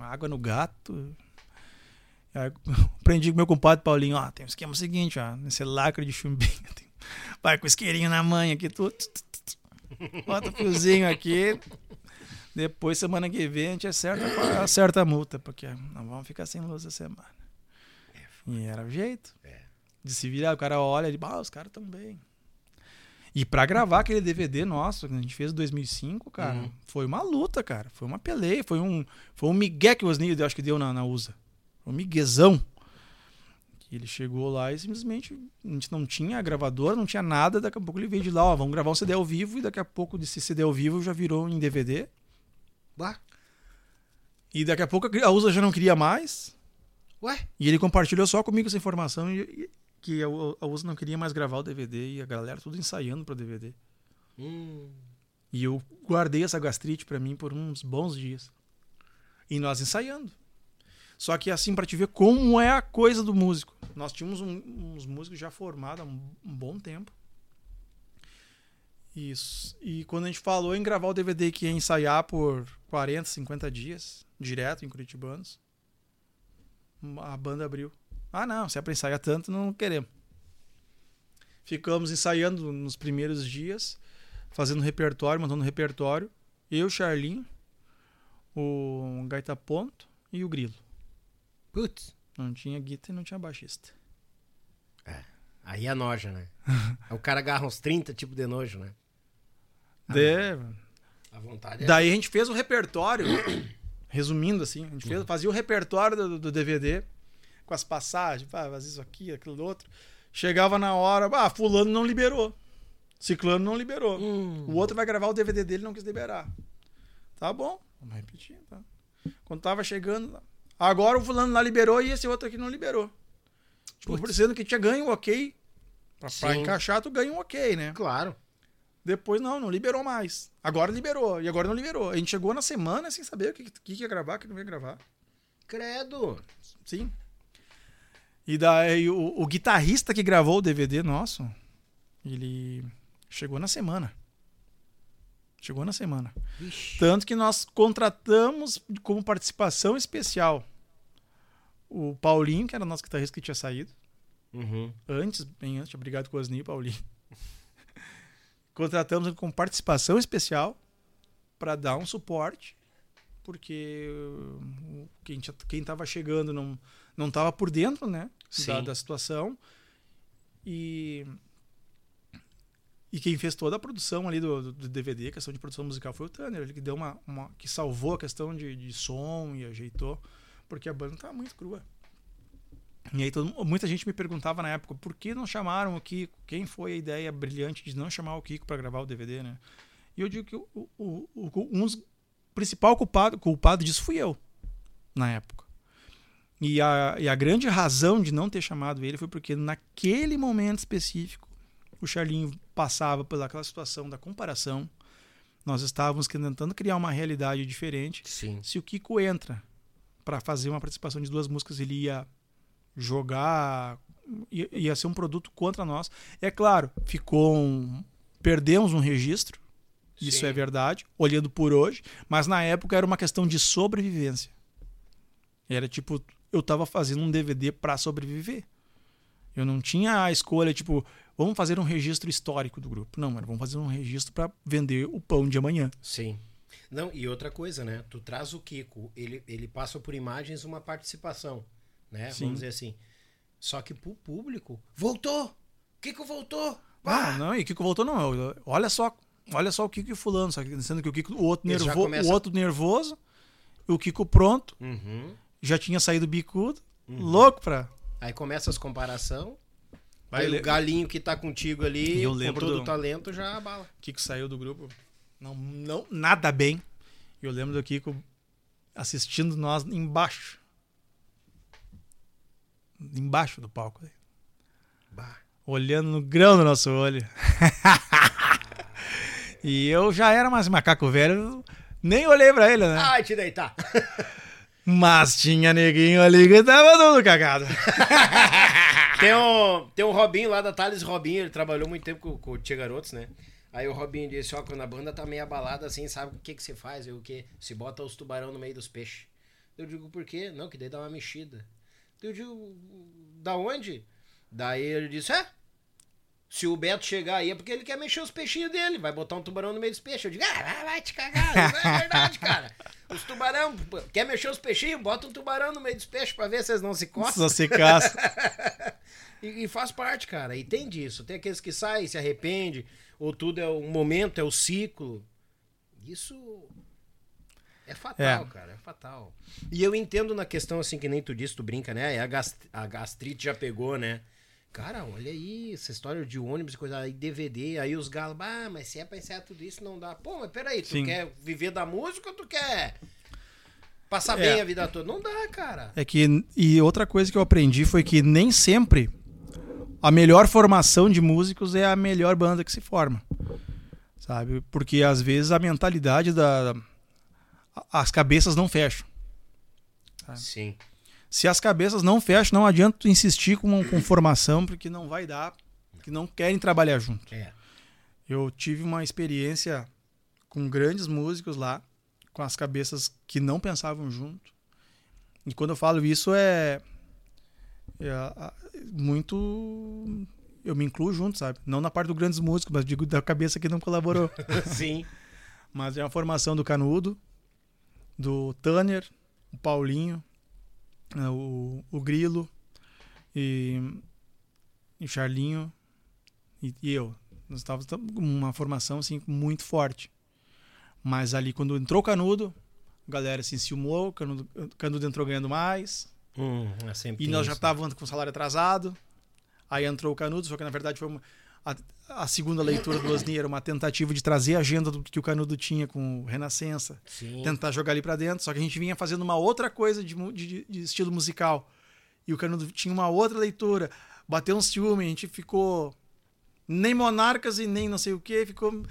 água no gato. Aí, aprendi com meu compadre Paulinho, ó, tem um esquema seguinte, ó, nesse lacre de chumbinho, tem- vai com isqueirinho na mãe aqui, tu, tu. bota o fiozinho aqui, depois, semana que vem, a gente acerta, acerta a multa, porque não vamos ficar sem luz essa semana. E era o jeito. De se virar, o cara olha e ah, os caras estão bem. E pra gravar aquele DVD nosso, que a gente fez em 2005, cara, Uhum. foi uma luta, cara. Foi uma peleia, foi um, foi um migué que o Osni, eu acho que deu na, na USA. Foi um miguezão. Que ele chegou lá e simplesmente a gente não tinha gravador, não tinha nada. Daqui a pouco ele veio de lá, ó, vamos gravar um CD ao vivo. E daqui a pouco desse CD ao vivo já virou em DVD. Bah. E daqui a pouco a USA já não queria mais. Ué? E ele compartilhou só comigo essa informação e, e- que a, a USA não queria mais gravar o DVD e a galera tudo ensaiando pro DVD. Hum. E eu guardei essa gastrite pra mim por uns bons dias. E nós ensaiando. Só que assim, pra te ver como é a coisa do músico. Nós tínhamos um- uns músicos já formados há um, um bom tempo. Isso. E quando a gente falou em gravar o DVD que ia ensaiar por 40, 50 dias, direto em Curitibanos, a banda abriu. Ah, não, se é pra ensaiar tanto, não queremos. Ficamos ensaiando nos primeiros dias, fazendo repertório, montando repertório. Eu, Charlinho, o Gaita Ponto e o Grilo. Putz. Não tinha guitarra e não tinha baixista. Aí é noja, né? O cara agarra uns 30 tipos de nojo, né? De- A vontade é. Daí a gente fez o repertório, resumindo assim, a gente fez, fazia o repertório do, do DVD com as passagens, ah, faz isso aqui, aquilo outro. Chegava na hora, ah, fulano não liberou. Ciclano não liberou. Hum. O outro vai gravar o DVD dele e não quis liberar. Tá bom, vamos repetir, tá? Quando tava chegando, agora o fulano lá liberou e esse outro aqui não liberou. Tipo, Putz. sendo que tinha ganho um ok. Pra, pra encaixar, tu ganha um ok, né? Claro. Depois não, não liberou mais. Agora liberou, e agora não liberou. A gente chegou na semana sem saber o que, que, que ia gravar, o que não ia gravar. Credo. Sim. E daí o, o guitarrista que gravou o DVD nosso, ele chegou na semana. Chegou na semana. Vixe. Tanto que nós contratamos como participação especial o Paulinho, que era o nosso guitarrista que tinha saído. Uhum. Antes, bem antes, obrigado Cosni e Paulinho. Contratamos ele com participação especial para dar um suporte, porque uh, quem estava chegando não não estava por dentro, né, da, da situação. E e quem fez toda a produção ali do, do- do DVD, questão de produção musical, foi o Tanner, ele que deu uma, uma que salvou a questão de, de som e ajeitou, porque a banda estava muito crua. E aí todo- muita gente me perguntava na época por que não chamaram o Kiko? Quem foi a ideia brilhante de não chamar o Kiko para gravar o DVD, né? E eu digo que o, o, o, um dos principal culpado, culpado disso fui eu, na época. E a, e a grande razão de não ter chamado ele foi porque naquele momento específico o Charlinho passava pelaquela situação da comparação. Nós estávamos tentando criar uma realidade diferente. Sim. Se o Kiko entra para fazer uma participação de duas músicas, ele ia jogar, ia, ser um produto contra nós. É claro, ficou um, perdemos um registro, isso Sim. é verdade, olhando por hoje, mas na época era uma questão de sobrevivência. Era tipo, eu tava fazendo um DVD para sobreviver. Eu não tinha a escolha, tipo, vamos fazer um registro histórico do grupo. Não, mano, vamos fazer um registro para vender o pão de amanhã. Sim. Não, e outra coisa, né? Tu traz o Kiko, ele, ele passa por imagens uma participação, né? Sim. Vamos dizer assim. Só que pro público, voltou! Kiko voltou! Ah, não, e o Kiko voltou, não. Olha só, olha só o Kiko e fulano, só que sendo que o Kiko, o outro, nervo, começa- o outro nervoso, o Kiko pronto, Uhum. já tinha saído bicudo, louco pra. Aí começa as comparação. Vai o galinho que tá contigo ali, eu com lembro todo do- o talento, já abala. O Kiko saiu do grupo, não, não nada bem. Eu lembro do Kiko assistindo nós embaixo. Embaixo do palco. Bah. Olhando no grão do nosso olho. e eu já era mais macaco velho, nem olhei pra ele, né? Ai, te deitar. Mas tinha neguinho ali que tava todo cagado. tem, um, tem um Robinho lá da Thales Robinho, ele trabalhou muito tempo com, com o Tia Garotos, né? Aí o Robinho disse, ó, quando a banda tá meio abalada assim, sabe o que que se faz? Eu o quê? Se bota os tubarão no meio dos peixes. Eu digo, por quê? Não, que daí dá uma mexida. Eu digo, da onde? Daí ele disse, é, se o Beto chegar aí é porque ele quer mexer os peixinhos dele, vai botar um tubarão no meio dos peixes. Eu digo, ah, vai, te cagar, isso é verdade, cara. Os tubarão, quer mexer os peixinhos? Bota um tubarão no meio dos peixes pra ver se eles não se coçam. Só se caça. E, e faz parte, cara. E tem disso. Tem aqueles que saem, se arrepende, ou tudo é um momento, é o ciclo. Isso é fatal, É. cara. É fatal. E eu entendo na questão, assim, que nem tu disse, tu brinca, né? É a, gast- a gastrite já pegou, né? Cara, olha aí, essa história de ônibus e coisa, aí DVD, aí os galos, ah, mas se é pra encerrar tudo isso, não dá. Pô, mas peraí, tu Sim. quer viver da música ou tu quer passar É. bem a vida toda? Não dá, cara. É que e outra coisa que eu aprendi foi que nem sempre a melhor formação de músicos é a melhor banda que se forma. Sabe? Porque às vezes a mentalidade da as cabeças não fecham. Sim. Se as cabeças não fecham, não adianta tu insistir com, com formação porque não vai dar, que não querem trabalhar junto. É. Eu tive uma experiência com grandes músicos lá, com as cabeças que não pensavam junto. E quando eu falo isso é, é, muito eu me incluo junto, sabe? Não na parte dos grandes músicos, mas digo da cabeça que não colaborou. Sim. mas é uma formação do Canudo, do Tanner, o Paulinho, né, o, o Grilo e, o Charlinho e, e eu. Nós estávamos com uma formação assim muito forte. Mas ali quando entrou o Canudo, a galera se enciumou, o Canudo, Canudo entrou ganhando mais. Hum, é E nós já isso, né? estávamos com o salário atrasado. Aí entrou o Canudo, só que na verdade foi uma, a, a segunda leitura do Osni era uma tentativa de trazer a agenda do que o Canudo tinha com o Renascença, Sim. tentar jogar ali pra dentro. Só que a gente vinha fazendo uma outra coisa de, de, de estilo musical. E o Canudo tinha uma outra leitura. Bateu um ciúme, a gente ficou nem monarcas e nem não sei o que, ficou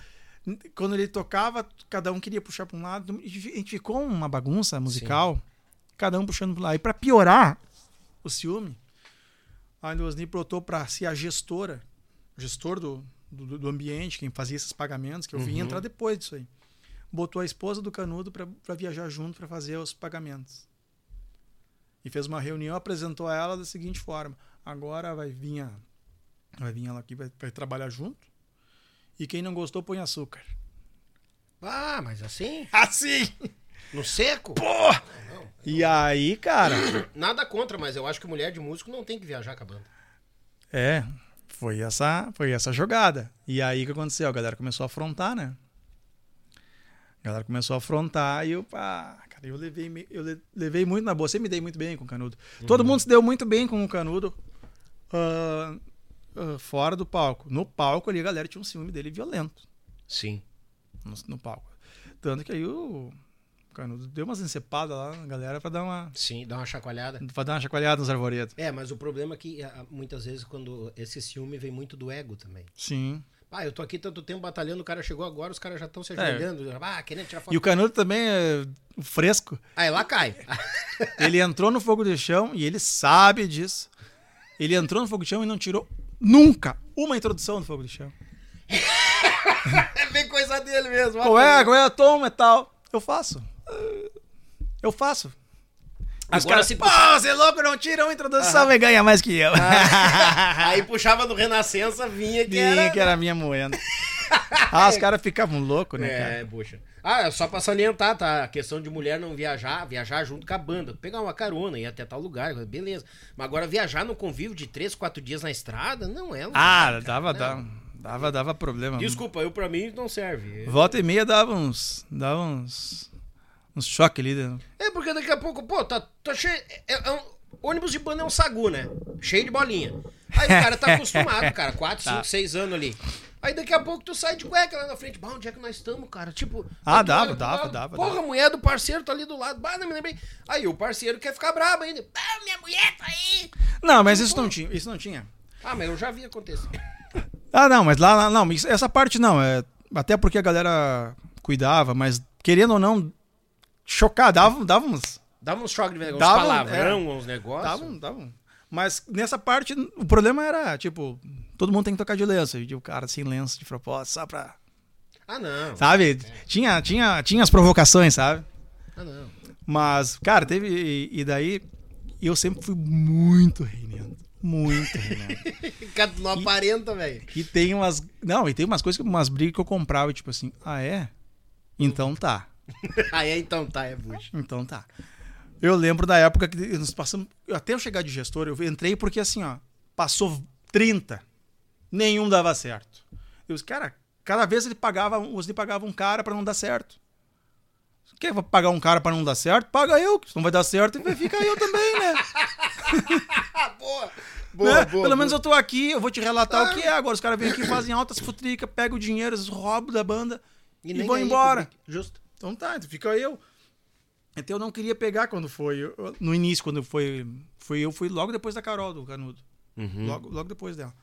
quando ele tocava, cada um queria puxar para um lado, a gente ficou uma bagunça musical, cada um puxando para lado. E para piorar o ciúme, a Osni botou para ser a gestora, gestor do, do, do ambiente, quem fazia esses pagamentos, que eu vim entrar depois disso aí. Botou a esposa do Canudo para viajar junto para fazer os pagamentos. E fez uma reunião, apresentou a ela da seguinte forma: agora vai vir, a, vai vir ela aqui, vai, vai trabalhar junto. E quem não gostou, põe açúcar. Ah, mas assim? Assim! No seco? E aí, cara. Nada contra, mas eu acho que mulher de músico não tem que viajar com a banda. É, foi essa, foi essa jogada. E aí o que aconteceu? A galera começou a afrontar, né? A galera começou a afrontar e eu, pá, cara, eu levei, eu le- levei muito na boa. Sempre me dei muito bem com o Canudo. Todo mundo se deu muito bem com o Canudo ah, ah, fora do palco. No palco ali a galera tinha um ciúme dele violento. Sim. no, no palco. Tanto que aí o, Canudo deu umas encepadas lá na galera pra dar uma, Sim, dá uma chacoalhada. pra dar uma chacoalhada nos arvoredos. É, mas o problema é que ah, muitas vezes quando esse ciúme vem muito do ego também. Sim. Ah, eu tô aqui tanto tempo batalhando, o cara chegou agora, os caras já estão se É. ajoelhando. Ah, querendo tirar foto. E o Canudo também é fresco. Aí lá cai. Ele entrou no fogo de chão e ele sabe disso. Ele entrou no fogo de chão e não tirou nunca uma introdução do fogo de chão. é bem coisa dele mesmo. Qual é? Qual é? Toma e tal. Eu faço. Eu faço. Os Agora caras, se pô, você é louco, não tira uma introdução e ganha mais que eu. Aí puxava do Renascença, vinha que Vinha era... que era a minha moeda. Ah, os caras ficavam loucos, né, cara? É, puxa. Ah, só pra salientar, tá? A questão de mulher não viajar, viajar junto com a banda. Pegar uma carona, ir até tal lugar, beleza. Mas agora viajar no convívio de três, quatro dias na estrada, não é lugar, Ah, cara. dava, Não. dava, dava, dava problema. Desculpa, eu pra mim não serve. Volta e meia dava uns. Dava uns. Uns choques ali. né? É, porque daqui a pouco, pô, tá, tá cheio. É, é um- ônibus de banda é um sagu, né? Cheio de bolinha. Aí o cara tá acostumado, cara, 4, 5, 6 anos ali. Aí daqui a pouco tu sai de cueca lá na frente. Bah, onde é que nós estamos, cara? Tipo. Ah, tu dava, olha pro dava, dava, Porra, dava. a mulher do parceiro tá ali do lado. Bah, não me lembrei. Aí o parceiro quer ficar brabo ainda. Ah, minha mulher tá aí. Não, mas isso não tinha. Isso não tinha. Ah, mas eu já vi acontecer. Ah, não, mas lá, lá não, essa parte não, é até porque a galera cuidava, mas querendo ou não chocar, dava, dava uns, Dava uns choques de vergonha, uns Dava, palavrão, uns negócios. dava, dava. Mas nessa parte o problema era, tipo, todo mundo tem que tocar de lenço, e o cara sem lenço de propósito, só pra, Ah, não. sabe? Tinha, tinha, tinha as provocações, sabe? Ah, não. Mas, cara, teve e, e daí eu sempre fui muito reinento, muito reinento. Cara, não aparenta, velho. E tem umas. Não, e tem umas coisas, umas brigas que eu comprava, tipo assim, ah, é? Então tá. Aí então tá, é bucha. Então tá. Eu lembro da época que nós passamos. Até eu chegar de gestor, eu entrei porque assim, ó, passou 30. Nenhum dava certo. Eu disse, cara, cada vez ele pagava, você pagava um cara pra não dar certo. Quer pagar um cara pra não dar certo? Paga eu, que não vai dar certo, fica eu também, né? Ah, boa. Né? Pelo menos eu tô aqui, eu vou te relatar o que é. Agora os caras vêm aqui, fazem altas futricas, pegam o dinheiro, eles roubam da banda e, nem vão embora. Justo. Então tá, então fica eu. Então eu não queria pegar quando foi. No início, quando foi. Foi eu, fui logo depois da Carol, do Canudo. Logo, logo depois dela.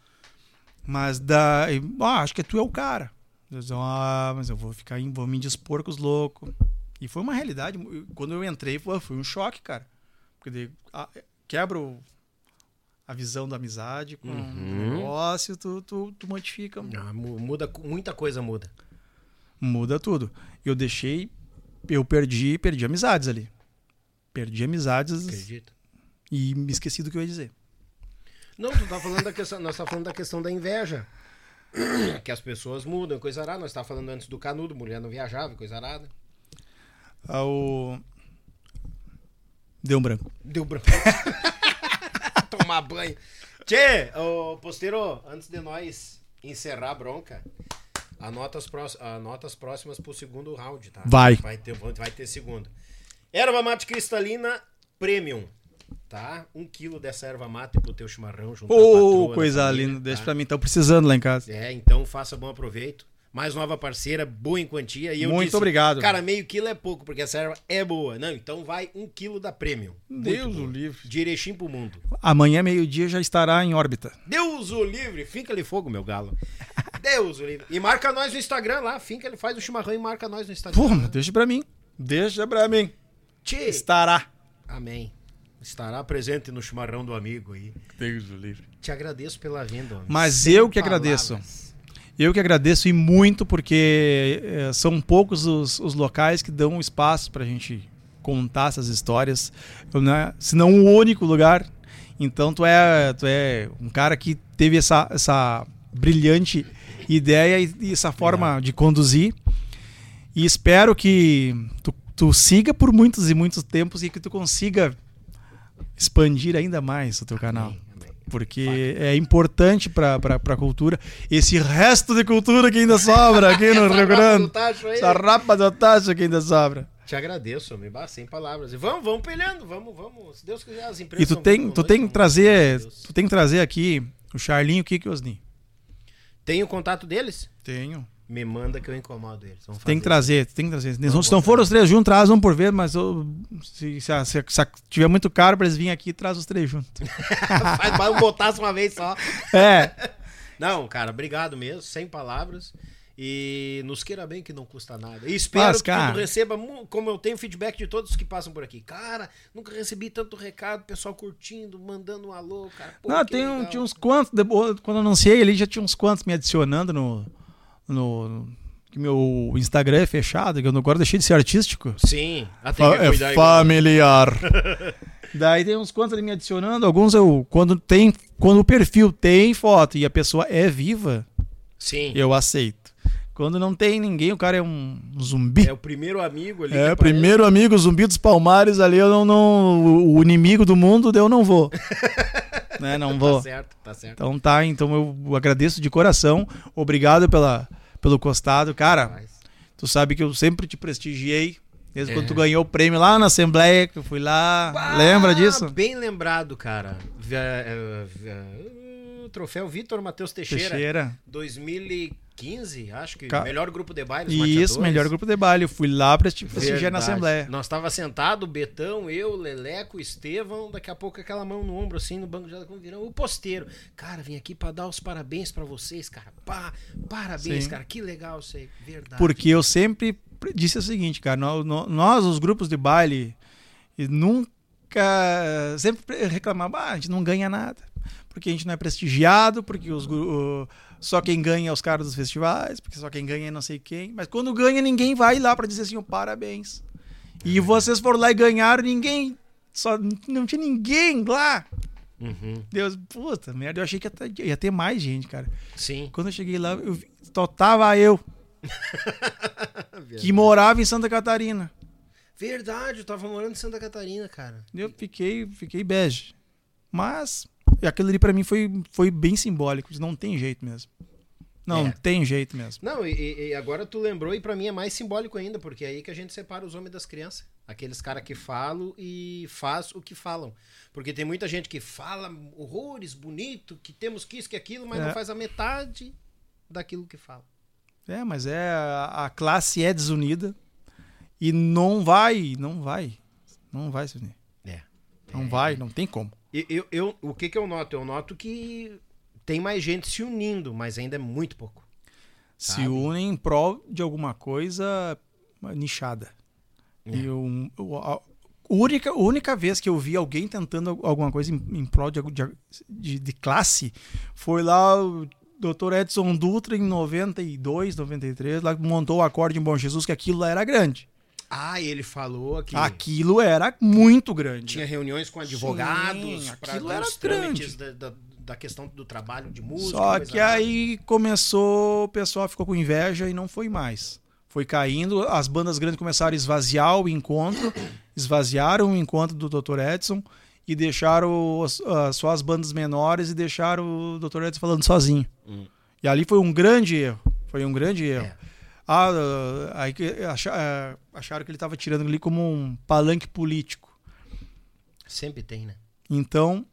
Mas daí. Ah, acho que tu é o cara. Eu disse, ah, mas eu vou ficar em, vou me dispor com os loucos. E foi uma realidade. Quando eu entrei, foi, um choque, cara. Porque daí, ah, quebra o- a visão da amizade com o negócio, tu, tu, tu modifica. Ah, mu- muda, muita coisa muda. Muda tudo. Eu deixei, eu perdi, perdi amizades ali. Perdi amizades Acredita? e me esqueci do que eu ia dizer. Não, tu tá falando da questão, nós tá falando da questão da inveja. Que as pessoas mudam, coisa arada. Nós tá falando antes do canudo, mulher não viajava, coisa arada. Ah, o... Deu um branco. Deu branco. Tomar banho. Tchê, ô posteiro, antes de nós encerrar a bronca, anota as, prós- anota as próximas pro segundo round, tá? Vai. Vai ter, vai ter segundo. Erva mate cristalina premium, tá? Um quilo dessa erva mate pro teu chimarrão junto Ô, coisa família, linda. Deixa tá? pra mim, estão precisando lá em casa. É, então faça bom aproveito. Mais nova parceira, boa em quantia. E eu Muito disse, obrigado. Cara, meio quilo é pouco, porque essa erva é boa. Não, então vai um quilo da Premium. Deus o livre. Erechim pro mundo. Amanhã, meio-dia, já estará em órbita. Deus o livre. Finca-lhe fogo, meu galo. Deus o livre. E marca nós no Instagram lá. Finca ele faz o chimarrão e marca nós no Instagram. Pô, mas deixa pra mim. Deixa pra mim. Tchê. Estará. Amém. Estará presente no chimarrão do amigo aí. Deus o livre. Te agradeço pela vinda. homem. Mas Sem eu que palavras. agradeço. Eu que agradeço e muito, porque eh, são poucos os, os locais que dão espaço pra gente contar essas histórias. Né, se não o único lugar. Então tu é, tu é um cara que teve essa, essa brilhante ideia e, essa forma de conduzir. E espero que tu, tu siga por muitos e muitos tempos e que tu consiga expandir ainda mais o teu canal Amém. porque é importante para a cultura. Esse resto de cultura que ainda sobra aqui no Rio Grande. Tacho aí. Essa rapa do tacho que ainda sobra. Te agradeço, homem. Bah, sem palavras. E vamos, vamos pelhando. Vamos, vamos. Se Deus quiser, as empresas E tu tem, tu tem que vamos trazer, tu tem que trazer aqui o Charlinho Kiki Osni. Tem o contato deles? Tenho. Me manda que eu incomodo eles. Tem que trazer, tem que trazer. Se não- se não for os três juntos, traz um por vez, mas eu- se, se, se- se tiver muito caro pra eles virem aqui, traz os três juntos. Faz um botaço uma vez só. É, Não, cara, obrigado mesmo, sem palavras. E nos queira bem que não custa nada. E espero Mas, que tu receba, como eu tenho feedback de todos que passam por aqui. Cara, nunca recebi tanto recado, pessoal curtindo, mandando um alô, cara. Pô, não, tem um, tinha uns quantos, quando eu anunciei ali, já tinha uns quantos me adicionando no. no que meu Instagram é fechado, que eu agora deixei de ser artístico. Sim, até que é familiar. Daí tem uns quantos ali me adicionando, alguns eu. Quando tem. Quando o perfil tem foto e a pessoa é viva, Sim, eu aceito. Quando não tem ninguém, o cara é um zumbi. é o primeiro amigo ali. É, que primeiro amigo, zumbi dos palmares ali, eu não. não o- o inimigo do mundo, eu não vou. né, não vou. Tá certo, tá certo. Então tá, então eu agradeço de coração. Obrigado pela, pelo costado. Cara, Mas- tu sabe que eu sempre te prestigiei. Desde É. quando tu ganhou o prêmio lá na Assembleia, que eu fui lá. Lembra disso? Bem lembrado, cara. Eh, o troféu Vitor Matheus Teixeira. Teixeira. 2015, acho que. Ca- Melhor grupo de baile. Isso, mateadores. melhor grupo de baile. Eu fui lá presti- prestigiar na. Assembleia. Nós tava sentado, Betão, eu, Leleco, Estevão, daqui a pouco aquela mão no ombro, assim, no banco de quando virão o posteiro. Cara, vim aqui pra dar os parabéns pra vocês, cara. Pá, parabéns, Sim. cara. Que legal isso aí. Verdade. Porque eu sempre pre- disse o seguinte, cara, nó- nó- nós, os grupos de baile, nunca sempre reclamava, ah, a gente não ganha nada, porque a gente não é prestigiado, porque os, o- só quem ganha é os caras dos festivais, porque só quem ganha é não sei quem, mas quando ganha ninguém vai lá pra dizer assim, ó, parabéns. E vocês foram lá e ganharam, ninguém, só não tinha ninguém lá. Uhum, Deus, puta merda, eu achei que ia ter, ia ter mais gente, cara. Sim. Quando eu cheguei lá, eu só tava eu, que morava em Santa Catarina. Verdade, eu tava morando em Santa Catarina, cara. Eu fiquei, fiquei bege. Mas aquilo ali pra mim foi, foi bem simbólico. Não tem jeito mesmo. Não É. tem jeito mesmo. Não, e, e agora tu lembrou, e pra mim é mais simbólico ainda, porque é aí que a gente separa os homens das crianças. Aqueles caras que falam e faz o que falam. Porque tem muita gente que fala horrores, bonito, que temos que isso, que aquilo, mas É. não faz a metade daquilo que fala. É, mas é a, classe é desunida e não vai, não vai, não vai se unir. É. Não vai, não tem como. Eu, eu, eu- o que que eu noto? Eu noto que tem mais gente se unindo, mas ainda é muito pouco. Se Sabe? unem em prol de alguma coisa nichada. É. E um, o- a única, única vez que eu vi alguém tentando alguma coisa em, em prol de, de, de- classe foi lá o Dr. Edson Dutra em 92, 93, lá montou o acorde em Bom Jesus, que aquilo lá era grande. Ah, ele falou que Aquilo era muito grande. tinha reuniões com advogados Sim, aquilo era trâmites da, da, da questão do trabalho de música. Só que nada. aí começou, o pessoal ficou com inveja e não foi mais. Foi caindo, as bandas grandes começaram a esvaziar o encontro, esvaziaram o encontro do Dr. Edson e deixaram os- ah, só as bandas menores e deixaram o Dr. Edson falando sozinho. Hum. E ali foi um grande erro. Foi um grande erro. É. Ah, aí ah, acharam que ele estava tirando ali como um palanque político. Sempre tem, né? Então,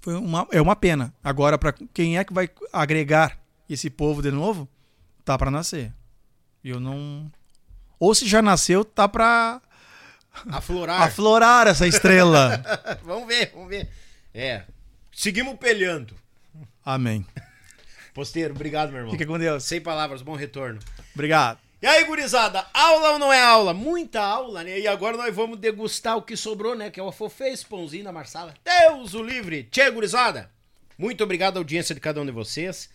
foi uma, é uma pena. Agora, para quem é que vai agregar esse povo de novo, tá para nascer. Eu não. Ou se já nasceu, tá para Aflorar. aflorar essa estrela. vamos ver, vamos ver. É. Seguimos pelhando. Amém. Posteiro, obrigado, meu irmão. Fica com Deus. Sem palavras, bom retorno. Obrigado. E aí, gurizada, aula ou não é aula? Muita aula, né? E agora nós vamos degustar o que sobrou, né? Que é o afofês, pãozinho da Marsala. Deus o livre! Tchê, gurizada! Muito obrigado à audiência de cada um de vocês.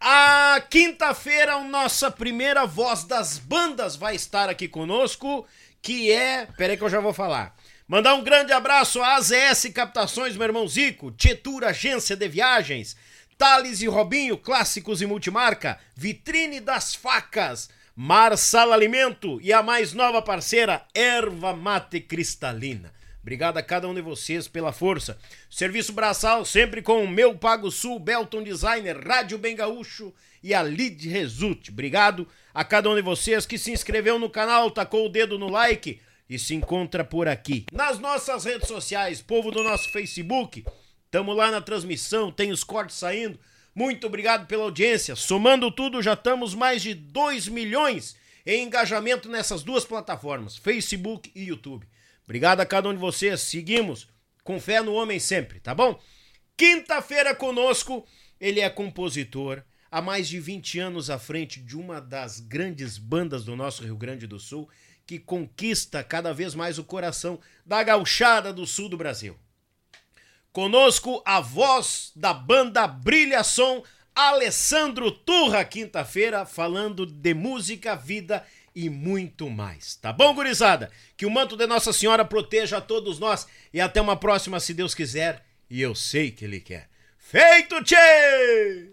A quinta-feira, a nossa primeira voz das bandas vai estar aqui conosco, que é... Peraí que eu já vou falar. Mandar um grande abraço à AZS Captações, meu irmão Zico, Tietura Agência de Viagens, Thales e Robinho, clássicos e multimarca, Vitrine das Facas, Marsala Alimento e a mais nova parceira, Erva Mate Cristalina. Obrigado a cada um de vocês pela força. Serviço braçal sempre com o Meu Pago Sul, Belton Designer, Rádio Bem Gaúcho e a Lid Result. Obrigado a cada um de vocês que se inscreveu no canal, tacou o dedo no like e se encontra por aqui. Nas nossas redes sociais, povo do nosso Facebook, Tamo lá na transmissão, tem os cortes saindo. Muito obrigado pela audiência. Somando tudo, já estamos mais de 2 milhões em engajamento nessas duas plataformas, Facebook e YouTube. Obrigado a cada um de vocês. Seguimos com fé no homem sempre, tá bom? Quinta-feira conosco, ele é compositor, há mais de 20 anos à frente de uma das grandes bandas do nosso Rio Grande do Sul, que conquista cada vez mais o coração da gauchada do sul do Brasil. Conosco a voz da banda Brilha Som, Alessandro Turra, quinta-feira, falando de música, vida e muito mais. Tá bom, gurizada? Que o manto de Nossa Senhora proteja a todos nós e até uma próxima, se Deus quiser, e eu sei que Ele quer. Feito, tchê!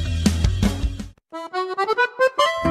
Música